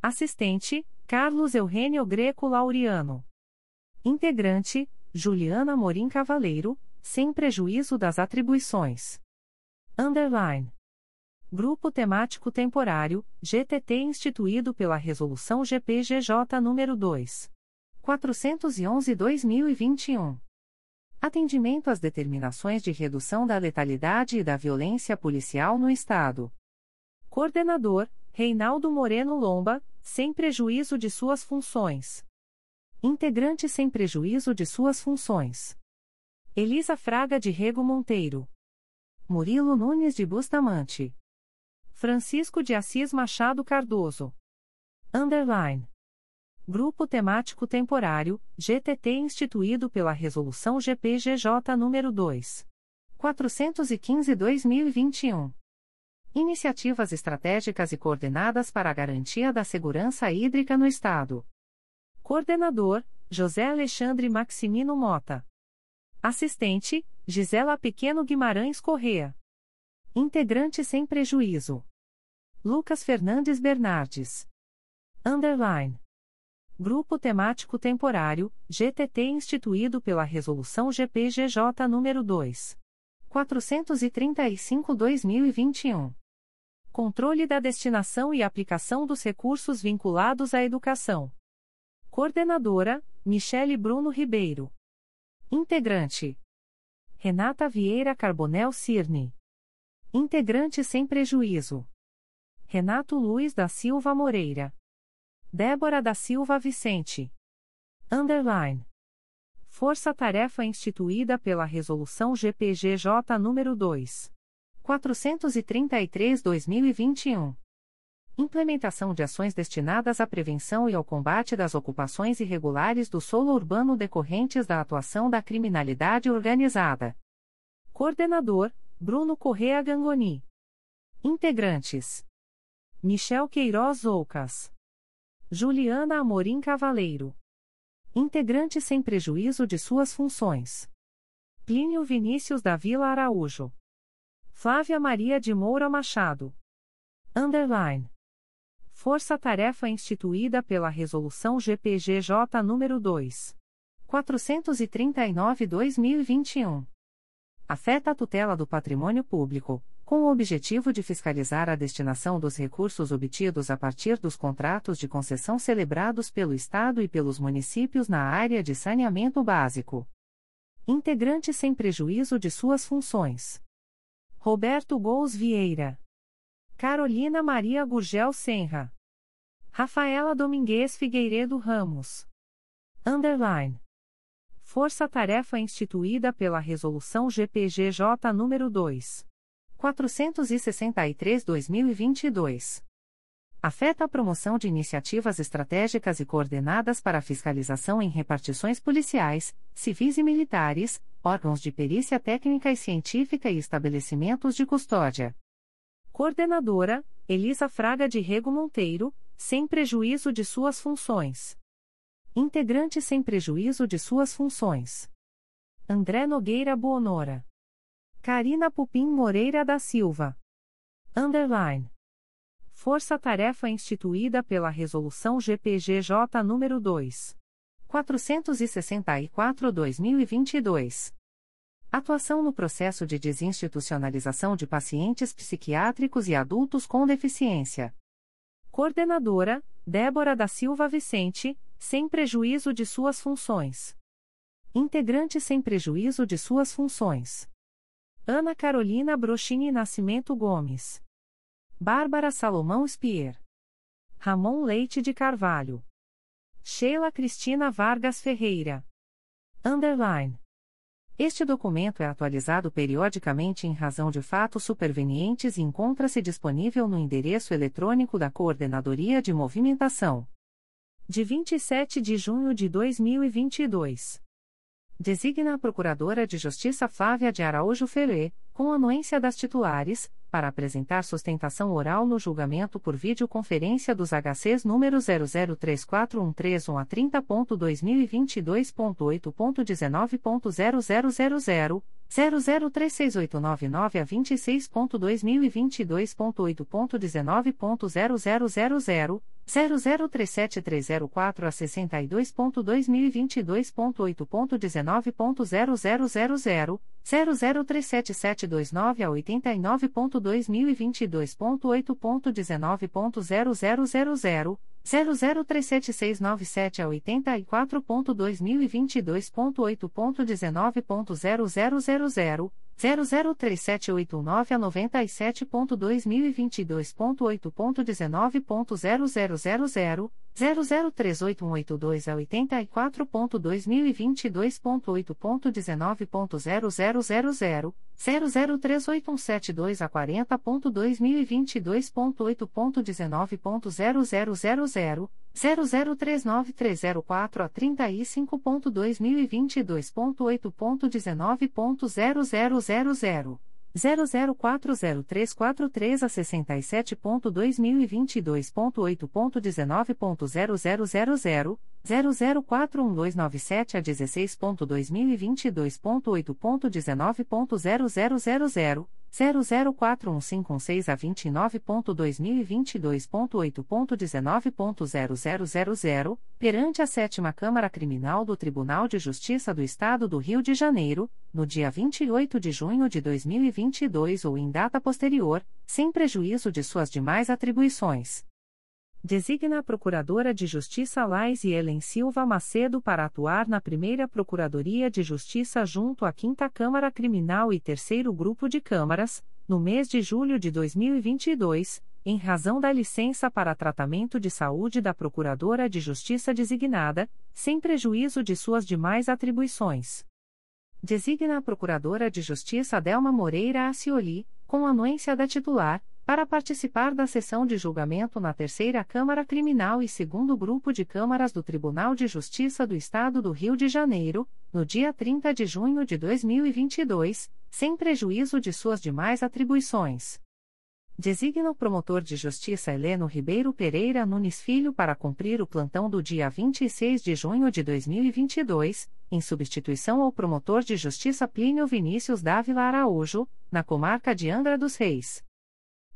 Assistente, Carlos Eugênio Greco Laureano. Integrante, Juliana Morim Cavaleiro, sem prejuízo das atribuições. Underline. Grupo Temático Temporário, GTT instituído pela Resolução GPGJ nº 2. 411-2021. Atendimento às determinações de redução da letalidade e da violência policial no Estado. Coordenador, Reinaldo Moreno Lomba, sem prejuízo de suas funções. Integrante sem prejuízo de suas funções. Elisa Fraga de Rego Monteiro. Murilo Nunes de Bustamante. Francisco de Assis Machado Cardoso. Underline. Grupo Temático Temporário, GTT instituído pela Resolução GPGJ nº 2. 415-2021. Iniciativas estratégicas e coordenadas para a garantia da segurança hídrica no Estado. Coordenador, José Alexandre Maximino Mota. Assistente, Gisela Pequeno Guimarães Correa. Integrante sem prejuízo. Lucas Fernandes Bernardes. Underline. Grupo Temático Temporário, GTT instituído pela Resolução GPGJ nº 2. 435-2021. Controle da destinação e aplicação dos recursos vinculados à educação. Coordenadora, Michele Bruno Ribeiro. Integrante. Renata Vieira Carbonel Cirne. Integrante sem prejuízo. Renato Luiz da Silva Moreira. Débora da Silva Vicente. Underline. Força-tarefa instituída pela Resolução GPGJ nº 2. 433-2021. Implementação de ações destinadas à prevenção e ao combate das ocupações irregulares do solo urbano decorrentes da atuação da criminalidade organizada. Coordenador, Bruno Correa Gangoni. Integrantes: Michel Queiroz Oucas. Juliana Amorim Cavaleiro. Integrante sem prejuízo de suas funções. Plínio Vinícius da Vila Araújo. Flávia Maria de Moura Machado. Underline. Força-tarefa instituída pela Resolução GPGJ nº 2. 439-2021. Afeta a tutela do patrimônio público, com o objetivo de fiscalizar a destinação dos recursos obtidos a partir dos contratos de concessão celebrados pelo Estado e pelos municípios na área de saneamento básico. Integrante sem prejuízo de suas funções. Roberto Gous Vieira. Carolina Maria Gurgel Senra. Rafaela Domingues Figueiredo Ramos. Underline. Força-tarefa instituída pela Resolução GPGJ nº 2. 463-2022. Afeta a promoção de iniciativas estratégicas e coordenadas para fiscalização em repartições policiais, civis e militares, órgãos de perícia técnica e científica e estabelecimentos de custódia. Coordenadora, Elisa Fraga de Rego Monteiro, sem prejuízo de suas funções. Integrante sem prejuízo de suas funções. André Nogueira Buonora. Carina Pupim Moreira da Silva. Underline. Força-tarefa instituída pela Resolução GPGJ nº 2. 464-2022. Atuação no processo de desinstitucionalização de pacientes psiquiátricos e adultos com deficiência. Coordenadora, Débora da Silva Vicente, sem prejuízo de suas funções. Integrante sem prejuízo de suas funções. Ana Carolina Brochini Nascimento Gomes. Bárbara Salomão Spier. Ramon Leite de Carvalho. Sheila Cristina Vargas Ferreira. Underline. Este documento é atualizado periodicamente em razão de fatos supervenientes e encontra-se disponível no endereço eletrônico da Coordenadoria de Movimentação. De 27 de junho de 2022. Designa a Procuradora de Justiça Flávia de Araújo Ferê, com anuência das titulares, para apresentar sustentação oral no julgamento por videoconferência dos HCs número 0034131 a 30.2022.8.19.0000, 00368999 a 26.2022.8.19.0000, 003730 a 62.2022.8.19.0000, 003779 a 89.2022.8.19.0000, 00379697 a 84.2022.8.19.0000, 003789 a 97.2022.8.19.0000, 003882 a 84.2022.8.19.0000, 003872 a 40.2022.8.19.0000, 00390304 a 35.2022.8.19.0000. 00403443 a 67.2022.8.19.0000, 00412997 a 16.2022.8.19.0000, 004156 a 29.2022.8.19.0000, perante a Sétima Câmara Criminal do Tribunal de Justiça do Estado do Rio de Janeiro, no dia 28 de junho de 2022 ou em data posterior, sem prejuízo de suas demais atribuições. Designa a Procuradora de Justiça Lais e Helen Silva Macedo para atuar na primeira Procuradoria de Justiça junto à 5 Câmara Criminal e Terceiro Grupo de Câmaras, no mês de julho de 2022, em razão da licença para tratamento de saúde da Procuradora de Justiça designada, sem prejuízo de suas demais atribuições. Designa a Procuradora de Justiça Delma Moreira Acioli, com anuência da titular, para participar da sessão de julgamento na Terceira Câmara Criminal e Segundo Grupo de Câmaras do Tribunal de Justiça do Estado do Rio de Janeiro, no dia 30 de junho de 2022, sem prejuízo de suas demais atribuições. Designa o promotor de justiça Heleno Ribeiro Pereira Nunes Filho para cumprir o plantão do dia 26 de junho de 2022, em substituição ao promotor de justiça Plínio Vinícius Dávila Araújo, na comarca de Angra dos Reis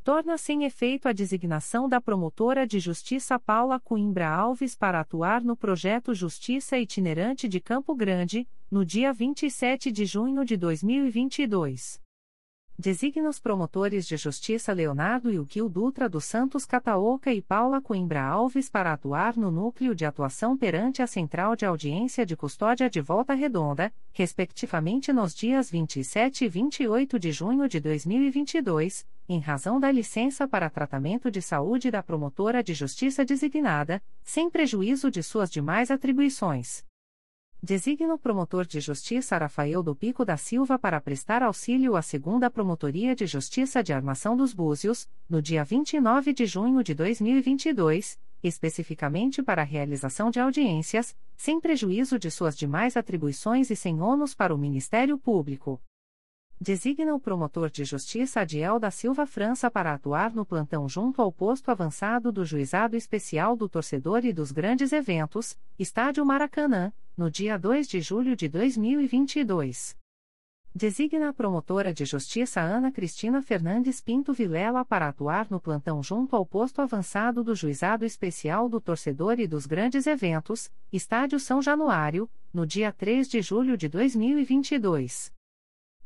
torna-se em efeito a designação da promotora de justiça Paula Coimbra Alves para atuar no projeto Justiça Itinerante de Campo Grande, no dia 27 de junho de 2022. Designa os promotores de justiça Leonardo e Uquil Dutra dos Santos Cataoca e Paula Coimbra Alves para atuar no núcleo de atuação perante a Central de Audiência de Custódia de Volta Redonda, respectivamente nos dias 27 e 28 de junho de 2022, em razão da licença para tratamento de saúde da promotora de justiça designada, sem prejuízo de suas demais atribuições. Designa o promotor de justiça Rafael do Pico da Silva para prestar auxílio à segunda Promotoria de Justiça de Armação dos Búzios, no dia 29 de junho de 2022, especificamente para a realização de audiências, sem prejuízo de suas demais atribuições e sem ônus para o Ministério Público. Designa o promotor de justiça Adiel da Silva França para atuar no plantão junto ao posto avançado do Juizado Especial do Torcedor e dos Grandes Eventos, Estádio Maracanã, no dia 2 de julho de 2022. Designa a promotora de justiça Ana Cristina Fernandes Pinto Vilela para atuar no plantão junto ao posto avançado do Juizado Especial do Torcedor e dos Grandes Eventos, Estádio São Januário, no dia 3 de julho de 2022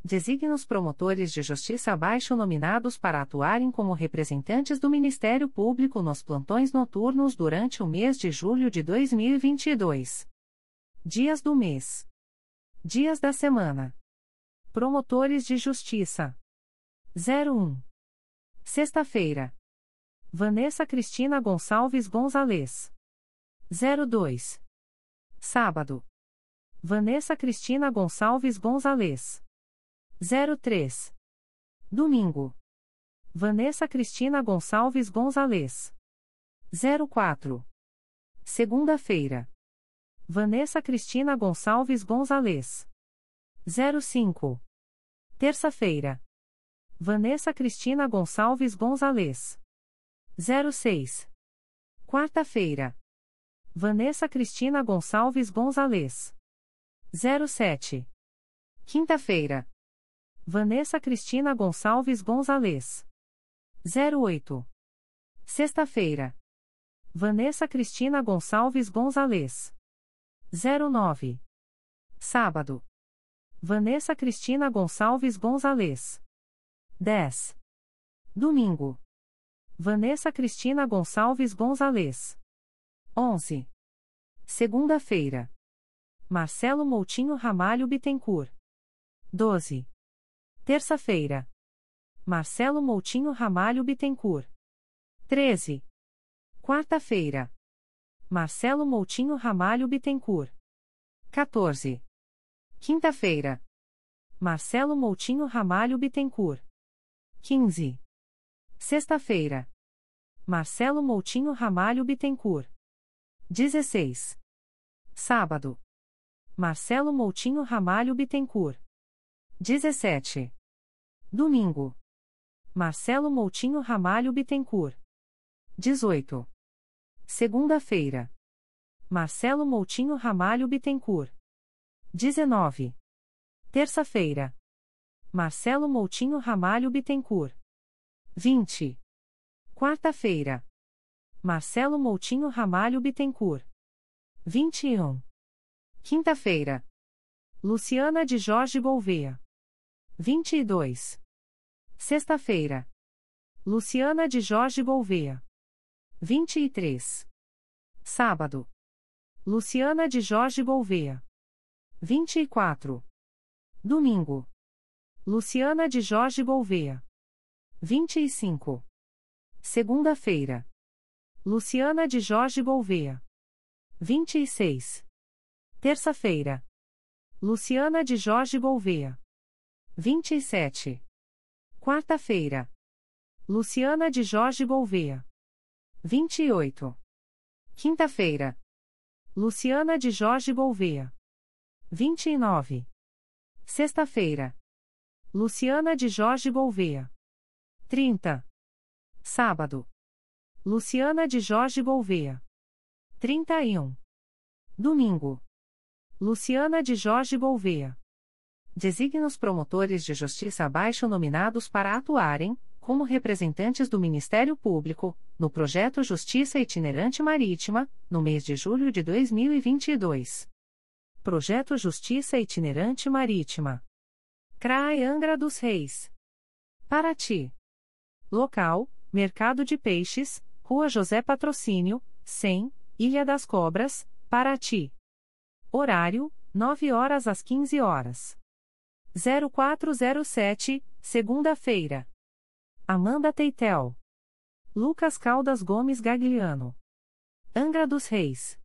designa os promotores de justiça abaixo nominados para atuarem como representantes do Ministério Público nos plantões noturnos durante o mês de julho de 2022. Dias do mês. Dias da semana. Promotores de Justiça. 01. Sexta-feira. Vanessa Cristina Gonçalves Gonzalez. 02. Sábado. Vanessa Cristina Gonçalves Gonzalez. 03. Domingo. Vanessa Cristina Gonçalves Gonzalez. 04. Segunda-feira. Vanessa Cristina Gonçalves Gonzalez. 05. Terça-feira. Vanessa Cristina Gonçalves Gonzalez. 06. Quarta-feira. Vanessa Cristina Gonçalves Gonzalez. 07. Quinta-feira. Vanessa Cristina Gonçalves Gonzalez. 08. Sexta-feira. Vanessa Cristina Gonçalves Gonzalez. 09. Sábado. Vanessa Cristina Gonçalves Gonzalez. 10. Domingo. Vanessa Cristina Gonçalves Gonzalez. 11. Segunda-feira. Marcelo Moutinho Ramalho Bittencourt. 12. Terça-feira. Marcelo Moutinho Ramalho Bittencourt. 13. Quarta-feira. Marcelo Moutinho Ramalho Bittencourt. 14. Quinta-feira. Marcelo Moutinho Ramalho Bittencourt. 15. Sexta-feira. Marcelo Moutinho Ramalho Bittencourt. 16. Sábado. Marcelo Moutinho Ramalho Bittencourt. 17. Domingo. Marcelo Moutinho Ramalho Bittencourt. 18. Segunda-feira. Marcelo Moutinho Ramalho Bittencourt. 19. Terça-feira. Marcelo Moutinho Ramalho Bittencourt. 20. Quarta-feira. Marcelo Moutinho Ramalho Bittencourt. 21. Quinta-feira. Luciana de Jorge Gouveia. 22. Sexta-feira. Luciana de Jorge Gouveia. 23. Sábado. Luciana de Jorge Gouveia. 24. Domingo. Luciana de Jorge Gouveia. 25. Segunda-feira. Luciana de Jorge Gouveia. 26. Terça-feira. Luciana de Jorge Gouveia. 27. Quarta-feira. Luciana de Jorge Gouveia. 28. Quinta-feira. Luciana de Jorge Gouveia. 29. Sexta-feira. Luciana de Jorge Gouveia. 30. Sábado. Luciana de Jorge Gouveia. 31. Domingo. Luciana de Jorge Gouveia. Designa os promotores de justiça abaixo nominados para atuarem, como representantes do Ministério Público, no projeto Justiça Itinerante Marítima, no mês de julho de 2022. Projeto Justiça Itinerante Marítima. CRAE Angra dos Reis. Paraty. Local: Mercado de Peixes, Rua José Patrocínio, 100, Ilha das Cobras, Paraty. Horário: 9 horas às 15 horas. 0407, segunda-feira. Amanda Teitel. Lucas Caldas Gomes Gagliano. Angra dos Reis.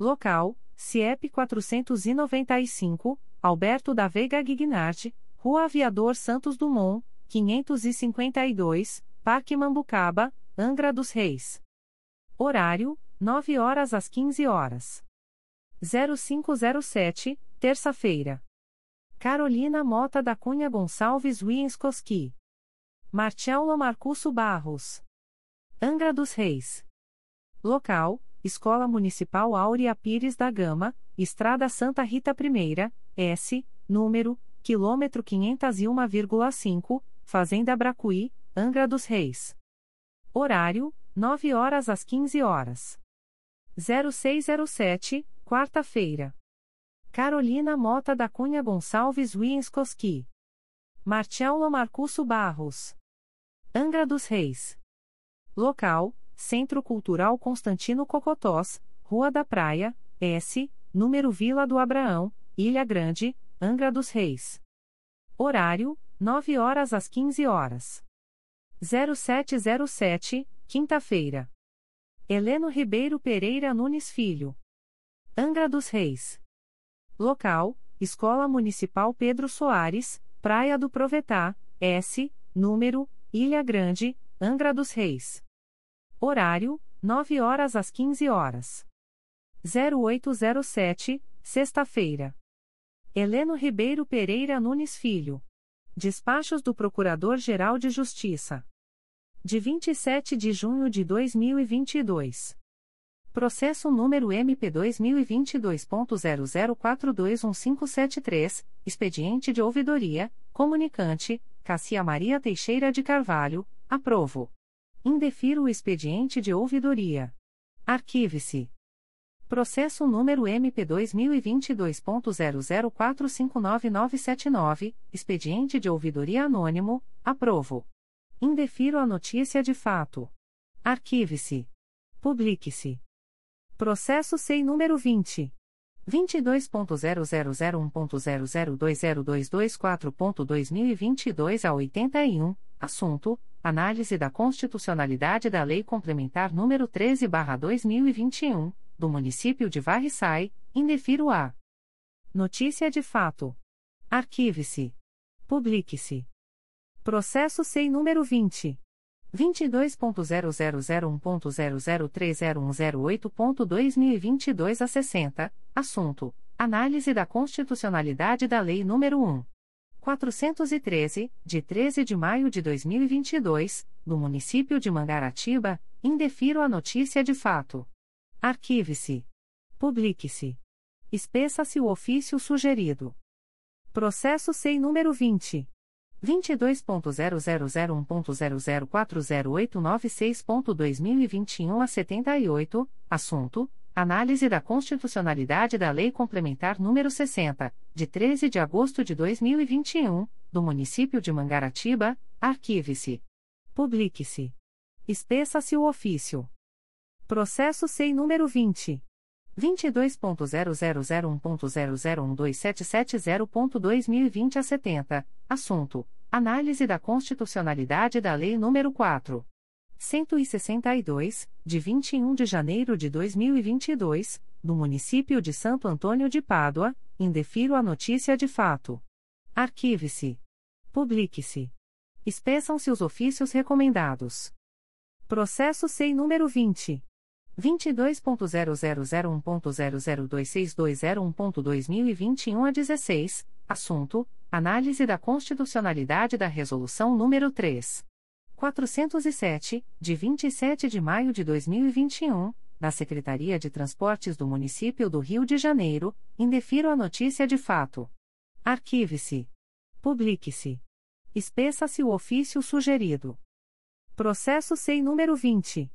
Local: CIEP 495, Alberto da Veiga Guignard, Rua Aviador Santos Dumont, 552, Parque Mambucaba, Angra dos Reis. Horário: 9 horas às 15 horas. 0507, terça-feira. Carolina Mota da Cunha Gonçalves Wienskoski. Martial Marcusso Barros. Angra dos Reis. Local: Escola Municipal Áurea Pires da Gama, Estrada Santa Rita I, S, número, quilômetro 501,5, Fazenda Bracuí, Angra dos Reis. Horário: 9 horas às 15 horas. 0607, quarta-feira. Carolina Mota da Cunha Gonçalves Wienskoski. Martial Marcusso Barros. Angra dos Reis. Local: Centro Cultural Constantino Cocotós, Rua da Praia, S, número Vila do Abraão, Ilha Grande, Angra dos Reis. Horário: 9 horas às 15 horas. 0707, quinta-feira. Heleno Ribeiro Pereira Nunes Filho. Angra dos Reis. Local: Escola Municipal Pedro Soares, Praia do Provetá, S, número Ilha Grande, Angra dos Reis. Horário: 9 horas às 15 horas. 0807, sexta-feira. Heleno Ribeiro Pereira Nunes Filho. Despachos do Procurador-Geral de Justiça. De 27 de junho de 2022. Processo número MP2022.00421573, expediente de ouvidoria, comunicante, Cassia Maria Teixeira de Carvalho, aprovo. Indefiro o expediente de ouvidoria. Arquive-se. Processo número MP2022.00459979, expediente de ouvidoria anônimo, aprovo. Indefiro a notícia de fato. Arquive-se. Publique-se. Processo SEI número 20. 22.0001.0020224.2022 a 81, assunto: Análise da constitucionalidade da Lei Complementar nº 13/2021, do município de Varriçai, indefiro a notícia de fato. Arquive-se. Publique-se. Processo SEI número 20 22.0001.0030108.2022 a 60, assunto: Análise da constitucionalidade da Lei nº 1. 413, de 13 de maio de 2022, do município de Mangaratiba, indefiro a notícia de fato. Arquive-se. Publique-se. Espeça-se o ofício sugerido. Processo SEI número 20. 22.0001.0040896.2021 a 78, assunto: Análise da constitucionalidade da Lei Complementar nº 60, de 13 de agosto de 2021, do município de Mangaratiba, arquive-se. Publique-se. Espeça-se o ofício. Processo SEI número 20. 22.0001.0012770.2020 a 70, assunto: Análise da constitucionalidade da Lei nº 4. 162, de 21 de janeiro de 2022, do município de Santo Antônio de Pádua, indefiro a notícia de fato. Arquive-se. Publique-se. Espeçam-se os ofícios recomendados. Processo SEI número 20. 22.0001.0026201.2021 a 16, assunto: Análise da constitucionalidade da Resolução nº 3. 407, de 27 de maio de 2021, da Secretaria de Transportes do Município do Rio de Janeiro, indefiro a notícia de fato. Arquive-se. Publique-se. Espeça-se o ofício sugerido. Processo SEI número 20.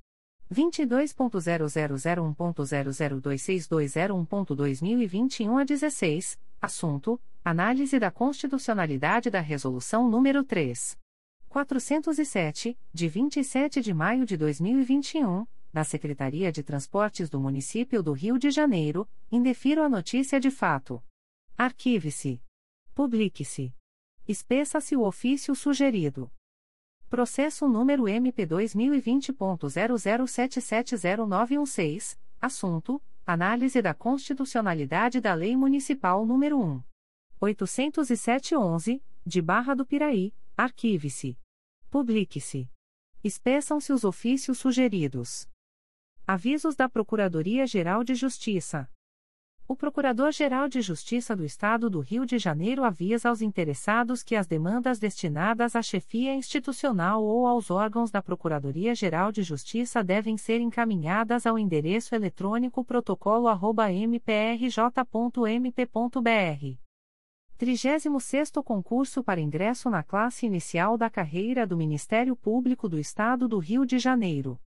22.0001.0026201.2021 a 16, assunto: Análise da constitucionalidade da Resolução nº 3. 407, de 27 de maio de 2021, da Secretaria de Transportes do Município do Rio de Janeiro, indefiro a notícia de fato. Arquive-se. Publique-se. Espeça-se o ofício sugerido. Processo número MP2020.00770916, assunto: Análise da constitucionalidade da Lei Municipal nº 1. 807-11, de Barra do Piraí, arquive-se. Publique-se. Espeçam-se os ofícios sugeridos. Avisos da Procuradoria-Geral de Justiça. O Procurador-Geral de Justiça do Estado do Rio de Janeiro avisa aos interessados que as demandas destinadas à chefia institucional ou aos órgãos da Procuradoria-Geral de Justiça devem ser encaminhadas ao endereço eletrônico protocolo@mprj.mp.br. 36º concurso para ingresso na classe inicial da carreira do Ministério Público do Estado do Rio de Janeiro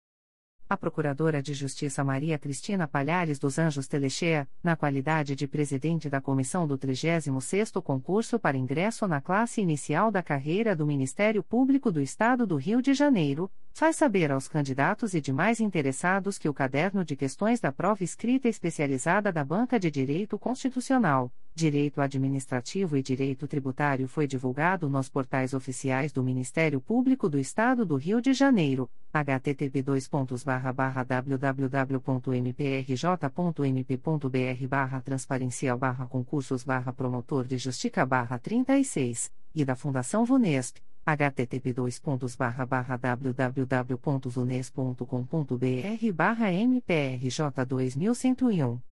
a Procuradora de Justiça Maria Cristina Palhares dos Anjos Telechea, na qualidade de presidente da comissão do 36º concurso para ingresso na classe inicial da carreira do Ministério Público do Estado do Rio de Janeiro, faz saber aos candidatos e demais interessados que o caderno de questões da prova escrita especializada da Banca de Direito Constitucional, Direito Administrativo e Direito Tributário foi divulgado nos portais oficiais do Ministério Público do Estado do Rio de Janeiro, http://www.mprj.mp.br transparencial concursos promotor de justiça 36, e da Fundação Vunesp, http://www.vunesp.com.br MPRJ 2101.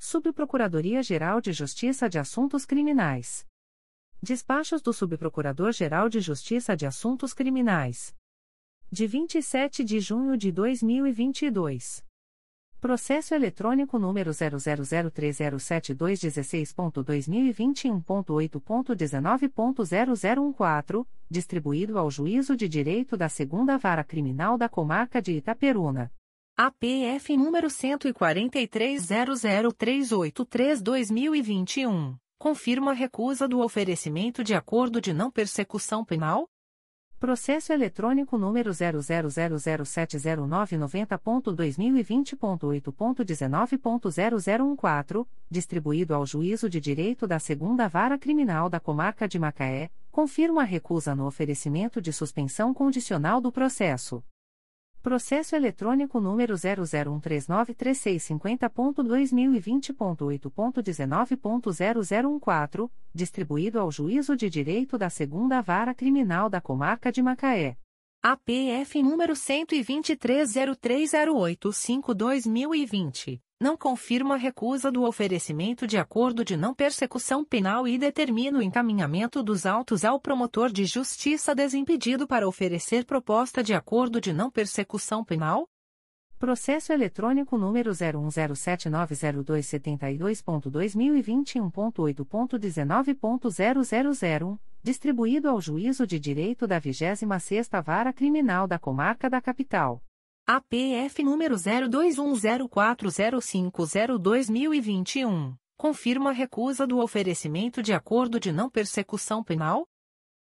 Subprocuradoria-Geral de Justiça de Assuntos Criminais. Despachos do Subprocurador-Geral de Justiça de Assuntos Criminais. De 27 de junho de 2022. Processo eletrônico número 000307216.2021.8.19.0014, distribuído ao Juízo de Direito da Segunda Vara Criminal da Comarca de Itaperuna APF número 14300383-2021, confirma a recusa do oferecimento de acordo de não persecução penal? Processo eletrônico número 000070990.2020.8.19.0014, distribuído ao Juízo de Direito da Segunda Vara Criminal da Comarca de Macaé, confirma a recusa no oferecimento de suspensão condicional do processo. Processo eletrônico número 001393650.2020.8.19.0014, distribuído ao Juízo de Direito da Segunda Vara Criminal da Comarca de Macaé. APF número 123030852-2020 não confirma a recusa do oferecimento de acordo de não persecução penal e determina o encaminhamento dos autos ao promotor de justiça desimpedido para oferecer proposta de acordo de não persecução penal? Processo eletrônico número 0107902272.2021.8.19.0001, distribuído ao Juízo de Direito da 26ª Vara Criminal da Comarca da Capital. APF número 021040502021, confirma a recusa do oferecimento de acordo de não persecução penal?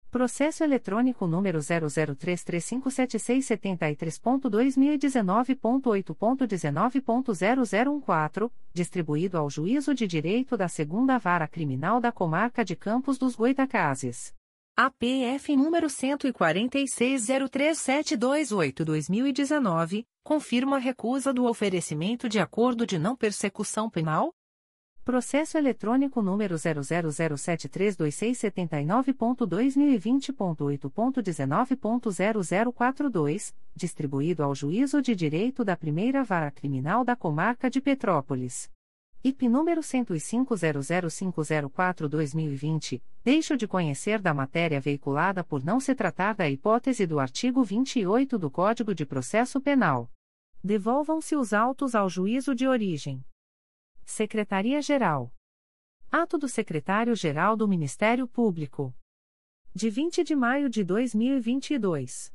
Processo eletrônico número 003357673.2019.8.19.0014, distribuído ao Juízo de Direito da Segunda Vara Criminal da Comarca de Campos dos Goitacazes. APF número 14603728-2019, confirma a recusa do oferecimento de acordo de não persecução penal? Processo eletrônico número 000732679.2020.8.19.0042, distribuído ao Juízo de Direito da Primeira Vara Criminal da Comarca de Petrópolis. IP número 10500504-2020, deixo de conhecer da matéria veiculada por não se tratar da hipótese do artigo 28 do Código de Processo Penal. Devolvam-se os autos ao juízo de origem. Secretaria-Geral. Ato do Secretário-Geral do Ministério Público. De 20 de maio de 2022.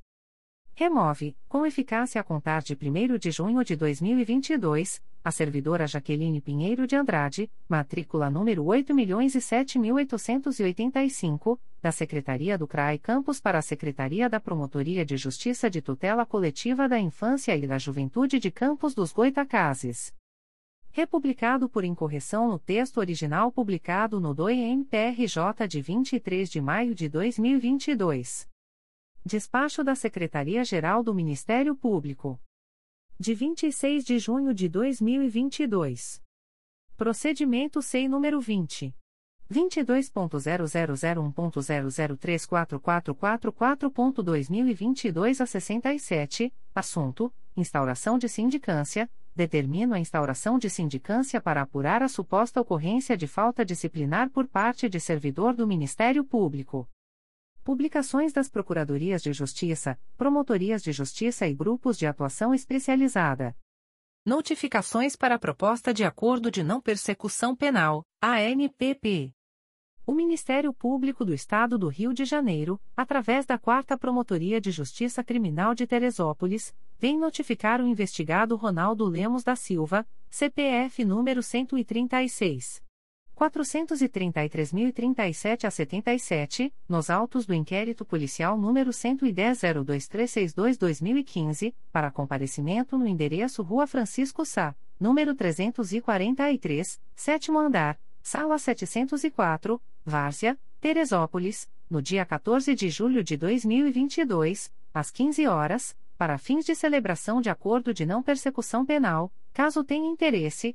Remove, com eficácia a contar de 1 de junho de 2022, a servidora Jaqueline Pinheiro de Andrade, matrícula número 8.007.885, da Secretaria do CRAI Campos para a Secretaria da Promotoria de Justiça de Tutela Coletiva da Infância e da Juventude de Campos dos Goitacazes. Republicado por incorreção no texto original publicado no DOI-MPRJ de 23 de maio de 2022. Despacho da Secretaria-Geral do Ministério Público. De 26 de junho de 2022. Procedimento SEI número 20. 22.0001.0034444.2022 a 67, assunto: instauração de sindicância, determino a instauração de sindicância para apurar a suposta ocorrência de falta disciplinar por parte de servidor do Ministério Público. Publicações das Procuradorias de Justiça, Promotorias de Justiça e Grupos de Atuação Especializada. Notificações para a Proposta de Acordo de Não Persecução Penal, ANPP. O Ministério Público do Estado do Rio de Janeiro, através da 4 Promotoria de Justiça Criminal de Teresópolis, vem notificar o investigado Ronaldo Lemos da Silva, CPF número 136. 433.037 a 77, nos autos do inquérito policial número 110.02362-2015, para comparecimento no endereço Rua Francisco Sá, número 343, sétimo andar, sala 704, Várzea, Teresópolis, no dia 14 de julho de 2022, às 15 horas, para fins de celebração de acordo de não persecução penal, caso tenha interesse,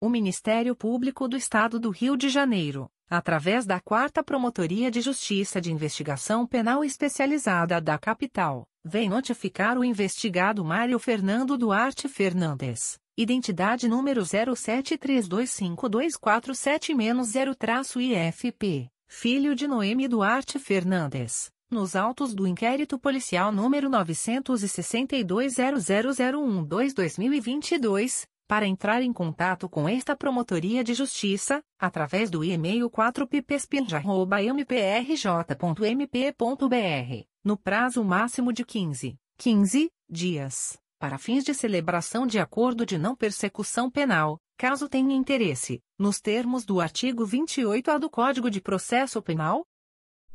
O Ministério Público do Estado do Rio de Janeiro, através da Quarta Promotoria de Justiça de Investigação Penal Especializada da Capital, vem notificar o investigado Mário Fernando Duarte Fernandes, identidade número 07325247-0-IFP, filho de Noemi Duarte Fernandes, nos autos do inquérito policial número 962.00012-2022, para entrar em contato com esta Promotoria de Justiça, através do e-mail 4pipespinja.mprj.mp.br, no prazo máximo de 15, 15 dias para fins de celebração de acordo de não persecução penal, caso tenha interesse, nos termos do artigo 28-A do Código de Processo Penal.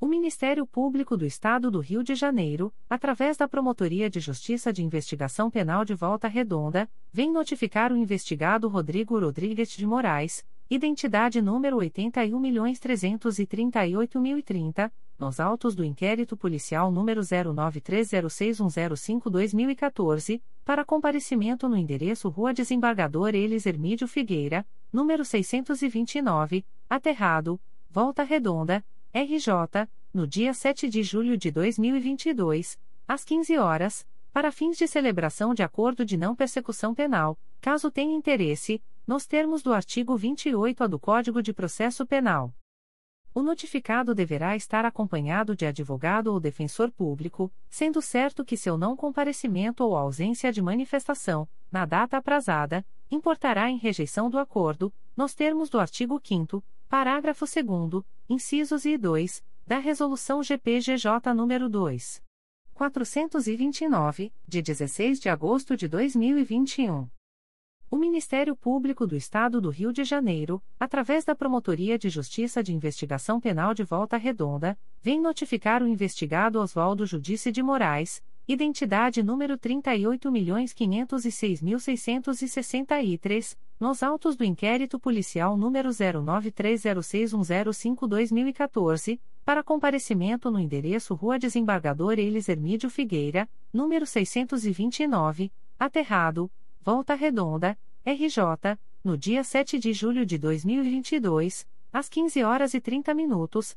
O Ministério Público do Estado do Rio de Janeiro, através da Promotoria de Justiça de Investigação Penal de Volta Redonda, vem notificar o investigado Rodrigo Rodrigues de Moraes, identidade número 81.338.030, nos autos do inquérito policial número 09306105-2014, para comparecimento no endereço Rua Desembargador Elis Hermídio Figueira, número 629, Aterrado, Volta Redonda, RJ, no dia 7 de julho de 2022, às 15 horas, para fins de celebração de acordo de não persecução penal, caso tenha interesse, nos termos do artigo 28-A do Código de Processo Penal. O notificado deverá estar acompanhado de advogado ou defensor público, sendo certo que seu não comparecimento ou ausência de manifestação, na data aprazada, importará em rejeição do acordo, nos termos do artigo 5 parágrafo 2 incisos e 2, da Resolução GPGJ nº 2. 429, de 16 de agosto de 2021. O Ministério Público do Estado do Rio de Janeiro, através da Promotoria de Justiça de Investigação Penal de Volta Redonda, vem notificar o investigado Oswaldo Judice de Moraes, identidade número 38.506.663, nos autos do inquérito policial número 09306105-2014, para comparecimento no endereço Rua Desembargador Elis Hermídio Figueira, número 629, Aterrado, Volta Redonda, RJ, no dia 7 de julho de 2022, às 15 horas e 30 minutos,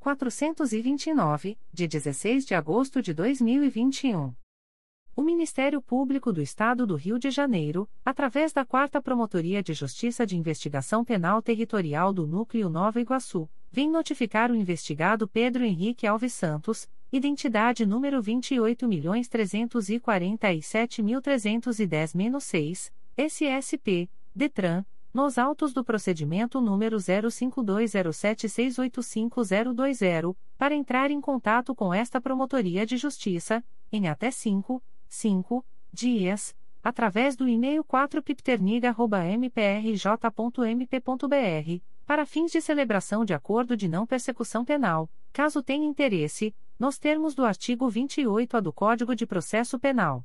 429, de 16 de agosto de 2021. O Ministério Público do Estado do Rio de Janeiro, através da 4 Promotoria de Justiça de Investigação Penal Territorial do Núcleo Nova Iguaçu, vem notificar o investigado Pedro Henrique Alves Santos, identidade número 28.347.310-6, SSP, DETRAN, nos autos do procedimento número 0520768520, para entrar em contato com esta Promotoria de Justiça, em até 5, 5 dias, através do e-mail 4pipterniga.mprj.mp.br, para fins de celebração de acordo de não persecução penal, caso tenha interesse, nos termos do artigo 28-A do Código de Processo Penal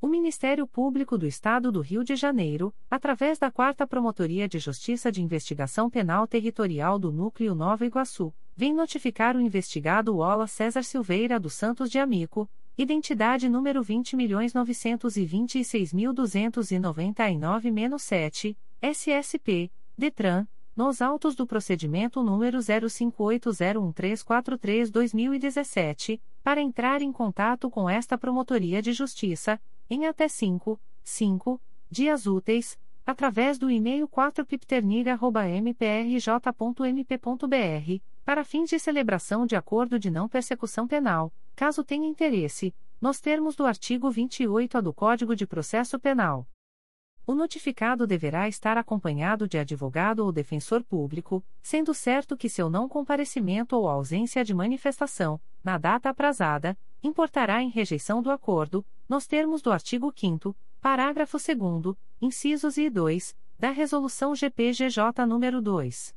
O Ministério Público do Estado do Rio de Janeiro, através da 4 Promotoria de Justiça de Investigação Penal Territorial do Núcleo Nova Iguaçu, vem notificar o investigado Ola César Silveira dos Santos de Amico, identidade número 20.926.299-7, SSP, DETRAN, nos autos do procedimento número 05801343-2017, para entrar em contato com esta Promotoria de Justiça em até 5, 5 dias úteis, através do e-mail 4pipternig.mprj.mp.br, para fins de celebração de acordo de não persecução penal, caso tenha interesse, nos termos do artigo 28A do Código de Processo Penal. O notificado deverá estar acompanhado de advogado ou defensor público, sendo certo que seu não comparecimento ou ausência de manifestação, na data aprazada, importará em rejeição do acordo, nos termos do artigo 5 parágrafo 2 incisos e 2, da Resolução GPGJ nº 2.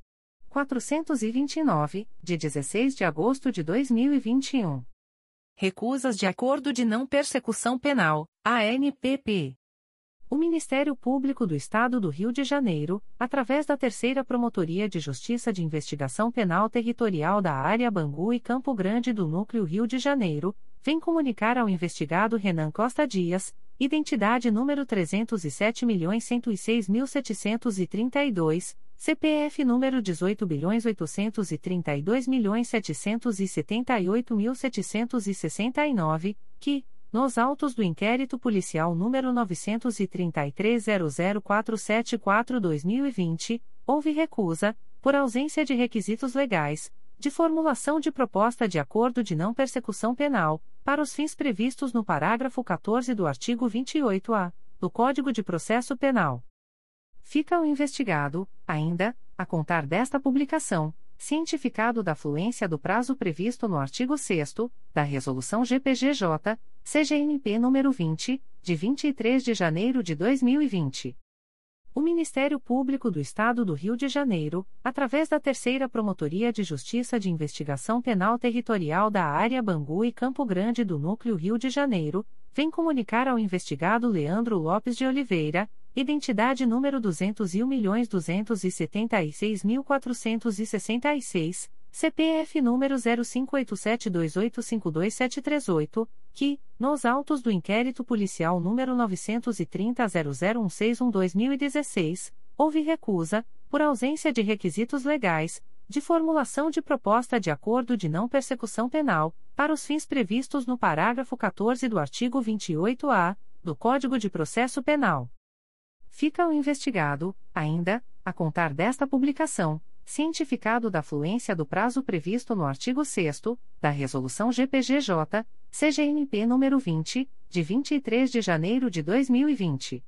429, de 16 de agosto de 2021. Recusas de Acordo de Não Persecução Penal, ANPP. O Ministério Público do Estado do Rio de Janeiro, através da Terceira Promotoria de Justiça de Investigação Penal Territorial da Área Bangu e Campo Grande do Núcleo Rio de Janeiro, vem comunicar ao investigado Renan Costa Dias, identidade número 307.106.732, CPF número 18.832.778.769, que, nos autos do inquérito policial número 933.00474-2020, houve recusa, por ausência de requisitos legais, de formulação de proposta de acordo de não persecução penal, para os fins previstos no parágrafo 14 do artigo 28-A do Código de Processo Penal. Fica o investigado, ainda, a contar desta publicação cientificado da fluência do prazo previsto no artigo 6 da Resolução GPGJ, CGNP nº 20, de 23 de janeiro de 2020. O Ministério Público do Estado do Rio de Janeiro, através da Terceira Promotoria de Justiça de Investigação Penal Territorial da Área Bangu e Campo Grande do Núcleo Rio de Janeiro, vem comunicar ao investigado Leandro Lopes de Oliveira, Identidade número 201.276.466, CPF número 058728527338, que, nos autos do inquérito policial número 930.00161-2016, houve recusa, por ausência de requisitos legais, de formulação de proposta de acordo de não persecução penal, para os fins previstos no parágrafo 14 do artigo 28-A do Código de Processo Penal. Fica o investigado, ainda, a contar desta publicação, cientificado da fluência do prazo previsto no artigo 6 da Resolução GPGJ, CGNP nº 20, de 23 de janeiro de 2020.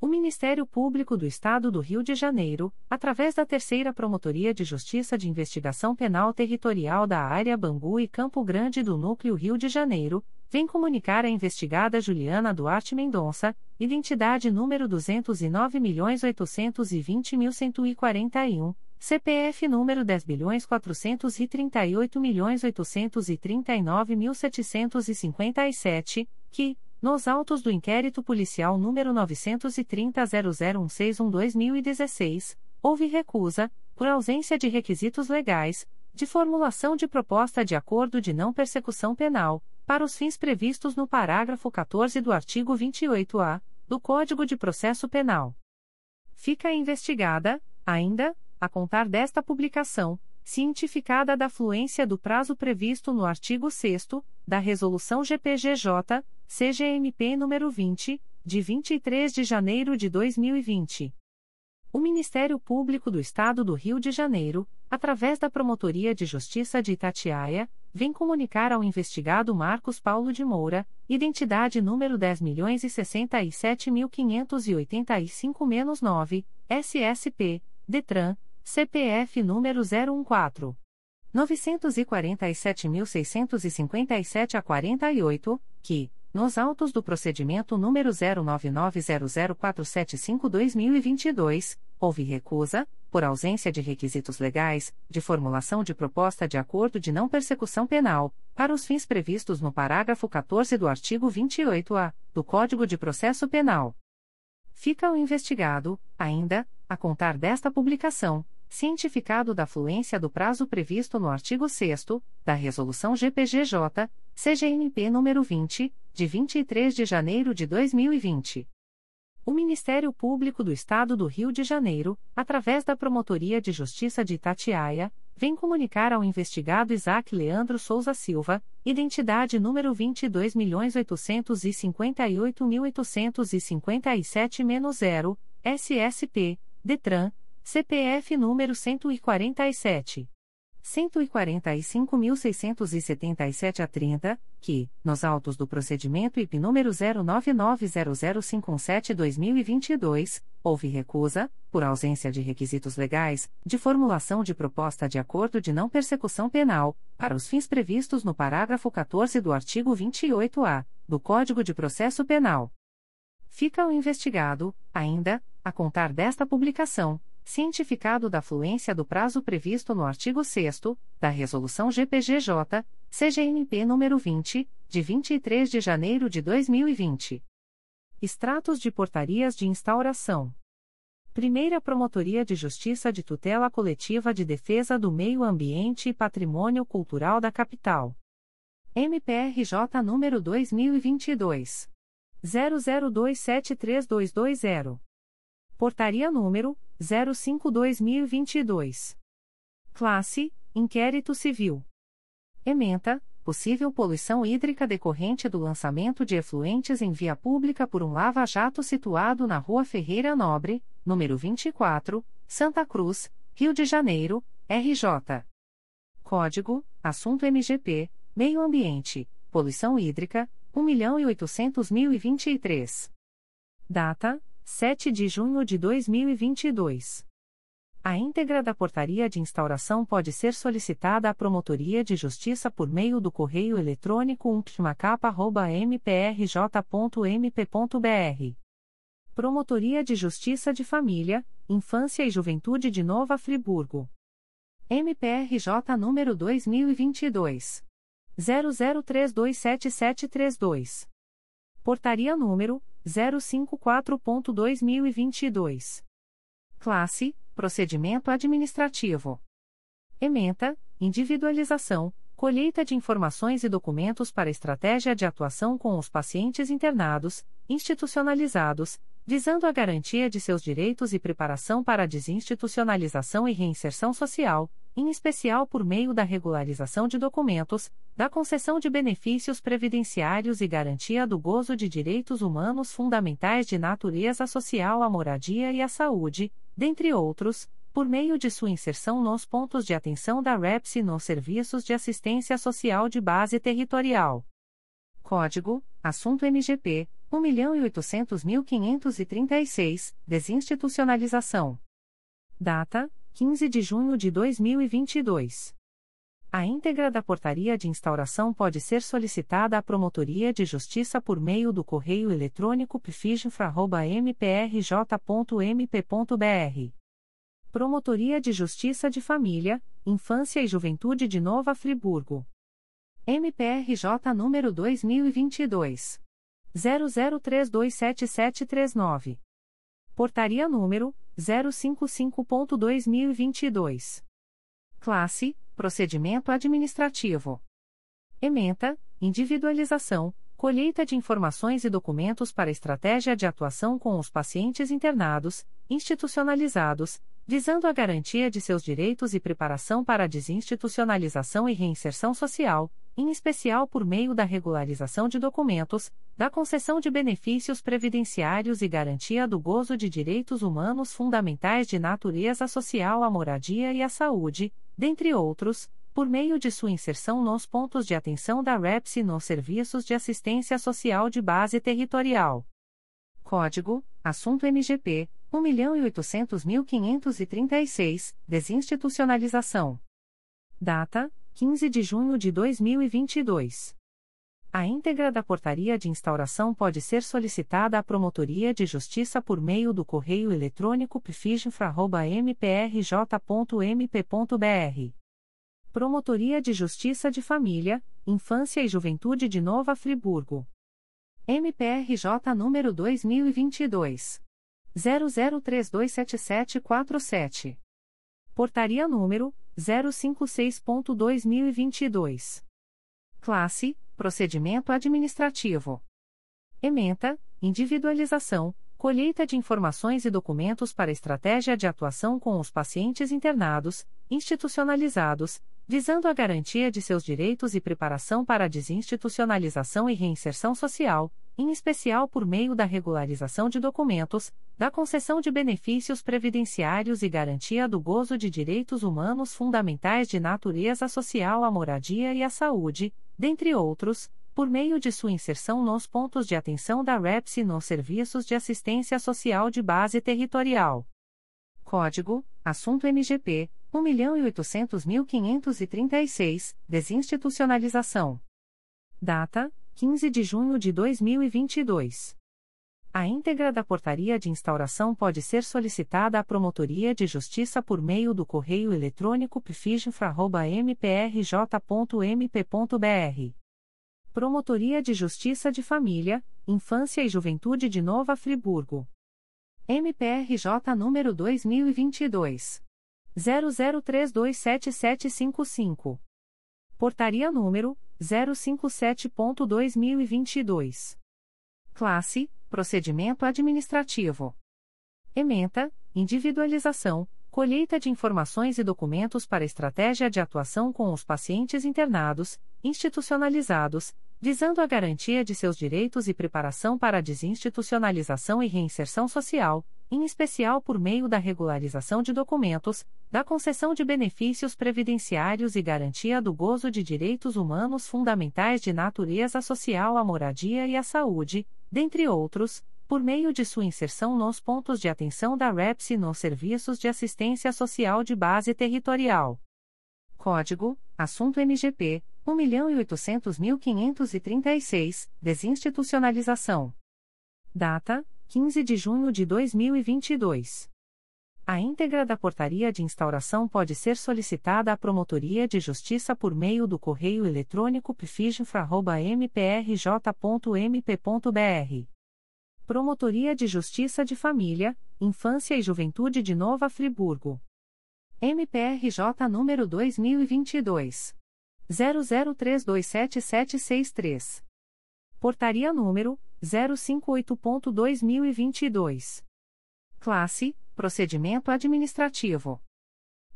O Ministério Público do Estado do Rio de Janeiro, através da Terceira Promotoria de Justiça de Investigação Penal Territorial da Área Bangu e Campo Grande do Núcleo Rio de Janeiro, vem comunicar a investigada Juliana Duarte Mendonça, identidade número 209.820.141, CPF número 10.438.839.757, que, nos autos do inquérito policial número 930.00161-2016, houve recusa, por ausência de requisitos legais, de formulação de proposta de acordo de não persecução penal, para os fins previstos no parágrafo 14 do artigo 28-A do Código de Processo Penal. Fica investigada, ainda, a contar desta publicação, cientificada da fluência do prazo previsto no artigo 6 da Resolução GPGJ, CGMP nº 20, de 23 de janeiro de 2020. O Ministério Público do Estado do Rio de Janeiro, através da Promotoria de Justiça de Itatiaia, vem comunicar ao investigado Marcos Paulo de Moura, identidade número 10.067.585-9, SSP, DETRAN, CPF número 014. 947.657 a 48, que, nos autos do procedimento número 09900475-2022, houve recusa, por ausência de requisitos legais, de formulação de proposta de acordo de não persecução penal, para os fins previstos no parágrafo 14 do artigo 28-A do Código de Processo Penal. Fica o investigado, ainda, a contar desta publicação, cientificado da fluência do prazo previsto no artigo 6 da Resolução GPGJ, CGNP nº 20, de 23 de janeiro de 2020. O Ministério Público do Estado do Rio de Janeiro, através da Promotoria de Justiça de Itatiaia, vem comunicar ao investigado Isaac Leandro Souza Silva, identidade número 22.858.857-0, SSP, DETRAN, CPF número 147. 145.677 a 30, que, nos autos do procedimento IP número 09900517-2022, houve recusa, por ausência de requisitos legais, de formulação de proposta de acordo de não persecução penal, para os fins previstos no parágrafo 14 do artigo 28-A do Código de Processo Penal. Fica o investigado, ainda, a contar desta publicação cientificado da fluência do prazo previsto no artigo 6 da Resolução GPGJ, CGNP nº 20, de 23 de janeiro de 2020. Extratos de portarias de instauração. Primeira Promotoria de Justiça de Tutela Coletiva de Defesa do Meio Ambiente e Patrimônio Cultural da Capital. MPRJ número 2022 00273220. Portaria número 05-2022. Classe: Inquérito Civil. Ementa: Possível poluição hídrica decorrente do lançamento de efluentes em via pública por um lava-jato situado na Rua Ferreira Nobre, número 24, Santa Cruz, Rio de Janeiro, RJ. Código: Assunto MGP, Meio Ambiente, Poluição Hídrica, 1.800.023. Data: 7 de junho de 2022. A íntegra da portaria de instauração pode ser solicitada à Promotoria de Justiça por meio do correio eletrônico umptmacapa.mprj.mp.br. Promotoria de Justiça de Família, Infância e Juventude de Nova Friburgo. MPRJ número 2022. 00327732. Portaria número 054.2022. Classe: Procedimento Administrativo. Ementa: Individualização, colheita de informações e documentos para estratégia de atuação com os pacientes internados, institucionalizados, visando a garantia de seus direitos e preparação para a desinstitucionalização e reinserção social, em especial por meio da regularização de documentos, da concessão de benefícios previdenciários e garantia do gozo de direitos humanos fundamentais de natureza social à moradia e à saúde, dentre outros, por meio de sua inserção nos pontos de atenção da REPS e nos serviços de assistência social de base territorial. Código: Assunto MGP 1.800.536, Desinstitucionalização. Data: 15 de junho de 2022. A íntegra da portaria de instauração pode ser solicitada à Promotoria de Justiça por meio do correio eletrônico pfiginfra.mprj.mp.br. Promotoria de Justiça de Família, Infância e Juventude de Nova Friburgo. MPRJ número 2022. 00327739. Portaria número 055.2022. Classe: Procedimento Administrativo. Ementa: Individualização, colheita de informações e documentos para estratégia de atuação com os pacientes internados, institucionalizados, visando a garantia de seus direitos e preparação para a desinstitucionalização e reinserção social, em especial por meio da regularização de documentos, da concessão de benefícios previdenciários e garantia do gozo de direitos humanos fundamentais de natureza social à moradia e à saúde, dentre outros, por meio de sua inserção nos pontos de atenção da REPS e nos serviços de assistência social de base territorial. Código: Assunto MGP 1.800.536, Desinstitucionalização. Data: 15 de junho de 2022. A íntegra da portaria de instauração pode ser solicitada à Promotoria de Justiça por meio do correio eletrônico pfiginfra.mprj.mp.br. Promotoria de Justiça de Família, Infância e Juventude de Nova Friburgo. MPRJ número 2022 00327747. Portaria número 056.2022. Classe: Procedimento Administrativo. Ementa: Individualização, colheita de informações e documentos para estratégia de atuação com os pacientes internados, institucionalizados, visando a garantia de seus direitos e preparação para a desinstitucionalização e reinserção social, em especial por meio da regularização de documentos, da concessão de benefícios previdenciários e garantia do gozo de direitos humanos fundamentais de natureza social à moradia e à saúde, dentre outros, por meio de sua inserção nos pontos de atenção da REPS e nos serviços de assistência social de base territorial. Código: Assunto MGP 1.800.536, Desinstitucionalização. Data: 15 de junho de 2022. A íntegra da portaria de instauração pode ser solicitada à Promotoria de Justiça por meio do correio eletrônico pfigifra.mprj.mp.br. Promotoria de Justiça de Família, Infância e Juventude de Nova Friburgo. MPRJ número 2022 00327755. Portaria número 057.2022. Classe: Procedimento administrativo. Ementa: Individualização, colheita de informações e documentos para estratégia de atuação com os pacientes internados, institucionalizados, visando a garantia de seus direitos e preparação para a desinstitucionalização e reinserção social, em especial por meio da regularização de documentos, da concessão de benefícios previdenciários e garantia do gozo de direitos humanos fundamentais de natureza social à moradia e à saúde, dentre outros, por meio de sua inserção nos pontos de atenção da REPS e nos serviços de assistência social de base territorial. Código: Assunto MGP 1.800.536, Desinstitucionalização. Data: 15 de junho de 2022. A íntegra da portaria de instauração pode ser solicitada à Promotoria de Justiça por meio do correio eletrônico pfigifra.mprj.mp.br. Promotoria de Justiça de Família, Infância e Juventude de Nova Friburgo. MPRJ número 2022 00327763. Portaria número 058.2022. Classe: Procedimento administrativo.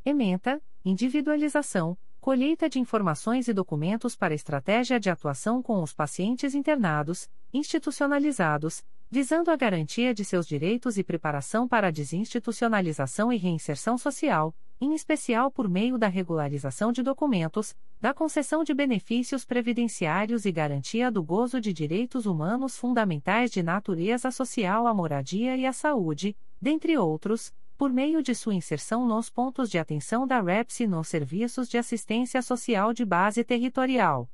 Ementa: Individualização, colheita de informações e documentos para estratégia de atuação com os pacientes internados, institucionalizados, visando a garantia de seus direitos e preparação para a desinstitucionalização e reinserção social, em especial por meio da regularização de documentos, da concessão de benefícios previdenciários e garantia do gozo de direitos humanos fundamentais de natureza social à moradia e à saúde, dentre outros, por meio de sua inserção nos pontos de atenção da REPS e nos serviços de assistência social de base territorial.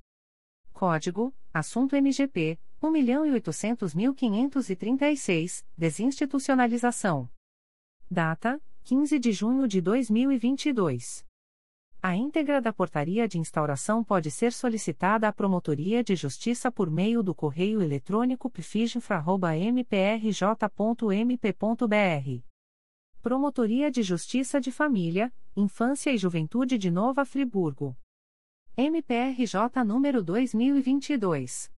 Código: Assunto MGP 1.800.536, Desinstitucionalização. Data: 15 de junho de 2022. A íntegra da portaria de instauração pode ser solicitada à Promotoria de Justiça por meio do correio eletrônico pfigifra.mprj.mp.br. Promotoria de Justiça de Família, Infância e Juventude de Nova Friburgo. MPRJ número 2022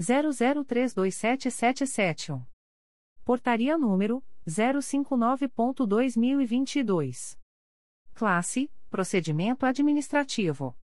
00327771. Portaria número 059.2022. Classe: Procedimento administrativo.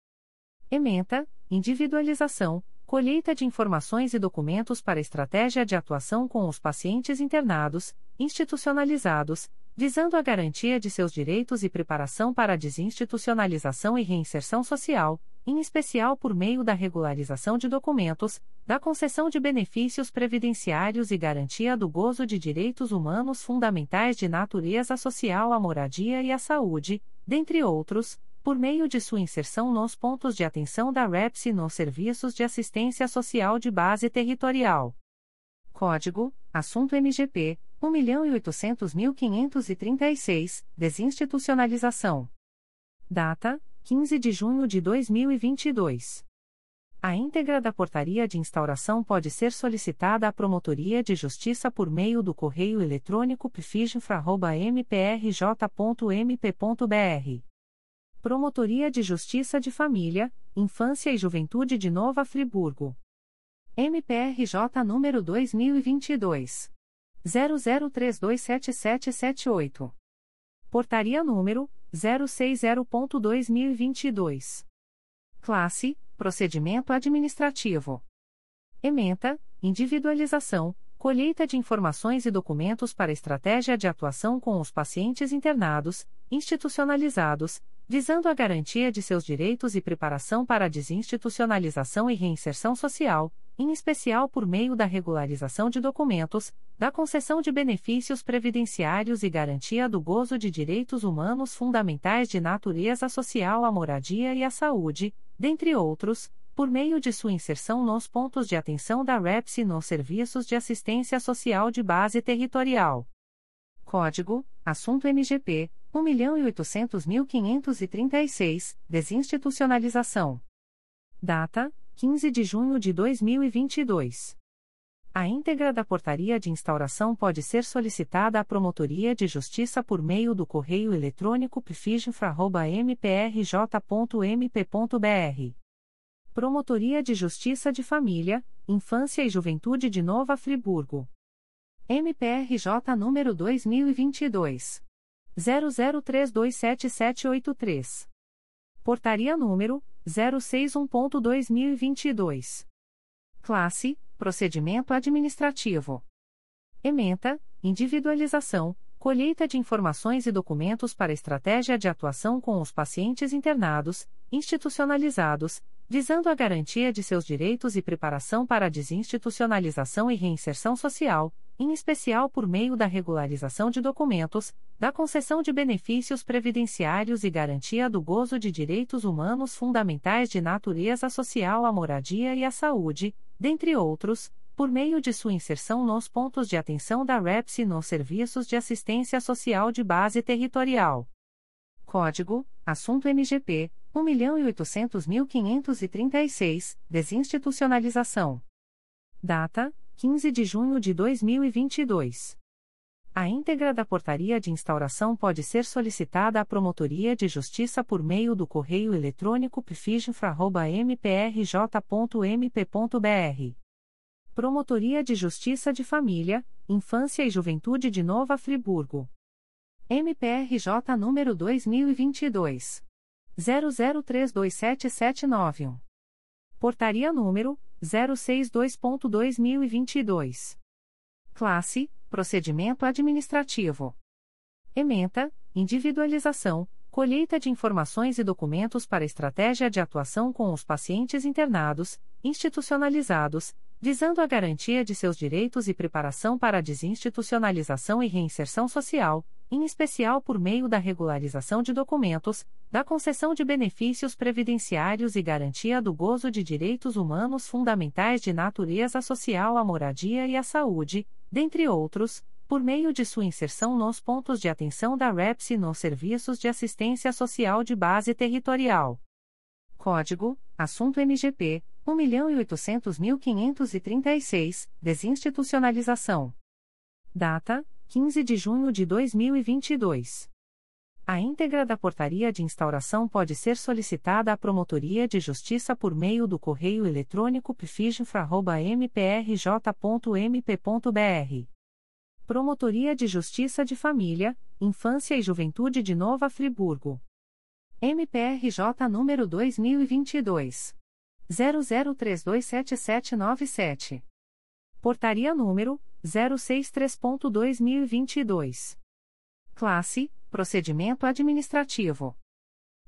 Ementa: Individualização, colheita de informações e documentos para estratégia de atuação com os pacientes internados, institucionalizados, visando a garantia de seus direitos e preparação para a desinstitucionalização e reinserção social, em especial por meio da regularização de documentos, da concessão de benefícios previdenciários e garantia do gozo de direitos humanos fundamentais de natureza social à moradia e à saúde, dentre outros, por meio de sua inserção nos pontos de atenção da REPS e nos serviços de assistência social de base territorial. Código: Assunto MGP 1.800.536, Desinstitucionalização. Data: 15 de junho de 2022. A íntegra da portaria de instauração pode ser solicitada à Promotoria de Justiça por meio do correio eletrônico pfigifra.mprj.mp.br. Promotoria de Justiça de Família, Infância e Juventude de Nova Friburgo. MPRJ número 2022 00327778. Portaria número 060.2022. Classe: Procedimento Administrativo. Ementa: Individualização, colheita de informações e documentos para estratégia de atuação com os pacientes internados, institucionalizados, visando a garantia de seus direitos e preparação para a desinstitucionalização e reinserção social, em especial por meio da regularização de documentos, da concessão de benefícios previdenciários e garantia do gozo de direitos humanos fundamentais de natureza social à moradia e à saúde, dentre outros, por meio de sua inserção nos pontos de atenção da REPS e nos serviços de assistência social de base territorial. Código: Assunto MGP 1.800.536, Desinstitucionalização. Data: 15 de junho de 2022. A íntegra da portaria de instauração pode ser solicitada à Promotoria de Justiça por meio do correio eletrônico pfigifra.mprj.mp.br. Promotoria de Justiça de Família, Infância e Juventude de Nova Friburgo. MPRJ número 2022 00327783. Portaria número 061.2022. Classe: Procedimento administrativo. Ementa: Individualização, colheita de informações e documentos para estratégia de atuação com os pacientes internados, institucionalizados, visando a garantia de seus direitos e preparação para a desinstitucionalização e reinserção social, em especial por meio da regularização de documentos, da concessão de benefícios previdenciários e garantia do gozo de direitos humanos fundamentais de natureza social à moradia e à saúde, dentre outros, por meio de sua inserção nos pontos de atenção da REPS e nos serviços de assistência social de base territorial. Código: Assunto MGP 1.800.536, Desinstitucionalização. Data: 15 de junho de 2022. A íntegra da portaria de instauração pode ser solicitada à Promotoria de Justiça por meio do correio eletrônico pfigifra.mprj.mp.br. Promotoria de Justiça de Família, Infância e Juventude de Nova Friburgo. MPRJ número 2022 00327791. Portaria número 062.2022. Classe: Procedimento administrativo. Ementa: Individualização, colheita de informações e documentos para estratégia de atuação com os pacientes internados, institucionalizados, visando a garantia de seus direitos e preparação para a desinstitucionalização e reinserção social em especial por meio da regularização de documentos, da concessão de benefícios previdenciários e garantia do gozo de direitos humanos fundamentais de natureza social à moradia e à saúde, dentre outros, por meio de sua inserção nos pontos de atenção da REPS e nos serviços de assistência social de base territorial. Código: Assunto MGP 1.800.536, Desinstitucionalização. Data: 15 de junho de 2022. A íntegra da portaria de instauração pode ser solicitada à Promotoria de Justiça por meio do correio eletrônico pfigifra.mprj.mp.br. Promotoria de Justiça de Família, Infância e Juventude de Nova Friburgo. MPRJ número 2022 00327797. Portaria número 063.2022. Classe: Procedimento Administrativo.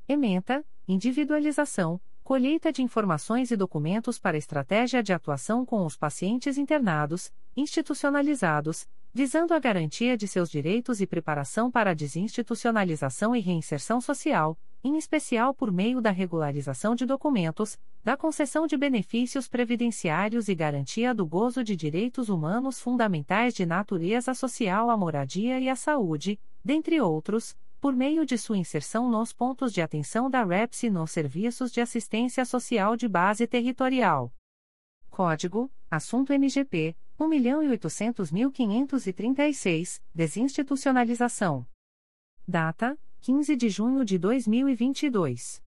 Ementa: Individualização, colheita de informações e documentos para estratégia de atuação com os pacientes internados, institucionalizados, visando a garantia de seus direitos e preparação para a desinstitucionalização e reinserção social, em especial por meio da regularização de documentos, da concessão de benefícios previdenciários e garantia do gozo de direitos humanos fundamentais de natureza social à moradia e à saúde, dentre outros, por meio de sua inserção nos pontos de atenção da REPS e nos serviços de assistência social de base territorial. Código: Assunto MGP 1.800.536, Desinstitucionalização. Data: 15 de junho de 2022.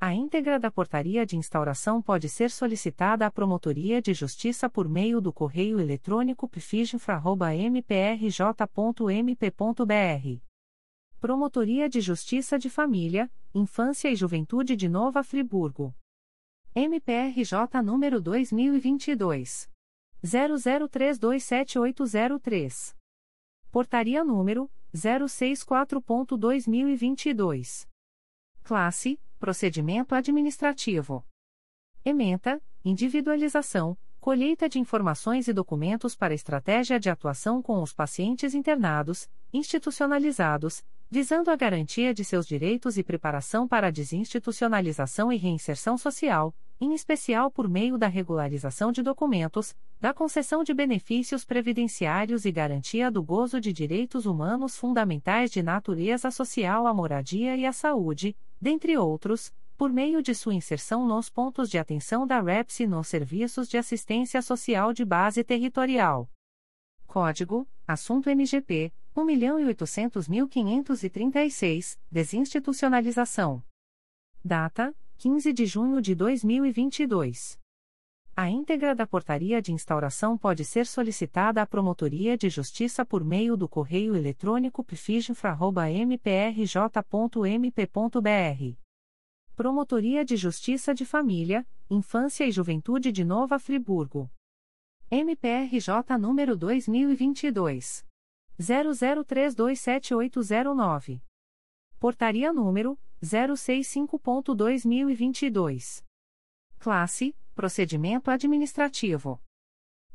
A íntegra da portaria de instauração pode ser solicitada à Promotoria de Justiça por meio do correio eletrônico pfigifra.mprj.mp.br Promotoria de Justiça de Família, Infância e Juventude de Nova Friburgo. MPRJ número 2022 00327803. Portaria número 064.2022. Classe: Procedimento administrativo. Ementa: Individualização, colheita de informações e documentos para estratégia de atuação com os pacientes internados, institucionalizados, visando a garantia de seus direitos e preparação para a desinstitucionalização e reinserção social, em especial por meio da regularização de documentos, da concessão de benefícios previdenciários e garantia do gozo de direitos humanos fundamentais de natureza social à moradia e à saúde, dentre outros, por meio de sua inserção nos pontos de atenção da REPS e nos serviços de assistência social de base territorial. Código: Assunto MGP 1.800.536, Desinstitucionalização. Data: 15 de junho de 2022. A íntegra da portaria de instauração pode ser solicitada à Promotoria de Justiça por meio do correio eletrônico pfigifra.mprj.mp.br. Promotoria de Justiça de Família, Infância e Juventude de Nova Friburgo. MPRJ número 2022 00327809. Portaria número 065.2022. Classe: Procedimento administrativo.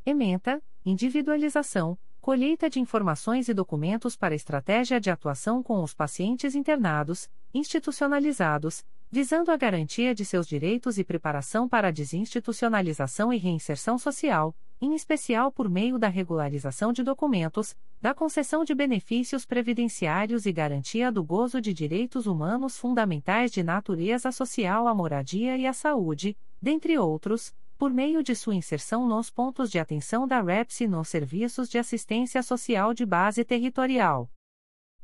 Ementa: Individualização, colheita de informações e documentos para estratégia de atuação com os pacientes internados, institucionalizados, visando a garantia de seus direitos e preparação para a desinstitucionalização e reinserção social, em especial por meio da regularização de documentos, da concessão de benefícios previdenciários e garantia do gozo de direitos humanos fundamentais de natureza social à moradia e à saúde, dentre outros, por meio de sua inserção nos pontos de atenção da REPS e nos serviços de assistência social de base territorial.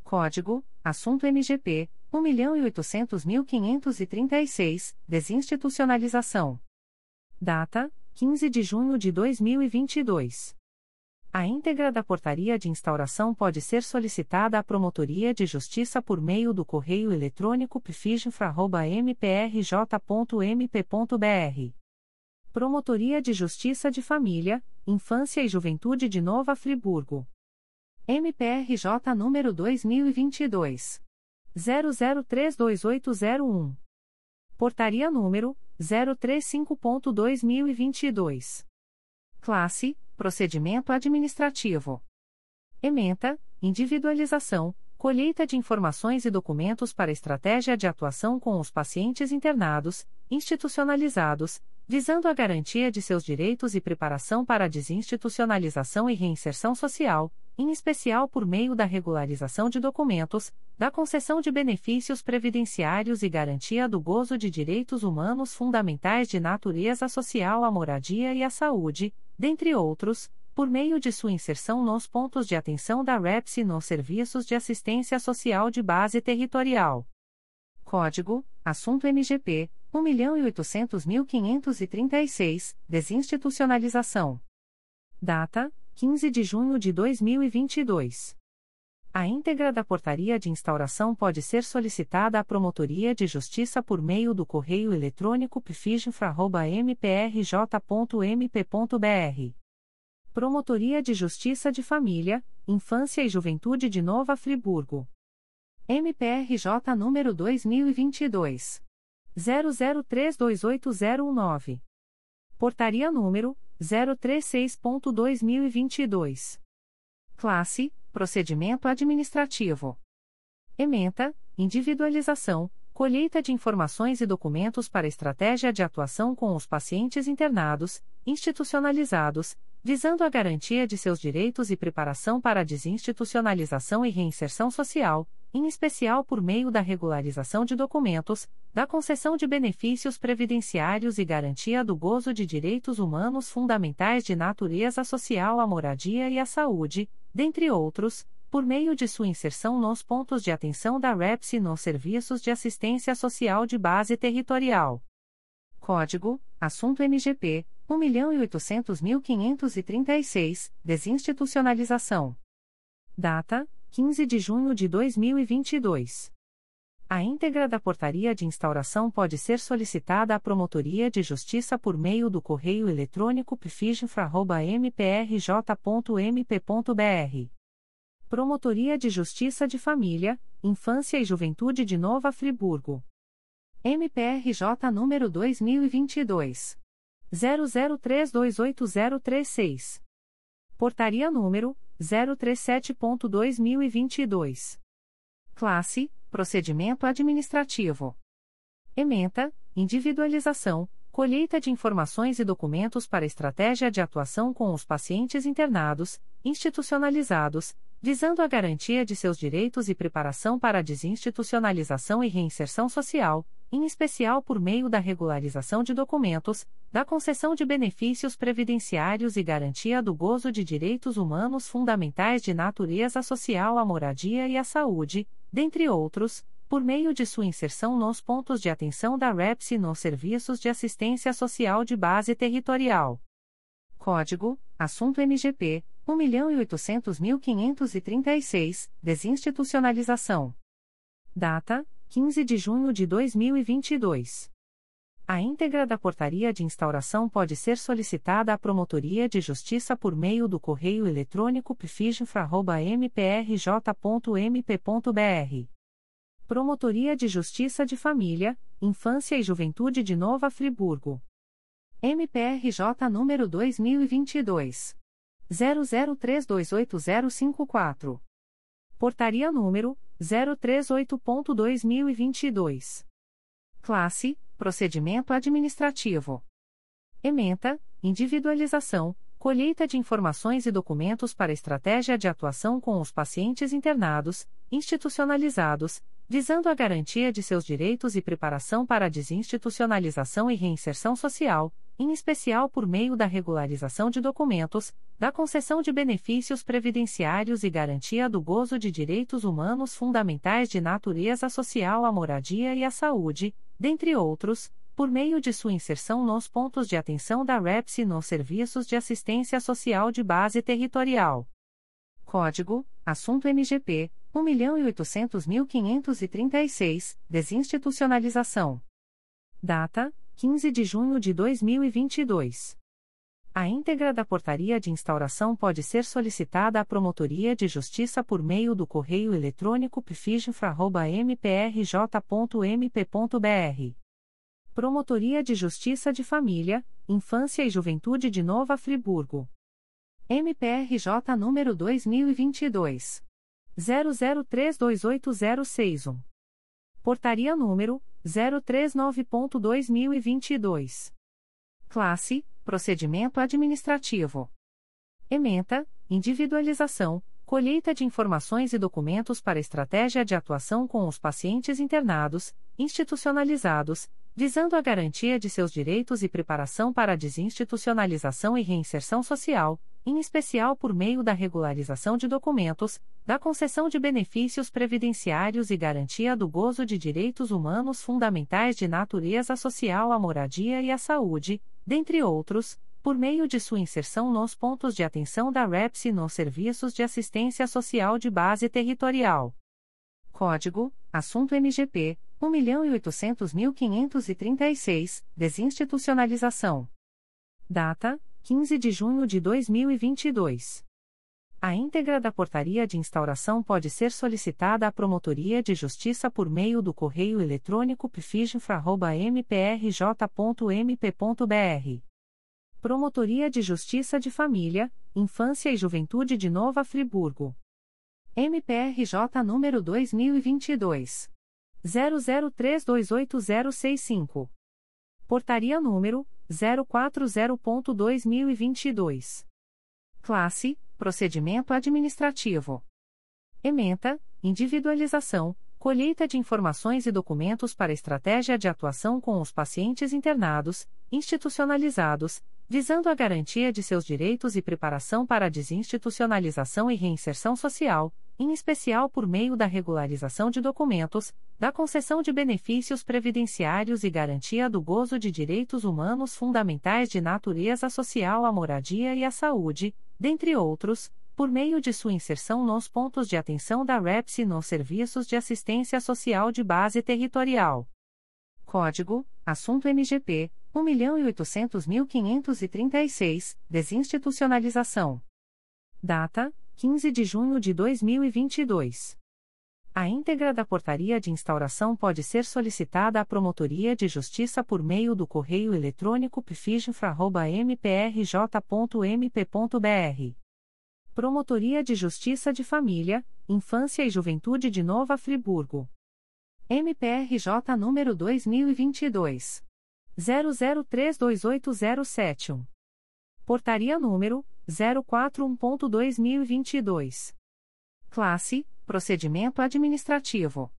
Código: Assunto MGP 1.800.536, Desinstitucionalização. Data: 15 de junho de 2022. A íntegra da portaria de instauração pode ser solicitada à Promotoria de Justiça por meio do correio eletrônico pfigifra.mprj.mp.br. Promotoria de Justiça de Família, Infância e Juventude de Nova Friburgo. MPRJ número 2022 00328001. Portaria número 035.2022. Classe: Procedimento administrativo. Ementa: Individualização, colheita de informações e documentos para estratégia de atuação com os pacientes internados, institucionalizados, visando a garantia de seus direitos e preparação para a desinstitucionalização e reinserção social, em especial por meio da regularização de documentos, da concessão de benefícios previdenciários e garantia do gozo de direitos humanos fundamentais de natureza social à moradia e à saúde, dentre outros, por meio de sua inserção nos pontos de atenção da REPS e nos serviços de assistência social de base territorial. Código: Assunto MGP 1.800.536, Desinstitucionalização. Data: 15 de junho de 2022. A íntegra da portaria de instauração pode ser solicitada à Promotoria de Justiça por meio do correio eletrônico pfigifra.mprj.mp.br. Promotoria de Justiça de Família, Infância e Juventude de Nova Friburgo. MPRJ número 2022 00328019. Portaria número 036.2022. Classe: Procedimento administrativo. Ementa: Individualização, colheita de informações e documentos para estratégia de atuação com os pacientes internados, institucionalizados, visando a garantia de seus direitos e preparação para a desinstitucionalização e reinserção social, em especial por meio da regularização de documentos, da concessão de benefícios previdenciários e garantia do gozo de direitos humanos fundamentais de natureza social à moradia e à saúde, dentre outros, por meio de sua inserção nos pontos de atenção da REPS e nos serviços de assistência social de base territorial. Código: Assunto MGP 1.800.536, Desinstitucionalização. Data: 15 de junho de 2022. A íntegra da portaria de instauração pode ser solicitada à Promotoria de Justiça por meio do correio eletrônico pfiginfra.mprj.mp.br. Promotoria de Justiça de Família, Infância e Juventude de Nova Friburgo. MPRJ número 2022. 00328036. Portaria número 037.2022. Classe: Procedimento Administrativo. Ementa: Individualização, colheita de informações e documentos para estratégia de atuação com os pacientes internados, institucionalizados, visando a garantia de seus direitos e preparação para a desinstitucionalização e reinserção social, em especial por meio da regularização de documentos, da concessão de benefícios previdenciários e garantia do gozo de direitos humanos fundamentais de natureza social à moradia e à saúde, dentre outros, por meio de sua inserção nos pontos de atenção da REPS e nos serviços de assistência social de base territorial. Código: Assunto MGP 1.800.536, Desinstitucionalização. Data: 15 de junho de 2022. A íntegra da portaria de instauração pode ser solicitada à Promotoria de Justiça por meio do correio eletrônico pfiginfra.mprj.mp.br. Promotoria de Justiça de Família, Infância e Juventude de Nova Friburgo. MPRJ número 2022 00328054. Portaria número 038.2022. Classe: Procedimento administrativo. Ementa: Individualização, colheita de informações e documentos para estratégia de atuação com os pacientes internados, institucionalizados, visando a garantia de seus direitos e preparação para a desinstitucionalização e reinserção social, em especial por meio da regularização de documentos, da concessão de benefícios previdenciários e garantia do gozo de direitos humanos fundamentais de natureza social à moradia e à saúde, dentre outros, por meio de sua inserção nos pontos de atenção da REPS e nos serviços de assistência social de base territorial. Código: Assunto MGP 1.800.536, Desinstitucionalização. Data: 15 de junho de 2022. A íntegra da portaria de instauração pode ser solicitada à Promotoria de Justiça por meio do correio eletrônico pfiginfra.mprj.mp.br. Promotoria de Justiça de Família, Infância e Juventude de Nova Friburgo. MPRJ número 2022 00328061. Portaria número 039.2022. Classe: Procedimento administrativo. Ementa: Individualização, colheita de informações e documentos para estratégia de atuação com os pacientes internados, institucionalizados, visando a garantia de seus direitos e preparação para a desinstitucionalização e reinserção social, em especial por meio da regularização de documentos, da concessão de benefícios previdenciários e garantia do gozo de direitos humanos fundamentais de natureza social à moradia e à saúde, dentre outros, por meio de sua inserção nos pontos de atenção da REPS e nos serviços de assistência social de base territorial. Código: Assunto MGP 1.800.536, Desinstitucionalização. Data: 15 de junho de 2022. A íntegra da portaria de instauração pode ser solicitada à Promotoria de Justiça por meio do correio eletrônico pfiginfra.mprj.mp.br. Promotoria de Justiça de Família, Infância e Juventude de Nova Friburgo. MPRJ número 2022 00328065. Portaria número 040.2022. Classe: Procedimento administrativo. Ementa: Individualização, colheita de informações e documentos para estratégia de atuação com os pacientes internados, institucionalizados, visando a garantia de seus direitos e preparação para a desinstitucionalização e reinserção social, em especial por meio da regularização de documentos, da concessão de benefícios previdenciários e garantia do gozo de direitos humanos fundamentais de natureza social à moradia e à saúde, dentre outros, por meio de sua inserção nos pontos de atenção da REPS e nos serviços de assistência social de base territorial. Código: Assunto MGP 1.800.536, Desinstitucionalização. Data: 15 de junho de 2022. A íntegra da portaria de instauração pode ser solicitada à Promotoria de Justiça por meio do correio eletrônico pfiginfra.mprj.mp.br. Promotoria de Justiça de Família, Infância e Juventude de Nova Friburgo. MPRJ número 2022. 00328071. Portaria número 041.2022. Classe: Procedimento Administrativo.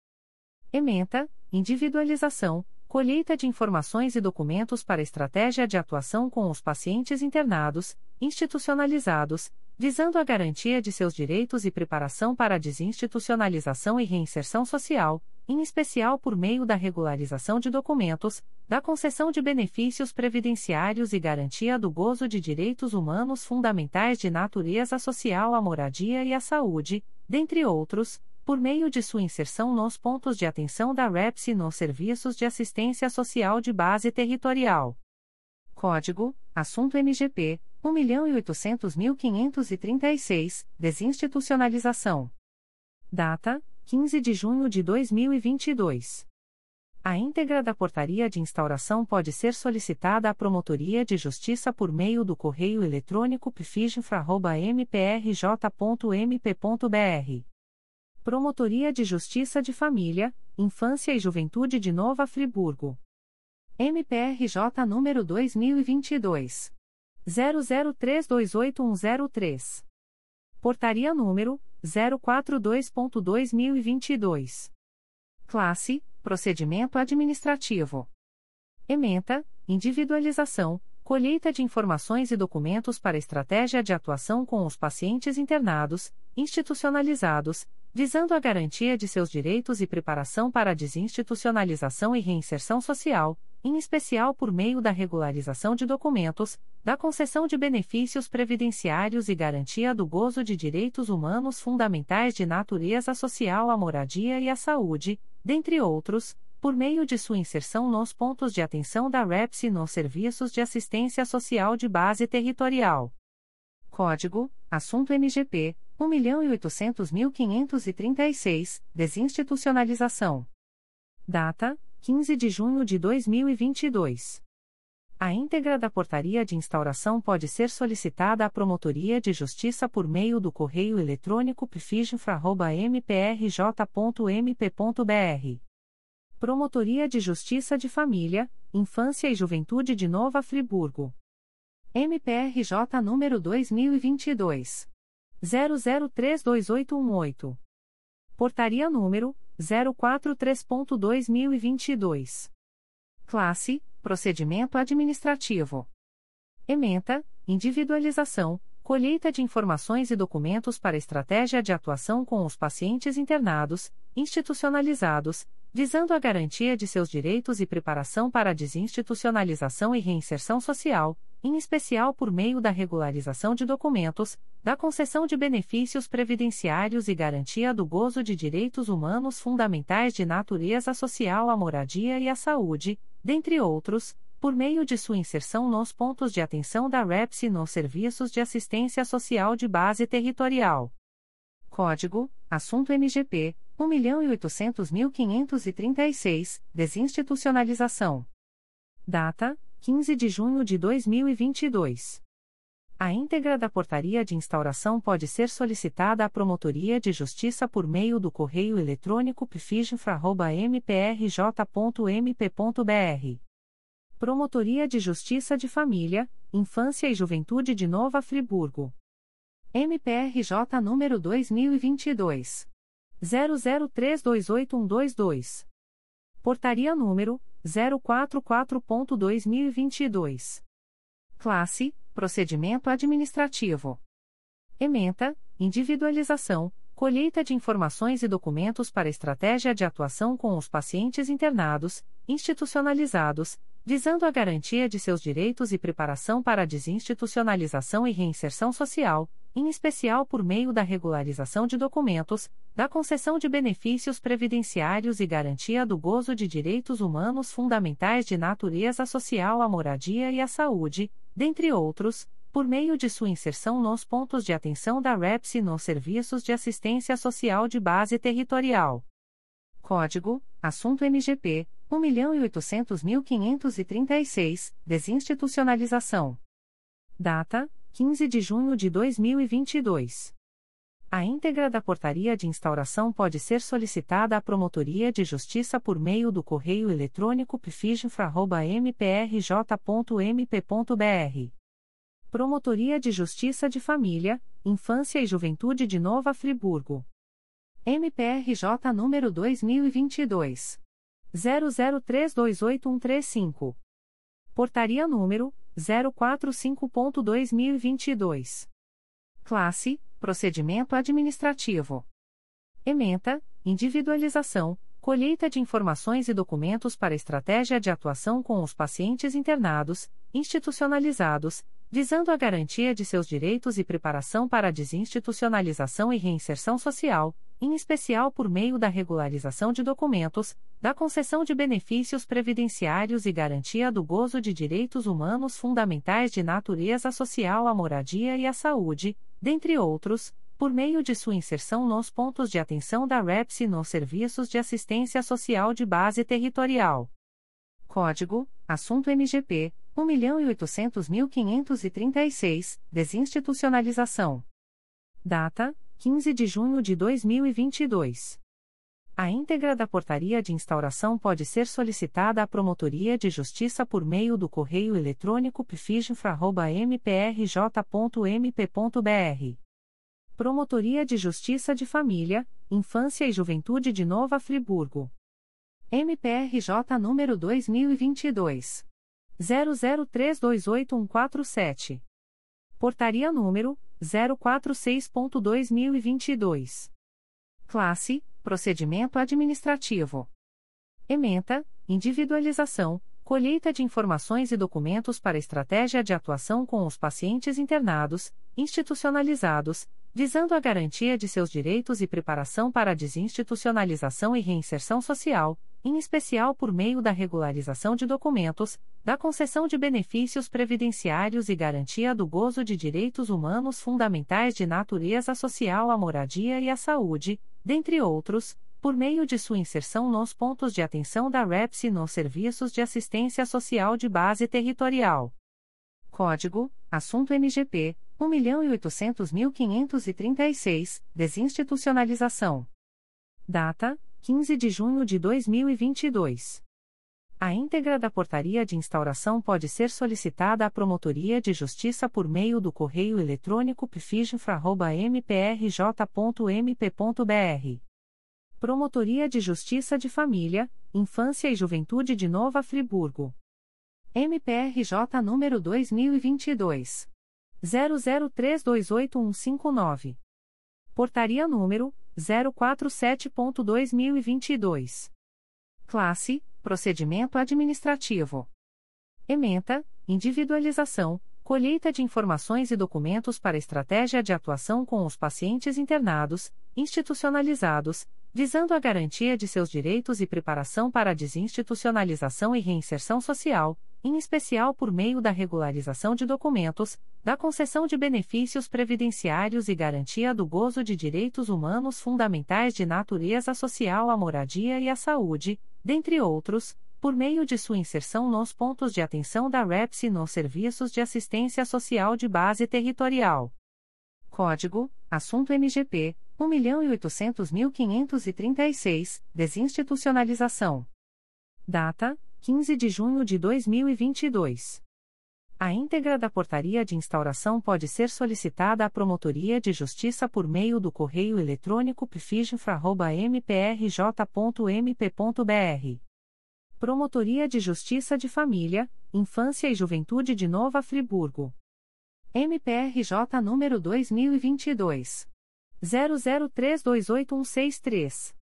Ementa: Individualização, colheita de informações e documentos para estratégia de atuação com os pacientes internados, institucionalizados, visando a garantia de seus direitos e preparação para a desinstitucionalização e reinserção social, em especial por meio da regularização de documentos, da concessão de benefícios previdenciários e garantia do gozo de direitos humanos fundamentais de natureza social à moradia e à saúde, dentre outros, por meio de sua inserção nos pontos de atenção da REPS e nos serviços de assistência social de base territorial. Código: Assunto MGP 1.800.536, Desinstitucionalização. Data: 15 de junho de 2022. A íntegra da portaria de instauração pode ser solicitada à Promotoria de Justiça por meio do correio eletrônico pfiginfra.mprj.mp.br. Promotoria de Justiça de Família, Infância e Juventude de Nova Friburgo. MPRJ número 2022. 00328103. Portaria número 042.2022. Classe: Procedimento Administrativo. Ementa: Individualização, colheita de informações e documentos para estratégia de atuação com os pacientes internados, institucionalizados, visando a garantia de seus direitos e preparação para a desinstitucionalização e reinserção social, em especial por meio da regularização de documentos, da concessão de benefícios previdenciários e garantia do gozo de direitos humanos fundamentais de natureza social à moradia e à saúde, dentre outros, por meio de sua inserção nos pontos de atenção da REPS e nos serviços de assistência social de base territorial. Código: Assunto MGP 1.800.536, Desinstitucionalização. Data: 15 de junho de 2022. A íntegra da portaria de instauração pode ser solicitada à Promotoria de Justiça por meio do correio eletrônico pfiginfra.mprj.mp.br. Promotoria de Justiça de Família, Infância e Juventude de Nova Friburgo. MPRJ número 2022. 00328118. Portaria número 043.2022. Classe: Procedimento Administrativo. Ementa: Individualização, colheita de informações e documentos para estratégia de atuação com os pacientes internados, institucionalizados, visando a garantia de seus direitos e preparação para a desinstitucionalização e reinserção social, em especial por meio da regularização de documentos, da concessão de benefícios previdenciários e garantia do gozo de direitos humanos fundamentais de natureza social à moradia e à saúde, dentre outros, por meio de sua inserção nos pontos de atenção da REPS e nos serviços de assistência social de base territorial. Código: Assunto MGP 1.800.536, Desinstitucionalização. Data: 15 de junho de 2022. A íntegra da portaria de instauração pode ser solicitada à Promotoria de Justiça por meio do correio eletrônico pfiginfra.mprj.mp.br. Promotoria de Justiça de Família, Infância e Juventude de Nova Friburgo. MPRJ número 2022. 00328122. Portaria número 044.2022. Classe: Procedimento Administrativo. Ementa: Individualização, colheita de informações e documentos para estratégia de atuação com os pacientes internados, institucionalizados, visando a garantia de seus direitos e preparação para a desinstitucionalização e reinserção social, em especial por meio da regularização de documentos, da concessão de benefícios previdenciários e garantia do gozo de direitos humanos fundamentais de natureza social à moradia e à saúde, dentre outros, por meio de sua inserção nos pontos de atenção da REPS e nos serviços de assistência social de base territorial. Código: Assunto MGP 1.800.536, Desinstitucionalização. Data: 15 de junho de 2022. A íntegra da portaria de instauração pode ser solicitada à Promotoria de Justiça por meio do correio eletrônico pfigifra.mprj.mp.br. Promotoria de Justiça de Família, Infância e Juventude de Nova Friburgo. MPRJ número 2022. 00328135. Portaria número 045.2022. Classe: Procedimento Administrativo. Ementa: Individualização, colheita de informações e documentos para estratégia de atuação com os pacientes internados, institucionalizados, visando a garantia de seus direitos e preparação para a desinstitucionalização e reinserção social, em especial por meio da regularização de documentos, da concessão de benefícios previdenciários e garantia do gozo de direitos humanos fundamentais de natureza social à moradia e à saúde, dentre outros, por meio de sua inserção nos pontos de atenção da REPS e nos serviços de assistência social de base territorial. Código: Assunto MGP 1.800.536, Desinstitucionalização. Data: 15 de junho de 2022. A íntegra da portaria de instauração pode ser solicitada à Promotoria de Justiça por meio do correio eletrônico pfigifra.mprj.mp.br. Promotoria de Justiça de Família, Infância e Juventude de Nova Friburgo. MPRJ número 2022. 00328147. Portaria número 046.2022. Classe: Procedimento Administrativo. Ementa: Individualização, colheita de informações e documentos para estratégia de atuação com os pacientes internados, institucionalizados, visando a garantia de seus direitos e preparação para a desinstitucionalização e reinserção social, em especial por meio da regularização de documentos, da concessão de benefícios previdenciários e garantia do gozo de direitos humanos fundamentais de natureza social à moradia e à saúde, dentre outros, por meio de sua inserção nos pontos de atenção da REPS e nos serviços de assistência social de base territorial. Código: Assunto MGP 1.800.536, Desinstitucionalização. Data: 15 de junho de 2022. A íntegra da portaria de instauração pode ser solicitada à Promotoria de Justiça por meio do correio eletrônico pfigifra.mprj.mp.br. Promotoria de Justiça de Família, Infância e Juventude de Nova Friburgo. MPRJ número 2022. 00328159. Portaria número 047.2022. Classe: Procedimento Administrativo. Ementa: Individualização, colheita de informações e documentos para estratégia de atuação com os pacientes internados, institucionalizados, visando a garantia de seus direitos e preparação para a desinstitucionalização e reinserção social, em especial por meio da regularização de documentos, da concessão de benefícios previdenciários e garantia do gozo de direitos humanos fundamentais de natureza social à moradia e à saúde, dentre outros, por meio de sua inserção nos pontos de atenção da REPS e nos serviços de assistência social de base territorial. Código: Assunto MGP 1.800.536, Desinstitucionalização. Data: 15 de junho de 2022. A íntegra da portaria de instauração pode ser solicitada à Promotoria de Justiça por meio do correio eletrônico pfigifra.mprj.mp.br. Promotoria de Justiça de Família, Infância e Juventude de Nova Friburgo. MPRJ número 2022 00328163.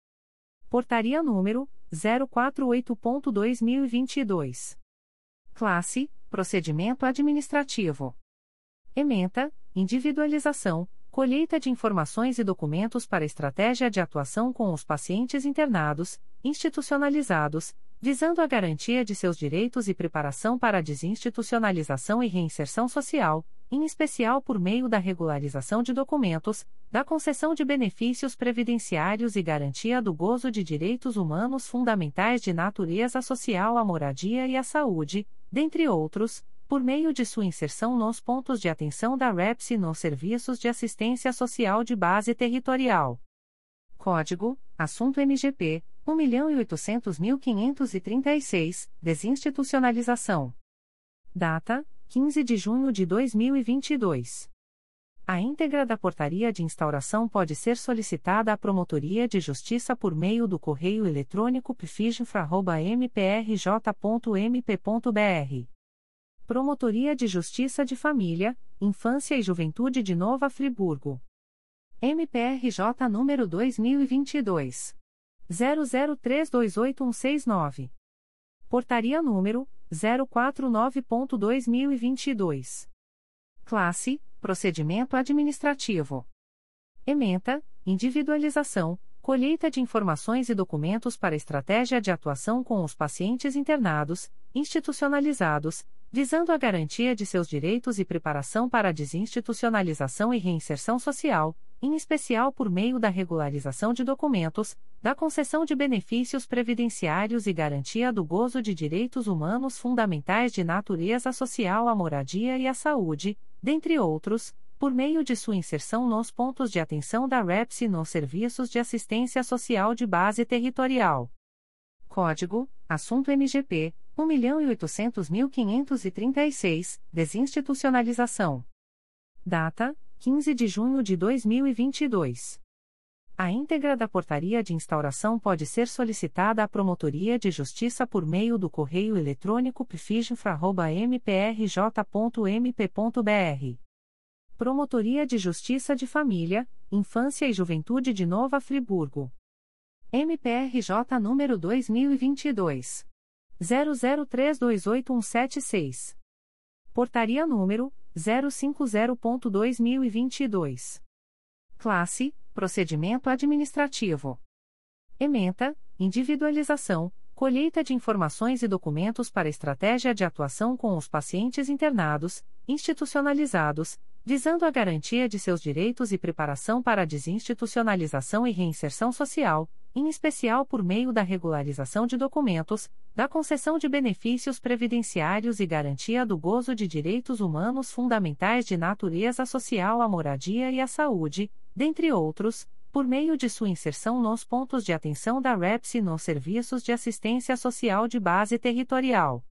Portaria número 048.2022. Classe: Procedimento Administrativo. Ementa: Individualização, colheita de informações e documentos para estratégia de atuação com os pacientes internados, institucionalizados, visando a garantia de seus direitos e preparação para a desinstitucionalização e reinserção social, em especial por meio da regularização de documentos, da concessão de benefícios previdenciários e garantia do gozo de direitos humanos fundamentais de natureza social à moradia e à saúde, dentre outros, por meio de sua inserção nos pontos de atenção da REPS e nos serviços de assistência social de base territorial. Código: Assunto MGP 1.800.536, Desinstitucionalização. Data: 15 de junho de 2022. A íntegra da portaria de instauração pode ser solicitada à Promotoria de Justiça por meio do correio eletrônico pfiginfra.mprj.mp.br. Promotoria de Justiça de Família, Infância e Juventude de Nova Friburgo. MPRJ número 2022. 00328169. Portaria número 049.2022. Classe: Procedimento Administrativo. Ementa: Individualização, colheita de informações e documentos para estratégia de atuação com os pacientes internados, institucionalizados, visando a garantia de seus direitos e preparação para a desinstitucionalização e reinserção social, em especial por meio da regularização de documentos, da concessão de benefícios previdenciários e garantia do gozo de direitos humanos fundamentais de natureza social à moradia e à saúde, dentre outros, por meio de sua inserção nos pontos de atenção da REPS e nos serviços de assistência social de base territorial. Código: Assunto MGP 1.800.536, Desinstitucionalização. Data: 15 de junho de 2022. A íntegra da portaria de instauração pode ser solicitada à Promotoria de Justiça por meio do correio eletrônico pfiginfra.mprj.mp.br. Promotoria de Justiça de Família, Infância e Juventude de Nova Friburgo. MPRJ número 2022. 00328176. Portaria número 050.2022. Classe: Procedimento Administrativo. Ementa: Individualização, colheita de informações e documentos para estratégia de atuação com os pacientes internados, institucionalizados, visando a garantia de seus direitos e preparação para a desinstitucionalização e reinserção social, em especial por meio da regularização de documentos, da concessão de benefícios previdenciários e garantia do gozo de direitos humanos fundamentais de natureza social à moradia e à saúde, dentre outros, por meio de sua inserção nos pontos de atenção da REPS e nos serviços de assistência social de base territorial.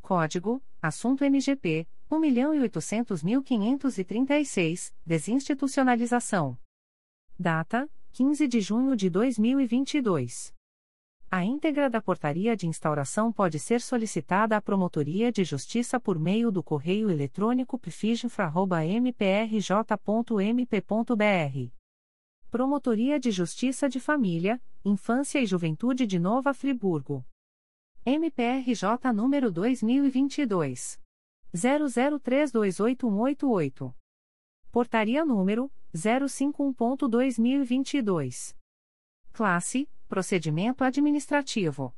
Código: Assunto MGP 1.800.536, Desinstitucionalização. Data: 15 de junho de 2022. A íntegra da portaria de instauração pode ser solicitada à Promotoria de Justiça por meio do correio eletrônico pfiginfra.mprj.mp.br. Promotoria de Justiça de Família, Infância e Juventude de Nova Friburgo. MPRJ número 2022. 00328188. Portaria número 051.2022. Classe: Procedimento Administrativo.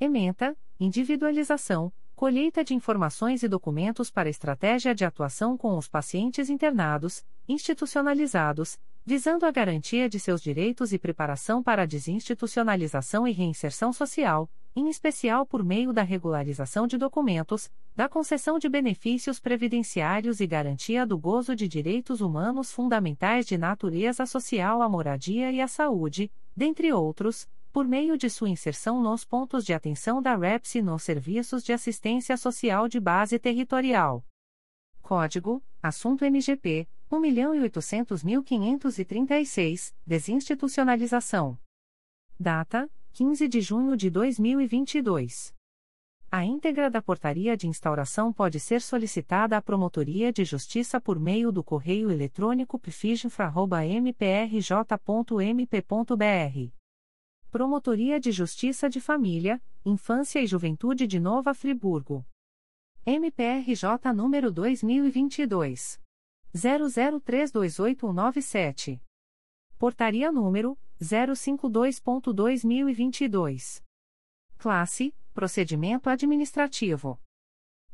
Ementa: Individualização, colheita de informações e documentos para estratégia de atuação com os pacientes internados, institucionalizados, visando a garantia de seus direitos e preparação para a desinstitucionalização e reinserção social, em especial por meio da regularização de documentos, da concessão de benefícios previdenciários e garantia do gozo de direitos humanos fundamentais de natureza social à moradia e à saúde, dentre outros, por meio de sua inserção nos pontos de atenção da REPS e nos serviços de assistência social de base territorial. Código: Assunto MGP 1.800.536, Desinstitucionalização. Data: 15 de junho de 2022. A íntegra da portaria de instauração pode ser solicitada à Promotoria de Justiça por meio do correio eletrônico pfiginfra.mprj.mp.br. Promotoria de Justiça de Família, Infância e Juventude de Nova Friburgo. MPRJ número 2022. 00328197. Portaria número 052.2022. Classe: Procedimento administrativo.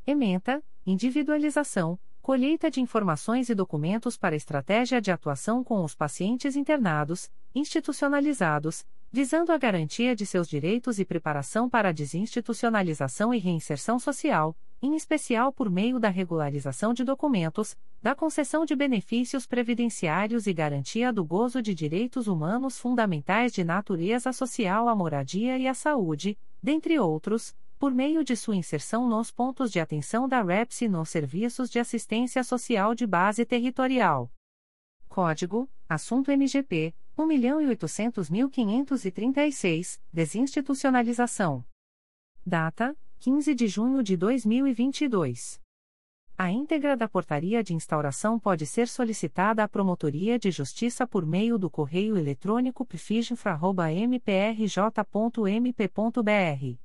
Ementa: Individualização, colheita de informações e documentos para estratégia de atuação com os pacientes internados, institucionalizados, visando a garantia de seus direitos e preparação para a desinstitucionalização e reinserção social, em especial por meio da regularização de documentos, da concessão de benefícios previdenciários e garantia do gozo de direitos humanos fundamentais de natureza social à moradia e à saúde, dentre outros, por meio de sua inserção nos pontos de atenção da REPS e nos serviços de assistência social de base territorial. Código: Assunto MGP 1.800.536, Desinstitucionalização. Data: 15 de junho de 2022. A íntegra da portaria de instauração pode ser solicitada à Promotoria de Justiça por meio do correio eletrônico pfiginfra.mprj.mp.br.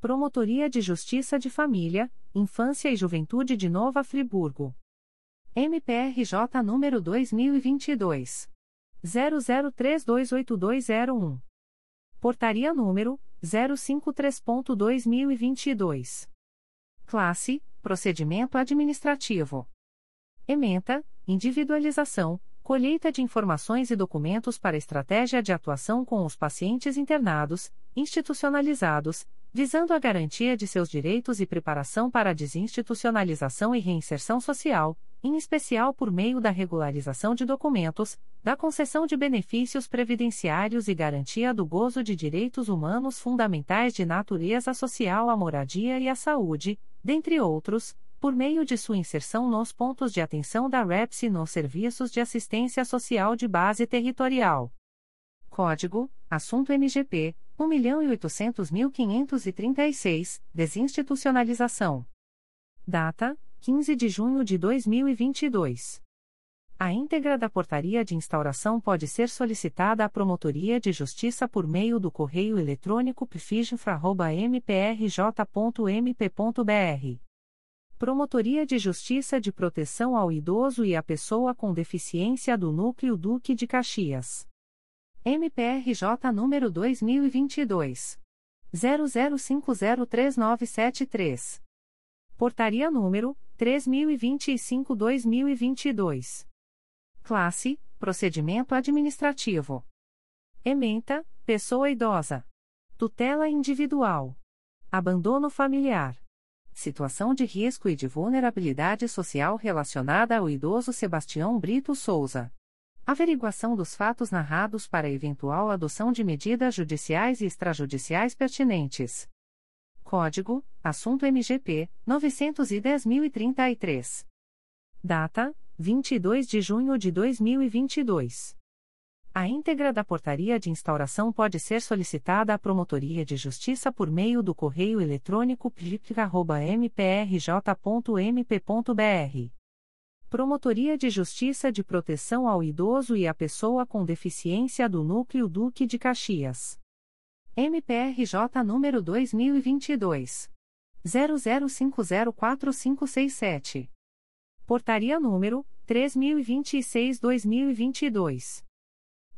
Promotoria de Justiça de Família, Infância e Juventude de Nova Friburgo. MPRJ número 2022 00328201. Portaria número 053.2022. Classe: Procedimento administrativo. Ementa: Individualização, colheita de informações e documentos para estratégia de atuação com os pacientes internados, institucionalizados, visando a garantia de seus direitos e preparação para a desinstitucionalização e reinserção social, em especial por meio da regularização de documentos, da concessão de benefícios previdenciários e garantia do gozo de direitos humanos fundamentais de natureza social à moradia e à saúde, dentre outros, por meio de sua inserção nos pontos de atenção da REPS e nos serviços de assistência social de base territorial. Código: Assunto MGP 1.800.536, Desinstitucionalização. Data: 15 de junho de 2022. A íntegra da portaria de instauração pode ser solicitada à Promotoria de Justiça por meio do correio eletrônico pfiginfra.mprj.mp.br. Promotoria de Justiça de Proteção ao Idoso e à Pessoa com Deficiência do Núcleo Duque de Caxias. MPRJ número 2022 00503973. Portaria número 3025/2022. Classe: Procedimento administrativo. Ementa: Pessoa idosa. Tutela individual. Abandono familiar. Situação de risco e de vulnerabilidade social relacionada ao idoso Sebastião Brito Souza. Averiguação dos fatos narrados para eventual adoção de medidas judiciais e extrajudiciais pertinentes. Código: Assunto MGP 910.033. Data: 22 de junho de 2022. A íntegra da portaria de instauração pode ser solicitada à Promotoria de Justiça por meio do correio eletrônico plica.mprj.mp.br. Promotoria de Justiça de Proteção ao Idoso e à Pessoa com Deficiência do Núcleo Duque de Caxias. MPRJ número 2022 00504567. Portaria número 3026/2022.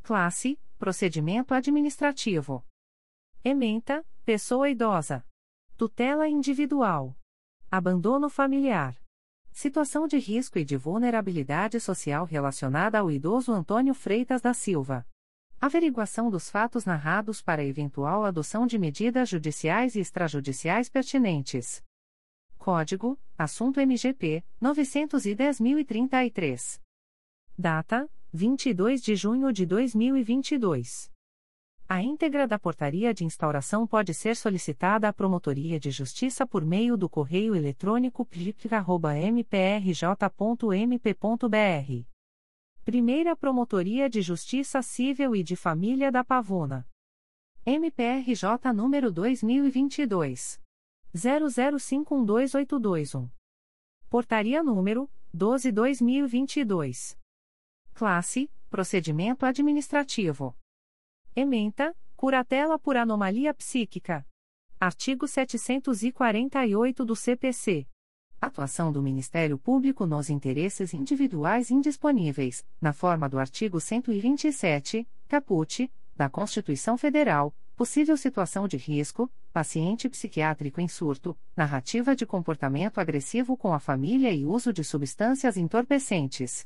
Classe: Procedimento administrativo. Ementa: Pessoa idosa. Tutela individual. Abandono familiar. Situação de risco e de vulnerabilidade social relacionada ao idoso Antônio Freitas da Silva. Averiguação dos fatos narrados para eventual adoção de medidas judiciais e extrajudiciais pertinentes. Código: Assunto MGP 910.033. Data: 22 de junho de 2022. A íntegra da portaria de instauração pode ser solicitada à Promotoria de Justiça por meio do correio eletrônico plica.mprj.mp.br Primeira Promotoria de Justiça Civil e de Família da Pavuna. MPRJ número 2022 00512821. Portaria número 12/2022. Classe: Procedimento administrativo. Ementa: Curatela por anomalia psíquica. Artigo 748 do CPC. Atuação do Ministério Público nos interesses individuais indisponíveis, na forma do artigo 127, caput, da Constituição Federal, possível situação de risco, paciente psiquiátrico em surto, narrativa de comportamento agressivo com a família e uso de substâncias entorpecentes.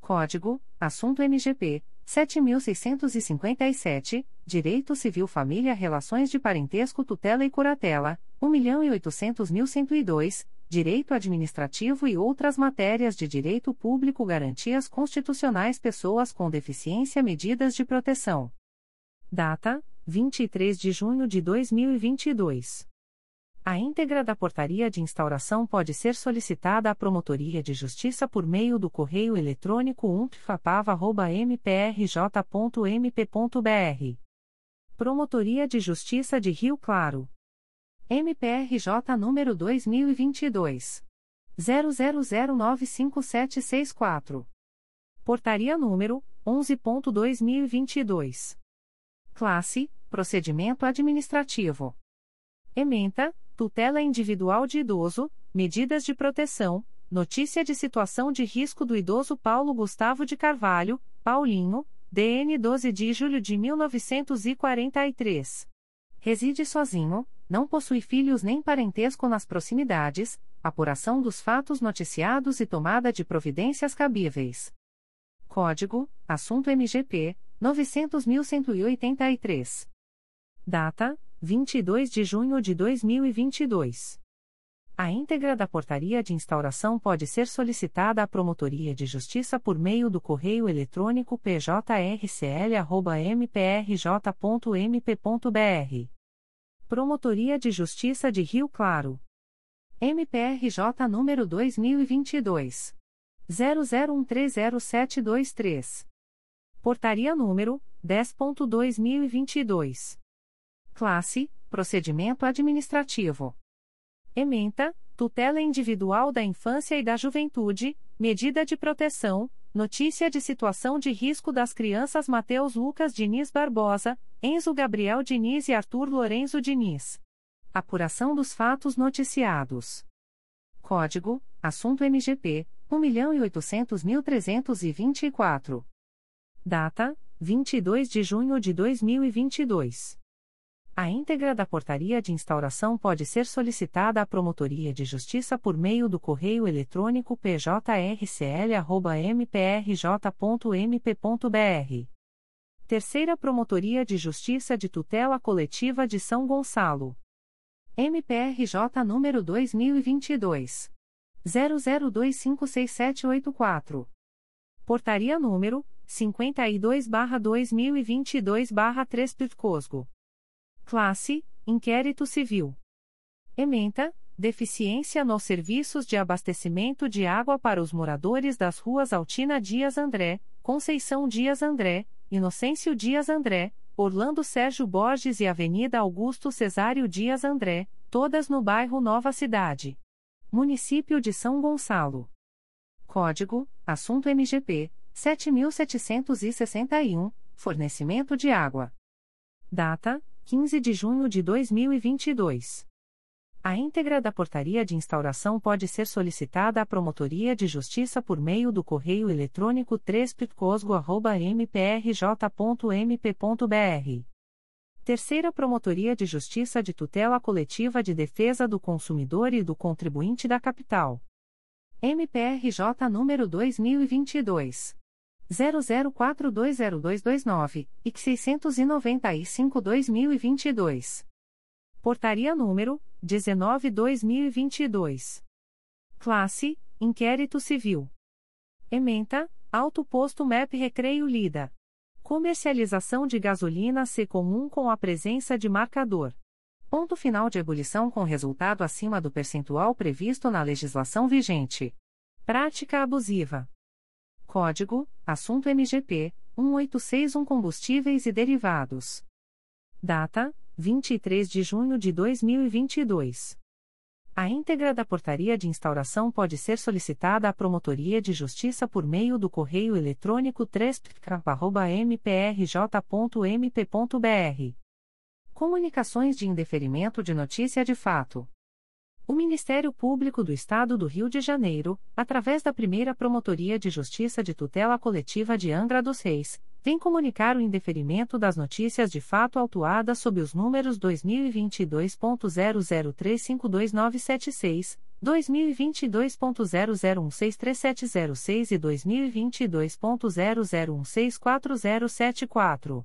Código: Assunto MGP 7657, Direito Civil Família Relações de Parentesco Tutela e Curatela, 1.800.102, Direito Administrativo e outras matérias de direito público Garantias constitucionais Pessoas com deficiência Medidas de proteção. Data: 23 de junho de 2022. A íntegra da portaria de instauração pode ser solicitada à Promotoria de Justiça por meio do correio eletrônico umpfapava.mprj.mp.br. Promotoria de Justiça de Rio Claro. MPRJ número 2022 00095764. Portaria número 11.2022. Classe: Procedimento administrativo. Ementa: Tutela individual de idoso, medidas de proteção, notícia de situação de risco do idoso Paulo Gustavo de Carvalho, Paulinho, DN 12 de julho de 1943. Reside sozinho não possui filhos nem parentesco nas proximidades, apuração dos fatos noticiados e tomada de providências cabíveis. Código: Assunto MGP 900.183. Data: 22 de junho de 2022. A íntegra da portaria de instauração pode ser solicitada à Promotoria de Justiça por meio do correio eletrônico pjrcl.mprj.mp.br Promotoria de Justiça de Rio Claro. MPRJ número 2022 00130723. Portaria número 10.2022. Classe: Procedimento administrativo. Ementa: Tutela individual da infância e da juventude, medida de proteção, notícia de situação de risco das crianças Mateus Lucas Diniz Barbosa, Enzo Gabriel Diniz e Arthur Lorenzo Diniz. Apuração dos fatos noticiados. Código: Assunto MGP 1.800.324. Data: 22 de junho de 2022. A íntegra da portaria de instauração pode ser solicitada à Promotoria de Justiça por meio do correio eletrônico pjrcl.mprj.mp.br Terceira Promotoria de Justiça de Tutela Coletiva de São Gonçalo. MPRJ número 2022 00256784. Portaria número 52/2022/3 Pitcosgo. Classe: Inquérito Civil. Ementa: Deficiência nos serviços de abastecimento de água para os moradores das ruas Altina Dias André, Conceição Dias André, Inocêncio Dias André, Orlando Sérgio Borges e Avenida Augusto Cesário Dias André, todas no bairro Nova Cidade. Município de São Gonçalo. Código: Assunto MGP 7761, Fornecimento de água. Data: 15 de junho de 2022. A íntegra da portaria de instauração pode ser solicitada à Promotoria de Justiça por meio do correio eletrônico 3 Terceira Promotoria de Justiça de Tutela Coletiva de Defesa do Consumidor e do Contribuinte da Capital. MPRJ número 2022 00420229 e 695-2022. Portaria número 19/2022. Classe: Inquérito Civil. Ementa: Alto Posto MEP Recreio Lida. Comercialização de gasolina C comum com a presença de marcador. Ponto final de ebulição com resultado acima do percentual previsto na legislação vigente. Prática abusiva. Código: Assunto MGP 1861 Combustíveis e Derivados. Data: 23 de junho de 2022. A íntegra da portaria de instauração pode ser solicitada à Promotoria de Justiça por meio do correio eletrônico 3pk.mprj.mp.br. Comunicações de indeferimento de notícia de fato. O Ministério Público do Estado do Rio de Janeiro, através da primeira Promotoria de Justiça de Tutela Coletiva de Angra dos Reis, vem comunicar o indeferimento das notícias de fato autuadas sob os números 2022.00352976, 2022.00163706 e 2022.00164074.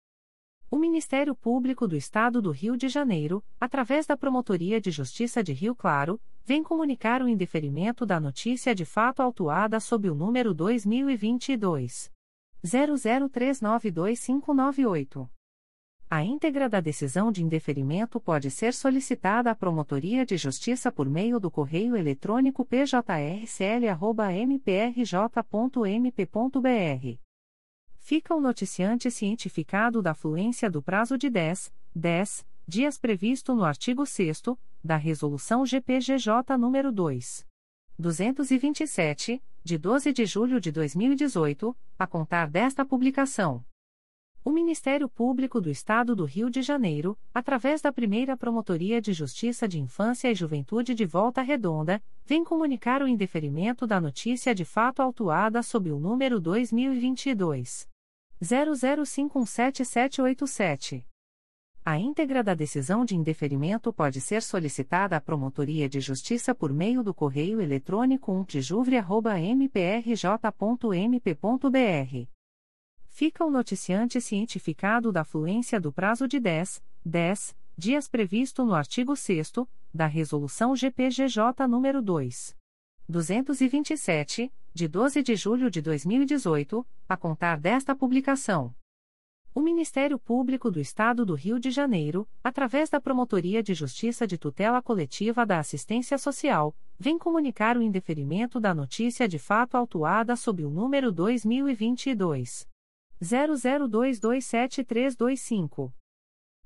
O Ministério Público do Estado do Rio de Janeiro, através da Promotoria de Justiça de Rio Claro, vem comunicar o indeferimento da notícia de fato autuada sob o número 2022 00392598. A íntegra da decisão de indeferimento pode ser solicitada à Promotoria de Justiça por meio do correio eletrônico pjrcl.mprj.mp.br fica o noticiante cientificado da fluência do prazo de 10, 10 dias previsto no artigo 6 da Resolução GPGJ nº 2. 227, de 12 de julho de 2018, a contar desta publicação. O Ministério Público do Estado do Rio de Janeiro, através da primeira Promotoria de Justiça de Infância e Juventude de Volta Redonda, vem comunicar o indeferimento da notícia de fato autuada sob o número 2022 00517787. A íntegra da decisão de indeferimento pode ser solicitada à Promotoria de Justiça por meio do correio eletrônico umptijuvre.mprj.mp.br. Fica o noticiante cientificado da fluência do prazo de 10, 10 dias previsto no artigo 6 da Resolução GPGJ nº 2. 227, de 12 de julho de 2018, a contar desta publicação. O Ministério Público do Estado do Rio de Janeiro, através da Promotoria de Justiça de Tutela Coletiva da Assistência Social, vem comunicar o indeferimento da notícia de fato autuada sob o número 2022 00227325.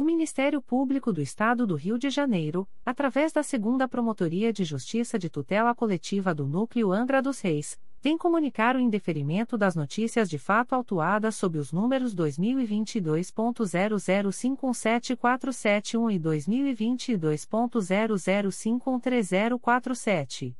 O Ministério Público do Estado do Rio de Janeiro, através da Segunda Promotoria de Justiça de Tutela Coletiva do Núcleo Angra dos Reis, vem comunicar o indeferimento das notícias de fato autuadas sob os números 2022.00517471 e 2022.00513047.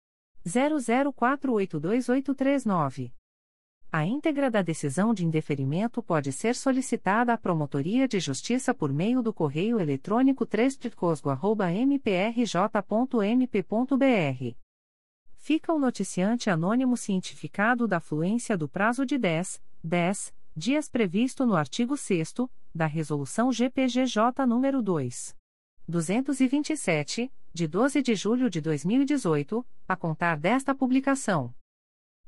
00482839. A íntegra da decisão de indeferimento pode ser solicitada à Promotoria de Justiça por meio do correio eletrônico 3 mprj.mp.br. Fica o noticiante anônimo cientificado da fluência do prazo de 10, 10 dias previsto no artigo 6 da Resolução GPGJ nº 2. 227, de 12 de julho de 2018, a contar desta publicação.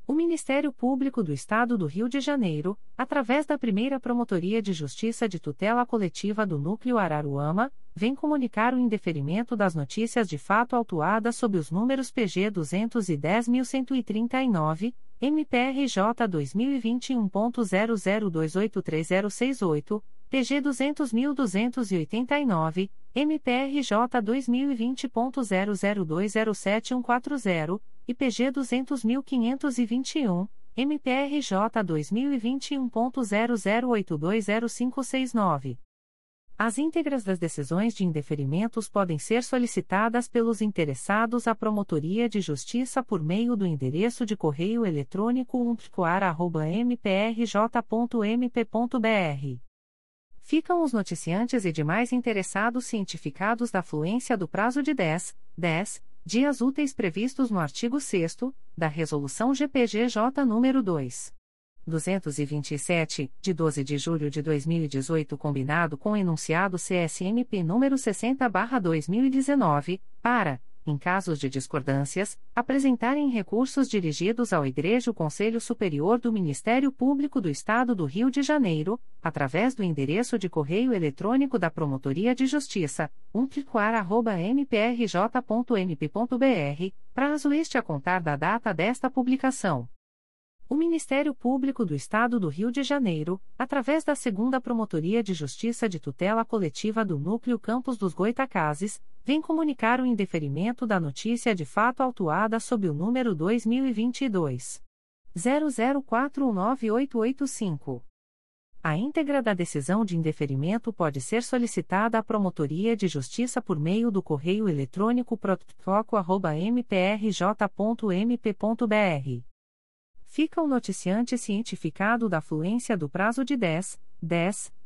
O Ministério Público do Estado do Rio de Janeiro, através da primeira Promotoria de Justiça de Tutela Coletiva do Núcleo Araruama, vem comunicar o indeferimento das notícias de fato autuadas sob os números PG 210.139, MPRJ 2021.00283068, PG 200.289, MPRJ 2020.00207140, e PG 200.521, MPRJ 2021.00820569. As íntegras das decisões de indeferimentos podem ser solicitadas pelos interessados à Promotoria de Justiça por meio do endereço de correio eletrônico umpcoar.mprj.mp.br. Ficam os noticiantes e demais interessados cientificados da fluência do prazo de 10, 10 dias úteis previstos no artigo 6 da Resolução GPGJ nº 2. 227, de 12 de julho de 2018, combinado com o enunciado CSMP número 60/2019, para, em casos de discordâncias, apresentarem recursos dirigidos ao Igreja Conselho Superior do Ministério Público do Estado do Rio de Janeiro, através do endereço de correio eletrônico da Promotoria de Justiça, umplicoar@mprj.mp.br, prazo este a contar da data desta publicação. O Ministério Público do Estado do Rio de Janeiro, através da Segunda Promotoria de Justiça de Tutela Coletiva do Núcleo Campos dos Goitacazes, vem comunicar o indeferimento da notícia de fato autuada sob o número 2022 00419885. A íntegra da decisão de indeferimento pode ser solicitada à Promotoria de Justiça por meio do correio eletrônico protfoco.mprj.mp.br fica o noticiante cientificado da fluência do prazo de 10, 10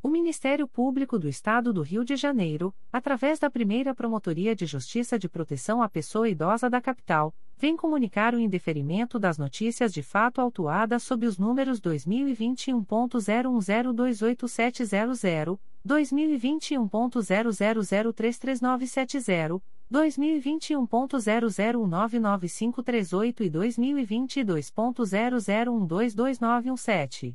O Ministério Público do Estado do Rio de Janeiro, através da primeira Promotoria de Justiça de Proteção à Pessoa Idosa da Capital, vem comunicar o indeferimento das notícias de fato autuadas sob os números 2021.01028700, 2021.00033970, 2021.00199538 e 2022.00122917.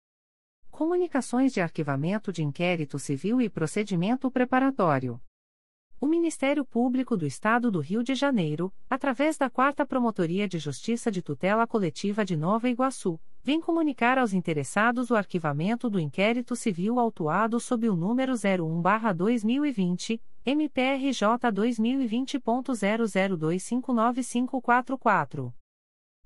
Comunicações de arquivamento de inquérito civil e procedimento preparatório. O Ministério Público do Estado do Rio de Janeiro, através da 4 Promotoria de Justiça de Tutela Coletiva de Nova Iguaçu, vem comunicar aos interessados o arquivamento do inquérito civil autuado sob o número 01-2020, MPRJ 2020.00259544.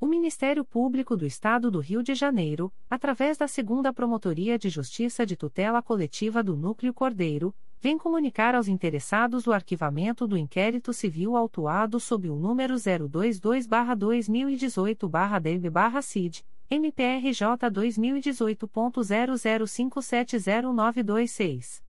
O Ministério Público do Estado do Rio de Janeiro, através da Segunda Promotoria de Justiça de Tutela Coletiva do Núcleo Cordeiro, vem comunicar aos interessados o arquivamento do inquérito civil autuado sob o número 022-2018-DEB-CID, MPRJ 2018.00570926.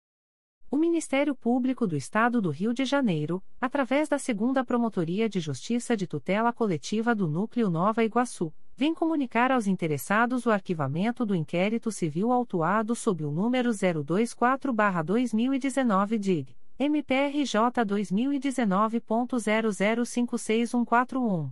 O Ministério Público do Estado do Rio de Janeiro, através da Segunda Promotoria de Justiça de Tutela Coletiva do Núcleo Nova Iguaçu, vem comunicar aos interessados o arquivamento do inquérito civil autuado sob o número 024-2019 DIG, MPRJ 2019.00566141.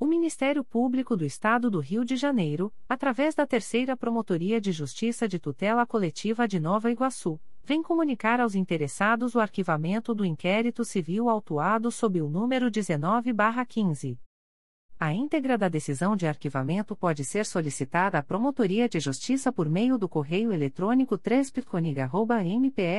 O Ministério Público do Estado do Rio de Janeiro, através da Terceira Promotoria de Justiça de Tutela Coletiva de Nova Iguaçu, vem comunicar aos interessados o arquivamento do inquérito civil autuado sob o número 19-15. A íntegra da decisão de arquivamento pode ser solicitada à Promotoria de Justiça por meio do correio eletrônico 3 mprj.mp.br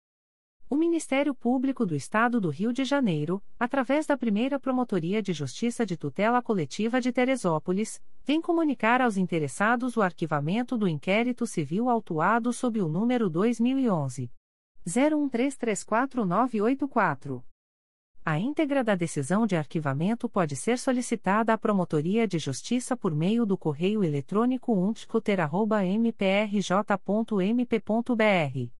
O Ministério Público do Estado do Rio de Janeiro, através da primeira Promotoria de Justiça de Tutela Coletiva de Teresópolis, vem comunicar aos interessados o arquivamento do inquérito civil autuado sob o número 2011. 01334984. A íntegra da decisão de arquivamento pode ser solicitada à Promotoria de Justiça por meio do correio eletrônico umptcoter.mprj.mp.br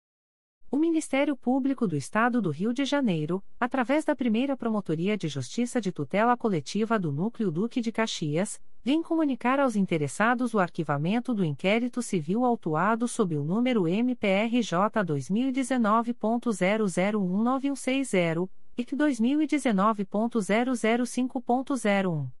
O Ministério Público do Estado do Rio de Janeiro, através da primeira Promotoria de Justiça de Tutela Coletiva do Núcleo Duque de Caxias, vem comunicar aos interessados o arquivamento do inquérito civil autuado sob o número MPRJ 2019.001960 e 2019.005.01.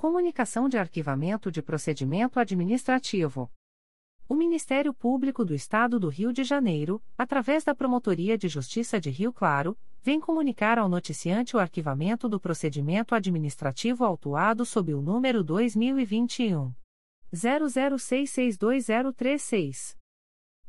Comunicação de arquivamento de procedimento administrativo. O Ministério Público do Estado do Rio de Janeiro, através da Promotoria de Justiça de Rio Claro, vem comunicar ao noticiante o arquivamento do procedimento administrativo autuado sob o número 2021 00662036.